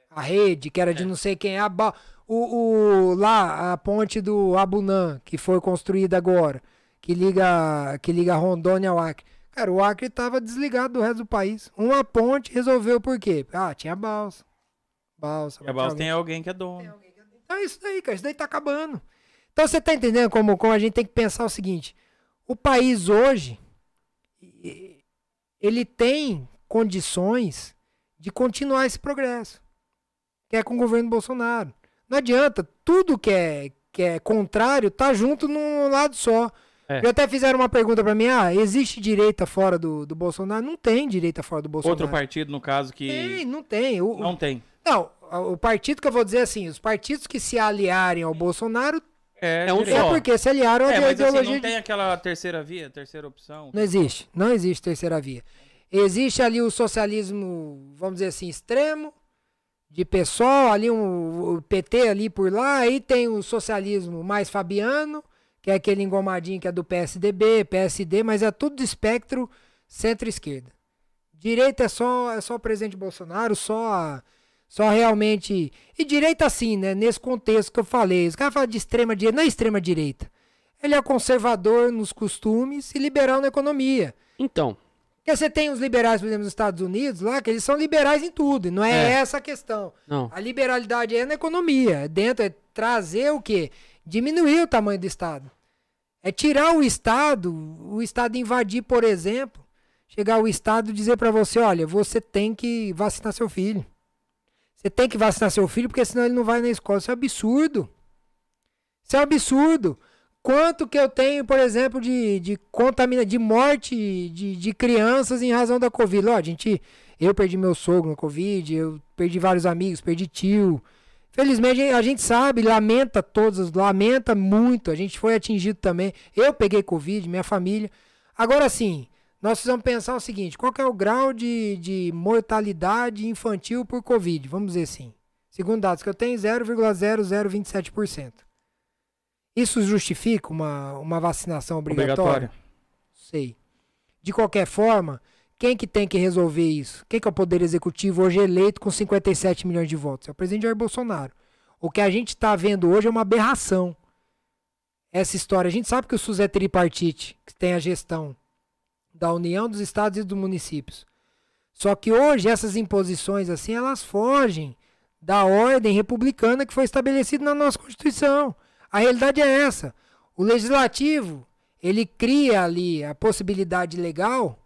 a rede, que era de não sei quem, a, ba- o, o- lá a ponte do Abunã, que foi construída agora, que liga, que liga Rondônia ao Acre. Cara, o Acre tava desligado do resto do país. Uma ponte resolveu por quê? Ah, tinha balsa. Balsa. E a Balsa tem alguém que é dono. Então é isso daí, cara. Isso daí tá acabando. Então você tá entendendo como, como a gente tem que pensar o seguinte: o país hoje ele tem condições de continuar esse progresso. Que é com o governo Bolsonaro. Não adianta, tudo que é, que é contrário tá junto num lado só. É. Já até fizeram uma pergunta pra mim: ah, existe direita fora do, do Bolsonaro? Não tem direita fora do Bolsonaro. Outro partido, no caso, que. Tem, não tem. O, Não tem. não, o partido que eu vou dizer assim, os partidos que se aliarem ao Bolsonaro É, É um direito. é só. porque se aliaram à É, mas assim, ideologia. não de- tem aquela terceira via, terceira opção. Não existe, não existe terceira via. Existe ali o socialismo, vamos dizer assim, extremo, de PSOL, ali um, o PT ali por lá, aí tem o socialismo mais fabiano, que é aquele engomadinho que é do PSDB, PSD, mas é tudo de espectro centro-esquerda. Direita é só, é só o presidente Bolsonaro, só só realmente. E direita assim, né? Nesse contexto que eu falei. Os caras falam de extrema direita, não é extrema direita. Ele é conservador nos costumes e liberal na economia. Então, Porque você tem os liberais, por exemplo, nos Estados Unidos, lá, que eles são liberais em tudo. E não é, É. essa a questão. não. A liberalidade é na economia. É dentro, é trazer o quê? Diminuir o tamanho do Estado. É tirar o Estado, o Estado invadir, por exemplo, chegar o Estado e dizer pra você, olha, você tem que vacinar seu filho. Você tem que vacinar seu filho, porque senão ele não vai na escola. Isso é absurdo. Isso é um absurdo. Quanto que eu tenho, por exemplo, de, de contamina, de morte de, de crianças em razão da Covid? Ó, gente, eu perdi meu sogro na Covid, eu perdi vários amigos, perdi tio. Felizmente a gente sabe, lamenta todos, lamenta muito. A gente foi atingido também. Eu peguei Covid, minha família. Agora sim, nós precisamos pensar o seguinte: qual é o grau de, de mortalidade infantil por Covid? Vamos dizer assim. Segundo dados que eu tenho, 0,0027%. Isso justifica uma, uma vacinação obrigatória? Obrigatório. Sei. De qualquer forma, quem que tem que resolver isso? Quem que é o poder executivo hoje eleito com 57 milhões de votos? É o presidente Jair Bolsonaro. O que a gente está vendo hoje é uma aberração. Essa história, a gente sabe que o SUS é tripartite, que tem a gestão da União, dos estados e dos municípios. Só que hoje essas imposições assim, elas fogem da ordem republicana que foi estabelecida na nossa Constituição. A realidade é essa. O legislativo, ele cria ali a possibilidade legal,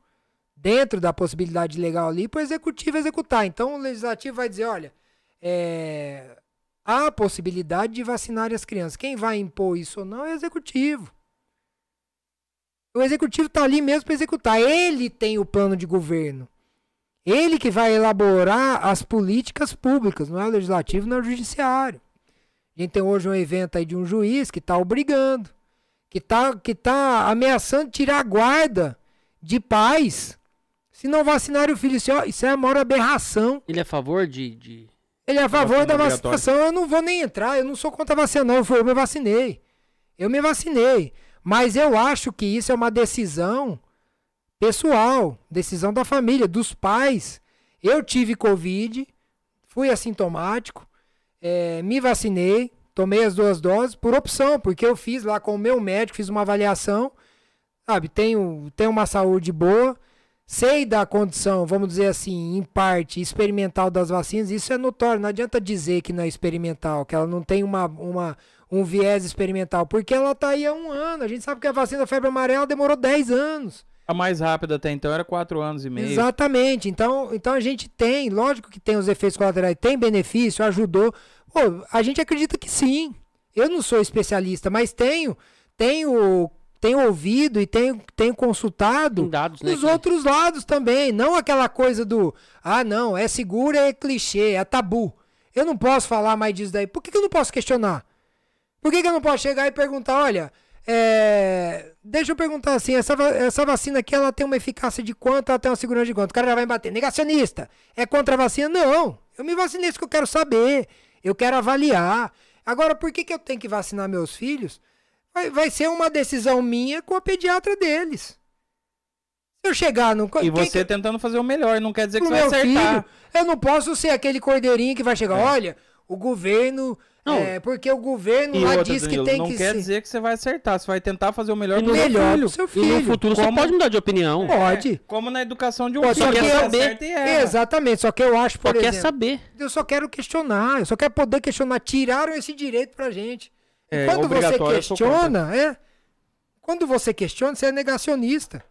dentro da possibilidade legal ali, para o executivo executar. Então o legislativo vai dizer, olha, é, há a possibilidade de vacinar as crianças. Quem vai impor isso ou não é o executivo. O executivo está ali mesmo para executar. Ele tem o plano de governo. Ele que vai elaborar as políticas públicas, não é o legislativo, não é o judiciário. A gente tem hoje um evento aí de um juiz que está obrigando, que está que tá ameaçando tirar a guarda de pais se não vacinar o filho. Isso é, isso é a maior aberração. Ele é a favor de. de... Ele é a favor da vacinação. Eu não vou nem entrar. Eu não sou contra a vacina, não. Eu me vacinei. Eu me vacinei. Mas eu acho que isso é uma decisão pessoal, decisão da família, dos pais. Eu tive Covid, fui assintomático, eh, me vacinei, tomei as duas doses por opção, porque eu fiz lá com o meu médico, fiz uma avaliação, sabe, tenho, tenho uma saúde boa, sei da condição, vamos dizer assim, em parte, experimental das vacinas, isso é notório, não adianta dizer que não é experimental, que ela não tem uma, uma, um viés experimental, porque ela tá aí há um ano, a gente sabe que a vacina da febre amarela demorou 10 anos. A mais rápida até então era 4 anos e meio. Exatamente. Então, então a gente tem, lógico que tem os efeitos colaterais, tem benefício, ajudou. Pô, a gente acredita que sim. Eu não sou especialista, mas tenho, tenho, tenho ouvido e tenho, tenho consultado Tem dados, né, os que- outros lados também. Não aquela coisa do, ah, não, é seguro, é clichê, é tabu. Eu não posso falar mais disso daí. Por que, que eu não posso questionar? Por que, que eu não posso chegar e perguntar, olha, é, deixa eu perguntar assim, essa, essa vacina aqui, ela tem uma eficácia de quanto, ela tem uma segurança de quanto? O cara já vai bater, negacionista, é contra a vacina? Não, eu me vacinei, isso que eu quero saber, eu quero avaliar. Agora, por que, que eu tenho que vacinar meus filhos? Vai, vai ser uma decisão minha com a pediatra deles. Se eu chegar no... E você que- tendo fazer o melhor, não quer dizer que pro você vai acertar. filho, eu não posso ser aquele cordeirinho que vai chegar, É. olha, o governo... Não. é, porque o governo E lá outra, diz que Danilo, tem não que quer ser... dizer que você vai acertar, você vai tentar fazer o melhor E pro seu melhor filho. pro seu E filho. no futuro você Como- pode mudar de opinião. Pode. Como na educação de um Pô, filho, só que você acerta e erra. Exatamente, só que eu acho, por Só quer exemplo, saber. eu só quero questionar, eu só quero poder questionar. Tiraram esse direito pra gente. E É, quando você questiona, é. Quando você questiona, você é negacionista.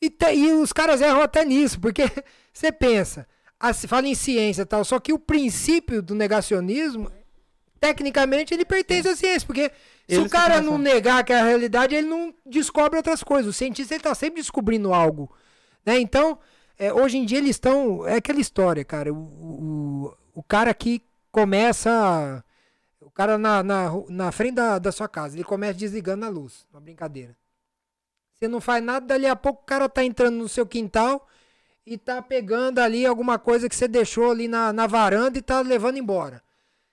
E, te- e os caras erram até nisso, porque você pensa, se fala em ciência e tal, só que o princípio do negacionismo, tecnicamente, ele pertence à ciência, porque se Eles o cara não negar que é a realidade, ele não descobre outras coisas. O cientista ele tá sempre descobrindo algo. Né? Então, é, hoje em dia eles estão. É aquela história, cara. O, o, o cara que começa. O cara na, na, na frente da, da sua casa, ele começa desligando a luz. Uma brincadeira. Você não faz nada, dali a pouco o cara tá entrando no seu quintal e tá pegando ali alguma coisa que você deixou ali na, na varanda e tá levando embora.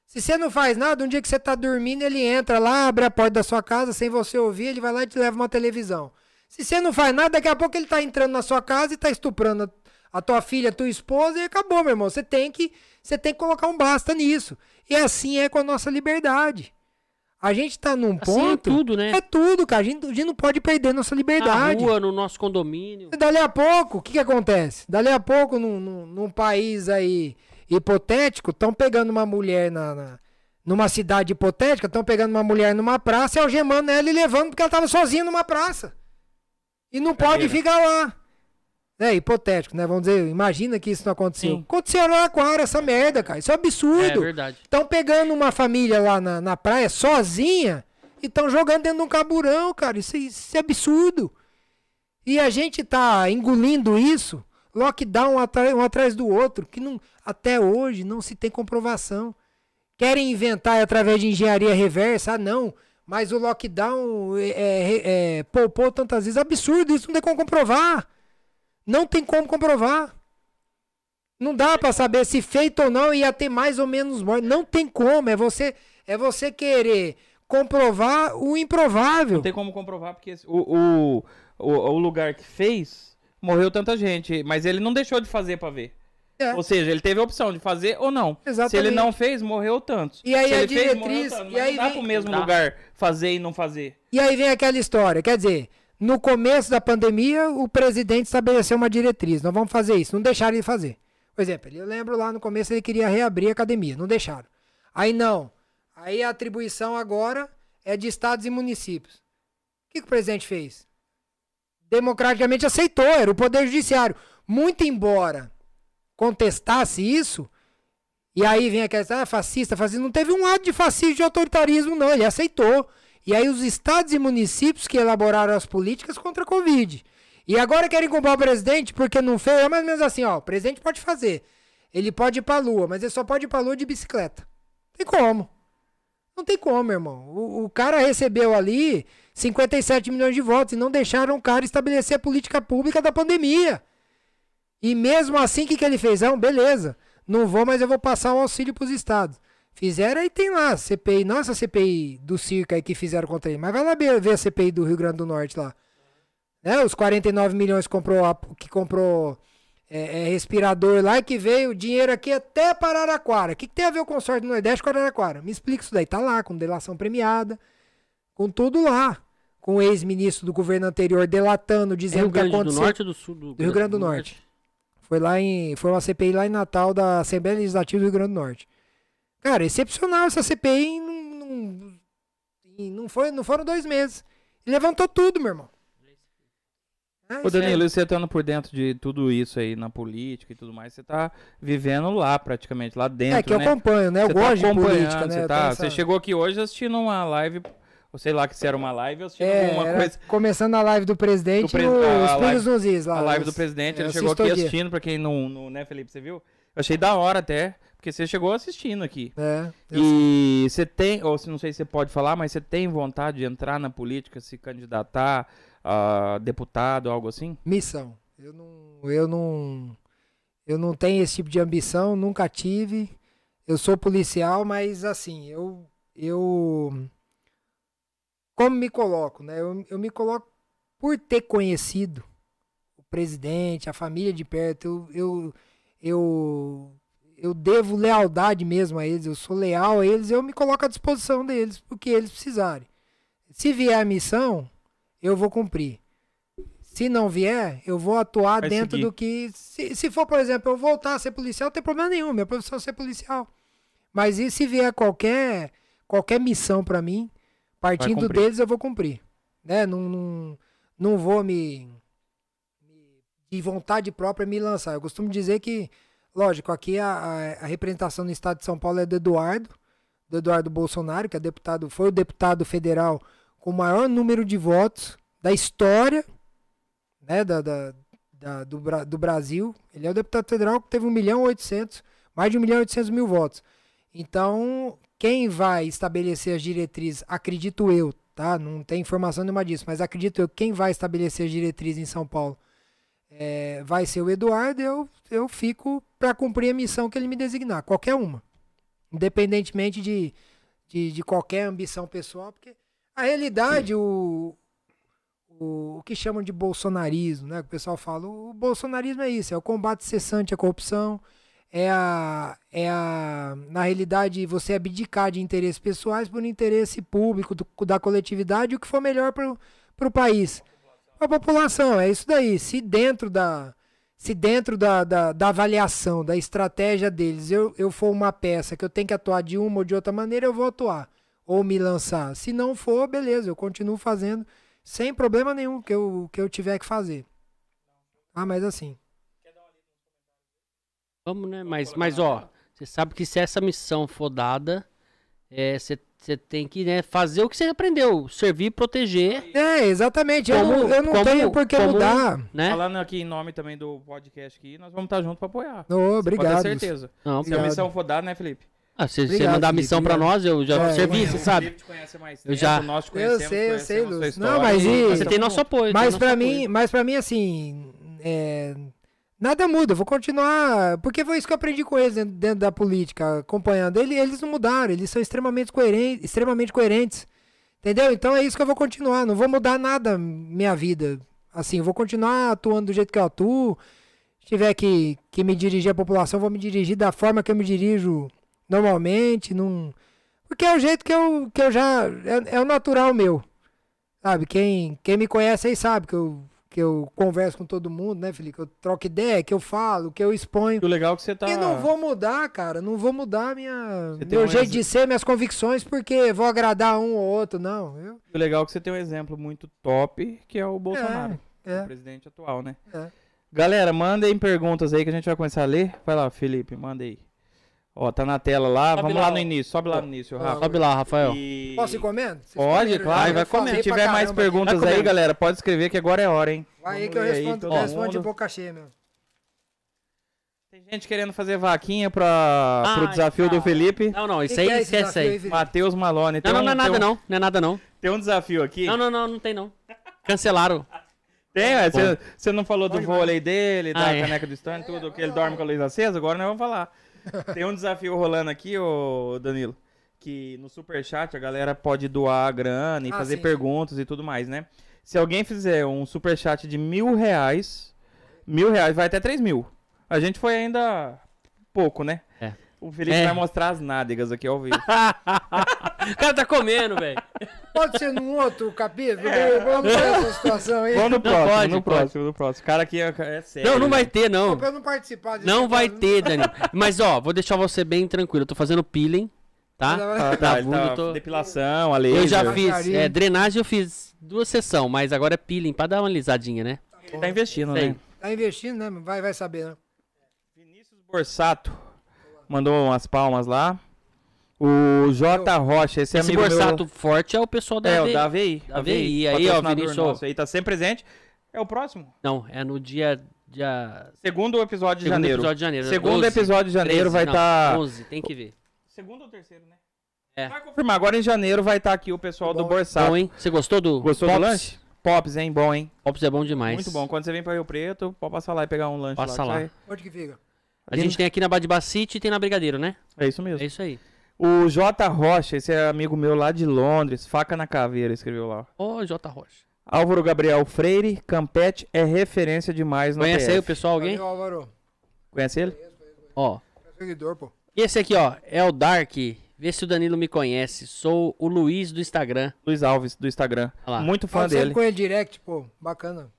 Se você não faz nada, um dia que você tá dormindo, ele entra lá, abre a porta da sua casa sem você ouvir, ele vai lá e te leva uma televisão. Se você não faz nada, daqui a pouco ele tá entrando na sua casa e tá estuprando a, tua filha, a tua esposa e acabou, meu irmão. Você tem que, você tem que colocar um basta nisso. E assim é com a nossa liberdade. A gente tá num Assim é ponto. tudo, né? É tudo, cara. A gente, a gente não pode perder nossa Na liberdade. rua, no nosso condomínio. E Dali a pouco, o que, que acontece? Dali a pouco, num, num, num país aí hipotético, estão pegando uma mulher na, na- numa cidade hipotética, estão pegando uma mulher numa praça e algemando ela e levando porque ela estava sozinha numa praça. E não pode ficar lá. É hipotético, né? Vamos dizer, imagina que isso não aconteceu. Sim. Aconteceu no Aquário, essa merda, cara. Isso é É absurdo. verdade. Estão pegando uma família lá na, na praia sozinha e estão jogando dentro de um caburão, cara. Isso, isso é absurdo. E a gente tá engolindo isso, lockdown um, atrás do outro, que não, até hoje não se tem comprovação Querem inventar através de engenharia reversa? Ah, não. Mas o lockdown é, é, é, poupou tantas vezes. Absurdo, isso não tem como comprovar. Não tem como comprovar. Não dá pra saber se feito ou não ia ter mais ou menos morte. Não tem como. É você, é você querer comprovar o improvável. Não tem como comprovar, porque o, o, o, o lugar que fez morreu tanta gente, mas ele não deixou de fazer pra ver. É. Ou seja, ele teve a opção de fazer ou não. Se Exatamente. ele não fez, morreu tantos. E aí Se a ele fez, diretriz- tantos. e aí não dá vem- pro mesmo Dá. lugar fazer e não fazer. E aí vem aquela história, quer dizer, no começo da pandemia, o presidente estabeleceu uma diretriz, nós vamos fazer isso, não deixaram ele fazer. Por exemplo, eu lembro lá no começo ele queria reabrir a academia, não deixaram. Aí não, aí a atribuição agora é de estados e municípios. O que, que o presidente fez? Democraticamente aceitou, era o poder judiciário. Muito embora contestasse isso, e aí vem aquela ah, fascista, fascista. Não teve um ato de fascismo de autoritarismo, não. Ele aceitou. E aí os estados e municípios que elaboraram as políticas contra a Covid. E agora querem culpar o presidente porque não fez. É mais ou menos assim, ó. O presidente pode fazer. Ele pode ir pra lua, mas ele só pode ir pra lua de bicicleta. Tem como. Não tem como, irmão. O, o cara recebeu ali 57 milhões de votos e não deixaram o cara estabelecer a política pública da pandemia. E mesmo assim, o que, que ele fez? Não, beleza. Não vou, mas eu vou passar o auxílio pros estados. Fizeram aí tem lá, CPI, nossa CPI do circo aí que fizeram contra ele. Mas vai lá ver a CPI do Rio Grande do Norte lá. Né? Os 49 milhões que comprou, a- que comprou é, é, respirador lá e que veio dinheiro aqui até para Araraquara. O que, que tem a ver o consórcio do Nordeste com Araraquara? Me explica isso daí. Tá lá, com delação premiada, com tudo lá. Com o ex-ministro do governo anterior delatando, É dizendo Rio o que Grande do aconteceu. Norte ou do Sul? Do, Do Rio Grande do Norte. Foi lá em. Foi uma CPI lá em Natal da Assembleia Legislativa do Rio Grande do Norte. Cara, excepcional essa CPI em não, não, em- não, foi, não foram dois meses. E levantou tudo, meu irmão. É, Ô. Danilo, você estando por dentro de tudo isso aí na política e tudo mais, você tá vivendo lá praticamente, lá dentro, É que eu né? acompanho, né? Eu Você tá gosto de acompanhando, política, né? Você, tá- você chegou aqui hoje assistindo uma live, ou sei lá que se era uma live, ou assistindo É, alguma era coisa. começando a live do presidente Do pres- os a live- nos is lá. a live os- do presidente, é, ele chegou aqui dia. assistindo, pra quem não, não, né, Felipe, você viu? Eu achei da hora até, porque você chegou assistindo aqui. É, E você tem, ou se não sei se você pode falar, mas você tem vontade de entrar na política, se candidatar a deputado, algo assim? Missão. Eu não, eu não, eu não tenho esse tipo de ambição, nunca tive. Eu sou policial, mas assim, eu, eu, como me coloco, né? Eu, eu me coloco por ter conhecido o presidente, a família de perto. Eu, eu, eu, eu devo lealdade mesmo a eles. Eu sou leal a eles. Eu me coloco à disposição deles, porque eles precisarem. Se vier a missão, eu vou cumprir. Se não vier, eu vou atuar Vai dentro seguir. do que. Se, se for, por exemplo, eu voltar a ser policial, não tem problema nenhum. Minha profissão é ser policial. Mas e se vier qualquer, qualquer missão pra mim, partindo deles, eu vou cumprir. Né? Não, não, não vou me, me- De vontade própria me lançar. Eu costumo dizer que, lógico, aqui a, a, a representação no estado de São Paulo é do Eduardo, do Eduardo Bolsonaro, que é deputado, foi o deputado federal com o maior número de votos da história né, da, da, da- do, do Brasil. Ele é o deputado federal que teve 1 milhão e 800, mais de 1 milhão e 800 mil votos. Então, quem vai estabelecer as diretrizes, acredito eu, tá? Não tem informação nenhuma disso, mas acredito eu, quem vai estabelecer as diretrizes em São Paulo é, vai ser o Eduardo. Eu, eu fico para cumprir a missão que ele me designar, qualquer uma. Independentemente de, de, de qualquer ambição pessoal, porque a realidade, o, o, o que chamam de bolsonarismo, né? O pessoal fala, o bolsonarismo é isso, é o combate cessante à corrupção, é a, é a, na realidade, você abdicar de interesses pessoais por interesse público do- da coletividade, o que for melhor para o país. A população, é isso daí. Se dentro da, se dentro da, da, da avaliação, da estratégia deles, eu, eu for uma peça que eu tenho que atuar de uma ou de outra maneira, eu vou atuar. Ou me lançar. Se não for, beleza, eu continuo fazendo sem problema nenhum que eu, que eu tiver que fazer. Ah, mas assim. Vamos, né? Mas, mas ó, você sabe que se essa missão for dada, é, você você tem que né, fazer o que você aprendeu, servir e proteger, É, exatamente. eu Como- não, eu não como- tenho por que mudar. né? Falando aqui em nome também do podcast aqui, nós vamos estar junto pra apoiar. Você obrigado. Ter certeza. Não, Se a missão for dada, né, Felipe? Ah, se você mandar a missão pra obrigado. nós, eu já É, servi, é. você sabe. Eu já- nós te Eu sei, eu sei, história. Não, mas e- Você tem nosso apoio. Mas apoio. mim, mas para mim assim, é, nada muda. Vou continuar, porque foi isso que eu aprendi com eles dentro, dentro da política, acompanhando. Ele- eles não mudaram, eles são extremamente coerentes, extremamente coerentes. Entendeu? Então é isso que eu vou continuar, não vou mudar nada minha vida. Assim, vou continuar atuando do jeito que eu atuo. Se tiver que, que me dirigir à população, vou me dirigir da forma que eu me dirijo normalmente, não porque é o jeito que eu, que eu já. É, é o natural meu. Sabe? Quem, quem me conhece aí sabe que eu, que eu converso com todo mundo, né, Felipe? Que eu troco ideia, que eu falo, que eu exponho. O legal é que você tá... E não vou mudar, cara. Não vou mudar minha, Você meu um jeito ex- de ser, minhas convicções, porque vou agradar um ou outro, não. Eu, O legal é que você tem um exemplo muito top, que é o Bolsonaro, o é, presidente atual, né? é. Galera, mandem perguntas aí que a gente vai começar a ler. Vai lá, Felipe, manda aí. Ó, tá na tela lá. Sobe Vamos lá, lá ó. no início, sobe lá no início, Rafa. Sobe lá, Rafael. E- Posso ir comendo? Vocês Pode, comeram claro, já? vai Eu falei comer. Se pra tiver mais caramba. perguntas Vai aí, comendo. galera, pode escrever que agora é hora, hein? Vai aí que eu aí, respondo, todo eu respondo de mundo. boca cheia, meu. Tem gente querendo fazer vaquinha pra, pro Ai, desafio do cara. Felipe. Não, não, isso aí é esquece aí. Matheus Malone. Tem Não, não, não é nada tem um- não. Não é nada não. Tem um desafio aqui. Não, não, não, não tem não. Cancelaram. Tem, ué, você, você não falou do vôlei dele, da Ah, é. caneca do stand, tudo, que ele dorme com a luz acesa, agora nós vamos falar. Tem um desafio rolando aqui, ô Danilo, que no superchat a galera pode doar a grana e Ah, fazer sim. perguntas e tudo mais, né? Se alguém fizer um superchat de mil reais, mil reais vai até três mil. A gente foi ainda pouco, né? É. O Felipe É. vai mostrar as nádegas aqui ao vivo. o cara tá comendo, velho. Pode ser num outro capítulo? Vamos ver essa situação aí. Vamos no próximo, pode, no pode. próximo, no próximo. O cara aqui é, é sério. Não, não vai né? ter, não. Pra eu não participar Não vai ter, Dani. Mas, ó, vou deixar você bem tranquilo. Eu tô fazendo peeling, tá? Ah, Tá, tá, tá tô- depilação, a laser. Eu já fiz. É, drenagem eu fiz duas sessões, mas agora é peeling, pra dar uma alisadinha, né? Ele tá investindo, Sei. né? Tá investindo, né? Vai, vai saber, né? Vinícius Borsato mandou umas palmas lá. O J. Rocha, esse, Esse amigo borsato meu... forte é o pessoal da É, AVI. o da AVI. Da AVI, aí, ó, Vinícius. nosso aí, tá sempre presente. É o próximo. Não, é no dia... dia... Segundo episódio de Segundo janeiro. episódio de janeiro. Segundo 12, episódio de janeiro 13, vai estar... 11, tem que ver. Segundo ou terceiro, né? É. Vai confirmar. Agora em janeiro vai estar aqui o pessoal do Bom. Borsato. Bom, hein? Você gostou do Gostou Pops? do lanche? Pops, hein? Bom, hein? Pops é bom demais. Muito bom. Quando você vem pra Rio Preto, pode passar lá e pegar um lanche Passa lá. lá. Onde que fica? A gente tem aqui na Badibacite e tem na Brigadeiro, né? É isso mesmo. É isso aí. O J. Rocha, esse é amigo meu lá de Londres, faca na caveira, escreveu lá. Ô, J. Rocha. Álvaro Gabriel Freire, Campete é referência demais no Conhece PF. aí o pessoal, alguém? Valeu, Álvaro. Conhece ele? Ó. Seguidor, pô. E esse aqui, ó, é o Dark. Vê se o Danilo me conhece. Sou o Luiz do Instagram. Luiz Alves, do Instagram. Lá. Muito fã Fala dele. com ele direct, pô. Bacana.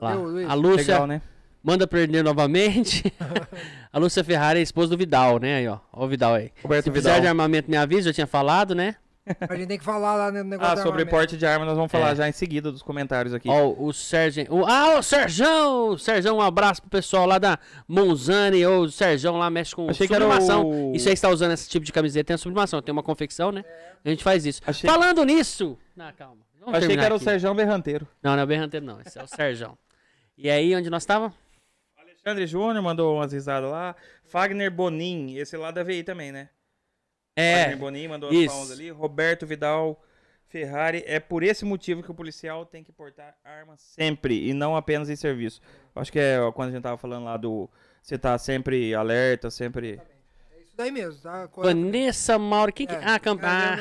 Lá. Valeu, Luiz. A Lúcia Legal, né? Manda perder novamente. a Lúcia Ferrari é esposa do Vidal, né? Aí, ó. Ó o Vidal aí. Roberto Se Vidal. de armamento, me avisa. Eu tinha falado, né? A gente tem que falar lá no negócio Ah, do sobre armamento. porte de arma nós vamos falar É. já em seguida dos comentários aqui. Ó, o Sérgio. O, ah, o Serjão! O Serjão, um abraço pro pessoal lá da Monzani. Ou o Serjão lá mexe com Achei que era sublimação. o- Isso aí está usando esse tipo de camiseta, tem a sublimação. Tem uma confecção, né? A gente faz isso. Achei- Falando nisso. Não, calma. Vamos Achei que era o aqui. Serjão Berranteiro. Não, não é o Berranteiro, não. Esse é o Serjão. E aí, onde nós tava? Alexandre Júnior mandou umas risadas lá. Fagner Bonin, esse lá da VI também, né? Fagner É. Bonin mandou as isso. palmas ali. Roberto Vidal Ferrari. É por esse motivo que o policial tem que portar arma sempre e não apenas em serviço. Acho que é quando a gente tava falando lá do. Você tá sempre alerta, sempre. É isso daí mesmo, tá? Vanessa Mauro. Quem que. É. Ah, Camp... ah.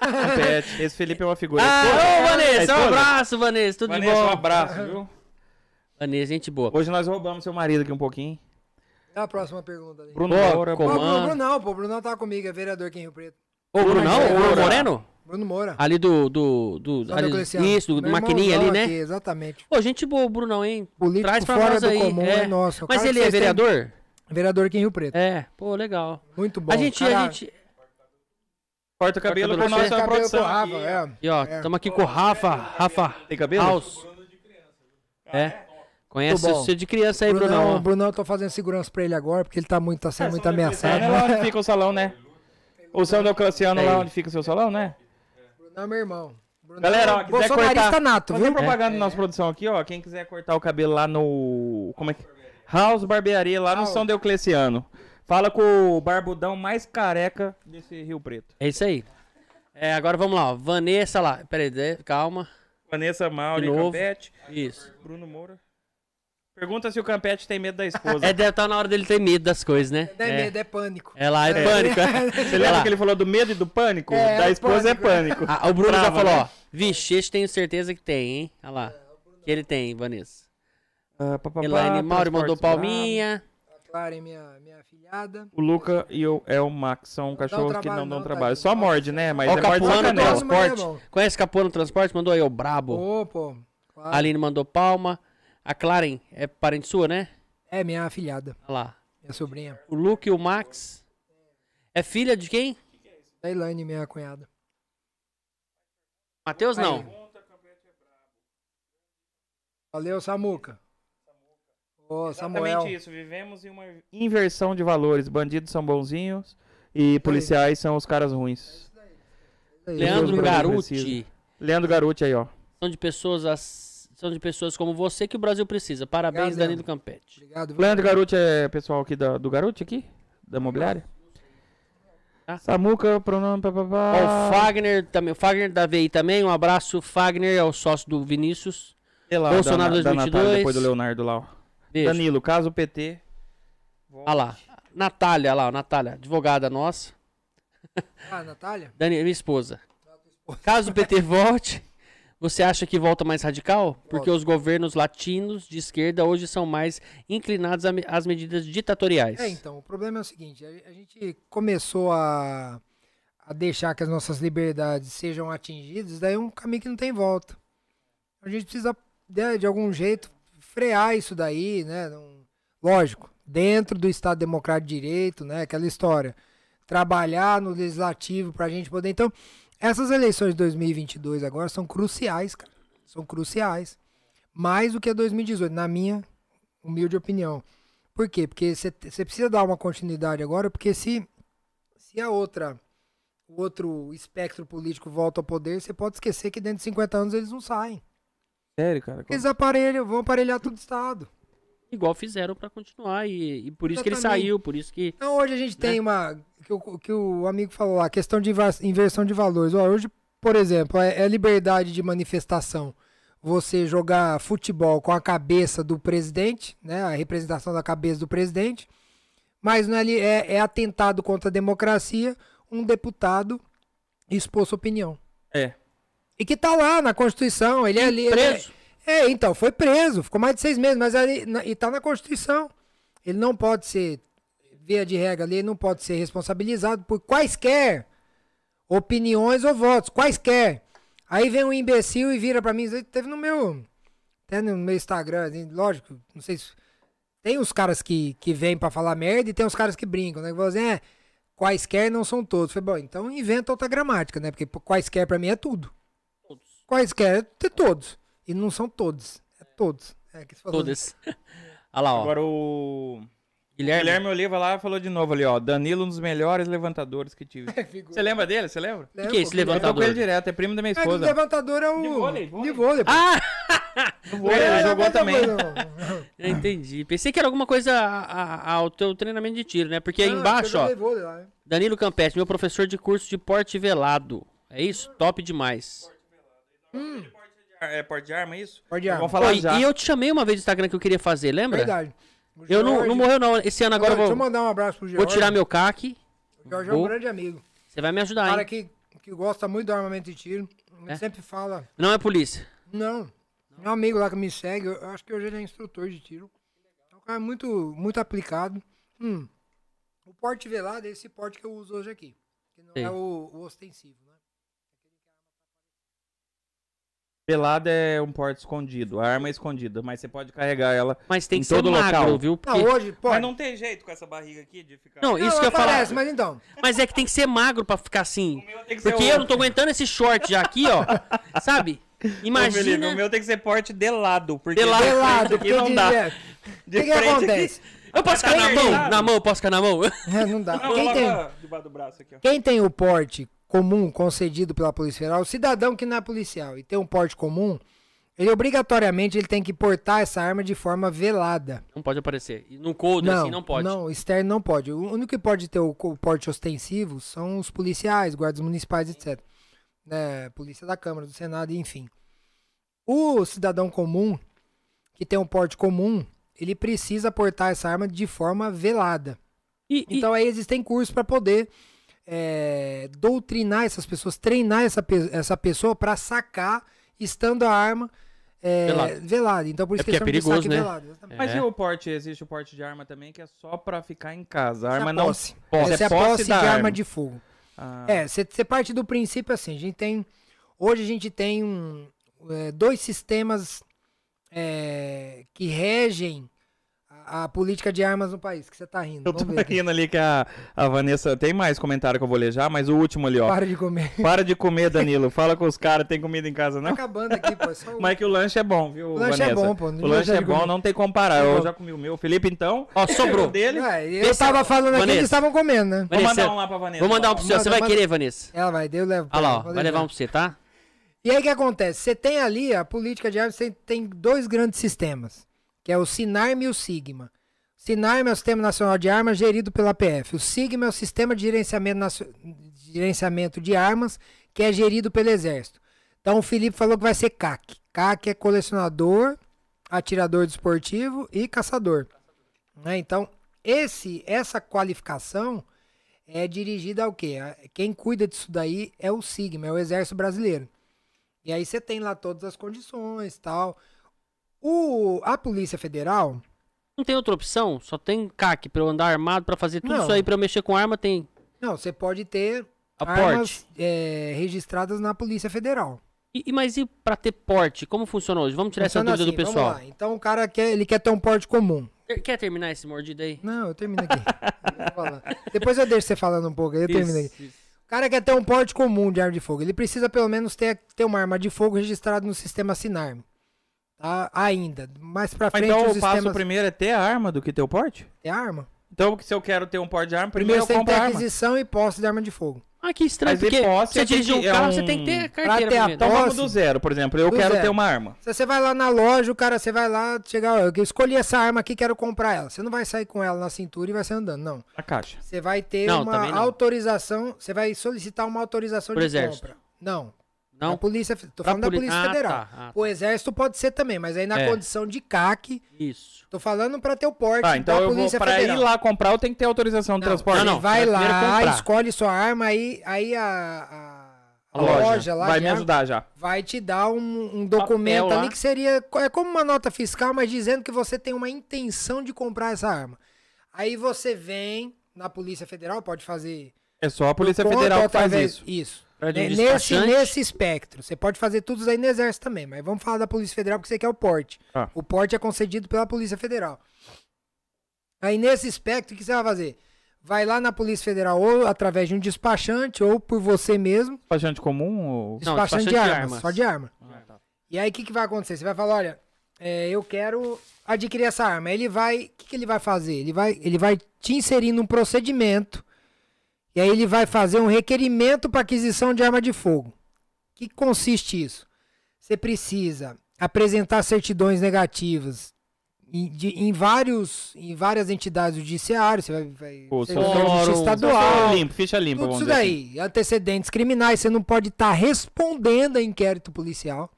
Compete. Esse Felipe é uma figura. Ah, ô, É Vanessa, um esposa? abraço, Vanessa. Tudo Vanessa, de bom? um abraço, viu? Vanessa, gente boa. Hoje nós roubamos seu marido aqui um pouquinho. Dá a próxima pergunta aí. Bruno Pô, Moura. como- Ô, Comando. Bruno, Brunão, pô. O Brunão tá comigo, é vereador aqui em Rio Preto. Ô, Brunão, Moura. o Bruno Moreno? Bruno Moura. Ali do. do, do ali- isso, do, do maquininha ali, né? aqui, exatamente. Pô, gente boa, o Brunão, hein? Político Traz pra fora nós do aí. comum é. é nosso. Mas ele é vocês têm- vereador? Vereador aqui em Rio Preto. É, pô, legal. Muito bom. a gente, a Cara, gente. Corta o cabelo com o a cabelo. nossa cabelo produção. com o Rafa, aqui. é. E ó, É. estamos aqui com o Rafa. Rafa Tem cabelo? House. É. Conhece Muito bom. você de criança aí, Brunão, Brunão. Brunão, eu tô fazendo segurança pra ele agora, porque ele tá muito, tá sendo muito É ameaçado. lá onde fica o salão, né? O São Deocleciano Tem. lá onde fica o seu salão, né? Brunão é meu irmão. Brunão Galera, ó, é quiser cortar- nato, Fazer viu? propaganda na nossa produção aqui, ó. Quem quiser cortar o cabelo lá no. Como é que. House Barbearia, lá no House. São Deocleciano. Fala com o barbudão mais careca desse Rio Preto. É isso aí. É, agora vamos lá, ó. Vanessa lá. Pera aí, de- calma. Vanessa Mauri. Campete. Isso. Bruno Moura. Pergunta se o Campete tem medo da esposa. É, deve estar na hora dele ter medo das coisas, né? Não é É, medo, é pânico. é lá, é pânico. Você É lembra lá. que ele falou do medo e do pânico? É, da é esposa é pânico. pânico. Ah, o Bruno já falou, né? ó. Vixe, esse tenho certeza que tem, hein? Olha lá. Que ele tem, Vanessa. Ah, pá, pá, pá, Elaine Mauro mandou transportes palminha. A Clara é minha, minha afilhada. O Luca e o, é o Max são cachorros que não dão não, trabalho. Só morde, né? Mas Ó, o é Capuano é Transporte. bom. Conhece Capuano Transporte? Mandou aí, ó, brabo. Ô, pô. claro. Aline mandou palma. A Claren é parente sua, né? É minha afilhada, Olha lá. minha sobrinha. O Luke e o Max. É filha de quem? Da Elaine, minha cunhada. Matheus não. Valeu, Samuca. Ô, Samuel. Exatamente isso. Vivemos em uma inversão de valores. Bandidos são bonzinhos e policiais são os caras ruins. Aí, Leandro Garuti. Leandro Garuti aí, ó. São de pessoas as- são de pessoas como você que o Brasil precisa. Parabéns, Obrigado, Danilo Campete. Obrigado. Leandro Garuti é pessoal aqui da, do Garuti aqui? Da imobiliária? Ah. Samuca, pronome, papapá. Ó, o Fagner também, o Fagner da VI também, um abraço, Fagner, é o sócio do Vinícius. Lá, Bolsonaro da, da 2022. Natália, depois do Leonardo lá, ó. Beijo. Danilo, caso PT. Olha lá. Natália, lá, ó, Natália, advogada nossa. Ah, Natália? Dani, minha esposa. Caso o PT volte, você acha que volta mais radical? Porque Volta. os governos latinos de esquerda hoje são mais inclinados a me- às medidas ditatoriais. É, então, o problema é o seguinte, a, a gente começou a, a deixar que as nossas liberdades sejam atingidas, daí é um caminho que não tem volta. A gente precisa, de, de algum jeito, frear isso daí, né? Não- lógico, dentro do Estado Democrático de Direito, né? Aquela história. Trabalhar no legislativo pra gente poder. Então, essas eleições de 2022 agora são cruciais, cara. São cruciais. Mais do que a 2018, na minha humilde opinião. Por quê? Porque você precisa dar uma continuidade agora, porque se, se a outra, o outro espectro político volta ao poder, você pode esquecer que dentro de 50 anos eles não saem. Sério, cara? Eles aparelham, vão aparelhar todo o Estado. Igual fizeram pra continuar. E, e por isso que ele saiu, por isso que. Então hoje a gente tem uma. Que o, que o amigo falou lá, questão de inversão de valores. Ó, hoje, por exemplo, é, é liberdade de manifestação. Você jogar futebol com a cabeça do presidente, né? A representação da cabeça do presidente. Mas não é, é, é atentado contra a democracia um deputado expor sua opinião. É. E que tá lá na Constituição. Ele é ali. ele é- Preso. É, então, foi preso, ficou mais de seis meses, mas ali, na- e tá na Constituição. Ele não pode ser, via de regra ali, ele não pode ser responsabilizado por quaisquer opiniões ou votos, quaisquer. Aí vem um imbecil e vira pra mim, teve no meu, até no meu Instagram, assim, lógico, não sei se... Tem os caras que, que vêm pra falar merda e tem os caras que brincam, né? Que falam assim, é, quaisquer não são todos. Foi bom, então inventa outra gramática, né? Porque quaisquer pra mim é tudo. Todos. Quaisquer é ter todos. E não são todos. É todos. É que você falou. Todas. Olha lá, ó. Agora o Guilherme. Guilherme Oliva lá falou de novo ali, ó. Danilo, um dos melhores levantadores que tive. Figura. Você lembra dele? Você lembra? que que é esse Eu tô com levantador? ele direto, é primo da minha É o esposa. levantador é o. De vôlei, vôlei. De vôlei. pô. Ah! No vôlei, ele jogou também. Eu entendi. Pensei que era alguma coisa ao teu treinamento de tiro, né? Porque aí Ah, embaixo, ó. Vôlei lá, né? Danilo Campete, meu professor de curso de porte velado. É isso? Top demais. É porte de arma, isso? Porte de arma. Vamos falar Pô, e- já. e eu te chamei uma vez no Instagram que eu queria fazer, lembra? Verdade. O Eu não, Jorge- não morreu, não. Esse ano agora eu Deixa eu vou, mandar um abraço pro vou Jorge. tirar meu CAC. O Jorge é um vou. grande amigo. Você vai me ajudar, cara hein? que, que gosta muito do armamento de tiro. Ele É? sempre fala. Não é polícia. Não. É um amigo lá que me segue. Eu eu acho que hoje ele é instrutor de tiro. É um cara muito, muito aplicado. Hum. O porte velado é esse porte que eu uso hoje aqui. Que não Sim. é o, o ostensivo, né? Pelada é um porte escondido, a arma é escondida, mas você pode carregar ela. Mas tem Em que ser todo magro, local. viu? Não, Porque... hoje, pode. Mas não tem jeito com essa barriga aqui de ficar. Não, isso que eu ia falar. mas então. Mas é que tem que ser magro pra ficar assim. meu tem que ser Porque eu não tô aguentando esse short já aqui, ó. Sabe? Ô, Felipe, Imagina. o meu tem que ser porte de lado, porque De lado. de aqui porque não dá. é, O que, que frente aqui- acontece? Eu posso ficar na Quem mão? Na mão, eu posso ficar na mão? É, não dá. Não, Quem tem, aqui, ó. quem tem o porte comum concedido pela Polícia Federal, o cidadão que não é policial e tem um porte comum, Ele obrigatoriamente ele tem que portar essa arma de forma velada. Não pode aparecer. E no coldre, assim, não pode. Não, externo não pode. O único que pode ter o, porte ostensivo são os policiais, guardas municipais, etc. Né, polícia da Câmara, do Senado, enfim. O cidadão comum, que tem um porte comum, ele precisa portar essa arma de forma velada. E, e- Então aí existem cursos para poder é, doutrinar essas pessoas, treinar essa, pe- essa pessoa para sacar estando a arma é, Velada. velada. Então por isso É que é perigoso, saque né? velado. Mas É. e o porte? Existe o porte de arma também que é só pra ficar em casa. A Essa arma não. posse. Posse, Essa é a posse posse de da arma. arma. de fogo. Ah, É, você parte do princípio assim, a gente tem. Hoje a gente tem um, é, dois sistemas é, que regem a, política de armas no país. Que você tá rindo. Eu tô ver aqui. rindo ali que a, a Vanessa. Tem mais comentário que eu vou ler já, mas o último ali, ó. Para de comer. Para de comer, Danilo. Fala com os caras, tem comida em casa, Tá não? acabando aqui, pô. é Só o- Mas que o lanche é bom, viu, O lanche é Vanessa? bom, pô, não O lanche é bom, comer. não tem comparar. É Eu já comi o meu. Felipe, então. Ó, sobrou. o dele. É, eu Esse- tava falando aqui, Vanessa. eles estavam comendo, né? Vou Vanessa, mandar um lá pra Vanessa. Vou mandar um pro. Manda, Você vai manda. querer, Vanessa? Ela vai, eu levo. pra Olha lá, ó, vai levar um pra você, tá? E aí o que acontece? Você tem ali a política de armas, você tem dois grandes sistemas, que é o Sinarme e o Sigma. O é o Sistema Nacional de Armas gerido pela PF. O Sigma é o Sistema de Gerenciamento, Gerenciamento de Armas, que é gerido pelo Exército. Então o Felipe falou que vai ser CAC. CAC é colecionador, atirador desportivo e caçador. Né? Então, esse, essa qualificação é dirigida ao quê? Quem cuida disso daí é o Sigma, é o Exército Brasileiro. E aí você tem lá todas as condições tal. O, a Polícia Federal, Não tem outra opção? Só tem CAC pra eu andar armado pra fazer tudo Não. isso aí pra eu mexer com arma, tem não, você pode ter a armas porte. é, registradas na Polícia Federal. E, e- mas e pra ter porte? Como funciona hoje? Vamos tirar Funciona essa dúvida assim, do vamos pessoal. lá. Então o cara quer, ele quer ter um porte comum. Quer- Quer terminar esse mordido aí? Não, eu termino aqui. Eu vou falar. Depois eu deixo você falando um pouco, aí eu termino aqui. Isso, isso. O cara quer ter um porte comum de arma de fogo. Ele precisa pelo menos ter, ter uma arma de fogo registrada no sistema Sinarme. Ainda. Mais pra Mas frente então os o passo sistemas... primeiro é ter a arma do que ter o porte? É arma. Então, se eu quero ter um porte de arma, Primeiro primeiro, eu tem que ter a aquisição e posse de arma de fogo. Ah, que estranho, Mas e porque posse você dirige um é carro, um- você tem que ter a Pra carteira ter a primeiro. Então vamos do zero, por exemplo. Eu Do quero zero. ter uma arma. Se você vai lá na loja, o cara, você vai lá, chegar, eu escolhi essa arma aqui, quero comprar ela. Você não vai sair com ela na cintura e vai sair andando, não. A caixa. Você vai ter Não, uma autorização, você vai solicitar uma autorização Pro de exército. compra. Não. Não? A polícia, tô falando poli- da Polícia Ah, Federal. tá, ah, tá. O exército pode ser também, mas aí na É. condição de CAC, Isso. tô falando pra ter o porte Tá, então da eu vou Polícia pra Federal. ir lá comprar, eu tenho que ter autorização de Não, transporte. Não, não, vai lá, comprar. escolhe sua arma, aí, aí a, a, A loja, loja lá vai me ajudar já. vai te dar um, um documento Papel ali lá. que seria é como uma nota fiscal, mas dizendo que você tem uma intenção de comprar essa arma. Aí você vem na Polícia Federal, pode fazer É só a Polícia Federal que faz através- isso. Isso. É nesse, despachante. nesse espectro. Você pode fazer tudo aí no Exército também, mas vamos falar da Polícia Federal porque você quer o porte. Ah. O porte é concedido pela Polícia Federal. Aí nesse espectro, o que você vai fazer? Vai lá na Polícia Federal ou através de um despachante ou por você mesmo. Despachante comum ou... Não, Despachante, despachante de de armas, armas. só de arma. E aí o que, que vai acontecer? Você vai falar, olha, é, eu quero adquirir essa arma. Aí Ele vai, o que, que ele vai fazer? Ele vai, ele vai te inserir num procedimento e aí ele vai fazer um requerimento para aquisição de arma de fogo. O que consiste isso? Você precisa apresentar certidões negativas em, de- em vários, em várias entidades judiciárias. Você vai, vai O você seu- vai na justiça Fórum, estadual, limpo, ficha limpa, tudo isso dizer assim. daí. Antecedentes criminais, você não pode estar respondendo a inquérito policial.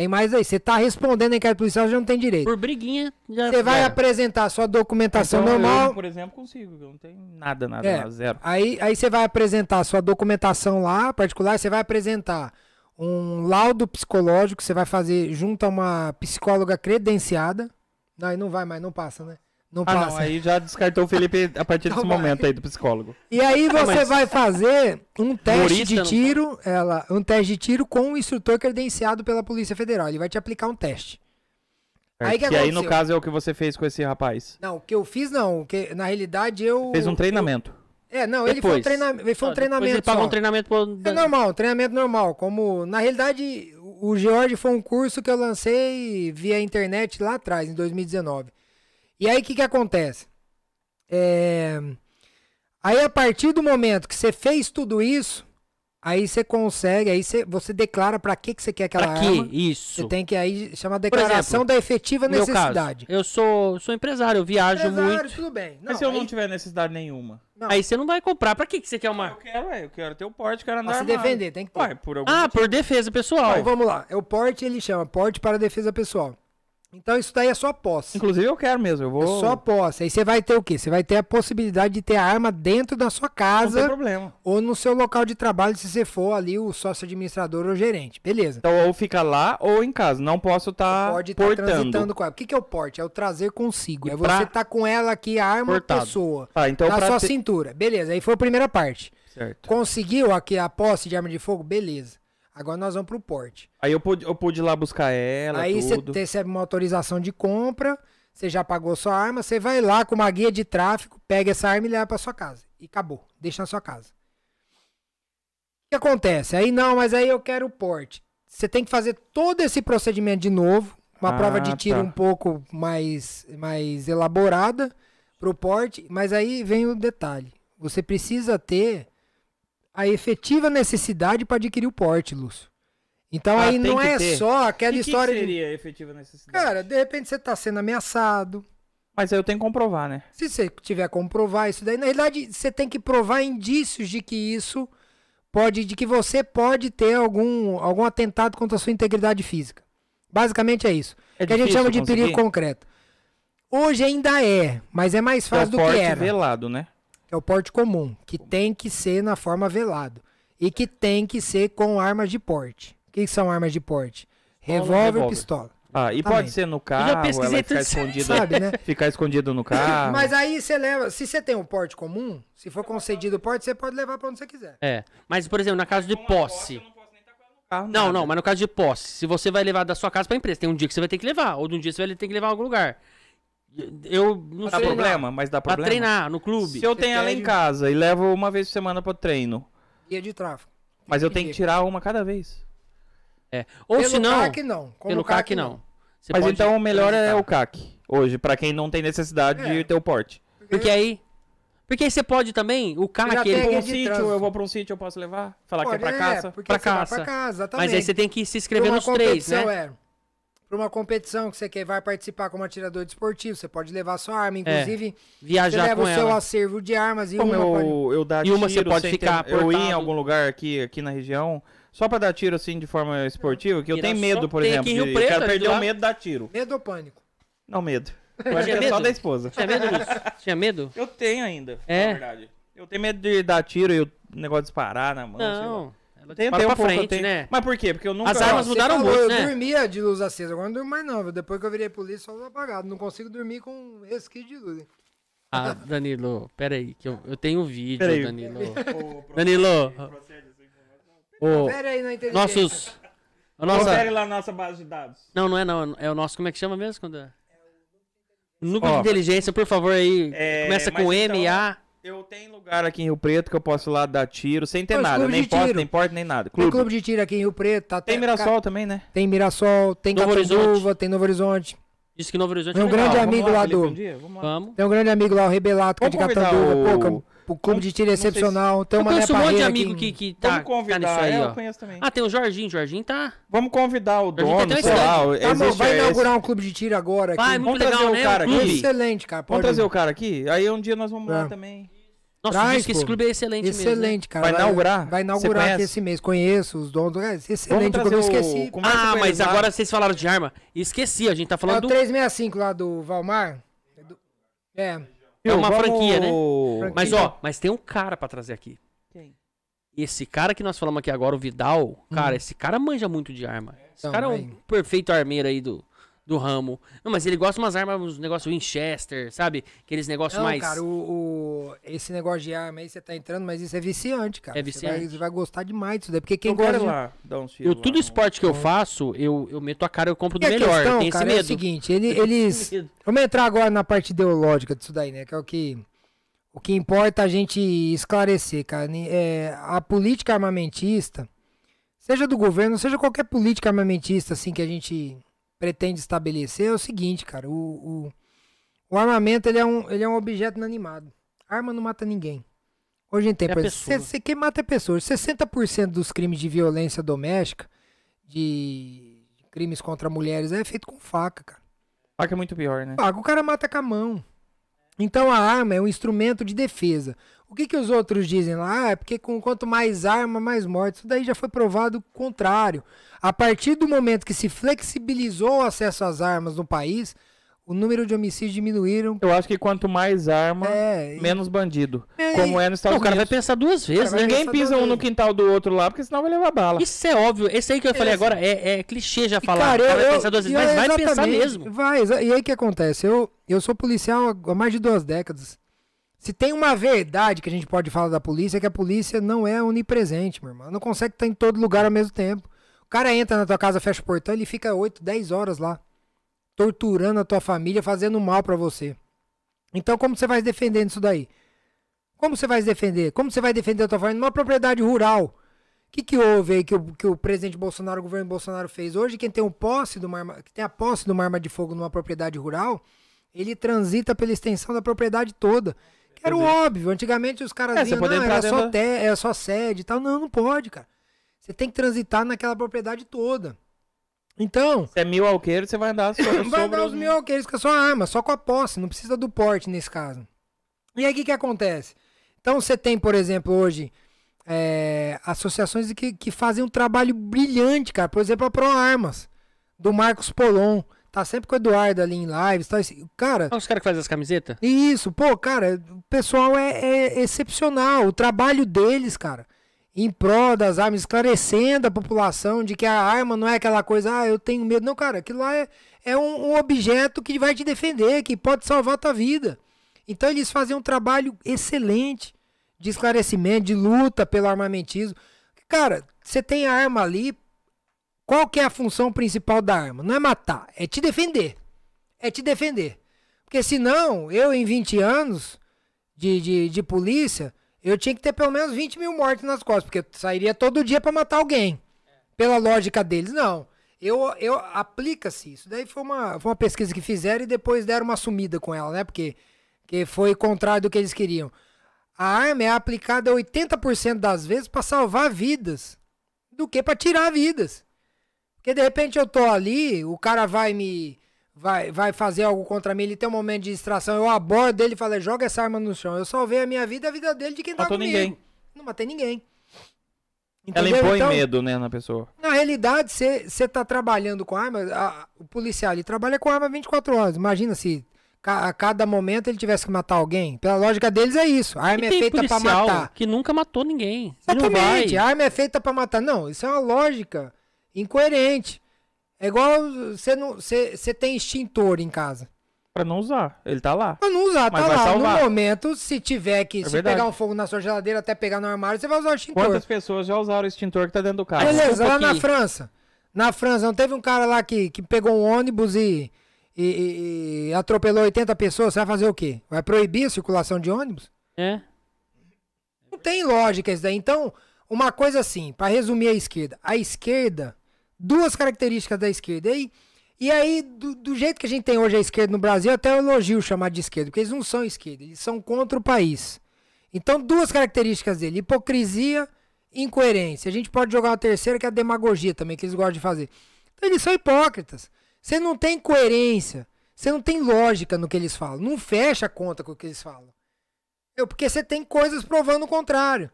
Tem mais aí. Você está respondendo a inquérito policial, já não tem direito. Por briguinha, já Você vai já. apresentar sua documentação Então, normal. Eu, por exemplo, consigo. Eu não tenho nada, nada, É. nada, zero. Aí, aí você vai apresentar sua documentação lá, particular, você vai apresentar um laudo psicológico, você vai fazer junto a uma psicóloga credenciada. Não, aí não vai mais, não passa, né? Não Ah, passa. não, aí já descartou o Felipe a partir desse Não vai. momento aí do psicólogo. E aí você mas- vai fazer um teste Humorista de não tiro, ela, um teste de tiro com um instrutor credenciado pela Polícia Federal. Ele vai te aplicar um teste. Aí que que aí, no caso, é o que você fez com esse rapaz. Não, o que eu fiz não, o que na realidade eu Fez um treinamento. É, não, ele foi um Depois. treinamento, ele foi um Não, depois treinamento Ele pagou só. um treinamento pro... É normal, um treinamento normal. Como, na realidade, o o George foi um curso que eu lancei via internet lá atrás, em 2019. E aí, o que que acontece? É... Aí, a partir do momento que você fez tudo isso, Aí você consegue, aí você, você declara pra que, que você quer aquela Pra quê? arma. Isso. Você tem que aí chamar declaração exemplo, da efetiva necessidade. caso, eu sou, sou empresário, eu viajo Empresário, muito. tudo bem. Mas se eu não tiver necessidade nenhuma? não. Aí você não vai comprar. Pra que, que você quer Eu uma. quero, ué, eu quero ter o porte, quero andar Pra se defender, tem que ter. Ué, por algum Ah, motivo. por defesa pessoal. Então vamos lá. É o porte, ele chama porte para defesa pessoal. Então isso daí é só posse. Inclusive eu quero mesmo, eu É vou... só posse. Aí você vai ter o quê? Você vai ter a possibilidade de ter a arma dentro da sua Não tem casa problema. ou no seu local de trabalho, se você for ali o sócio administrador ou gerente. Beleza. Então ou fica lá ou em casa, não posso estar Pode estar portando. transitando com ela. O que, que é o porte? É o trazer consigo. E É pra- você tá com ela aqui, a arma Portado. pessoa. Ah, então na sua cintura. Beleza. Aí foi a primeira parte. Certo. Conseguiu aqui a posse de arma de fogo? Beleza. Agora nós vamos pro porte. Aí eu pude, eu pude ir lá buscar ela, Aí você recebe uma autorização de compra, você já pagou sua arma, você vai lá com uma guia de tráfico, pega essa arma e leva pra sua casa. E acabou, deixa na sua casa. O que acontece? Aí não, mas aí eu quero o porte. Você tem que fazer todo esse procedimento de novo, uma Ah, prova de tiro tá. um pouco mais, mais elaborada pro porte, mas aí vem o detalhe. Você precisa ter a efetiva necessidade para adquirir o porte, Lúcio. Então Ah, aí não é ter. só aquela E história que de seria efetiva necessidade? Cara, de repente você tá sendo ameaçado. Mas aí eu tenho que comprovar, né? Se você tiver como provar isso daí, na realidade, você tem que provar indícios de que isso pode, de que você pode ter algum, algum atentado contra a sua integridade física. Basicamente é isso. É que a gente chama de conseguir? perigo concreto. Hoje ainda é, mas é mais É fácil o do que era. velado, né? É o porte comum, que tem que ser na forma velado. E que tem que ser com armas de porte. O que, que são armas de porte? Revólver, revólver. pistola. Ah, e pode ser no carro, ela ficar escondido, Sabe, né? ficar escondido no carro. Mas aí você leva, se você tem um porte comum, se for concedido o porte, você pode levar pra onde você quiser. É. Mas, por exemplo, na caso de posse. Carro, Não, nada. não, mas no caso de posse, se você vai levar da sua casa pra empresa, tem um dia que você vai ter que levar, ou de um dia você vai ter que levar em algum lugar. Eu não Dá sei. problema, mas dá Pra problema. treinar no clube. Se eu Você tenho ela em casa e levo uma vez por semana pro treino, Guia de tráfego. mas eu tenho que tirar uma cada vez. É. Ou Pelo se não, CAC não. Como pelo CAC não. Você mas pode então o melhor é o CAC, hoje, pra quem não tem necessidade É. de ter o porte. Porque aí. Porque aí você pode também, o CAC, ele, Pra um sítio, eu vou pra um sítio, eu posso levar? Falar que é Pode, pra caça? porque Pra caça. pra casa, exatamente. mas aí você tem que se Pra inscrever nos três, né? É. Pra uma competição que você quer, vai participar como atirador desportivo, você pode levar sua arma. Inclusive, você Viajar leva É, com o seu ela. acervo de armas e Como uma pode- eu, eu dar E uma você pode ficar ter- Eu ir em algum lugar aqui, aqui na região, só pra dar tiro assim de forma esportiva, que eu tenho medo, por Tem exemplo. aqui em Rio de- Preto, eu quero perder o medo de dar tiro. Medo ou pânico? Não medo. Eu Tinha acho que é só medo? da esposa. Tinha medo, Lúcio? Tinha medo? Eu tenho ainda, É? na verdade. Eu tenho medo de dar tiro e o negócio disparar na mão. sei lá. Não. Tem, tem um pra eu frente, tenho. né? Mas por quê? Porque eu nunca... As armas Você mudaram falou, muito, eu né? dormia de luz acesa, agora não durmo mais não. viu? Depois que eu virei polícia, só apagado. Não consigo dormir com resquício de luz. Ah, Danilo, pera aí, que eu, eu tenho um vídeo, Peraí. Danilo. Danilo, o, Pera aí na inteligência. nossos... A nossa... Confere lá na nossa base de dados. Não, não é não, é o nosso, como é que chama mesmo? Quando é? Núcleo Ó. de inteligência, por favor, aí. É, Começa com M, então- A. Eu tenho lugar aqui em Rio Preto que eu posso ir lá dar tiro sem ter Mas nada. clube Nem posso, nem porta, nem nada. Tem Clube. clube de tiro aqui em Rio Preto. Tá Tem Mirassol também, né? Tem Mirassol, tem Novo Catanduva, tem Novo Horizonte. Disse que Novo Horizonte Tem um é legal. grande Vamos amigo lá Felipe, do- um dia? Vamos lá. Vamos. Tem um grande amigo lá, o Rebelato, que é de Catanduva. o- Pô, o, o clube de tiro é sei se- excepcional. Tem Eu uma Mané conheço um monte de amigo que, que tá, Vamos tá convidar. nisso aí, é, eu conheço também. Ah, tem o Jorginho, Jorginho tá... Vamos convidar o tem dono, um sei lá. Tá bom, vai esse- inaugurar um clube de tiro agora aqui. Vai, Vamos muito trazer legal, o né? cara o clube. aqui. Excelente, cara. Vamos pode trazer ir. o cara aqui? Aí um dia nós vamos lá É. também. Nossa, Traz, diz que esse clube é excelente, mesmo. né? Excelente, cara. Vai inaugurar? Vai inaugurar aqui esse mês. Conheço os donos. do- é Vamos Excelente, o trazer eu o... esqueci. conversa Ah, mas lá. agora vocês falaram de arma. Esqueci, a gente tá É falando o do... 365 lá do Valmar. É do- É. É uma Vamos- franquia, né? Franquia. Mas ó, mas tem um cara pra trazer aqui. Quem? Esse cara que nós falamos aqui agora, o Vidal, cara, esse cara manja muito de arma. Esse Então, cara é um aí. perfeito armeiro aí do, do ramo. Não, mas ele gosta de umas armas, uns negócios Winchester, sabe? Aqueles negócios Não, mais. cara, o, o- esse negócio de arma aí, você tá entrando, mas isso é viciante, cara. É Você viciante. vai, você vai gostar demais disso daí, porque quem Eu gosta de... lá uns tiros Eu, lá tudo esporte que eu faço, eu, eu meto a cara, eu compro do E a melhor. questão, tem esse cara, é o medo. seguinte, ele- eles... medo. Vamos entrar agora na parte ideológica disso daí, né? Que é o que... O que importa a gente esclarecer, cara. É, a política armamentista, seja do governo, seja qualquer política armamentista, assim, que a gente pretende estabelecer, é o seguinte, cara. O, o, o armamento, ele é, um, ele é um objeto inanimado. Arma não mata ninguém. Hoje em tempo, É você você quem mata é pessoa. 60% dos crimes de violência doméstica, de crimes contra mulheres, é feito com faca, cara. Faca é muito pior, né? Faca o cara mata com a mão. Então a arma é um instrumento de defesa. O que, que os outros dizem lá? Ah, é porque com quanto mais arma, mais morte. Isso daí já foi provado o contrário. A partir do momento que se flexibilizou o acesso às armas no país, o número de homicídios diminuíram. Eu acho que quanto mais arma, É, e- menos bandido. É, Como e- é nos Não, Estados o cara vai Unidos. pensar duas vezes, né? Ninguém pisa um no quintal do outro lá, porque senão vai levar bala. Isso é óbvio. Esse aí que eu falei Esse- agora é, é clichê já falar. cara, o cara eu- vai pensar duas vezes, mas é vai pensar mesmo. Vai, e aí o que acontece? Eu, eu sou policial há mais de duas décadas. Se tem uma verdade que a gente pode falar da polícia, é que a polícia não é onipresente, meu irmão. Não consegue estar em todo lugar ao mesmo tempo. O cara entra na tua casa, fecha o portão, ele fica 8, 10 horas lá. Torturando a tua família, fazendo mal pra você. Então como você vai se defender disso daí? Como você vai defender? Como você vai defender a tua família numa propriedade rural? O que, que houve aí que o, que o presidente Bolsonaro, o governo Bolsonaro fez? Hoje, quem tem, um posse de uma arma, tem a posse de uma arma de fogo numa propriedade rural, ele transita pela extensão da propriedade toda. Era o óbvio. Antigamente os caras É, diziam, não, era só, te, era só sede e tal. Não, não pode, cara. Você tem que transitar naquela propriedade toda. Então, Se é mil alqueires, você vai andar sobre, vai sobre dar os mil alqueires com a sua arma, só com a posse, não precisa do porte nesse caso. E aí o que, que acontece? Então você tem, por exemplo, hoje, é, associações que, que fazem um trabalho brilhante, cara. Por exemplo, a Pro Armas, do Marcos Polon. Tá sempre com o Eduardo ali em lives. Tá, cara, Olha os caras que fazem as camisetas. isso, pô, cara, o pessoal é, é excepcional. O trabalho deles, cara, em prol das armas, esclarecendo a população de que a arma não é aquela coisa, ah, eu tenho medo. Não, cara, aquilo lá é, é um, um objeto que vai te defender, que pode salvar a tua vida. Então eles fazem um trabalho excelente de esclarecimento, de luta pelo armamentismo. Cara, você tem a arma ali. Qual que é a função principal da arma? Não é matar, é te defender. É te defender. Porque senão, eu em 20 anos de, de, de polícia, eu tinha que ter pelo menos 20 mil mortes nas costas, porque eu sairia todo dia pra matar alguém. Pela lógica deles, não. Eu, eu aplica-se isso. Daí foi uma, foi uma pesquisa que fizeram e depois deram uma sumida com ela, né? Porque, porque foi contrário do que eles queriam. A arma é aplicada 80% das vezes pra salvar vidas do que pra tirar vidas. Porque de repente eu tô ali, o cara vai me. Vai, vai fazer algo contra mim, ele tem um momento de distração, eu abordo ele e falo, joga essa arma no chão. Eu salvei a minha vida e a vida dele de quem tá Matou comigo. ninguém. Não matei ninguém. Ela Entendeu? impõe Então, medo, né, na pessoa. Na realidade, você tá trabalhando com arma, a- o policial ele trabalha com arma 24 horas. Imagina se ca- a cada momento ele tivesse que matar alguém. Pela lógica deles é isso. A arma E é feita pra policial matar. que nunca matou ninguém. Não Exatamente, vai. a arma é feita pra matar. Não, isso é uma lógica incoerente. É igual você não você você tem extintor em casa. Pra não usar. Ele tá lá. Pra não usar, Mas tá lá. salvar. No momento, se tiver que É se verdade. pegar um fogo na sua geladeira até pegar no armário, você vai usar o extintor. Quantas pessoas já usaram o extintor que tá dentro do carro? Beleza, lá na. França. Na França, não teve um cara lá que, que pegou um ônibus e, e- e- e atropelou 80 pessoas? Você vai fazer o quê? Vai proibir a circulação de ônibus? É. Não tem lógica isso daí. Então, uma coisa assim, pra resumir a esquerda. A esquerda, duas características da esquerda. E aí, e aí do, do jeito que a gente tem hoje a esquerda no Brasil, até eu elogio chamar de esquerda, porque eles não são esquerda, eles são contra o país. Então, duas características dele: hipocrisia e incoerência. A gente pode jogar uma terceira, que é a demagogia também, que eles gostam de fazer. Então, eles são hipócritas. Você não tem coerência, você não tem lógica no que eles falam. Não fecha a conta com o que eles falam. Eu, porque você tem coisas provando o contrário.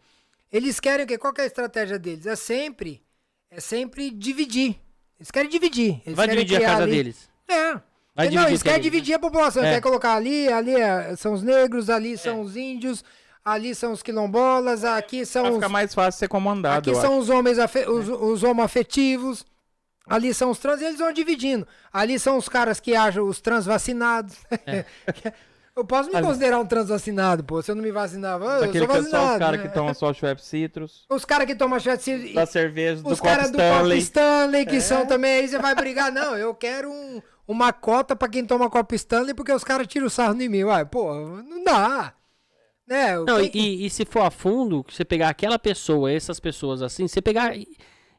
Eles querem o quê? Qual que é a estratégia deles? É sempre, é sempre dividir. Eles querem dividir. Eles Vai querem dividir a casa ali- deles. É. Vai não, eles querem que- dividir a população. É. Quer colocar ali, ali é- são os negros, ali são os índios, ali são os quilombolas, aqui são Pra os, ficar mais fácil ser comandado. aqui são os homens afe- os, os homoafetivos, ali são os trans, e eles vão dividindo. Ali são os caras que acham os transvacinados. É. eu posso me considerar um transvacinado, pô. Se eu não me vacinava, eu Daquele sou que é só os vacinado. caras né? que tomam só Schweppes Citrus, Os caras que tomam chat da cerveja, do os caras do Copo Stanley. Que são também, aí você vai brigar. Não, eu quero um- uma cota pra quem toma Copo Stanley, porque os caras tiram o sarro em mim. Uai, pô, não dá. Né? Não, quem- e, e se for a fundo, você pegar aquela pessoa, essas pessoas assim, você pegar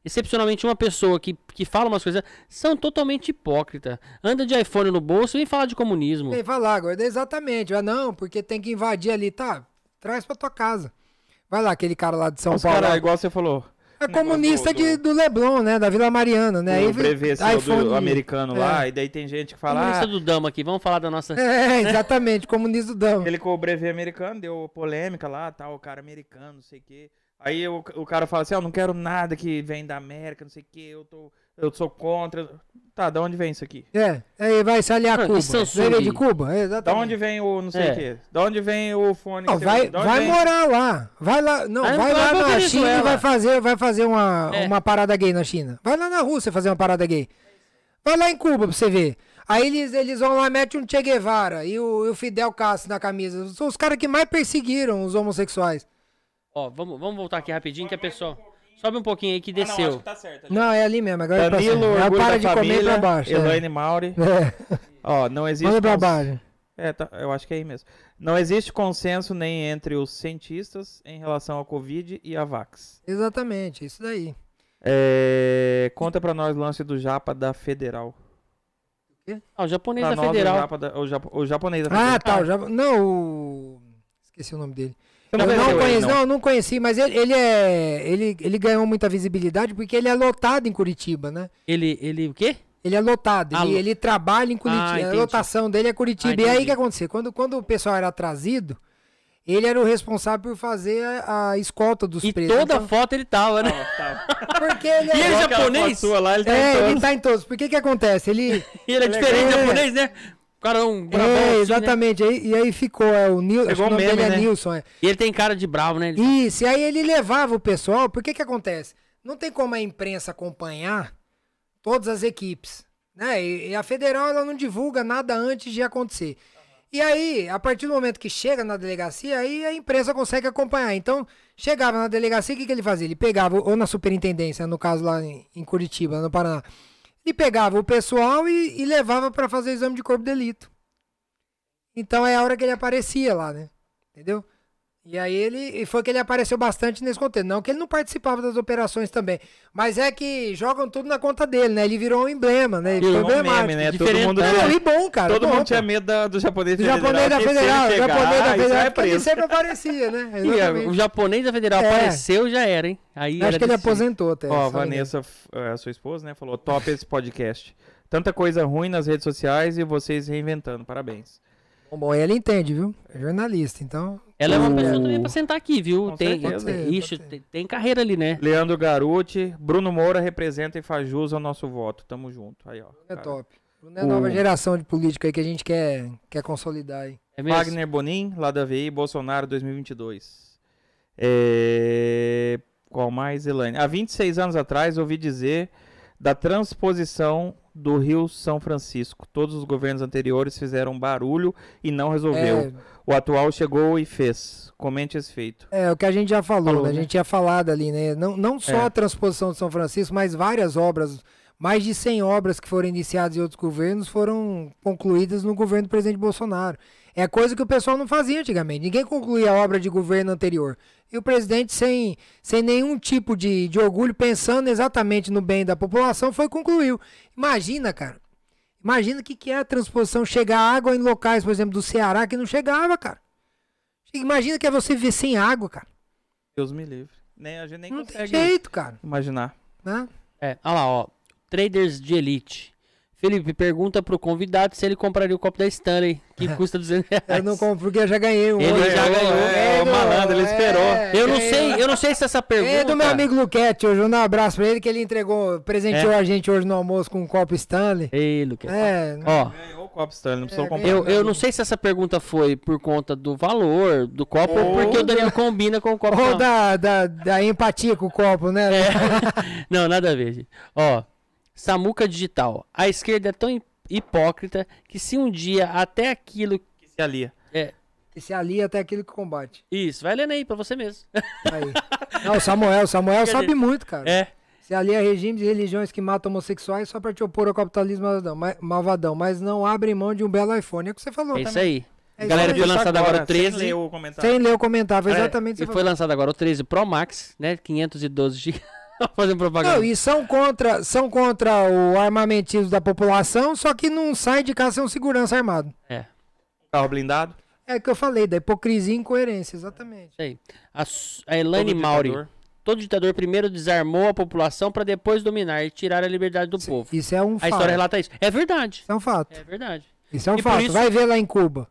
excepcionalmente uma pessoa que, que fala umas coisas, são totalmente hipócritas. Anda de iPhone no bolso e vem falar de comunismo. Vem falar, agora, exatamente. Ah, não, porque tem que invadir ali, tá? Traz pra tua casa. Vai lá, aquele cara lá de São Os Paulo. caras, lá. igual você falou. É comunista do- de, do Leblon, né? Da Vila Mariana, né? o Aí brevet seu iPhone- do americano é. lá, e daí tem gente que fala, Comunista ah, do Dama aqui, vamos falar da nossa. É, exatamente, comunista do Dama. ele com o brevet americano, deu polêmica lá, tal, o cara americano, não sei o quê. Aí o, o cara fala assim, ó, não quero nada que vem da América, não sei o quê, eu, tô, eu sou contra. Tá, da onde vem isso aqui? É, aí vai se aliar a Ah, Cuba. e Samsung? Veio de Cuba? É, Da exatamente. onde vem o não sei É. o quê? Da onde vem o fone? Não, que vai? Da vai vem- morar lá. Vai lá, não, Aí vai vai lá na Venezuela. China e vai fazer, vai fazer uma, É. uma parada gay na China. Vai lá na Rússia fazer uma parada gay. Vai lá em Cuba pra você ver. Aí eles, eles vão lá, metem um Che Guevara e o, e o Fidel Castro na camisa. São os caras que mais perseguiram os homossexuais. Ó, vamos, vamos voltar aqui rapidinho que a pessoa. Sobe um pouquinho aí que Ah, não, desceu. acho que tá certo. Não, é ali mesmo, agora é pra Danilo, cima. Ela orgulho para de comer família, pra baixo. é. Elaine Mauri. É. Ó, não existe... Manda pra cons- baixo. É, tá, eu acho que é aí mesmo. Não existe consenso nem entre os cientistas em relação ao Covid e a Vax. Exatamente, isso daí. É, conta pra nós o lance do Japa da Federal. Ah, o japonês Pra da nós, Federal. O, Japa da- o, Jap- o japonês da Federal. Ah, tá. Já... Não, o. Esqueci o nome dele. Eu não ele, conheci, não? não, não conheci, mas ele, ele é. Ele, ele ganhou muita visibilidade porque ele é lotado em Curitiba, né? Ele, ele, o quê? Ele é lotado, Ah, ele, lo- ele trabalha em Curitiba. Ah, a lotação dele é Curitiba. Ah, e aí o que aconteceu? Quando, quando o pessoal era trazido, ele era o responsável por fazer a, a escolta dos E presos. toda Então, foto ele tava, né? porque ele E ele é. aquela japonês? Sua lá, ele tá É, em ele todos. tá em todos. Por que que acontece? Ele. E ele é diferente É. japonês, né? O cara é um brabão assim, É, né? exatamente. Aí- e aí ficou, é o Nil, acho que Pegou o nome meme, dele é né? Nilson. É. E ele tem cara de bravo, né? Ele- Isso, e aí ele levava o pessoal, por que que acontece? Não tem como a imprensa acompanhar todas as equipes, né? E, e a federal ela não divulga nada antes de acontecer. E aí, a partir do momento que chega na delegacia, aí a imprensa consegue acompanhar. Então, chegava na delegacia, o que, que ele fazia? Ele pegava, ou na superintendência, no caso lá em, em Curitiba, no Paraná, ele pegava o pessoal e, e levava para fazer exame de corpo de delito. Então é a hora que ele aparecia lá, né? Entendeu? E aí ele e foi que ele apareceu bastante nesse contexto. Não que ele não participava das operações também. Mas é que jogam tudo na conta dele, né? Ele virou um emblema, né? Ele Virou um meme, né? Todo Diferente- mundo, e bom, cara. todo bom, mundo pô. tinha medo da- do japonês Do japonês da federal, chegar, japonês da isso federal, é porque ele sempre aparecia, né? E, é, o japonês da Federal É. apareceu já era, hein? Aí Acho era que ele desse- aposentou até. Ó, a engano. Vanessa, é, a sua esposa, né, falou, top esse podcast. Tanta coisa ruim nas redes sociais e vocês reinventando. Parabéns. Bom, bom, ele entende, viu? É jornalista, então. Ela é uma pessoa também pra sentar aqui, viu? Com Tem, certeza. tem, ixi, tem, tem carreira ali, né? Leandro Garuti, Bruno Moura representa e faz jus ao nosso voto. Tamo junto. Aí, ó. É cara. top. É a nova geração de política aí que a gente quer, quer consolidar aí. É mesmo? Wagner Bonin, lá da VI, Bolsonaro 2022. É... Qual mais, Elaine? Há 26 anos atrás, ouvi dizer da transposição do Rio São Francisco. Todos os governos anteriores fizeram barulho e não resolveu. O atual chegou e fez. Comente esse feito. É, o que a gente já falou, Falou, né? a né? gente tinha falado ali, né? Não, não só É. a transposição de São Francisco, mas várias obras, mais de 100 obras que foram iniciadas em outros governos foram concluídas no governo do presidente Bolsonaro. É coisa que o pessoal não fazia antigamente. Ninguém concluía a obra de governo anterior. E o presidente, sem, sem nenhum tipo de, de orgulho, pensando exatamente no bem da população, foi e concluiu. Imagina, cara. Imagina o que, que é a transposição. Chegar água em locais, por exemplo, do Ceará, que não chegava, cara. Imagina que é você viver sem água, cara. Deus me livre. Nem, a gente nem Não tem consegue jeito, cara. imaginar. Né? É, olha lá, ó. Traders de Elite. Felipe, pergunta pro convidado se ele compraria o copo da Stanley, que custa 200 reais. Eu não compro porque eu já ganhei um. Ele já ganhou. É, o malandro, ele esperou. Eu não sei, eu não sei se essa pergunta... É do meu amigo Luquete hoje. Um abraço pra ele que ele entregou, presenteou É? a gente hoje no almoço com um copo Stanley. Ei, Luque. É, Ó, Ganhou o copo Stanley, não precisou É, comprar. eu, eu não sei se essa pergunta foi por conta do valor do copo ou Ou porque o Daniel combina com o copo. ou da, da, da empatia com o copo, né? É. Não, nada a ver, gente. Ó, Samuca Digital. A esquerda é tão hip- hipócrita que se um dia até aquilo... Que se alia. É, Que se alia até aquilo que combate. isso, vai lendo aí pra você mesmo. Aí. Não, o Samuel, o Samuel Quer sabe dizer, muito, cara. É, Se alia a regimes e religiões que matam homossexuais só pra te opor ao capitalismo malvadão, mas- não abrem mão de um belo iPhone. É o que você falou é isso também. aí. É Galera, foi lançado agora o sem 13. ler o comentário. Sem ler o comentário, É, exatamente o que E foi falou. lançado agora o 13 Pro Max, né? 512 GB. Fazendo propaganda. Não, e são contra, são contra o armamentismo da população, só que não sai de casa sem um segurança armado. É. Carro blindado. É o que eu falei, da hipocrisia e incoerência, exatamente. Isso aí. A, a Elaine Todo Mauri. ditador. Todo ditador primeiro desarmou a população para depois dominar e tirar a liberdade do povo. Isso é um A fato. história relata isso. É verdade. Isso é um fato. É verdade. Isso é um E fato. isso- Vai ver lá em Cuba.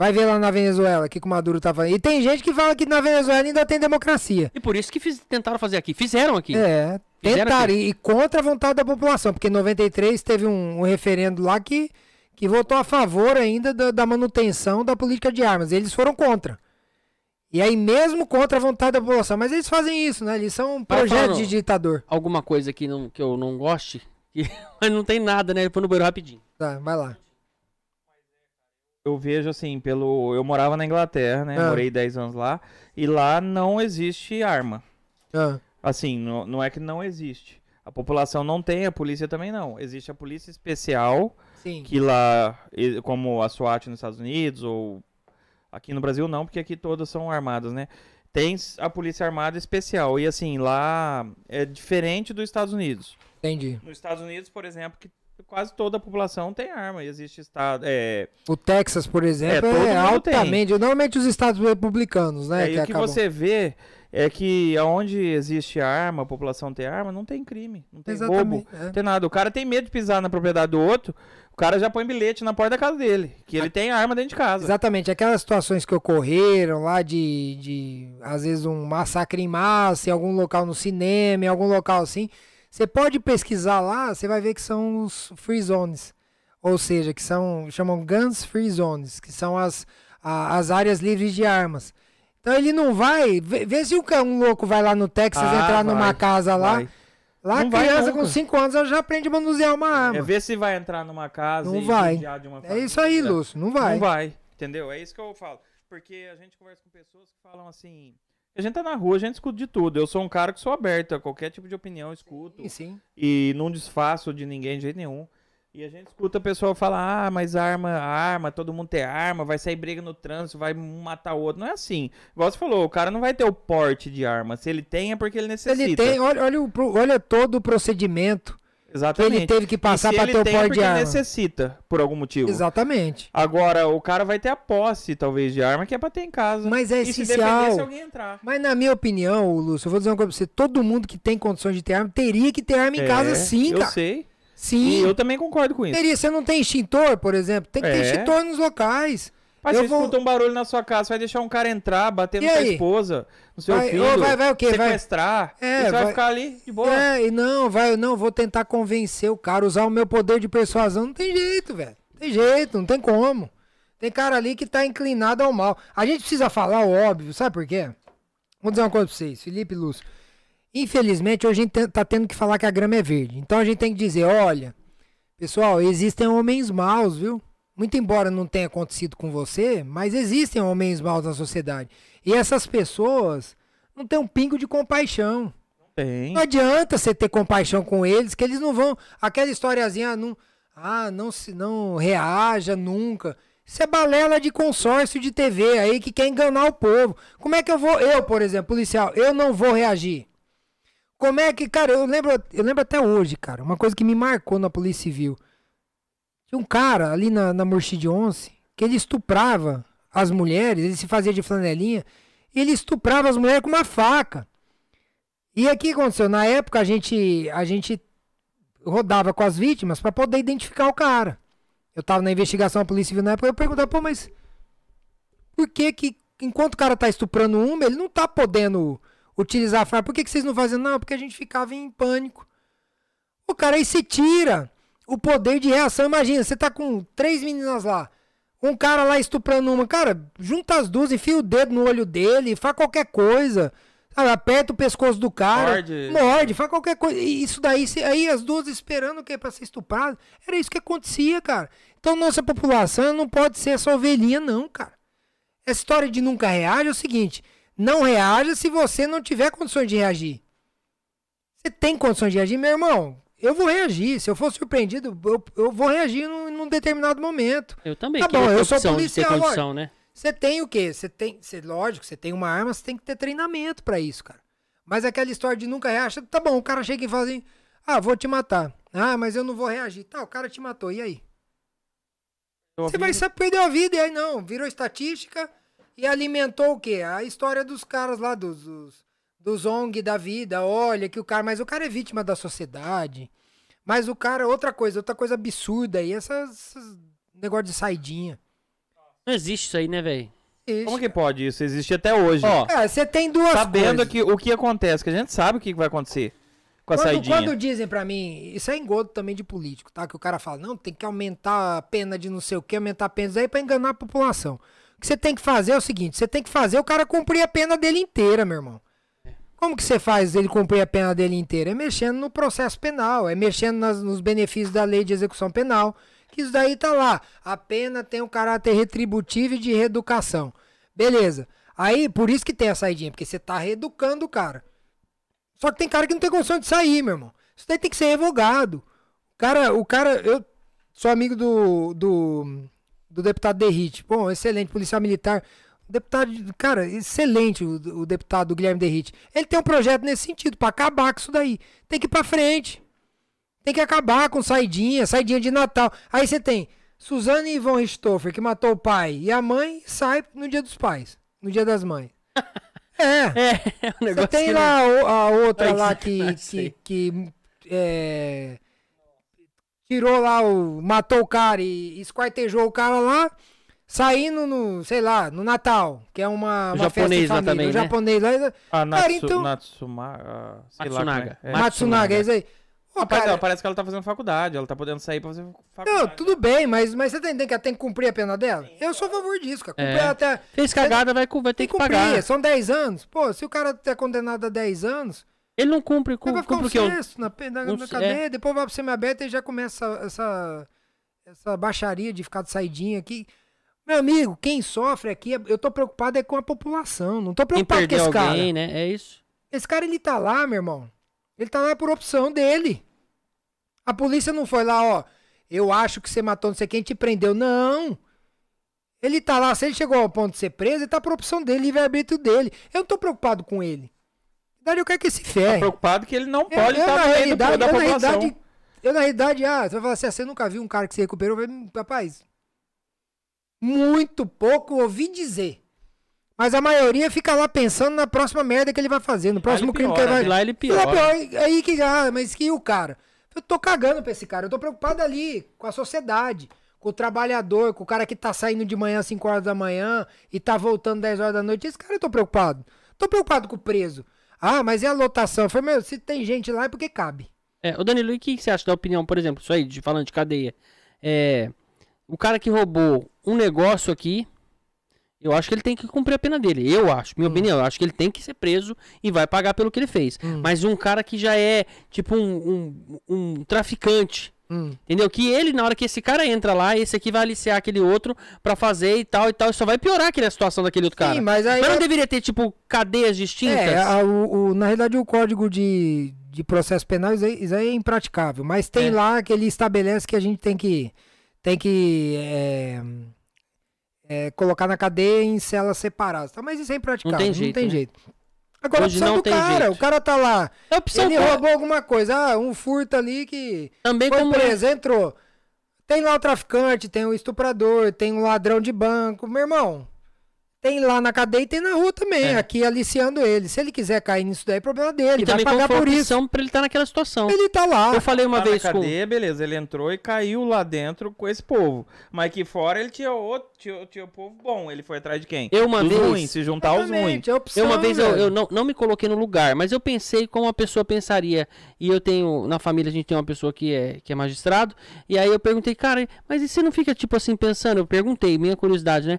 Vai ver lá na Venezuela, o que, que o Maduro tá falando. E tem gente que fala que na Venezuela ainda tem democracia. E por isso que fiz- tentaram fazer aqui. Fizeram aqui. É, Fizeram tentaram. aqui. E, e contra a vontade da população. Porque em 93 teve um, um referendo lá que, que votou a favor ainda da, da manutenção da política de armas. Eles foram contra. E aí, mesmo contra a vontade da população. Mas eles fazem isso, né? Eles são um projeto de ditador. Alguma coisa que, não, que eu não goste. que- Mas não tem nada, né? Ele foi no banheiro rapidinho. Tá, vai lá. Eu vejo assim, pelo. Eu morava na Inglaterra, né? Ah. Morei 10 anos lá. E lá não existe arma. Ah, Assim, não, não é que não existe. A população não tem, a polícia também não. Existe a polícia especial, sim. que lá, como a SWAT nos Estados Unidos, ou aqui no Brasil não, porque aqui todas são armadas, né? Tem a polícia armada especial. E assim, lá é diferente dos Estados Unidos. Entendi. Nos Estados Unidos, por exemplo, que quase toda a população tem arma. E existe estado. É, O Texas, por exemplo, É, é, mundo tem. altamente. Normalmente os estados republicanos, né? É, e o que acabam- você vê é que onde existe arma, a população tem arma, não tem crime, não tem roubo, Exatamente. é. não tem nada. O cara tem medo de pisar na propriedade do outro, o cara já põe bilhete na porta da casa dele, que ele tem arma dentro de casa. Exatamente, aquelas situações que ocorreram lá de, de, às vezes, um massacre em massa em algum local no cinema, em algum local assim. Você pode pesquisar lá, você vai ver que são os free zones. Ou seja, que são, chamam guns free zones, que são as, a- as áreas livres de armas. Então ele não vai. Vê, vê se um, um louco vai lá no Texas Ah, entrar numa vai, casa lá. Vai. Lá a Não criança com 5 anos ela já aprende a manusear uma arma. É ver se vai entrar numa casa Não e vai. judiar de uma É isso aí. Lúcio, não vai. Não vai, entendeu? É isso que eu falo. Porque a gente conversa com pessoas que falam assim. A gente tá na rua, a gente escuta de tudo. Eu sou um cara que sou aberto a qualquer tipo de opinião, escuto. Sim, sim. e não desfaço de ninguém de jeito nenhum. E a gente escuta a pessoa falar, ah, mas arma, arma, todo mundo tem arma, vai sair briga no trânsito, vai matar o outro. Não é assim. Igual você falou, o cara não vai ter o porte de arma. Se ele tem, é porque ele necessita. ele tem, olha, olha, o olha todo o procedimento Exatamente. ele teve que passar E ele ter o é porte porque de ele arma. necessita, por algum motivo. Exatamente. Agora, o cara vai ter a posse, talvez, de arma, que é pra ter em casa. Mas é e se essencial. depender se alguém entrar. Mas na minha opinião, Lúcio, eu vou dizer uma coisa pra você, todo mundo que tem condições de ter arma teria que ter arma em É, casa sim, eu cara. sei. E Sim. eu também concordo com isso. Teria, você não tem extintor, por exemplo? Tem que ter É. extintor nos locais. Eu você vou- escuta um barulho na sua casa, vai deixar um cara entrar, bater E na sua aí? esposa, no seu Vai- filho, vai- vai o quê? Vai- sequestrar, É, e você vai, vai- ficar ali de boa. É, e não, vai, não, vou tentar convencer o cara, usar o meu poder de persuasão. Não tem jeito, velho. Tem jeito, não tem como. Tem cara ali que tá inclinado ao mal. A gente precisa falar o óbvio, sabe por quê? Vou dizer uma coisa pra vocês, Felipe Lúcio. Infelizmente, hoje a gente tá tendo que falar que a grama é verde. Então a gente tem que dizer, olha, pessoal, existem homens maus, viu? Muito embora não tenha acontecido com você, mas existem homens maus na sociedade. E essas pessoas não têm um pingo de compaixão. Tem. Não adianta você ter compaixão com eles, que eles não vão. Aquela historiazinha, não, ah, não se não reaja nunca. Isso é balela de consórcio de TV aí que quer enganar o povo. Como é que eu vou, eu, por exemplo, policial, eu não vou reagir? Como é que, cara, eu lembro, eu lembro até hoje, cara, uma coisa que me marcou na Polícia Civil. Tinha um cara ali na, na Murchid 11 que ele estuprava as mulheres, ele se fazia de flanelinha, ele estuprava as mulheres com uma faca. E aqui aconteceu, na época a gente a gente rodava com as vítimas para poder identificar o cara. Eu tava na investigação da Polícia Civil na época, eu perguntava, pô, mas por que que enquanto o cara tá estuprando uma, ele não tá podendo utilizar a faca? Por que que vocês não fazem? Não, porque a gente ficava em pânico. O cara aí se tira o poder de reação. Imagina, você tá com três meninas lá. Um cara lá estuprando uma. Cara, junta as duas, enfia o dedo no olho dele, faz qualquer coisa. Sabe, aperta o pescoço do cara. Morde. Morde, faz qualquer coisa. E isso daí, aí as duas esperando o quê? Pra ser estuprado. Era isso que acontecia, cara. Então nossa população não pode ser essa ovelhinha, não, cara. Essa história de nunca reage é o seguinte: não reaja se você não tiver condições de reagir. Você tem condições de reagir, meu irmão? Eu vou reagir. Se eu for surpreendido, eu, eu vou reagir num, num determinado momento. Eu também Tá bom, eu sou opção de policial, condição, né? Você tem o quê? Você tem, você, lógico, você tem uma arma, você tem que ter treinamento pra isso, cara. Mas aquela história de nunca reagir, tá bom, o cara chega e fala assim: "Ah, vou te matar". Ah, mas eu não vou reagir. Tá, o cara te matou. E aí? Você vai saber perdeu a vida e aí não, virou estatística e alimentou o quê? A história dos caras lá, dos, dos, dos ONG da vida. Olha que o cara, mas o cara é vítima da sociedade. Mas o cara, outra coisa, outra coisa absurda aí, essas, essas negócio de saidinha. Não existe isso aí, né, velho? Como que pode isso? Existe até hoje. Ó, Cara, você tem duas Sabendo coisas. que o que acontece, que a gente sabe o que vai acontecer com a quando, saidinha. quando dizem pra mim, isso é engodo também de político, tá? Que o cara fala, não, tem que aumentar a pena de não sei o que, aumentar a pena aí pra enganar a população. O que você tem que fazer é o seguinte, você tem que fazer o cara cumprir a pena dele inteira, meu irmão. Como que você faz ele cumprir a pena dele inteira? É mexendo no processo penal, é mexendo nas- nos benefícios da lei de execução penal, que isso daí tá lá. A pena tem um caráter retributivo e de reeducação. Beleza. Aí, por isso que tem a saidinha, porque você tá reeducando o cara. Só que tem cara que não tem condição de sair, meu irmão. Isso daí tem que ser revogado. O cara, o cara, eu sou amigo do, do, do deputado Derrite. Bom, excelente, policial militar. Deputado, cara, excelente o, o deputado Guilherme Derrite. Ele tem um projeto nesse sentido, pra acabar com isso daí. Tem que ir pra frente. Tem que acabar com saidinha, saidinha de Natal. Aí você tem Suzane Ivon Richthofer, que matou o pai e a mãe, sai no dia dos pais, no dia das mães. É. É, é um Você tem lá o- a outra lá que- que, que é, tirou lá o. matou o cara e esquartejou o cara lá, saindo no, sei lá, no Natal, que é uma, O uma festa japonês lá família. também, o né? japonês lá. A Cara, Natsu, então- Natsuma, ah, sei lá Matsunaga. é. É. Matsunaga, é isso aí. Ô, Rapaz, cara, ela parece que ela tá fazendo faculdade, ela tá podendo sair pra fazer faculdade. não, tudo bem, mas, mas você tem que, tem que cumprir a pena dela? Eu sou a favor disso, cara. Cumprir É. até. Fez cagada, vai, vai ter Tem que que cumprir, pagar. são 10 anos. Pô, se o cara é condenado a 10 anos, Ele não cumpre, Ele cu- vai ficar cumpre um o que eu... sexto na, na, um na se- cadeia, depois vai pro semiaberto e já começa essa, essa baixaria de ficar de saidinha aqui. Meu amigo, quem sofre aqui, é- eu tô preocupado é com a população, não tô preocupado com esse cara. alguém, né? É isso. Esse cara, ele tá lá, meu irmão. Ele tá lá por opção dele. A polícia não foi lá, ó, eu acho que você matou não sei quem, te prendeu. Não. Ele tá lá, se ele chegou ao ponto de ser preso, ele tá por opção dele, livre-arbítrio dele. Eu não tô preocupado com ele. Daí eu quero que se Tá ferre. preocupado que ele não pode estar na do- realidade, da eu, na população. realidade, eu, na realidade, ah, você vai falar assim, ah, você nunca viu um cara que se recuperou? Eu falei, "Hum, rapaz, muito pouco ouvi dizer. Mas a maioria fica lá pensando na próxima merda que ele vai fazer, no próximo crime que ele vai... né? Lá ele Lá piora. pior, aí que, ah, mas que o cara? Eu tô cagando pra esse cara, eu tô preocupado ali com a sociedade, com o trabalhador, com o cara que tá saindo de manhã às 5 horas da manhã e tá voltando 10 horas da noite. Esse cara eu tô preocupado. Tô preocupado com o preso. Ah, mas e a lotação? Eu falei, meu, se tem gente lá é porque cabe. É, ô Danilo, e o que que você acha da opinião, por exemplo, isso aí, de, falando de cadeia? É, o cara que roubou um negócio aqui, eu acho que ele tem que cumprir a pena dele. Eu acho, minha opinião, eu acho que ele tem que ser preso e vai pagar pelo que ele fez. Mas um cara que já é, tipo, um, um, um traficante, Hum. entendeu? Que ele, na hora que esse cara entra lá, esse aqui vai aliciar aquele outro pra fazer e tal e tal, e só vai piorar aquele, a situação daquele outro cara. Sim, mas aí... Mas não deveria ter, tipo, cadeias distintas? É, a- o, o- na realidade o código de, de processo penal, isso aí, isso aí é impraticável. Mas tem É. lá que ele estabelece que a gente tem que, tem que é, é, colocar na cadeia em celas separadas. tá? Mas isso é impraticável, Não tem não jeito, tem né? jeito. Agora Hoje precisa não do tem cara, jeito. o cara tá lá, É opção ele própria. roubou alguma coisa, ah, um furto ali que Também foi como preso, entrou. Tem lá o traficante, tem o estuprador, tem o ladrão de banco. Meu irmão, tem lá na cadeia e tem na rua também, É. aqui aliciando ele. Se ele quiser cair nisso daí, é problema dele. E vai também pagar por a isso. pra ele estar naquela situação. Ele tá lá. Eu falei uma Lá vez na com... cadeia, beleza, ele entrou e caiu lá dentro com esse povo. Mas aqui fora ele tinha outro, tinha, tinha o povo bom. Ele foi atrás de quem? Eu uma Dos vez- ruins, se juntar os ruins. É opção, Eu uma vez eu, eu não, não me coloquei no lugar, mas eu pensei como a pessoa pensaria. E eu tenho, na família a gente tem uma pessoa que é, que é magistrado. E aí eu perguntei, cara, mas e você não fica tipo assim pensando? Eu perguntei, minha curiosidade, né?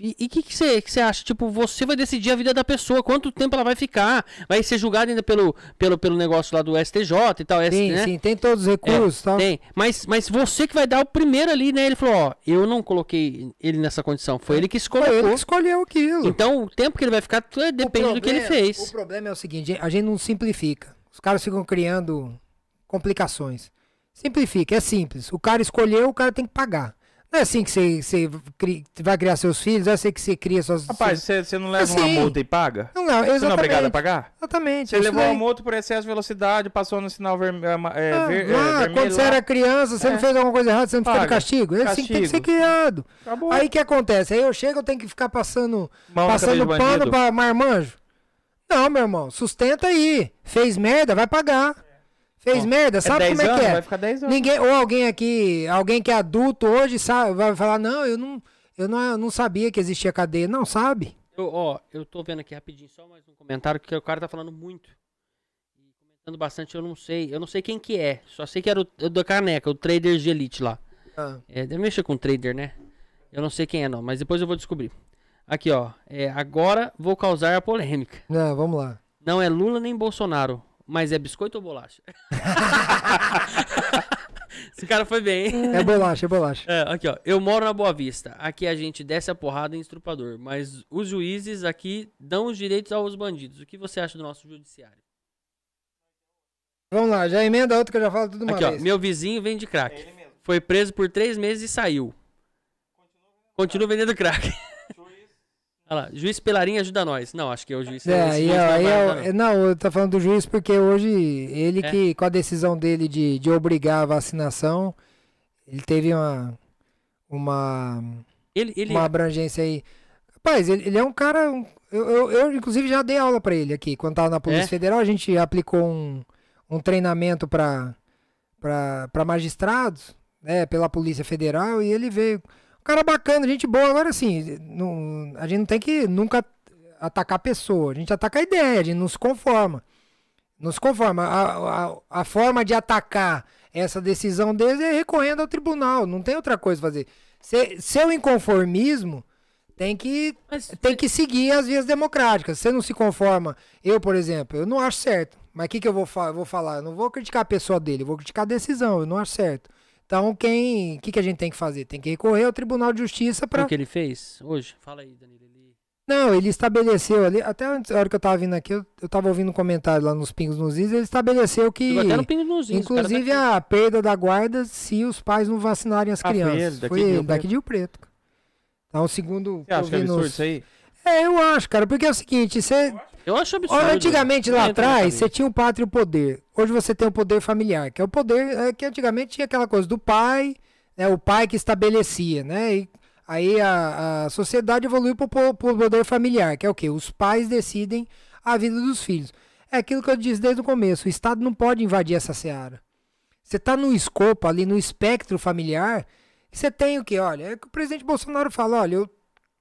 E o que, que, você, que você acha? Tipo, você vai decidir a vida da pessoa, quanto tempo ela vai ficar? Vai ser julgada ainda pelo, pelo, pelo negócio lá do STJ e tal, Sim, né? sim, tem todos os recursos tá? É, tal. Tem, mas, mas você que vai dar o primeiro ali, né? Ele falou, ó, eu não coloquei ele nessa condição, foi ele que se Foi ele que escolheu aquilo. Então, o tempo que ele vai ficar tudo depende O do que ele problema- fez. O problema é o seguinte, a gente não simplifica. Os caras ficam criando complicações. Simplifica, é simples. O cara escolheu, o cara tem que pagar. Não é assim que você, você cri- vai criar seus filhos, é assim que você cria suas. Rapaz, você, você não leva Assim, uma multa e paga? Não, não, Você não é exatamente. obrigado a pagar? Exatamente. Você levou uma multa por excesso de velocidade, passou no sinal verme- é, Ah, ver- é, vermelho. quando você lá, era criança, você É. não fez alguma coisa errada, você não fica de Paga. castigo. É assim que tem que ser Castigo. criado. Acabou. Aí o que acontece? Aí eu chego, eu tenho que ficar passando, Mão passando de pano pra marmanjo. Não, meu irmão, sustenta aí. Fez merda, vai pagar. Fez merda, sabe 10 como é anos, que é? Vai ficar 10 anos. Ninguém, ou alguém aqui, alguém que é adulto hoje sabe, vai falar, não, eu não, eu não, eu não sabia que existia cadeia. Não sabe. Eu, ó, eu tô vendo aqui rapidinho só mais um comentário que o cara tá falando muito. E comentando bastante, eu não sei. Eu não sei quem que é. Só sei que era o, o da caneca, o trader de elite lá. É, deve mexer com trader, né? Eu não sei quem é não, mas depois eu vou descobrir. Aqui, ó. É, agora vou causar a polêmica. Não, vamos lá. Não é Lula nem Bolsonaro, mas é biscoito ou bolacha? Esse cara foi bem, hein? É bolacha, é bolacha. É, aqui, ó. Eu moro na Boa Vista. Aqui a gente desce a porrada em estrupador. Mas os juízes aqui dão os direitos aos bandidos. O que você acha do nosso judiciário? Vamos lá, já emenda outra que eu já falo tudo uma Aqui, ó. vez. Meu vizinho vende crack. Foi preso por três meses e saiu. Continua vendendo crack. Olha lá. Juiz Pelarim ajuda nós. Não, acho que é o juiz. É, aí, é- não aí vai é ajudar, o- não. eu tô falando do juiz porque hoje ele É. que, com a decisão dele de, de obrigar a vacinação, ele teve uma, uma, Ele, ele, uma abrangência aí. Rapaz, ele, ele é um cara. um- eu, eu, eu, inclusive, já dei aula pra ele aqui. Quando tava na Polícia É? Federal, a gente aplicou um, um treinamento para magistrados, né, pela Polícia Federal, e ele veio. Um cara bacana, gente boa. Agora, assim, não, a gente não tem que nunca atacar a pessoa, a gente ataca a ideia, a gente não se conforma. Não se conforma. A, a, a forma de atacar essa decisão deles é recorrendo ao tribunal, não tem outra coisa a fazer. Se, seu inconformismo tem que, Mas- tem que seguir as vias democráticas. Você não se conforma. Eu, por exemplo, eu não acho certo. Mas o que, que eu vou, fa vou falar? Eu não vou criticar a pessoa dele, eu vou criticar a decisão, eu não acho certo. Então, quem. O que, que a gente tem que fazer? Tem que recorrer ao Tribunal de Justiça para. o que ele fez hoje? Fala aí, Danilo. Ele... Não, ele estabeleceu ali. Até antes, a hora que eu tava vindo aqui, eu, eu tava ouvindo um comentário lá nos Pingos nos Is, ele estabeleceu que. Até no Pingo dos Índios, o cara Inclusive tá a perda da guarda se os pais não vacinarem as Ah, foi crianças. ele, daqui foi de ele, daqui de Rio Preto. Então, segundo. Você acha que é absurdo nos- isso aí? É, eu acho, cara, porque é o seguinte, você. Eu acho absurdo. Olha, antigamente lá atrás, você tinha o pátrio e o poder. Hoje você tem o poder familiar, que é o poder é, que antigamente tinha aquela coisa do pai, né, o pai que estabelecia, né? E aí a, a sociedade evoluiu para o poder familiar, que é o quê? Os pais decidem a vida dos filhos. É aquilo que eu disse desde o começo, o Estado não pode invadir essa seara. Você está no escopo ali, no espectro familiar, você tem o que? Olha, é que o presidente Bolsonaro fala, olha, eu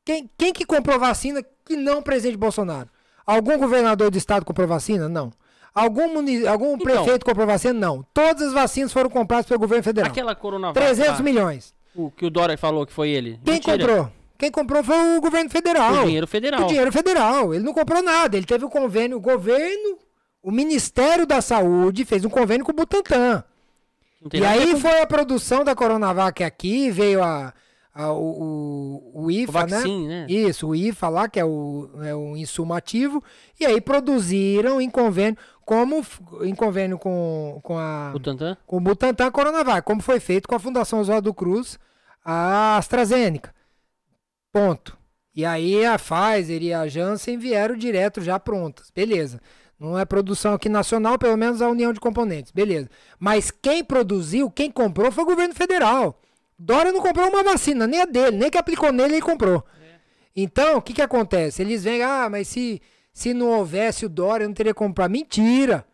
quem, quem que comprou vacina que não o presidente Bolsonaro? Algum governador do estado comprou vacina? Não. Algum, algum Então. prefeito comprou vacina? Não. Todas as vacinas foram compradas pelo governo federal. Aquela Coronavac 300 lá, milhões. o que o Dória falou que foi ele. Quem Mentira. comprou? Quem comprou foi o governo federal. O dinheiro federal. O dinheiro federal. Ele não comprou nada. Ele teve o convênio, o governo, o Ministério da Saúde fez um convênio com o Butantan. E aí foi a produção da Coronavac aqui, veio a, a- o, o, o o IFA, né? vaccine, né? Isso, o IFA lá, que é o, é o insumo ativo, e aí produziram em convênio, como em convênio com, com, a, O Tantan? com o Butantan Coronavac, como foi feito com a Fundação Oswaldo Cruz, a AstraZeneca. Ponto. E aí a Pfizer e a Janssen vieram direto já prontas. Beleza. Não é produção aqui nacional, pelo menos a União de Componentes. Beleza. Mas quem produziu, quem comprou foi o governo federal. Dória não comprou uma vacina, nem a dele, nem que aplicou nele ele comprou. Então, o que que acontece? Eles vêm, ah, mas se, se não houvesse o Dória, eu não teria comprado. Mentira!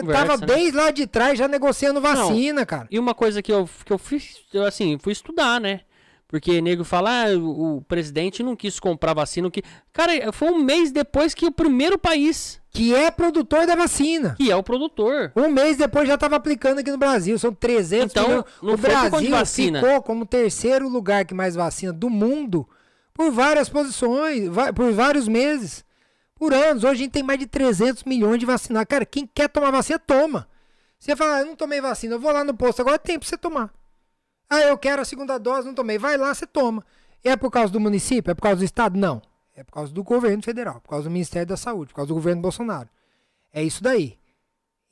Conversa, tava né? desde lá de trás já negociando vacina, cara. E uma coisa que eu, que eu fiz, eu, assim, fui estudar, né? Porque nego fala, ah, o, o presidente não quis comprar vacina. Que... Cara, foi um mês depois que o primeiro país, Que é produtor da vacina. que é o produtor. Um mês depois já estava aplicando aqui no Brasil. São 300 Então, milhões. não o Brasil vacina. ficou como terceiro lugar que mais vacina do mundo por várias posições, por vários meses, por anos. Hoje a gente tem mais de 300 milhões de vacinados. Cara, quem quer tomar vacina, toma. Você fala, ah, eu não tomei vacina, eu vou lá no posto, agora tem pra você tomar. Ah, eu quero a segunda dose, não tomei. Vai lá, você toma. É por causa do município? É por causa do estado? Não. É por causa do governo federal, por causa do Ministério da Saúde, por causa do governo Bolsonaro. É isso daí.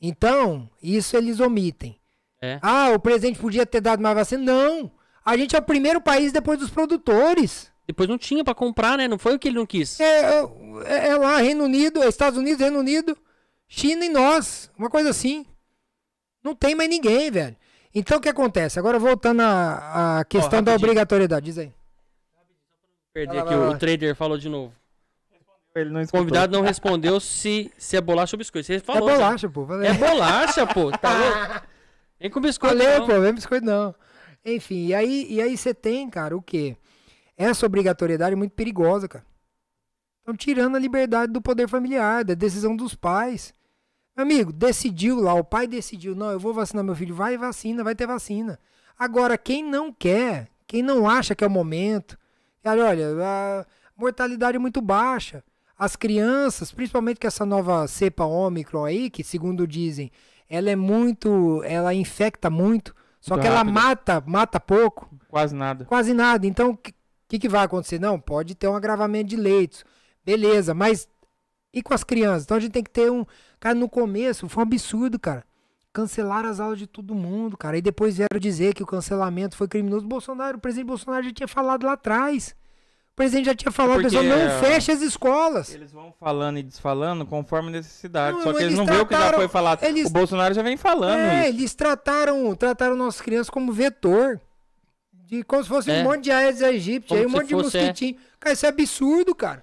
Então, isso eles omitem. É. Ah, o presidente podia ter dado mais vacina? Não. A gente é o primeiro país depois dos produtores. Depois não tinha pra comprar, né? Não foi o que ele não quis. É, é, é lá, Reino Unido, é Estados Unidos, Reino Unido, China e nós. Uma coisa assim. Não tem mais ninguém, velho. Então o que acontece? Agora voltando à, à questão da rapidinho. obrigatoriedade, diz aí. Lá, aqui, o, trader falou de novo. Ele não O convidado não respondeu se, se é bolacha ou biscoito. Você É falou. já. bolacha, pô. Valeu. É bolacha, pô. Tá louco? Vem com biscoito. Valeu, não. pô, vem biscoito não. Enfim, e aí e aí você tem, cara, o quê? Essa obrigatoriedade é muito perigosa, cara. Estão tirando a liberdade do poder familiar, da decisão dos pais. Meu amigo, decidiu lá, o pai decidiu, não, eu vou vacinar meu filho, vai vacina, vai ter vacina. Agora, quem não quer, quem não acha que é o momento, cara, olha, a mortalidade é muito baixa. As crianças, principalmente com essa nova cepa Ômicron aí, que segundo dizem, ela é muito, ela infecta muito, só Muito que ela rápida. mata, mata pouco. Quase nada. Quase nada. Então, o que, que, que vai acontecer? Não, pode ter um agravamento de leitos. Beleza, mas e com as crianças? Então a gente tem que ter um. Cara, no começo foi um absurdo, cara. Cancelaram as aulas de todo mundo, cara. E depois vieram dizer que o cancelamento foi criminoso. Bolsonaro, o presidente Bolsonaro já tinha falado lá atrás. O presidente já tinha falado, Porque, pessoal, não é, feche as escolas. Eles vão falando e desfalando conforme necessidade. Não, Só que eles, eles não veem o que já foi falado. eles- O Bolsonaro já vem falando É, isso. eles trataram, trataram nossas crianças como vetor. De, como se fosse É. um monte de Aedes aegypti, aí um monte de é. mosquitinho. Cara, isso é absurdo, cara.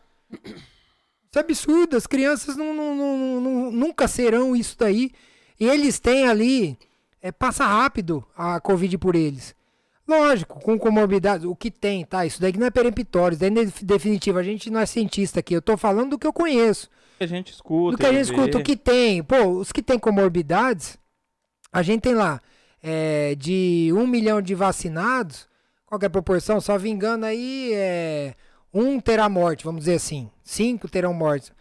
Isso é absurdo. As crianças não, não- não- nunca serão isso daí. E eles têm ali. É, passa rápido a Covid por eles. Lógico, com comorbidades, o que tem, tá? Isso daí que não é peremptório, isso daí não é definitivo. A gente não é cientista aqui. Eu tô falando do que eu conheço A gente escuta. do que a gente escuta, o que tem, pô, os que tem comorbidades, a gente tem lá é, de um milhão de vacinados, qual que a proporção? Só vingando aí, é, um terá morte, vamos dizer assim, cinco terão morte.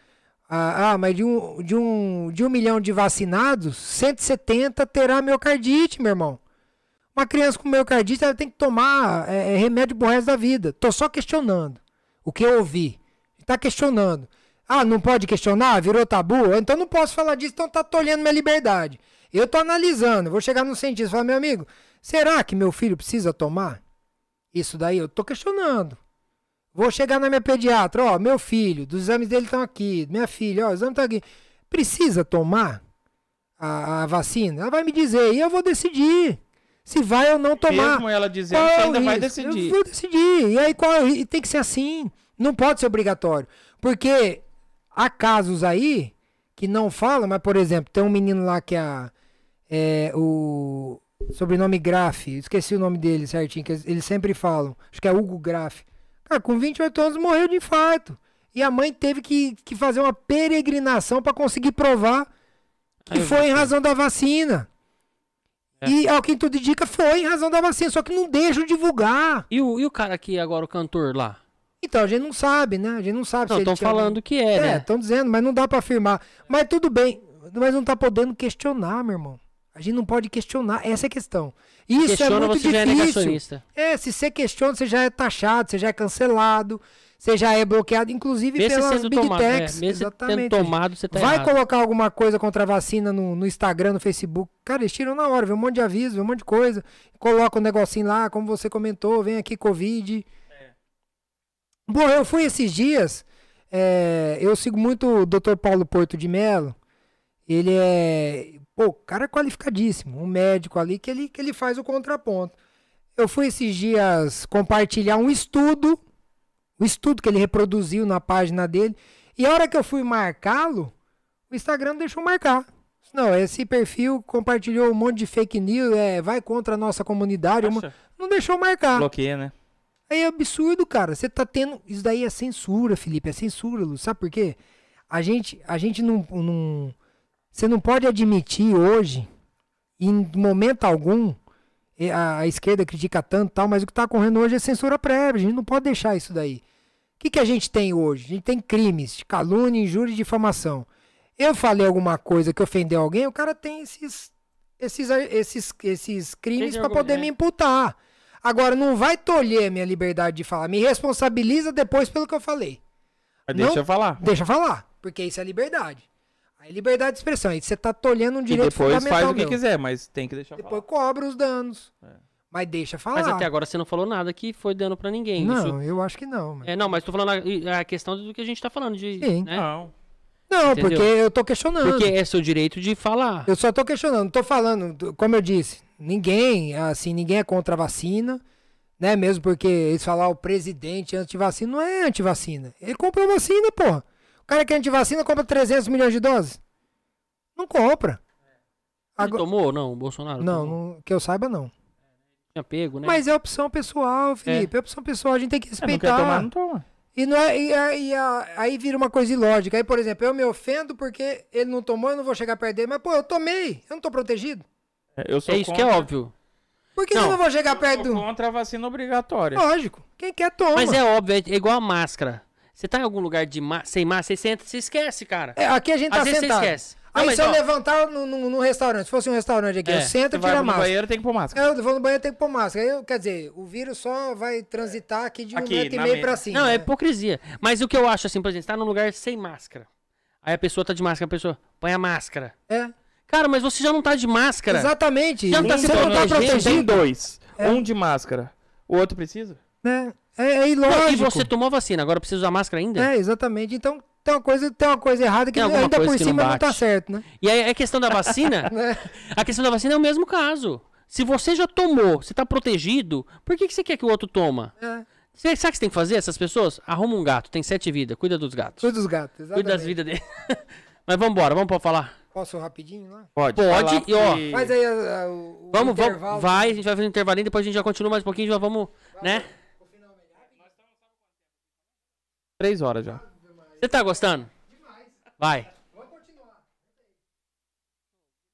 Ah, ah, mas de um, de, um, de um milhão de vacinados, 170 terá miocardite, meu irmão. Uma criança com miocardite, ela tem que tomar é, é, remédio pro resto da vida. Tô só questionando o que eu ouvi. Tá questionando. Ah, não pode questionar? Virou tabu? Então não posso falar disso, então tá tolhendo minha liberdade. Eu tô analisando, vou chegar no cientista e falar, meu amigo, será que meu filho precisa tomar? Isso daí eu tô questionando. Vou chegar na minha pediatra, ó, meu filho, dos exames dele estão aqui, minha filha, ó, o exame tá aqui. Precisa tomar a, a vacina? Ela vai me dizer e eu vou decidir se vai ou não tomar. Mesmo ela dizendo, Qual você é ainda vai decidir. Eu vou decidir. E aí qual e tem que ser assim. Não pode ser obrigatório. Porque há casos aí que não falam, mas por exemplo, tem um menino lá que é, a- é o sobrenome Graff, esqueci o nome dele certinho, que eles sempre falam. Acho que é Hugo Graff. Cara, com 28 anos morreu de infarto. E a mãe teve que, que fazer uma peregrinação para conseguir provar que Aí foi em razão da vacina. É. E ao que tudo indica foi em razão da vacina, só que não deixam divulgar. E o, e o cara aqui agora, o cantor lá? Então, a gente não sabe, né? A gente não sabe Não, estão falando que é, É, né? estão dizendo, mas não dá pra afirmar. Mas tudo bem, mas não tá podendo questionar, meu irmão. A gente não pode questionar, essa é a questão. Isso Questiona, é muito você já é difícil. negacionista. É, se você questiona, você já é taxado, você já é cancelado, você já é bloqueado, inclusive Mesmo pelas sendo big tomado, é, techs. mesmo tendo Exatamente. tomado, você tá Vai errado. colocar alguma coisa contra a vacina no, no Instagram, no Facebook. Cara, eles tiram na hora, vê um monte de aviso, vê um monte de coisa. Coloca um negocinho lá, como você comentou, vem aqui Covid. Bom, eu fui esses dias, é, eu sigo muito o Dr. Paulo Porto de Mello. Ele é, pô, cara qualificadíssimo, um médico ali que ele, que ele faz o contraponto. Eu fui esses dias compartilhar um estudo, o estudo que ele reproduziu na página dele, e a hora que eu fui marcá-lo, o Instagram deixou marcar. Não, esse perfil compartilhou um monte de fake news, é, vai contra a nossa comunidade. um Acha? Não deixou marcar. Bloqueia, né? Aí é absurdo, cara. Você tá tendo. Isso daí é censura, Felipe. É censura, Lu. Sabe por quê? A gente, a gente não, não. Você não pode admitir hoje, em momento algum, e a, a esquerda critica tanto e tal, mas o que tá ocorrendo hoje é censura prévia. A gente não pode deixar isso daí. O que, que a gente tem hoje? A gente tem crimes de calúnia, injúria e difamação. Eu falei alguma coisa que ofendeu alguém, o cara tem esses, esses, esses, esses crimes para poder me é. imputar. Agora, não vai tolher a minha liberdade de falar. Me responsabiliza depois pelo que eu falei. Mas Não- deixa eu falar. Deixa eu falar, porque isso é liberdade. Aí liberdade de expressão. Aí você tá tolhendo um E direito depois fundamental faz o que meu. quiser, mas tem que deixar Depois falar. cobra os danos. É. Mas deixa falar. Mas até agora você não falou nada que foi dano pra ninguém. Não, Isso- eu acho que não. mas- É, não, mas tô falando a, a questão do que a gente tá falando de. Sim. né? Não. Não, Entendeu? porque eu tô questionando. Porque é seu direito de falar. Eu só tô questionando, não tô falando, do- como eu disse, ninguém, assim, ninguém é contra a vacina, né? Mesmo porque eles falam "Ah, o presidente é antivacina, não é antivacina. Ele comprou vacina, porra. O cara que é antivacina compra 300 milhões de doses. Não compra. Ele Agora, tomou? Não, o Bolsonaro? não, não, que eu saiba não. Tinha pego, né? Mas é opção pessoal, Felipe. É, opção pessoal, a gente tem que É, não quer respeitar. tomar, não toma. E, não é, e, a- e a- aí vira uma coisa ilógica. Aí, por exemplo, eu me ofendo porque ele não tomou, eu não vou chegar perto dele. Mas, pô, eu tomei, eu não tô protegido. É, Eu sou É isso que é óbvio. Por que Não. eu não vou chegar Eu perto sou do... contra a vacina obrigatória. Lógico. Quem quer, toma. Mas é óbvio, é igual a máscara. Você tá em algum lugar de ma- sem máscara, você senta, você esquece, cara. É, aqui a gente tá Às vezes você sentado. esquece. Não, Aí mas, se eu ó, levantar no, no, no restaurante, se fosse um restaurante aqui, É, eu sento Você e tiro a no máscara. banheiro, tem que pôr máscara. Eu vou no banheiro, tem que pôr máscara. Eu- quer dizer, o vírus só vai transitar aqui de um Aqui, metro e meio me- pra cima. Não, é né? hipocrisia. Mas o que eu acho, assim, por exemplo, você tá num lugar sem máscara. Aí a pessoa tá de máscara, a pessoa põe a máscara. É, Cara, mas você já não tá de máscara. exatamente. Já não tá Você se não tá protegendo, Tem dois. É. Um de máscara. O outro precisa? né? É, é Não, ilógico. e você tomou a vacina, agora precisa usar máscara ainda? É, exatamente. Então tem uma coisa, tem uma coisa errada que ainda coisa por que não cima não, bate. tá certo, né? E aí a questão da vacina, Né? a questão da vacina é o mesmo caso. Se você já tomou, você tá protegido, por que, que você quer que o outro toma? É. Você, sabe o que você tem que fazer, essas pessoas? Arruma um gato, tem sete vidas, cuida dos gatos. Cuida dos gatos, exatamente. Cuida das vidas dele. Mas vambora, vamos pra falar. Posso rapidinho lá? Pode. Pode, e ó, Faz aí a- a- o, o Vamos, vamos, intervalo. vai, a gente vai fazer um intervalinho, depois a gente já continua mais um pouquinho, já vamos, né? Três horas já. Você tá gostando? Vai.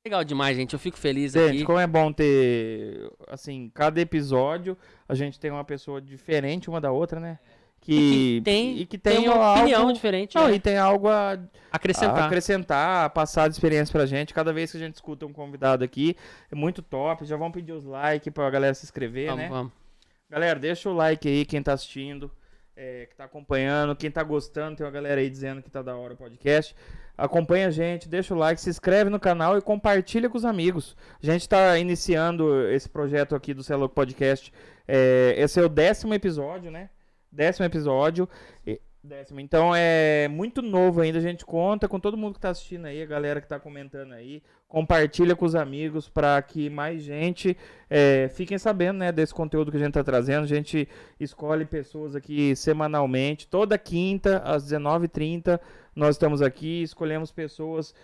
Legal demais, gente, eu fico feliz Gente, aqui. como é bom ter, assim, cada episódio a gente tem uma pessoa diferente uma da outra, né? Que, E que tem, e que tem tem, uma algo, opinião diferente, Não, né? e tem algo a Acrescentar. a acrescentar, passar de experiência pra gente. Cada vez que a gente escuta um convidado aqui, é muito top. Já vão pedir os likes pra galera se inscrever, Vamos, né? vamos. Galera, deixa o like aí, quem tá assistindo, é, que tá acompanhando, quem tá gostando, tem uma galera aí dizendo que tá da hora o podcast. Acompanha a gente, deixa o like, se inscreve no canal e compartilha com os amigos. A gente tá iniciando esse projeto aqui do Celo Podcast. É, esse é o décimo episódio, né? Décimo episódio. E- Décimo. Então é muito novo ainda. A gente conta com todo mundo que tá assistindo aí, a galera que tá comentando aí. Compartilha com os amigos para que mais gente é, fiquem sabendo né, desse conteúdo que a gente tá trazendo. A gente escolhe pessoas aqui semanalmente. Toda quinta, às 19h30, nós estamos aqui. Escolhemos pessoas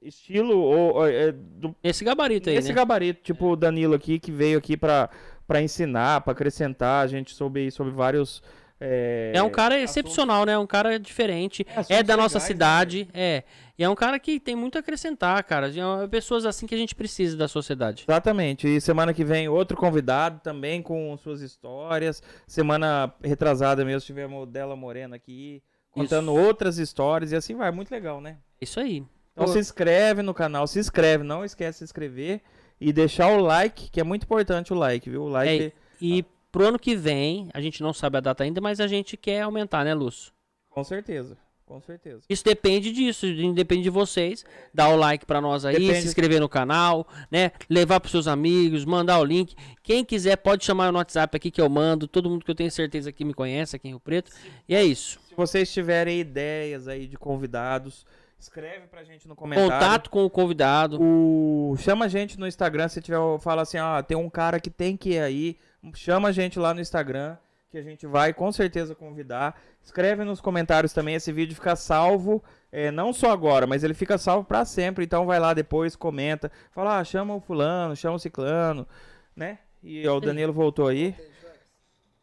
estilo ou, é, do Esse gabarito aí, esse né? gabarito, tipo o Danilo aqui, que veio aqui pra pra ensinar, pra acrescentar, a gente soube sobre vários. É, É um cara assuntos. excepcional, né? Um cara diferente. É, É da nossa legais, cidade, é. E é um cara que tem muito a acrescentar, cara. É pessoas assim que a gente precisa da sociedade. Exatamente. E semana que vem outro convidado também com suas histórias. Semana retrasada mesmo tivemos o Dela Morena aqui contando outras histórias e assim vai, muito legal, né? Isso aí. Então Pô. se inscreve no canal, se inscreve, não esquece de se inscrever e deixar o like, que é muito importante o like, viu? O like É, e pro ano que vem, a gente não sabe a data ainda, mas a gente quer aumentar, né, Lúcio? com certeza, com certeza. Isso depende disso, depende de vocês. Dar o like pra nós aí, Depende- se inscrever no canal, né? Levar pros seus amigos, mandar o link. Quem quiser pode chamar no WhatsApp aqui que eu mando. Todo mundo que eu tenho certeza que me conhece aqui em Rio Preto. E é isso. Se vocês tiverem ideias aí de convidados, escreve pra gente no comentário. Contato com o convidado. O... Chama a gente no Instagram, se tiver, fala assim, ó, tem um cara que tem que ir aí, chama a gente lá no Instagram, que a gente vai com certeza convidar. Escreve nos comentários também, esse vídeo fica salvo, é, não só agora, mas ele fica salvo pra sempre, então vai lá depois, comenta, fala, ah, chama o fulano, chama o ciclano, né? E ó, o Danilo voltou aí.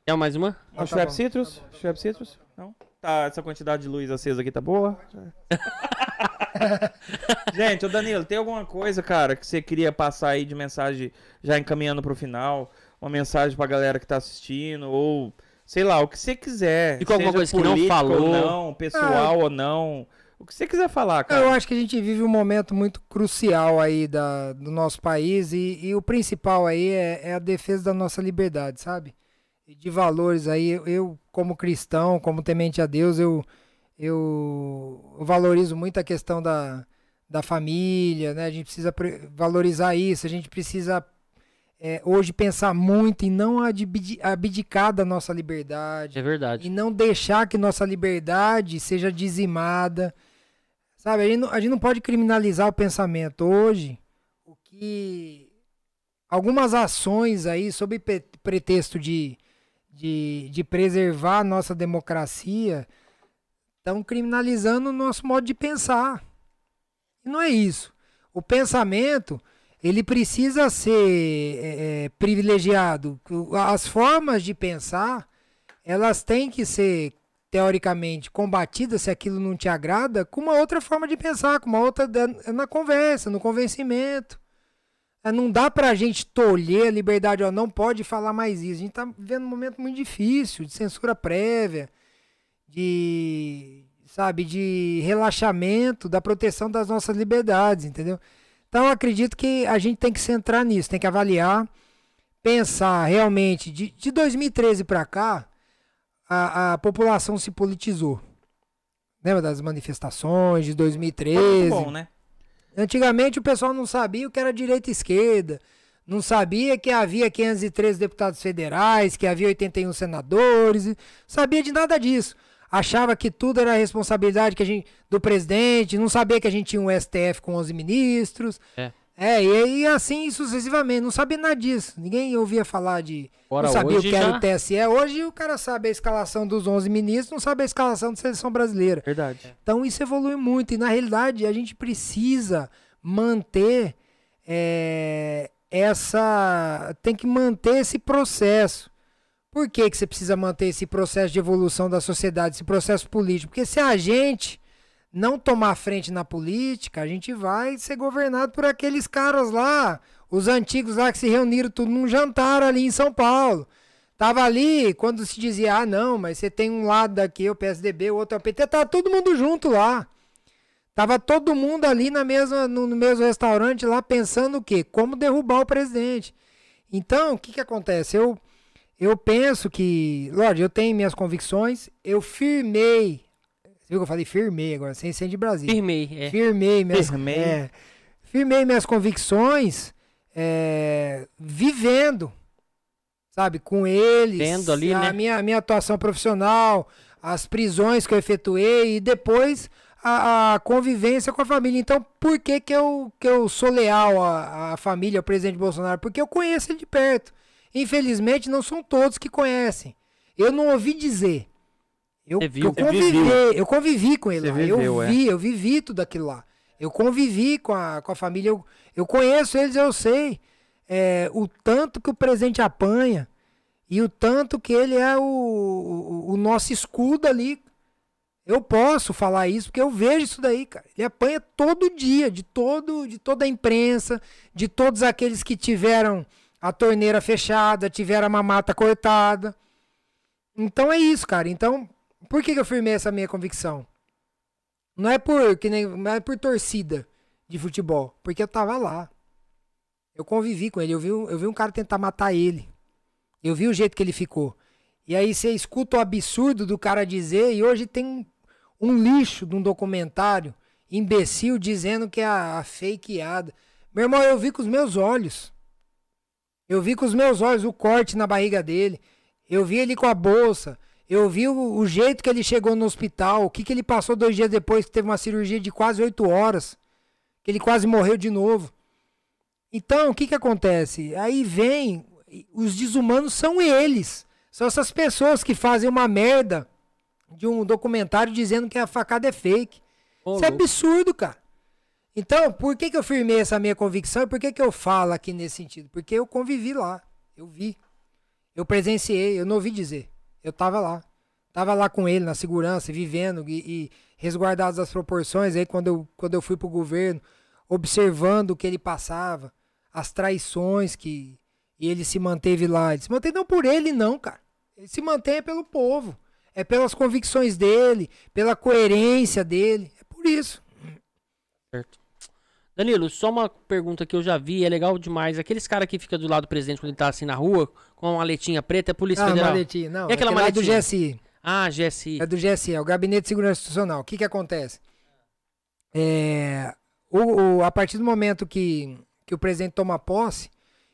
Quer mais uma? Ah, tá Schweppes bom, Citrus? Schweppes Citrus? Não? Tá, essa quantidade de luz acesa aqui tá boa? Gente, ô Danilo, tem alguma coisa, cara, que você queria passar aí de mensagem já encaminhando pro final? Uma mensagem pra galera que tá assistindo? Ou, sei lá, o que você quiser. Alguma seja coisa que não falou? Ou não, pessoal ou não. O que você quiser falar, Eu cara. acho que a gente vive um momento muito crucial aí da, do nosso país e, e o principal aí é, é a defesa da nossa liberdade, sabe? E de valores aí, eu, eu, como cristão, como temente a Deus, eu, eu valorizo muito a questão da, da família, né? A gente precisa pre- valorizar isso, a gente precisa é, hoje pensar muito em não abdi- abdicar da nossa liberdade, É verdade. e não deixar que nossa liberdade seja dizimada. Sabe, a gente, não, a gente não pode criminalizar o pensamento. Hoje, o que. Algumas ações aí, sob pretexto de, de, de preservar a nossa democracia, estão criminalizando o nosso modo de pensar. E não é isso. O pensamento, ele precisa ser é, é, privilegiado. As formas de pensar, elas têm que ser teoricamente combatidas se aquilo não te agrada, com uma outra forma de pensar, com uma outra na conversa, no convencimento. É, Não dá pra gente tolher a liberdade, não pode falar mais isso. A gente tá vivendo um momento muito difícil, de censura prévia, de, sabe, de relaxamento, da proteção das nossas liberdades, entendeu? Então acredito que a gente tem que centrar nisso, tem que avaliar, pensar realmente, de, de 2013 pra cá, a, a população se politizou. Lembra das manifestações de 2013? Muito bom, né? Antigamente o pessoal não sabia o que era direita e esquerda, não sabia que havia 513 deputados federais, que havia 81 senadores, sabia de nada disso. Achava que tudo era responsabilidade que a gente, do presidente, não sabia que a gente tinha um STF com 11 ministros. É. É, e, e assim sucessivamente, não sabia nada disso. Ninguém ouvia falar de. Ora, não sabia o que era já- o TSE. Hoje o cara sabe a escalação dos 11 ministros, não sabe a escalação da seleção brasileira. Verdade. Então isso evolui muito e na realidade a gente precisa manter é, essa, tem que manter esse processo. Por que, que você precisa manter esse processo de evolução da sociedade, esse processo político? Porque se a gente não tomar frente na política, a gente vai ser governado por aqueles caras lá, os antigos lá que se reuniram tudo num jantar ali em São Paulo. Tava ali, quando se dizia, ah, não, mas você tem um lado daqui, o PSDB, o outro é o PT, tava todo mundo junto lá. Tava todo mundo ali na mesma, no, no mesmo restaurante lá pensando o quê? Como derrubar o presidente. Então, o que que acontece? Eu, eu penso que, lógico, eu tenho minhas convicções, eu firmei, você viu que eu falei firmei agora, sem ser de Brasília. Firmei, é. Firmei minhas, Firmei. é, firmei minhas convicções é, vivendo, sabe, com eles. Vendo ali, a né? minha, a minha atuação profissional, as prisões que eu efetuei e depois a, a convivência com a família. Então, por que, que, eu, que eu sou leal à, à família, ao presidente Bolsonaro? Porque eu conheço ele de perto. Infelizmente, não são todos que conhecem. Eu não ouvi dizer. Eu, viu, eu convivi, eu convivi com ele viveu, eu é. vi, eu vivi tudo aquilo lá. Eu convivi com a, com a família, eu, eu conheço eles, eu sei é, o tanto que o presidente apanha e o tanto que ele é o, o, o nosso escudo ali. Eu posso falar isso porque eu vejo isso daí, cara. Ele apanha todo dia, de todo, de toda a imprensa, de todos aqueles que tiveram a torneira fechada, tiveram a mamata cortada. Então é isso, cara. Então, por que, que eu firmei essa minha convicção? Não é por que nem, não é por torcida de futebol, porque eu tava lá. Eu convivi com ele, eu vi, eu vi um cara tentar matar ele. Eu vi o jeito que ele ficou. E aí você escuta o absurdo do cara dizer, e hoje tem um, um lixo de um documentário imbecil dizendo que é a, a fakeada. Meu irmão, eu vi com os meus olhos. Eu vi com os meus olhos o corte na barriga dele. Eu vi ele com a bolsa. Eu vi o, o jeito que ele chegou no hospital. O que, que ele passou dois dias depois que teve uma cirurgia de quase oito horas. Que ele quase morreu de novo. Então, o que, que acontece? Aí vem. Os desumanos são eles. São essas pessoas que fazem uma merda de um documentário dizendo que a facada é fake. Ô, Isso é absurdo, cara. Então, por que, que eu firmei essa minha convicção e por que, que eu falo aqui nesse sentido? Porque eu convivi lá. Eu vi. Eu presenciei. Eu não ouvi dizer. Eu tava lá. Tava lá com ele na segurança, vivendo e, e resguardadas as proporções. Aí, quando eu, quando eu fui pro governo, observando o que ele passava, as traições que. E ele se manteve lá. Ele se manteve não por ele, não, cara. Ele se mantém pelo povo. É pelas convicções dele, pela coerência dele. É por isso. Certo. Danilo, só uma pergunta que eu já vi, é legal demais. Aqueles caras que ficam do lado do presidente quando ele tá assim na rua, com uma maletinha preta, é Polícia Ah, Federal. maletinha. Não, E aquela aquele lá é do maletinha? GSI. Ah, GSI. É do GSI, é o Gabinete de Segurança Institucional. O que que acontece? É, o, o- a partir do momento que, que o presidente toma posse,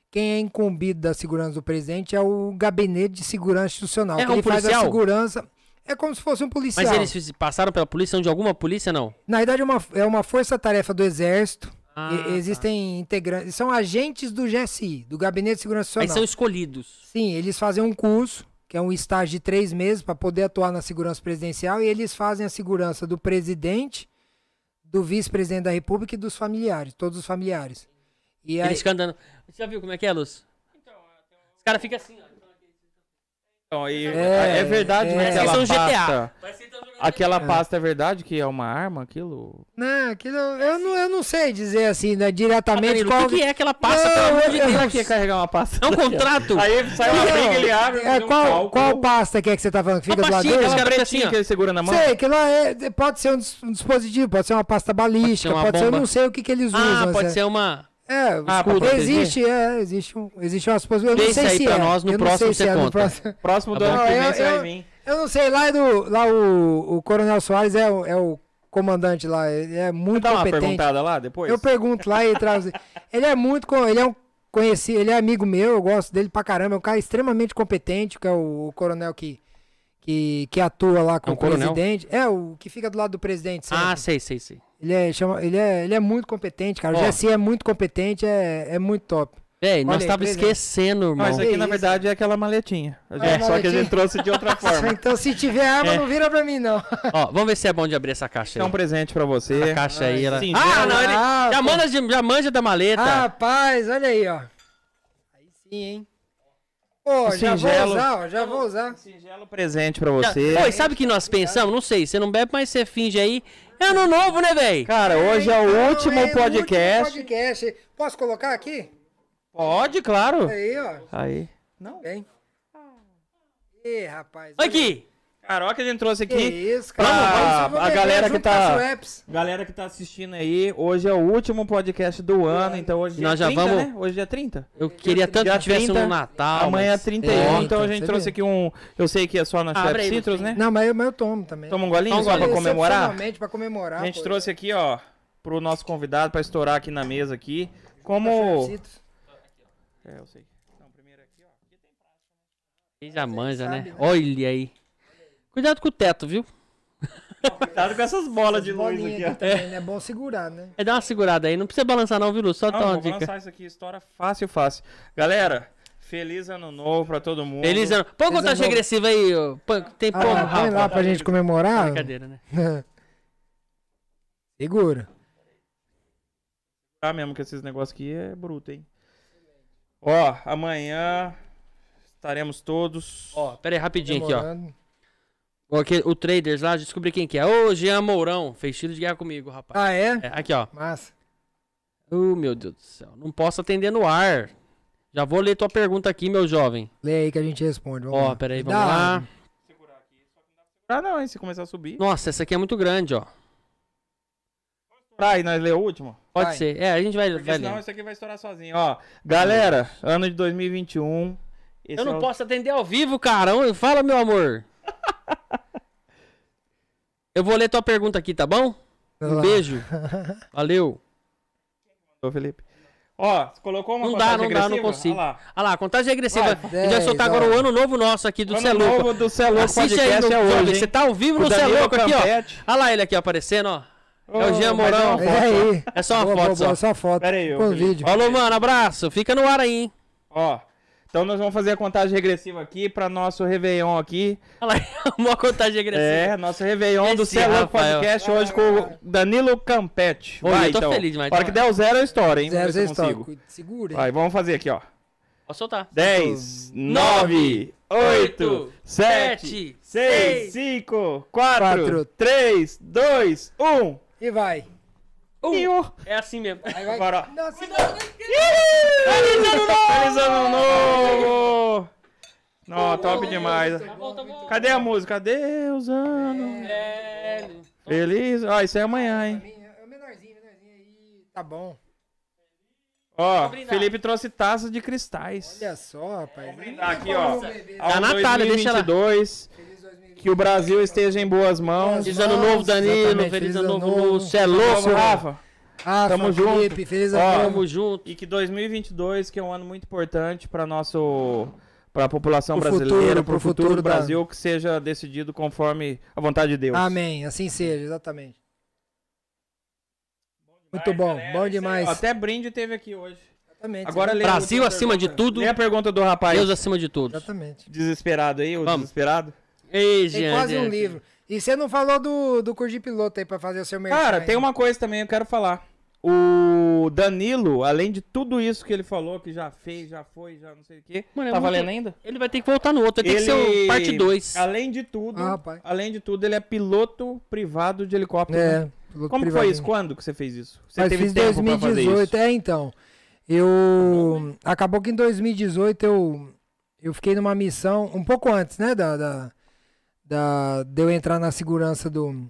quem é incumbido da segurança do presidente é o gabinete de segurança institucional. É que um ele faz a policial? segurança. É como se fosse um policial. Mas eles passaram pela polícia? São de alguma polícia, não? Na verdade, é uma, é uma força-tarefa do Exército. Ah, E- tá. existem integrantes. São agentes do GSI, do Gabinete de Segurança Aí Institucional. são escolhidos. Sim, eles fazem um curso, que é um estágio de três meses, para poder atuar na segurança presidencial, e eles fazem a segurança do presidente, do vice-presidente da República e dos familiares, todos os familiares. E aí, Eles ficam andando. Você já viu como é que é, Luz? Os caras ficam assim, ó. Então, É, é, verdade é. que Parece que aquela são GTA. pasta... Estão jogando Aquela pasta é verdade que é uma arma, aquilo? Não, aquilo, eu, não, eu não sei dizer assim, né, diretamente Danilo, qual... O que, que é aquela pasta, Não, pelo amor de eu- Deus? Pra que carregar uma pasta? É um contrato? Aí sai uma briga, ele abre, é, faz um qual, qual pasta que é que você tá falando? Que fica Uma do lado dele? pretinha assim, que ele segura na mão? Sei, que lá é, pode ser um, dis- dispositivo, pode ser uma pasta balística, uma pode ser, eu não sei o que, que eles usam. Ah, pode é- ser uma. É, Ah, existe, é, existe, um, existe umas possibilidades. Eu Vê não sei isso aí se pra é. nós, no eu não próximo sei se você é, no conta. próximo- Próximo do Tá ano bom. que vem Eu- você vai vir. Eu não sei, lá, é do, lá o, o Coronel Soares é, o- é o comandante lá, ele é muito Dá uma competente. perguntada lá depois? Eu pergunto lá e traz. Ele é muito. Ele é um conhecido, ele é amigo meu, eu gosto dele pra caramba. É um cara extremamente competente, que é o, o coronel que, que, que atua lá com É um o coronel? presidente. É, o que fica do lado do presidente. sempre. Ah, sei, sei, sei. Ele, é, chama, ele, é, ele é muito competente, cara. O. GSI é muito competente, é, é muito top. Véi, nós aí, tava esquecendo, irmão. Mas aqui na verdade é aquela maletinha. É, só que a maletinha. gente trouxe de outra forma. então, se tiver arma, É. não vira pra mim, não. Ó, vamos ver se é bom de abrir essa caixa É aí. um presente pra você. A caixa aí, ela... Singelo. Ah, não, ele Ah, já, pô. manda, já manja da maleta. Rapaz, olha aí, ó. Aí sim, hein? Pô, já vou Singelo. usar, ó, já vou usar. Singelo presente pra Já- você. Pô, e sabe o que nós pensamos? Não sei, você não bebe, mas você finge aí. É ano novo, né, véi? Cara, hoje é o Então, último é o podcast. último podcast. Posso colocar aqui? Pode, claro. Aí, ó. Aí. Não. Vem. Ih, rapaz. olha Aqui. Cara, olha o que a gente trouxe Que aqui. isso, cara. Vamos- vamos a beber galera que tá-. Galera que tá assistindo aí, hoje é o último podcast do ano, então hoje Nós dia já 30, vamos- né? Hoje é 30. Eu queria tanto Dia que tivesse 30, no Natal. Amanhã é mas- 31, É. então a então, gente trouxe vê. aqui um. Eu sei que é só na Chef aí, Citrus, né? Não, mas eu, mas eu tomo também. Toma um golinho Toma um só pra comemorar. Pra comemorar. A gente pô. trouxe aqui, ó, pro nosso convidado pra estourar aqui na mesa aqui. Como. Citrus. É, eu sei. Não, primeiro aqui, ó. Ele já manja, né? sabe, né? Olha aí. Cuidado com o teto, viu? Cuidado com essas bolas de luz aqui, ó. também, né? É bom segurar, né? É dar uma segurada aí. Não precisa balançar não, viu, Lu? Só Não, dá uma vou dica. lançar isso aqui, estoura fácil, fácil. Galera, feliz ano novo pra todo mundo. Feliz ano. Põe Feliz contagem ano regressiva aí. Põe- Tem Ah, põe Rafa? lá pra gente comemorar. Brincadeira, né? Segura. Ah, mesmo que esses negócios aqui é bruto, hein? Ó, amanhã estaremos todos. Ó, pera aí, rapidinho aqui, ó. Ó, aqui, o Traders lá, descobri quem que é. Ô, Jean Mourão. Fez tiro de guerra comigo, rapaz. Ah, é? É, aqui, ó. Massa. Ô, meu Deus do céu. Não posso atender no ar. Já vou ler tua pergunta aqui, meu jovem. Lê aí que a gente responde. Vamos Ó, lá. pera aí, Dá vamos lá. água. Ah, não, hein? Se começar a subir. Nossa, essa aqui é muito grande, ó. Ah, e nós lê o último? Pode Vai. ser. É, a gente vai, Porque vai senão ler. isso aqui vai estourar sozinho. Ó, galera, ano de 2021. esse Eu não é o- posso atender ao vivo, cara. Fala, meu amor. Eu vou ler tua pergunta aqui, tá bom? Um beijo. Valeu. Ô, Felipe. Ó, você colocou uma Não dá, não dá, não consigo. Olha lá. Olha lá, contagem regressiva. Vai, a gente vai soltar 10, agora o ano novo nosso aqui do Ano Celuco. novo do Celuco Assiste aí no é YouTube. hoje, Você hein? tá ao vivo O no Celuco aqui, ó. Olha lá ele aqui aparecendo, ó. É o Jean Ô, Mourão. é uma É aí. É só uma Boa, foto, boa, só. boa, só foto. Pera aí, ô, Com Felipe. vídeo. Falou, mano. Abraço. Fica no ar aí, hein? Ó, então nós vamos fazer a contagem regressiva aqui pra nosso Réveillon aqui. Olha lá, uma contagem regressiva. É, nosso Réveillon do Esse Celuco Rafael. Podcast hoje com o Danilo Campete. Vai, eu tô então. feliz demais. A hora que der o zero, eu estouro, hein? Zero, consigo. Cuida- Segura, hein? Vai, vamos fazer aqui, ó. Pode soltar. 10, Nove, 9, 8, oito, 7, sete, 6, seis, 5, 4, quatro, 3, 2, 1. E vai. Um. É assim mesmo. Aí vai. Agora, ó. Não, segura. Feliz ano novo! Feliz ano novo! Não, top demais. Tá bom, tá bom. Cadê a música? Deus ano. É... Feliz. Ó, isso é amanhã, hein? É o menorzinho, menorzinho aí. Tá bom. Ó. Felipe trouxe taças de cristais. Olha só, rapaz. brindar aqui, ó. Ao A Natália, deixa ela. 2022, que o Brasil esteja em boas mãos. Feliz ano novo, Danilo. Feliz feliz ano novo, novo. Lu. Cê é Louco, Rafa. Ah, Tamo Felipe, junto. feliz Ó, ano novo. Tamo junto. E que 2022, que é um ano muito importante para nosso para a população Pro brasileira, para o futuro futuro do da- Brasil, que seja decidido conforme a vontade de Deus. Amém, assim seja, exatamente. Muito bom, bom demais. Até brinde teve aqui hoje. Exatamente. Agora Brasil acima de pergunta. tudo. Lê a pergunta do rapaz Deus acima de todos. Exatamente. desesperado aí, o Vamos. desesperado. Ei, Tem quase um livro. E você não falou do, do curso de piloto aí pra fazer o seu merchan. Cara, tem uma coisa também que eu quero falar. O Danilo, além de tudo isso que ele falou, que já fez, já foi, já não sei o quê. Mano, é tá valendo ainda? Ele vai ter que voltar no outro. Vai ter que ser o parte 2. Além de tudo, Ah, rapaz. além de tudo, ele é piloto privado de helicóptero. né? É, piloto Como que privadinho. foi isso? Quando que você fez isso? Você Mas teve fiz tempo pra fazer 2018. isso? É, então. Eu. Acabou que em 2018 eu. Eu fiquei numa missão, um pouco antes, né? Da, da, da- de eu entrar na segurança do,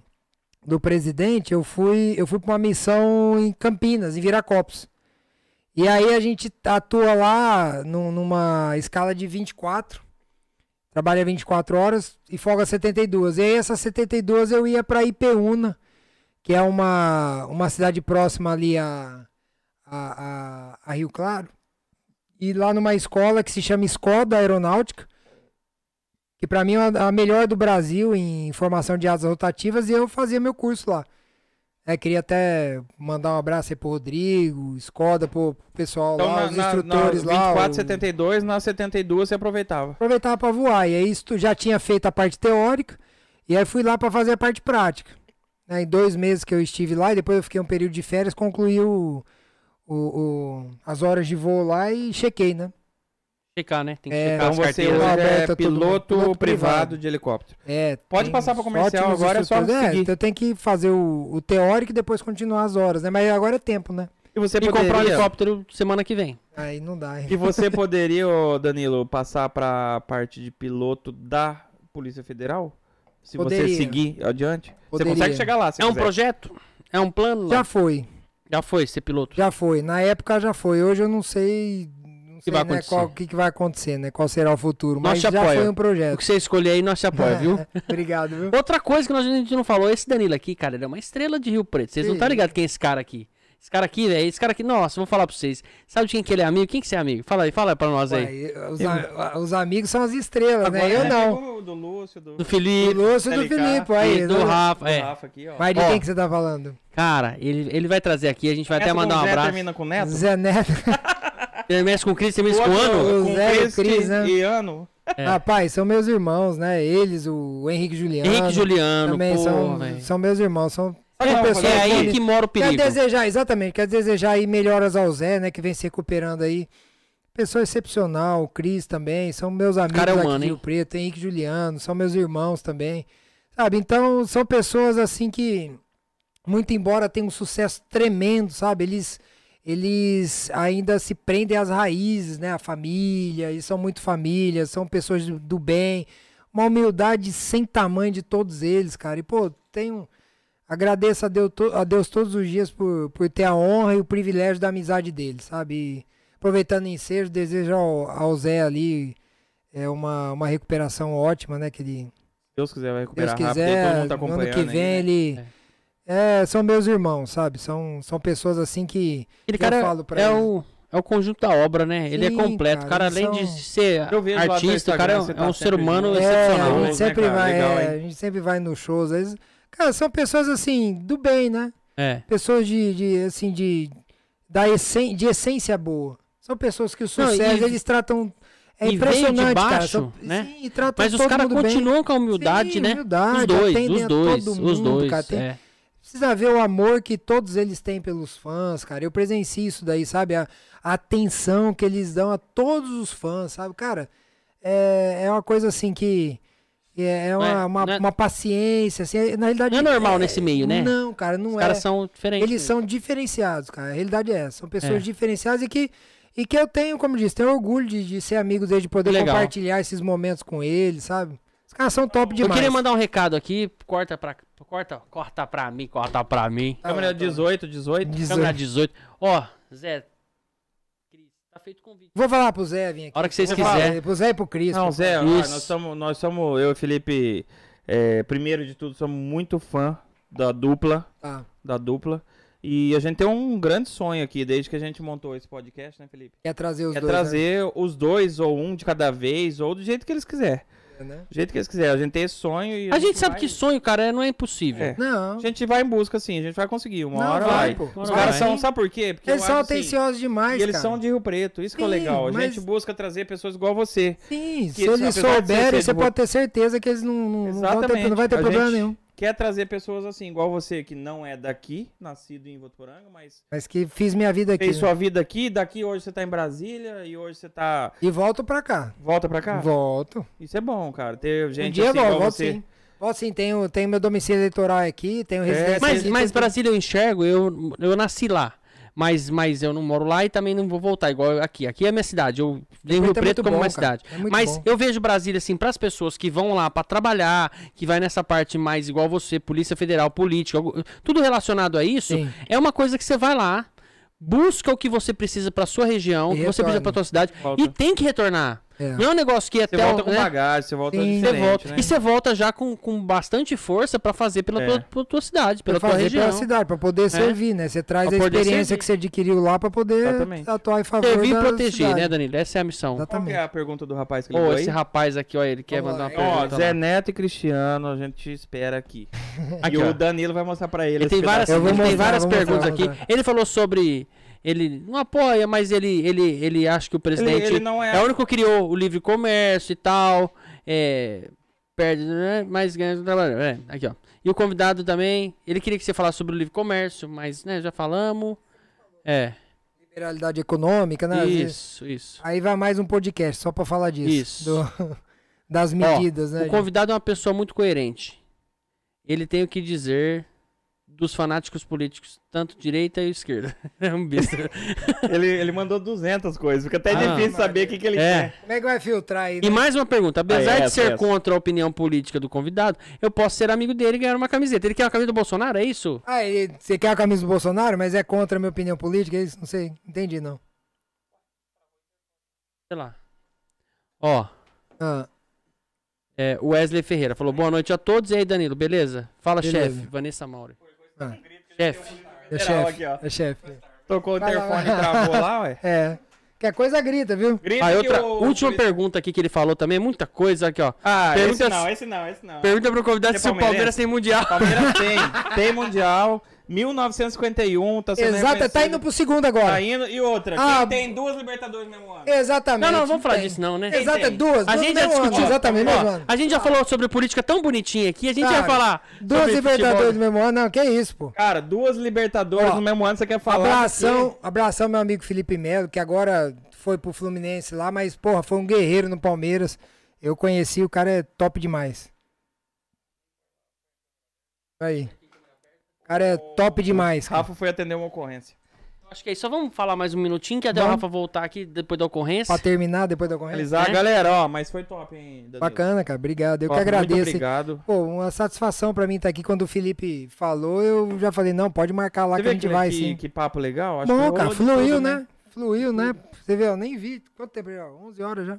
do presidente, eu fui, eu fui pra uma missão em Campinas, em Viracopos. E aí a gente atua lá num- numa escala de 24. Trabalha 24 horas e folga 72. E aí essas 72 eu ia pra Ipeúna, que é uma, uma cidade próxima ali a, a, a, a Rio Claro. E lá numa escola que se chama Escola Aeronáutica, que pra mim é a melhor do Brasil em formação de asas rotativas, e eu fazia meu curso lá. É, queria até mandar um abraço aí pro Rodrigo, Skoda, pro pessoal Então, lá, na, os na, instrutores na lá. 24, o- 72, na 72 você aproveitava. aproveitava para voar. E aí estu- já tinha feito a parte teórica e aí fui lá para fazer a parte prática. Né, em dois meses que eu estive lá e depois eu fiquei um período de férias, concluí o, o- o- as horas de voo lá e chequei, né? Checar, né? Tem que É, checar Então as você hoje é piloto. Piloto privado privado. de helicóptero. É, Pode passar pra comercial, agora é só seguir. então tem que fazer o, o teórico e depois continuar as horas, né? Mas agora é tempo, né? E você E comprar um poderia, helicóptero semana que vem. Aí não dá. e você poderia, Danilo, passar pra parte de piloto da Polícia Federal? Se você Poderia. seguir adiante? Poderia. Você consegue chegar lá, se é um quiser. projeto? É um plano? Já, foi, já foi ser piloto. já foi. Na época já foi. Hoje eu não sei, não sei vai né, acontecer? o que, que vai acontecer, né? Qual será o futuro. Mas já apoia. foi um O projeto. que você escolher aí, nós te apoia, viu? Obrigado, viu? Outra coisa que nós, a gente não falou, esse Danilo aqui, cara, ele é uma estrela de Rio Preto. Vocês não estão ligados quem é esse cara aqui. Esse cara aqui, velho, esse cara aqui, nossa, vou falar pra vocês. Sabe de quem que ele é amigo? Quem que você é amigo? Fala aí, fala aí pra nós aí. Uai, os, a- os amigos são as estrelas, né? Agora Eu é não. Do Lúcio, do, Do Do Felipe, Lúcio e do LK, Filipe, aí. e do né? Rafa, do é. Rafa aqui, ó. Mas de Ó. quem que você tá falando? Cara, ele, ele vai trazer aqui, a gente vai até Essa mandar um Zé abraço. termina com Neto? Zé Neto. Mexe com o Cris, você mexe com o Ano? O com Zé o Cris Cris, né? E Ano. É. Rapaz, são meus irmãos, né? Eles, o Henrique Juliano. Henrique Juliano, Também pô, são, são meus irmãos. São são não, pessoas É Olha, aí que- que mora o Quer perigo. desejar, exatamente, quer desejar aí melhoras ao Zé, né? Que vem se recuperando aí. Pessoa excepcional, o Cris também, são meus amigos cara é aqui humano, hein? Rio Preto, Henrique Juliano, são meus irmãos também. Sabe, então são pessoas assim que, muito embora tenham um sucesso tremendo, sabe, eles, eles ainda se prendem às raízes, né? A família, e são muito família, são pessoas do, bem, uma humildade sem tamanho de todos eles, cara. E, pô, tenho. Agradeço a Deus, a Deus todos os dias por, por ter a honra e o privilégio da amizade deles, sabe? E, aproveitando o ensejo, desejo ao, ao Zé ali é uma, uma recuperação ótima, né? Que ele, Se Deus quiser, vai Deus recuperar rápido. quiser, Todo mundo tá no ano acompanhando que aí, vem né? ele... É, são meus irmãos, sabe? São, são pessoas assim que... Ele, eu cara, falo pra é eles. o, é o conjunto da obra, né? ele é Sim, completo. O cara, cara, além eles de são- ser Eu artista, o cara é, um- é tá um ser humano. É, excepcional. a né, gente sempre cara? vai, Legal, é, a gente sempre vai nos shows. Eles, cara, são pessoas assim, do bem, né? É. Pessoas de, de assim, de, da essen, de essência boa. São pessoas que o Não, sucesso, e- eles tratam... É e veio de impressionante, cara. baixo, São, né? Sim, e tratam Mas os caras mundo bem. continuam com a humildade, Sim, né? humildade, os dois, atendem os a dois, todo os mundo, dois. cara, tem- é. Precisa ver o amor que todos eles têm pelos fãs, cara. Eu presencio isso daí, sabe? A, a atenção que eles dão a todos os fãs, sabe? Cara, é, é uma coisa assim que. É, é uma, é- uma, é- uma paciência, assim, na realidade... Não é normal nesse meio, né? Não, cara, não Os é. caras são diferentes. Eles são diferenciados, cara. A realidade é essa. São pessoas É. diferenciadas e que, e que eu tenho, como disse, tenho orgulho de, de ser amigo deles, de poder Legal. compartilhar esses momentos com eles, sabe? Caras são top Eu demais. queria mandar um recado aqui, corta pra, corta, corta pra mim, corta pra mim. Tá Câmera bom, tá bom. 18, 18. Câmera 18. Ó, Zé, Cris, tá feito o convite. Vou falar pro Zé vir aqui. A hora que vocês quiserem. Pro Zé e pro Cris. Não, pô. Zé, nós somos, nós somos, eu e o Felipe, é, primeiro de tudo, somos muito fã da dupla, Tá. da dupla. E a gente tem um grande sonho aqui, desde que a gente montou esse podcast, né, Felipe? Quer trazer os É dois. trazer os dois, ou um de cada vez, ou do jeito que eles quiserem. Né? Do jeito que eles quiserem. A gente tem esse sonho e. A gente sabe vai- que sonho, cara, é- não é impossível. É. Não. A gente vai em busca, sim, a gente vai conseguir. Uma Não, hora vai, vai. pô. Os caras são, sabe por quê? Porque Eles eu são acho, assim, atenciosos demais, E eles cara. são de Rio Preto, isso que é Sim, legal. A mas- gente busca trazer pessoas igual você. Sim, Que se eles, souberem, você pode ter certeza que eles não, não, não vai ter A problema gente nenhum. Quer trazer pessoas assim, igual você, que não é daqui, nascido em Votuporanga, mas Mas que fiz minha vida aqui. fez né? sua vida aqui, daqui hoje você tá em Brasília e hoje você tá. E volto pra cá. Volta pra cá? Volto. Isso é bom, cara. Ter gente um dia eu assim, volto, igual volto você. sim. Volto sim, tenho, tenho meu domicílio eleitoral aqui, tenho residência Mas, aqui, mas. Brasília eu enxergo, eu, eu nasci lá. Mas, mas eu não moro lá e também não vou voltar, igual aqui. Aqui é a minha cidade. Eu venho Rio Preto é Preto muito como bom, uma cara. cidade. É mas bom. eu vejo Brasília, assim, para as pessoas que vão lá pra trabalhar, que vai nessa parte mais igual você, Polícia Federal, política, tudo relacionado a isso, Sim. é uma coisa que você vai lá, busca o que você precisa pra sua região, o que você precisa pra tua cidade, Volta. e tem que retornar. É. Não é um negócio que Você até volta o- com né? bagagem, você volta Sim. Você diferente, volta, né? E você volta já com, com bastante força pra fazer pela É. tua, tua- tua cidade, pela Pra tua fazer região. pela cidade, pra poder servir, né? Você traz Pra a experiência servir. que você adquiriu lá pra poder Exatamente. atuar em favor Servir e proteger, cidade. né, Danilo? Essa é a missão. Qual que Exatamente. é a pergunta do rapaz que ligou aí? esse rapaz aqui, ó, ele quer Vamos mandar lá. uma Ó, pergunta. Zé lá. Neto e Cristiano, a gente te espera aqui. Aqui, e ó. o Danilo vai mostrar pra ele. Ele tem várias, ele tem perguntas aqui. Ele falou sobre. Ele não apoia, mas ele, ele, ele acha que o presidente ele não é- é o único que criou o livre comércio e tal. É, perde, né? Mas ganha do trabalho. É, aqui, ó. E o convidado também. Ele queria que você falasse sobre o livre comércio, mas né, já falamos. É, Liberalidade econômica, né? Isso, isso. Aí vai mais um podcast só pra falar disso. Isso. Do- das medidas, né? O convidado é uma pessoa muito coerente. Ele tem o que dizer dos fanáticos políticos, tanto direita e esquerda. É um bicho. Ele, ele mandou 200 coisas, fica até Ah. difícil saber o que, que ele É. quer. Como é que vai filtrar aí? E né? mais uma pergunta. Apesar Ah, de essa, ser essa. contra a opinião política do convidado, eu posso ser amigo dele e ganhar uma camiseta. Ele quer uma camisa do Bolsonaro, é isso? Ah, e você quer a camisa do Bolsonaro, mas é contra a minha opinião política, é isso? Não sei, entendi não. Sei lá. Ó, Ah, é, o Wesley Ferreira falou boa noite a todos. E aí, Danilo, beleza? Fala, Beleza. chefe. Vanessa Mauri. Ah, Chefe. é Geral chefe, é chefe. Tocou o interfone e travou lá, ué. É, que a coisa grita, viu? Grita Ah, outra, o- última pergunta aqui que ele falou também, muita coisa aqui, ó. Ah, Pergunta- esse não, esse não, esse não. Pergunta pro convidado é se o Palmeiras tem mundial. Palmeiras tem, tem Mundial, 1951, tá sendo Exato, tá indo pro segundo agora. Tá indo, e outra, Ah, quem tem duas Libertadores no mesmo ano? Exatamente. Não, não, vamos falar tem. disso não, né? Quem Exato, tem? duas. A duas gente já discutiu. Exatamente, Ó, mesmo ano. a gente já falou sobre política tão bonitinha aqui, a gente Cara, vai falar. Duas sobre Libertadores futebol. no mesmo ano, não, que isso, pô. Cara, duas Libertadores Ó, no mesmo ano, você quer falar? Abração, abração meu amigo Felipe Melo, que agora foi pro Fluminense lá, mas, porra, foi um guerreiro no Palmeiras. Eu conheci, o cara é top demais. Aí. O cara é top demais. cara. Rafa foi atender uma ocorrência. Acho que é isso. Só vamos falar mais um minutinho, que até o Vamos. Rafa voltar aqui depois da ocorrência. Pra terminar depois da corrente. Finalizar, É? galera, ó, mas foi top, hein, Danilo? Bacana, cara. Obrigado. Eu Ó, que Muito agradeço. obrigado. Pô, uma satisfação pra mim estar aqui. Quando o Felipe falou, eu já falei, não, pode marcar lá Você que a gente que, vai que, sim. que papo legal? Acho Bom, que cara, fluiu, tudo, né? Fluiu, né? Você vê, eu nem vi. Quanto tempo já? 11 horas já.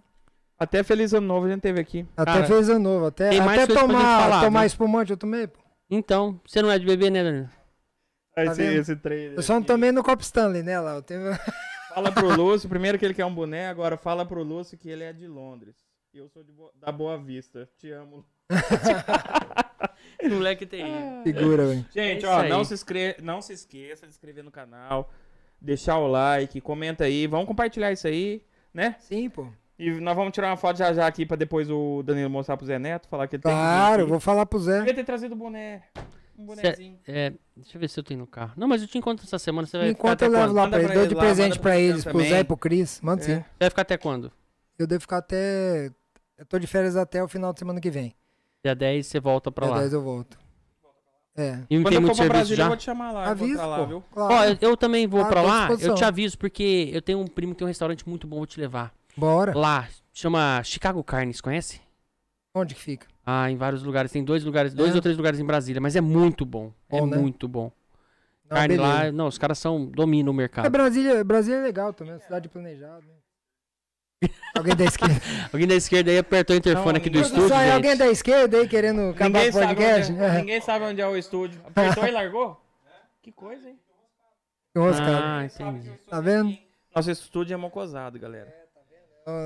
Até Feliz Ano Novo a gente teve aqui. Até Cara, fez ano novo. Até, até tomar, falar, tomar viu? espumante eu tomei, pô. Então, você não é de bebê, né, Danilo? Tá esse, vendo? esse trailer Eu só não aqui. tomei no Copo Stanley, né, lá. Eu tenho... Fala pro Lúcio, primeiro que ele quer um boné, agora fala pro Lúcio que ele é de Londres. E eu sou de Bo- da Boa Vista. Te amo. Moleque terrível. Figura, velho. Gente, É ó, não se, inscre... não se esqueça de se inscrever no canal, deixar o like, comenta aí, vamos compartilhar isso aí, né? Sim, pô. E nós vamos tirar uma foto já já aqui pra depois o Danilo mostrar pro Zé Neto, falar que ele tem Claro, vou falar pro Zé. Devia ter trazido o boné. Um bonezinho. É, deixa eu ver se eu tenho no carro. Não, mas eu te encontro essa semana. Você vai Enquanto ficar eu até levo quando? lá pra ele, pra dou de lá, presente pra eles, pro Zé e pro Cris. Manda É. sim. Você vai ficar até quando? Eu devo ficar até. Eu tô de férias até o final de semana que vem. Dia 10 você volta pra Dia lá. 10 eu volto. É. E não Quando tem eu muito for pra serviço Brasília, eu já? vou te chamar lá. eu Avisa, pra lá, pô. viu? Claro. Ó, eu, eu também vou Ah, pra tô à lá, eu te aviso, porque eu tenho um primo que tem um restaurante muito bom, vou te levar. Bora. Lá, chama Chicago Carnes, conhece? Onde que fica? Ah, em vários lugares. Tem dois lugares, dois É? ou três lugares em Brasília, mas é muito bom. é Bom, né? muito bom. Não, Carne beleza. lá, não, os caras são dominam o É, mercado. Brasília, Brasília é legal também, uma cidade planejada. Né? alguém da esquerda. Alguém da esquerda aí apertou o interfone Não, aqui do estúdio, Só é gente. alguém da esquerda aí querendo acabar Ninguém o sabe, podcast? onde é, ninguém sabe onde é o estúdio. Apertou e largou? Que coisa, hein? Ah, entendi. Tá vendo? Nosso estúdio é mocosado, galera.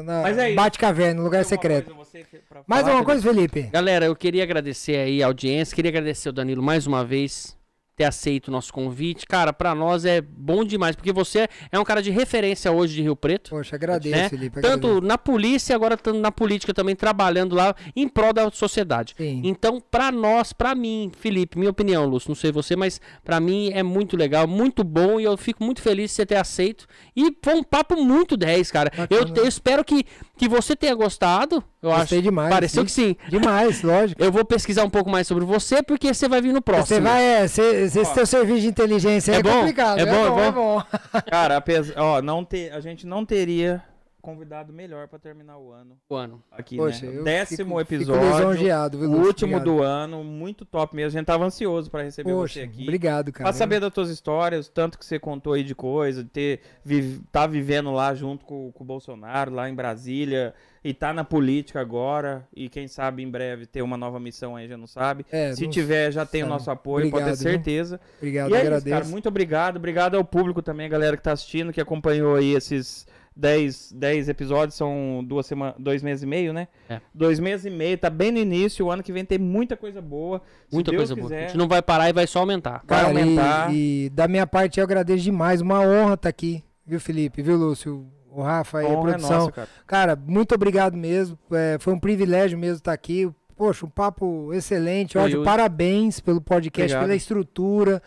Na- Mas é isso. Bate caverna, lugar alguma secreto. coisa você pra Mais falar, uma coisa, Felipe. Galera, eu queria agradecer aí a audiência, queria agradecer o Danilo mais uma vez ter aceito o nosso convite. Cara, pra nós é bom demais, porque você é um cara de referência hoje de Rio Preto. Poxa, agradeço, né? Felipe. Tanto agradeço. na polícia, agora tanto na política também, trabalhando lá em prol da sociedade. Sim. Então, pra nós, pra mim, Felipe, minha opinião, Lúcio, não sei você, mas pra mim é muito legal, muito bom e eu fico muito feliz de você ter aceito. E foi um papo muito 10, cara. Eu, eu espero que, que você tenha gostado. Eu Gostei acho. demais, Pareceu sim. que sim. Demais, lógico. Eu vou pesquisar um pouco mais sobre você, porque você vai vir no próximo. Você vai, é, cê- esse teu serviço de inteligência É é, bom? complicado. É bom, é é bom. Cara, apesar, ó, não ter, a gente não teria convidado melhor pra terminar o ano O ano. aqui, Poxa, né? Décimo fico- fico episódio. lisonjeado, viu, o último Obrigado. do ano, muito top mesmo. A gente tava ansioso pra receber Poxa, você aqui. obrigado, cara. Pra saber das tuas histórias, tanto que você contou aí de coisa, de ter vi- tá vivendo lá junto com, com o Bolsonaro, lá em Brasília, e tá na política agora, e quem sabe em breve ter uma nova missão aí, já não sabe. É, Se não tiver, já tem o nosso apoio, pode Obrigado, ter viu? certeza. Obrigado, e é isso, agradeço. cara, muito obrigado. Obrigado ao público também, a galera que tá assistindo, que acompanhou aí esses 10, 10 episódios, são duas semanas, dois meses e meio, né? É. Dois meses e meio, tá bem no início, o ano que vem tem muita coisa boa. Se Muita Deus coisa boa. A quiser. gente não vai parar e vai só aumentar. Vai Cara, aumentar. E, e da minha parte eu agradeço demais. Uma honra estar aqui, viu, Felipe? Viu, Lúcio? O Rafa aí, a é produção. nossa, cara. Cara, muito obrigado mesmo. É, foi um privilégio mesmo estar aqui. Poxa, um papo excelente. Ótimo, eu- parabéns pelo podcast, Obrigado. pela estrutura,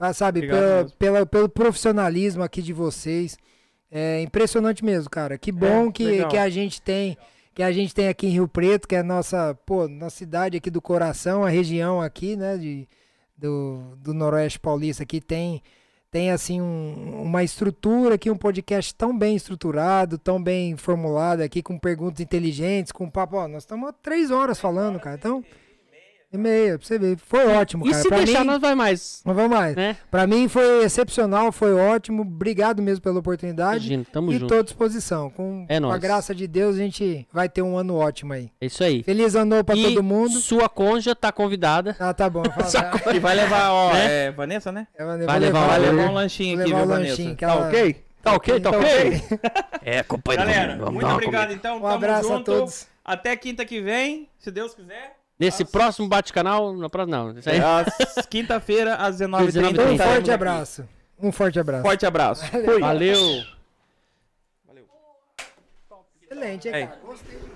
ah, sabe, Obrigado pela, pela- pelo profissionalismo aqui de vocês. É impressionante mesmo, cara. Que bom É, que, legal. que a gente tem. Que a gente tem aqui em Rio Preto, que é a nossa, pô, nossa cidade aqui do coração, a região aqui, né, de, do, do Noroeste Paulista aqui tem, tem assim um- uma estrutura aqui, um podcast tão bem estruturado, tão bem formulado aqui, com perguntas inteligentes, com papo, ó, nós estamos há três horas falando, cara, então, e meia, pra você ver, foi ótimo, E cara, se pra deixar, mim, nós vai mais. mas vamos mais, Né? pra mim foi excepcional, foi ótimo, obrigado mesmo pela oportunidade, Imagina, tamo e junto. tô à disposição, com, É com a graça de Deus a gente vai ter um ano ótimo aí. É isso aí. Feliz ano novo pra e todo mundo. sua conja tá convidada. Ah, tá bom. falo, tá. E vai levar, ó, Né? é, Vanessa, né? Eu vou Vai levar Vai levar um lanchinho aqui, levar viu, o Vanessa? lanchinho, Tá ela- ok? Tá ok, tá ok? É, companheiro. Galera, vamos muito obrigado então. Um tamo abraço a junto. todos. Até quinta que vem, se Deus quiser. Nesse próximo bate-canal, na próxima, não. Isso aí. Às quinta-feira, às 19h30. 19h30. Um forte abraço. Um forte abraço. Forte abraço. Valeu. Excelente, hein, cara? Gostei demais.